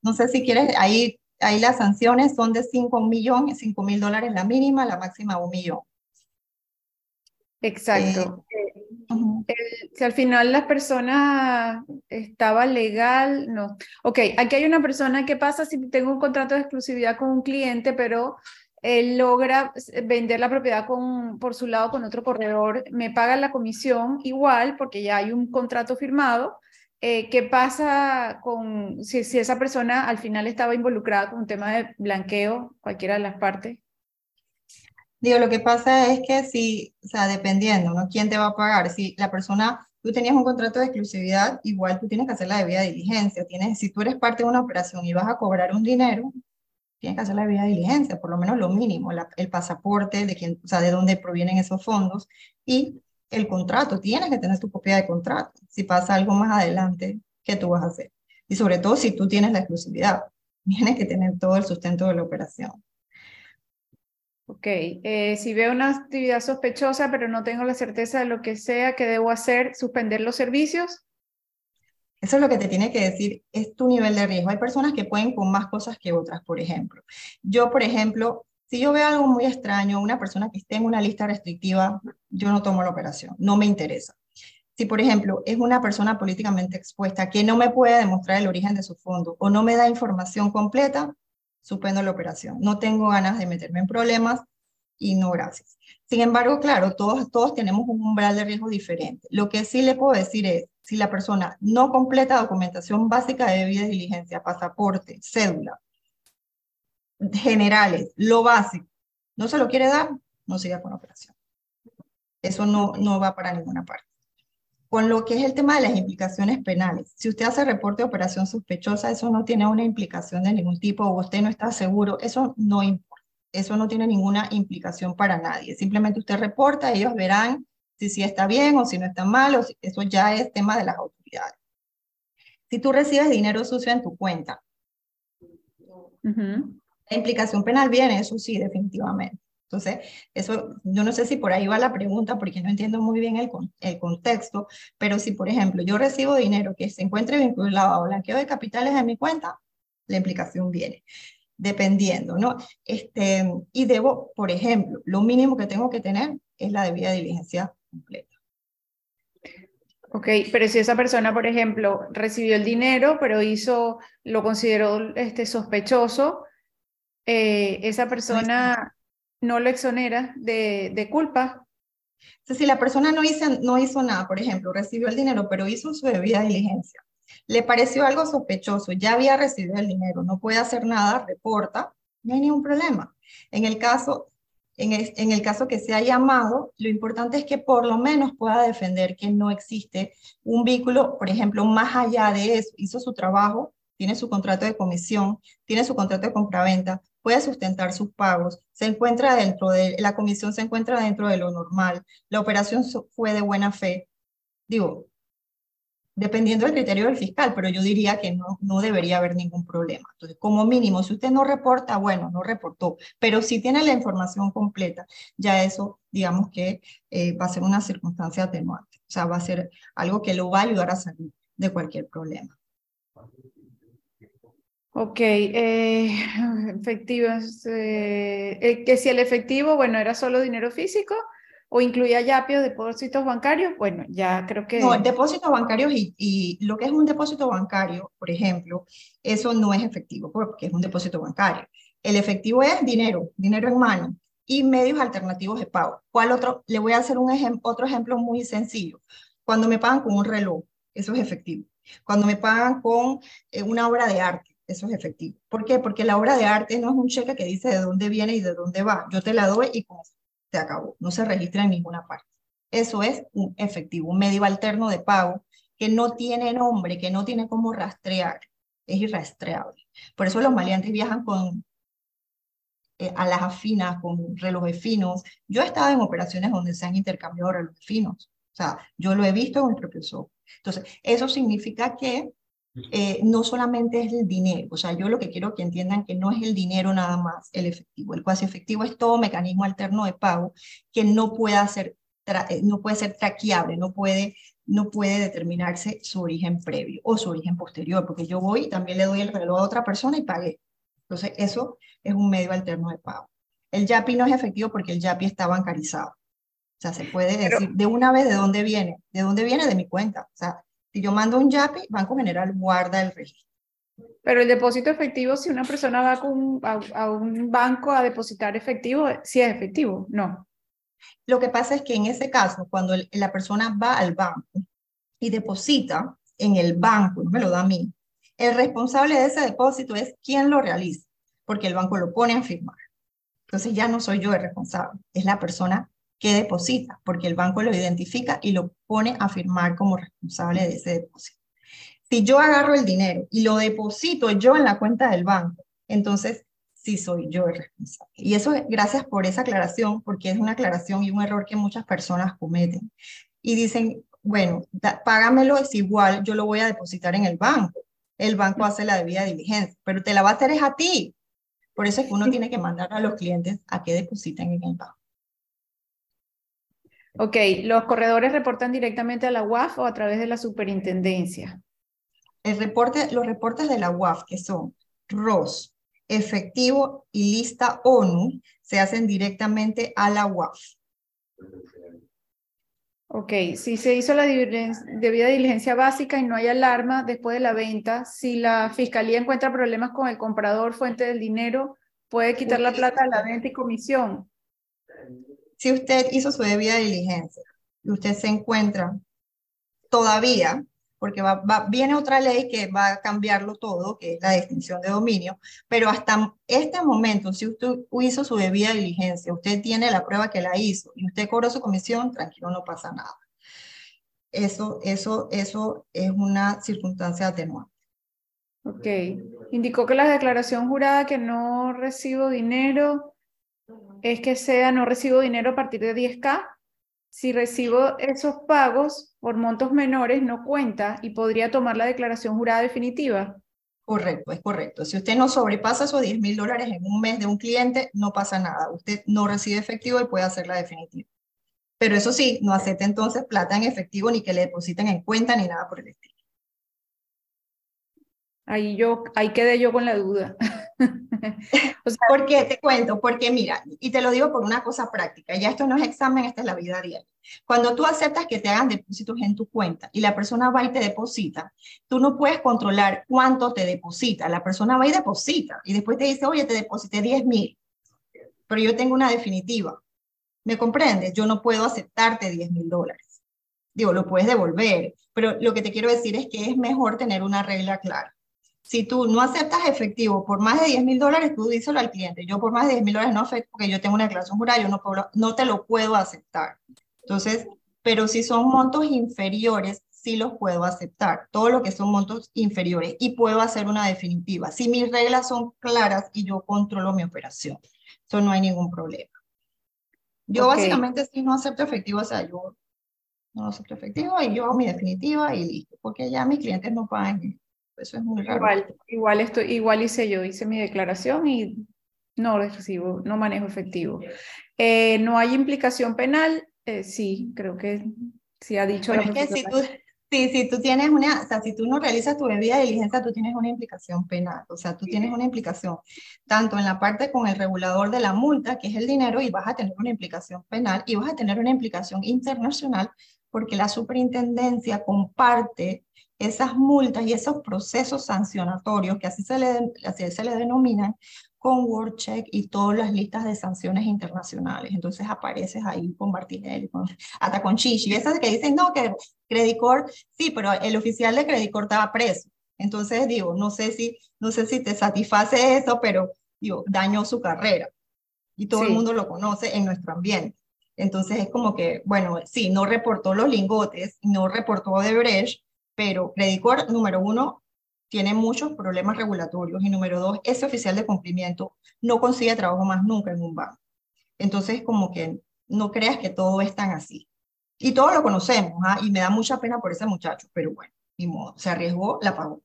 no sé si quieres, ahí, ahí las sanciones son de 5 millones, 5 mil dólares la mínima, la máxima un millón. Exacto. Eh, si al final la persona estaba legal, no. Ok, aquí hay una persona, ¿qué pasa si tengo un contrato de exclusividad con un cliente, pero él logra vender la propiedad con, por su lado con otro corredor, me paga la comisión igual porque ya hay un contrato firmado? Eh, ¿Qué pasa con si, si esa persona al final estaba involucrada con un tema de blanqueo, cualquiera de las partes? Digo, lo que pasa es que si, o sea, dependiendo, ¿no? ¿Quién te va a pagar? Si la persona, tú tenías un contrato de exclusividad, igual tú tienes que hacer la debida diligencia. Tienes, si tú eres parte de una operación y vas a cobrar un dinero, tienes que hacer la debida diligencia, por lo menos lo mínimo, el pasaporte, de quién, o sea, de dónde provienen esos fondos y el contrato. Tienes que tener tu copia de contrato. Si pasa algo más adelante, ¿qué tú vas a hacer? Y sobre todo si tú tienes la exclusividad, tienes que tener todo el sustento de la operación. Ok, eh, si veo una actividad sospechosa, pero no tengo la certeza de lo que sea que debo hacer, suspender los servicios. Eso es lo que te tiene que decir, es tu nivel de riesgo. Hay personas que pueden con más cosas que otras, por ejemplo. Yo, por ejemplo, si yo veo algo muy extraño, una persona que esté en una lista restrictiva, yo no tomo la operación, no me interesa. Si, por ejemplo, es una persona políticamente expuesta que no me puede demostrar el origen de su fondo o no me da información completa, suspendo la operación. No tengo ganas de meterme en problemas y no gracias. Sin embargo, claro, todos, todos tenemos un umbral de riesgo diferente. Lo que sí le puedo decir es, si la persona no completa documentación básica de debida diligencia, pasaporte, cédula, generales, lo básico, no se lo quiere dar, no siga con operación. Eso no, no va para ninguna parte con lo que es el tema de las implicaciones penales. Si usted hace reporte de operación sospechosa, eso no tiene una implicación de ningún tipo, o usted no está seguro, eso no importa. Eso no tiene ninguna implicación para nadie. Simplemente usted reporta, ellos verán si sí está bien o si no está mal, o eso ya es tema de las autoridades. Si tú recibes dinero sucio en tu cuenta, la implicación penal viene, eso sí, definitivamente. Entonces, eso, yo no sé si por ahí va la pregunta porque no entiendo muy bien el, el contexto, pero si, por ejemplo, yo recibo dinero que se encuentre vinculado a blanqueo de capitales en mi cuenta, la implicación viene, dependiendo, ¿no? Este, y debo, por ejemplo, lo mínimo que tengo que tener es la debida diligencia completa. Ok, pero si esa persona, por ejemplo, recibió el dinero, pero hizo, lo consideró este, sospechoso, eh, esa persona no lo exonera de, de culpa. Si la persona no hizo, no hizo nada, por ejemplo, recibió el dinero, pero hizo su debida diligencia, le pareció algo sospechoso, ya había recibido el dinero, no puede hacer nada, reporta, no hay ningún problema. En el caso, en el, en el caso que sea llamado, lo importante es que por lo menos pueda defender que no existe un vínculo, por ejemplo, más allá de eso, hizo su trabajo, tiene su contrato de comisión, tiene su contrato de compraventa, puede sustentar sus pagos, se encuentra dentro de, la comisión se encuentra dentro de lo normal, la operación fue de buena fe. Digo, dependiendo del criterio del fiscal, pero yo diría que no, no debería haber ningún problema. Entonces, como mínimo, si usted no reporta, bueno, no reportó, pero si tiene la información completa, ya eso, digamos que eh, va a ser una circunstancia atenuante, o sea, va a ser algo que lo va a ayudar a salir de cualquier problema. Ok, eh, efectivos. Eh, eh, que si el efectivo, bueno, era solo dinero físico o incluía yapios, depósitos bancarios, bueno, ya creo que... No, depósitos bancarios y, y, lo que es un depósito bancario, por ejemplo, eso no es efectivo porque es un depósito bancario. El efectivo es dinero, dinero en mano y medios alternativos de pago. ¿Cuál otro? Le voy a hacer un ejem otro ejemplo muy sencillo. Cuando me pagan con un reloj, eso es efectivo. Cuando me pagan con una obra de arte, eso es efectivo. ¿Por qué? Porque la obra de arte no es un cheque que dice de dónde viene y de dónde va. Yo te la doy y se acabó. No se registra en ninguna parte. Eso es un efectivo, un medio alterno de pago que no tiene nombre, que no tiene cómo rastrear. Es irrastreable. Por eso los maleantes viajan con eh, a las afinas, con relojes finos. Yo he estado en operaciones donde se han intercambiado relojes finos. O sea, yo lo he visto con mi propio. Entonces, eso significa que eh, no solamente es el dinero, o sea, yo lo que quiero que entiendan que no es el dinero nada más el efectivo, el cuasi efectivo es todo mecanismo alterno de pago que no puede ser, eh, no puede ser traqueable, no puede, no puede determinarse su origen previo o su origen posterior, porque yo voy y también le doy el reloj a otra persona y pagué. Entonces, eso es un medio alterno de pago. El YAPI no es efectivo porque el YAPI está bancarizado. O sea, se puede decir de una vez de dónde viene. ¿De dónde viene? De mi cuenta. O sea, si yo mando un YAPI, Banco General guarda el registro. Pero el depósito efectivo, si una persona va con, a, un banco a depositar efectivo, si es efectivo, no. Lo que pasa es que en ese caso, cuando la persona va al banco y deposita en el banco, no me lo da a mí, el responsable de ese depósito es quien lo realiza, porque el banco lo pone a firmar. Entonces ya no soy yo el responsable, es la persona que deposita, porque el banco lo identifica y lo pone a firmar como responsable de ese depósito. Si yo agarro el dinero y lo deposito yo en la cuenta del banco, entonces sí soy yo el responsable. Y eso, gracias por esa aclaración, porque es una aclaración y un error que muchas personas cometen. Y dicen, bueno, págamelo, es igual, yo lo voy a depositar en el banco. El banco hace la debida diligencia, pero te la va a hacer es a ti. Por eso es que uno tiene que mandar a los clientes a que depositen en el banco. Ok, ¿los corredores reportan directamente a la UAF o a través de la superintendencia? El reporte, los reportes de la UAF, que son ROS, efectivo y lista ONU, se hacen directamente a la UAF. Ok, si se hizo la debida diligencia básica y no hay alarma después de la venta, si la fiscalía encuentra problemas con el comprador, fuente del dinero, puede quitar la plata de la venta y comisión si usted hizo su debida diligencia y usted se encuentra todavía, porque viene otra ley que va a cambiarlo todo, que es la distinción de dominio, pero hasta este momento, si usted hizo su debida diligencia, usted tiene la prueba que la hizo y usted cobró su comisión, tranquilo, no pasa nada. Eso, eso, eso es una circunstancia atenuante. Ok. Indicó que la declaración jurada que no recibo dinero es que sea no recibo dinero a partir de 10K. Si recibo esos pagos por montos menores, no cuenta y podría tomar la declaración jurada definitiva. Correcto, es correcto. Si usted no sobrepasa esos 10 mil dólares en un mes de un cliente, no pasa nada. Usted no recibe efectivo y puede hacer la definitiva. Pero eso sí, no acepte entonces plata en efectivo ni que le depositen en cuenta ni nada por el estilo. Ahí, yo, ahí quedé yo con la duda. ¿Por qué te cuento? Porque mira, y te lo digo por una cosa práctica, ya esto no es examen, esta es la vida diaria. Cuando tú aceptas que te hagan depósitos en tu cuenta y la persona va y te deposita, tú no puedes controlar cuánto te deposita. La persona va y deposita y después te dice, oye, te deposité 10 mil, pero yo tengo una definitiva. ¿Me comprendes? Yo no puedo aceptarte 10 mil dólares. Digo, lo puedes devolver, pero lo que te quiero decir es que es mejor tener una regla clara. Si tú no aceptas efectivo por más de 10 mil dólares, tú díselo al cliente. Yo por más de 10 mil dólares no acepto porque yo tengo una declaración jurada, yo no, no te lo puedo aceptar. Entonces, pero si son montos inferiores, sí los puedo aceptar. Todo lo que son montos inferiores y puedo hacer una definitiva. Si mis reglas son claras y yo controlo mi operación, eso no hay ningún problema. Yo básicamente sí no acepto efectivo, o sea, yo no acepto efectivo y yo hago mi definitiva y listo, porque ya mis clientes no pagan eso es muy raro. Igual, igual, estoy, igual hice yo, hice mi declaración y no recibo, no manejo efectivo. Eh, no hay implicación penal, eh, sí, creo que sí ha dicho. Pero es que si tú, si tú tienes una, o sea, si tú no realizas tu debida diligencia, tú tienes una implicación penal, o sea, tú tienes una implicación tanto en la parte con el regulador de la multa, que es el dinero, y vas a tener una implicación penal y vas a tener una implicación internacional porque la superintendencia comparte esas multas y esos procesos sancionatorios, que así se le, así se le denominan, con WorldCheck y todas las listas de sanciones internacionales. Entonces apareces ahí con Martinelli, con, hasta con Chichi, esas que dicen, no, que Credicor, sí, pero el oficial de Credicor estaba preso. Entonces digo, no sé si, no sé si te satisface eso, pero digo, dañó su carrera. Y todo el mundo lo conoce en nuestro ambiente. Entonces es como que, bueno, sí, no reportó los lingotes, no reportó de Brecht, pero Credicor, número uno, tiene muchos problemas regulatorios y número dos, ese oficial de cumplimiento no consigue trabajo más nunca en un banco. Entonces, como que no creas que todo es tan así. Y todos lo conocemos, ¿ah? y me da mucha pena por ese muchacho, pero bueno, ni modo, se arriesgó, la pagó.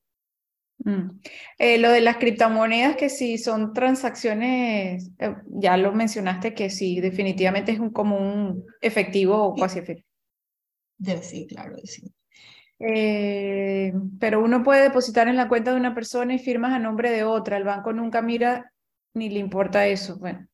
Mm. Eh, lo de las criptomonedas, que si son transacciones, eh, ya lo mencionaste, que sí, definitivamente es un, como un efectivo o cuasi efectivo. sí, claro, sí. Eh, pero uno puede depositar en la cuenta de una persona y firmas a nombre de otra. El banco nunca mira ni le importa eso. Bueno,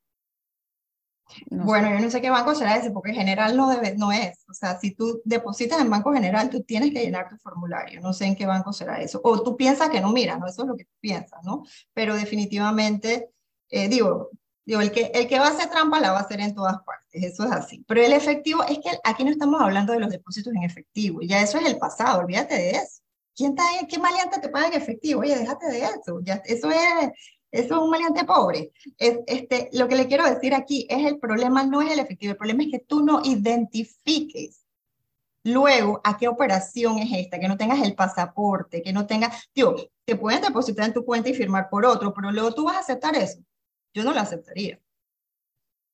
bueno, yo no sé qué banco será ese, porque general no, debe, no es. O sea, si tú depositas en Banco General, tú tienes que llenar tu formulario. No sé en qué banco será eso. O tú piensas que no mira, ¿no? Eso es lo que tú piensas, ¿no? Pero definitivamente, eh, digo, digo el, que, el que va a hacer trampa la va a hacer en todas partes. Eso es así. Pero el efectivo, es que aquí no estamos hablando de los depósitos en efectivo. Ya eso es el pasado, olvídate de eso. ¿Quién está, ¿Qué maleante te paga en efectivo? Oye, déjate de eso. Ya, eso es eso es un maleante pobre. Es, este, lo que le quiero decir aquí es el problema no es el efectivo, el problema es que tú no identifiques luego a qué operación es esta, que no tengas el pasaporte, que no tengas, tío, te pueden depositar en tu cuenta y firmar por otro, pero luego tú vas a aceptar eso. Yo no lo aceptaría.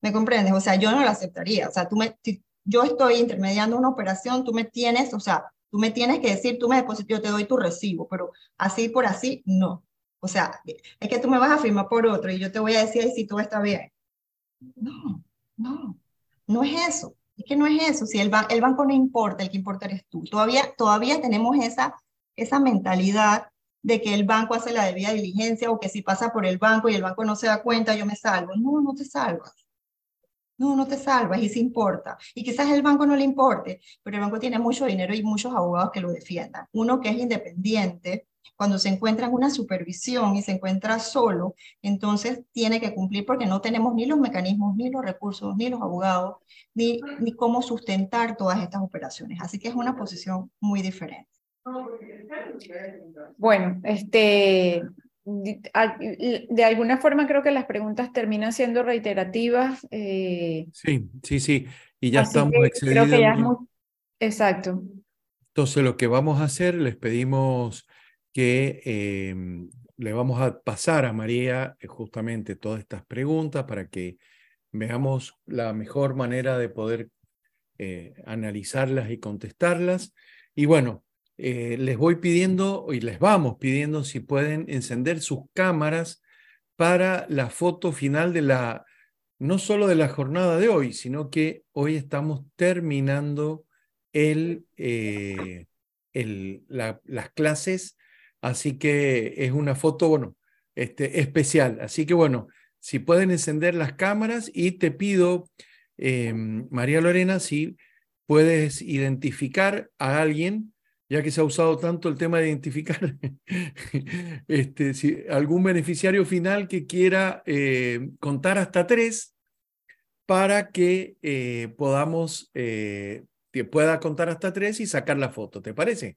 ¿Me comprendes? O sea, yo no lo aceptaría. O sea, tú me, yo estoy intermediando una operación, tú me tienes, o sea, tú me tienes que decir, tú me depositas, yo te doy tu recibo, pero así por así, no. O sea, es que tú me vas a firmar por otro y yo te voy a decir si todo está bien. No, no, no es eso. Es que no es eso. Si el, el banco no importa, el que importa eres tú. Todavía, todavía tenemos esa, esa mentalidad de que el banco hace la debida diligencia o que si pasa por el banco y el banco no se da cuenta, yo me salvo. No, no te salvas. No, no te salvas y se importa. Y quizás el banco no le importe, pero el banco tiene mucho dinero y muchos abogados que lo defiendan. Uno que es independiente, cuando se encuentra en una supervisión y se encuentra solo, entonces tiene que cumplir porque no tenemos ni los mecanismos, ni los recursos, ni los abogados, ni, ni cómo sustentar todas estas operaciones. Así que es una posición muy diferente. Bueno, este, de alguna forma creo que las preguntas terminan siendo reiterativas. Eh, sí, sí, sí. Y ya estamos excedidos. Creo que ya es muy... Exacto. Entonces lo que vamos a hacer, les pedimos que em, le vamos a pasar a María eh, justamente todas estas preguntas para que veamos la mejor manera de poder eh, analizarlas y contestarlas. Y bueno, eh, les voy pidiendo y les vamos pidiendo si pueden encender sus cámaras para la foto final de la, no solo de la jornada de hoy, sino que hoy estamos terminando el, el, las clases Así que es una foto, bueno, este, especial. Así que bueno, si pueden encender las cámaras y te pido, eh, María Lorena, si puedes identificar a alguien, ya que se ha usado tanto el tema de identificar, este, si algún beneficiario final que quiera eh, contar hasta tres para que eh, podamos, que pueda contar hasta tres y sacar la foto, ¿te parece?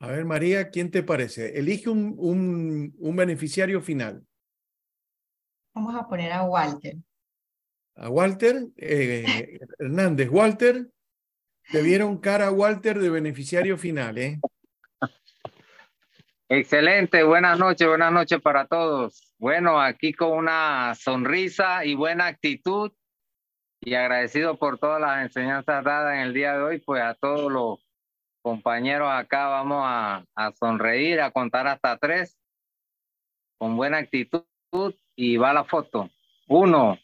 A ver, María, ¿quién te parece? Elige un, un, beneficiario final. Vamos a poner a Walter. A Walter, eh, Hernández. Walter, te vieron cara a Walter de beneficiario final, ¿eh? Excelente, buenas noches, buenas noches para todos. Bueno, aquí con una sonrisa y buena actitud y agradecido por todas las enseñanzas dadas en el día de hoy, pues a todos los compañeros acá vamos a, a sonreír, a contar hasta tres, con buena actitud y va la foto. Uno,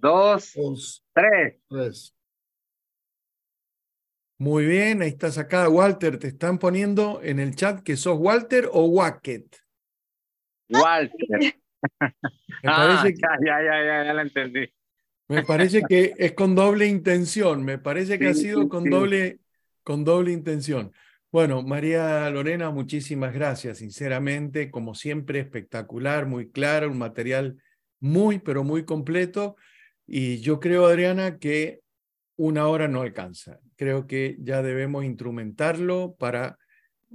dos, tres. tres. Muy bien, ahí está sacada Walter. Te están poniendo en el chat que sos Walter o Wacket. Walter. ah, que, ya, ya, ya, ya, lo entendí. Me parece que es con doble intención. Me parece que sí, ha sido con sí. doble con doble intención. Bueno, María Lorena, muchísimas gracias, sinceramente, como siempre, espectacular, muy claro, un material muy, pero muy completo. Y yo creo, Adriana, que una hora no alcanza. Creo que ya debemos instrumentarlo para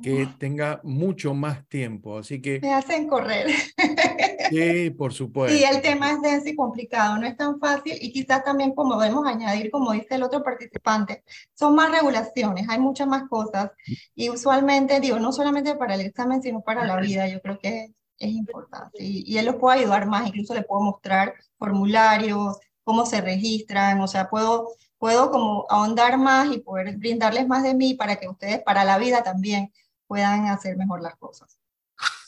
que tenga mucho más tiempo. Así que... Me hacen correr. Sí, por supuesto. Sí, el tema es denso y complicado, no es tan fácil y quizás también como debemos añadir, como dice el otro participante, son más regulaciones, hay muchas más cosas y usualmente, digo, no solamente para el examen, sino para la vida, yo creo que es importante y, y él los puede ayudar más, incluso le puedo mostrar formularios, cómo se registran, o sea, puedo, puedo como ahondar más y poder brindarles más de mí para que ustedes, para la vida también, puedan hacer mejor las cosas.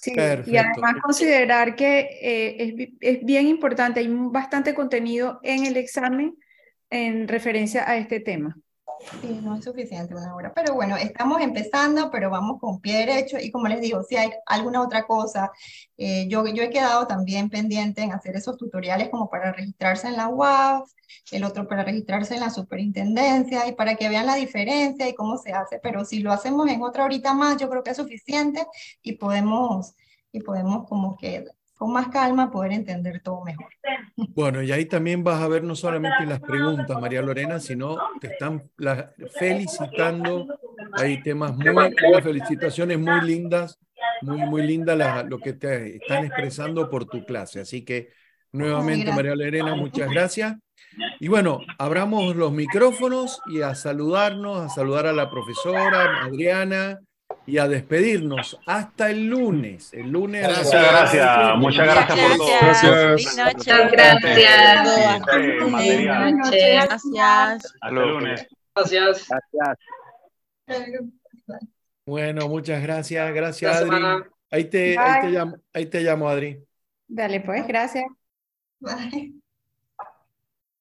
Sí, Perfecto. y además considerar que eh, es, es, bien importante, hay bastante contenido en el examen en referencia a este tema. Sí, no es suficiente una hora, pero bueno, estamos empezando, pero vamos con pie derecho. Y como les digo, si hay alguna otra cosa, eh, yo, yo he quedado también pendiente en hacer esos tutoriales como para registrarse en la UAF, el otro para registrarse en la superintendencia y para que vean la diferencia y cómo se hace, pero si lo hacemos en otra horita más, yo creo que es suficiente y podemos, y podemos como que con más calma poder entender todo mejor. Bueno, y ahí también vas a ver no solamente las preguntas, María Lorena, sino te están la, felicitando. Hay temas muy, unas felicitaciones muy lindas, muy, muy lindas la, lo que te están expresando por tu clase. Así que nuevamente, María Lorena, muchas gracias. Y bueno, abramos los micrófonos y a saludarnos, a saludar a la profesora Adriana, y a despedirnos hasta el lunes. El lunes. Gracias, gracias. Muchas gracias, por todo. Gracias. Muchas gracias. Buenas noches. Gracias. Hasta el lunes. Gracias. Gracias. Bueno, muchas gracias. Gracias, Adri. Ahí te, ahí te, llamo, ahí te llamo, Adri. Dale, pues, gracias. Bye.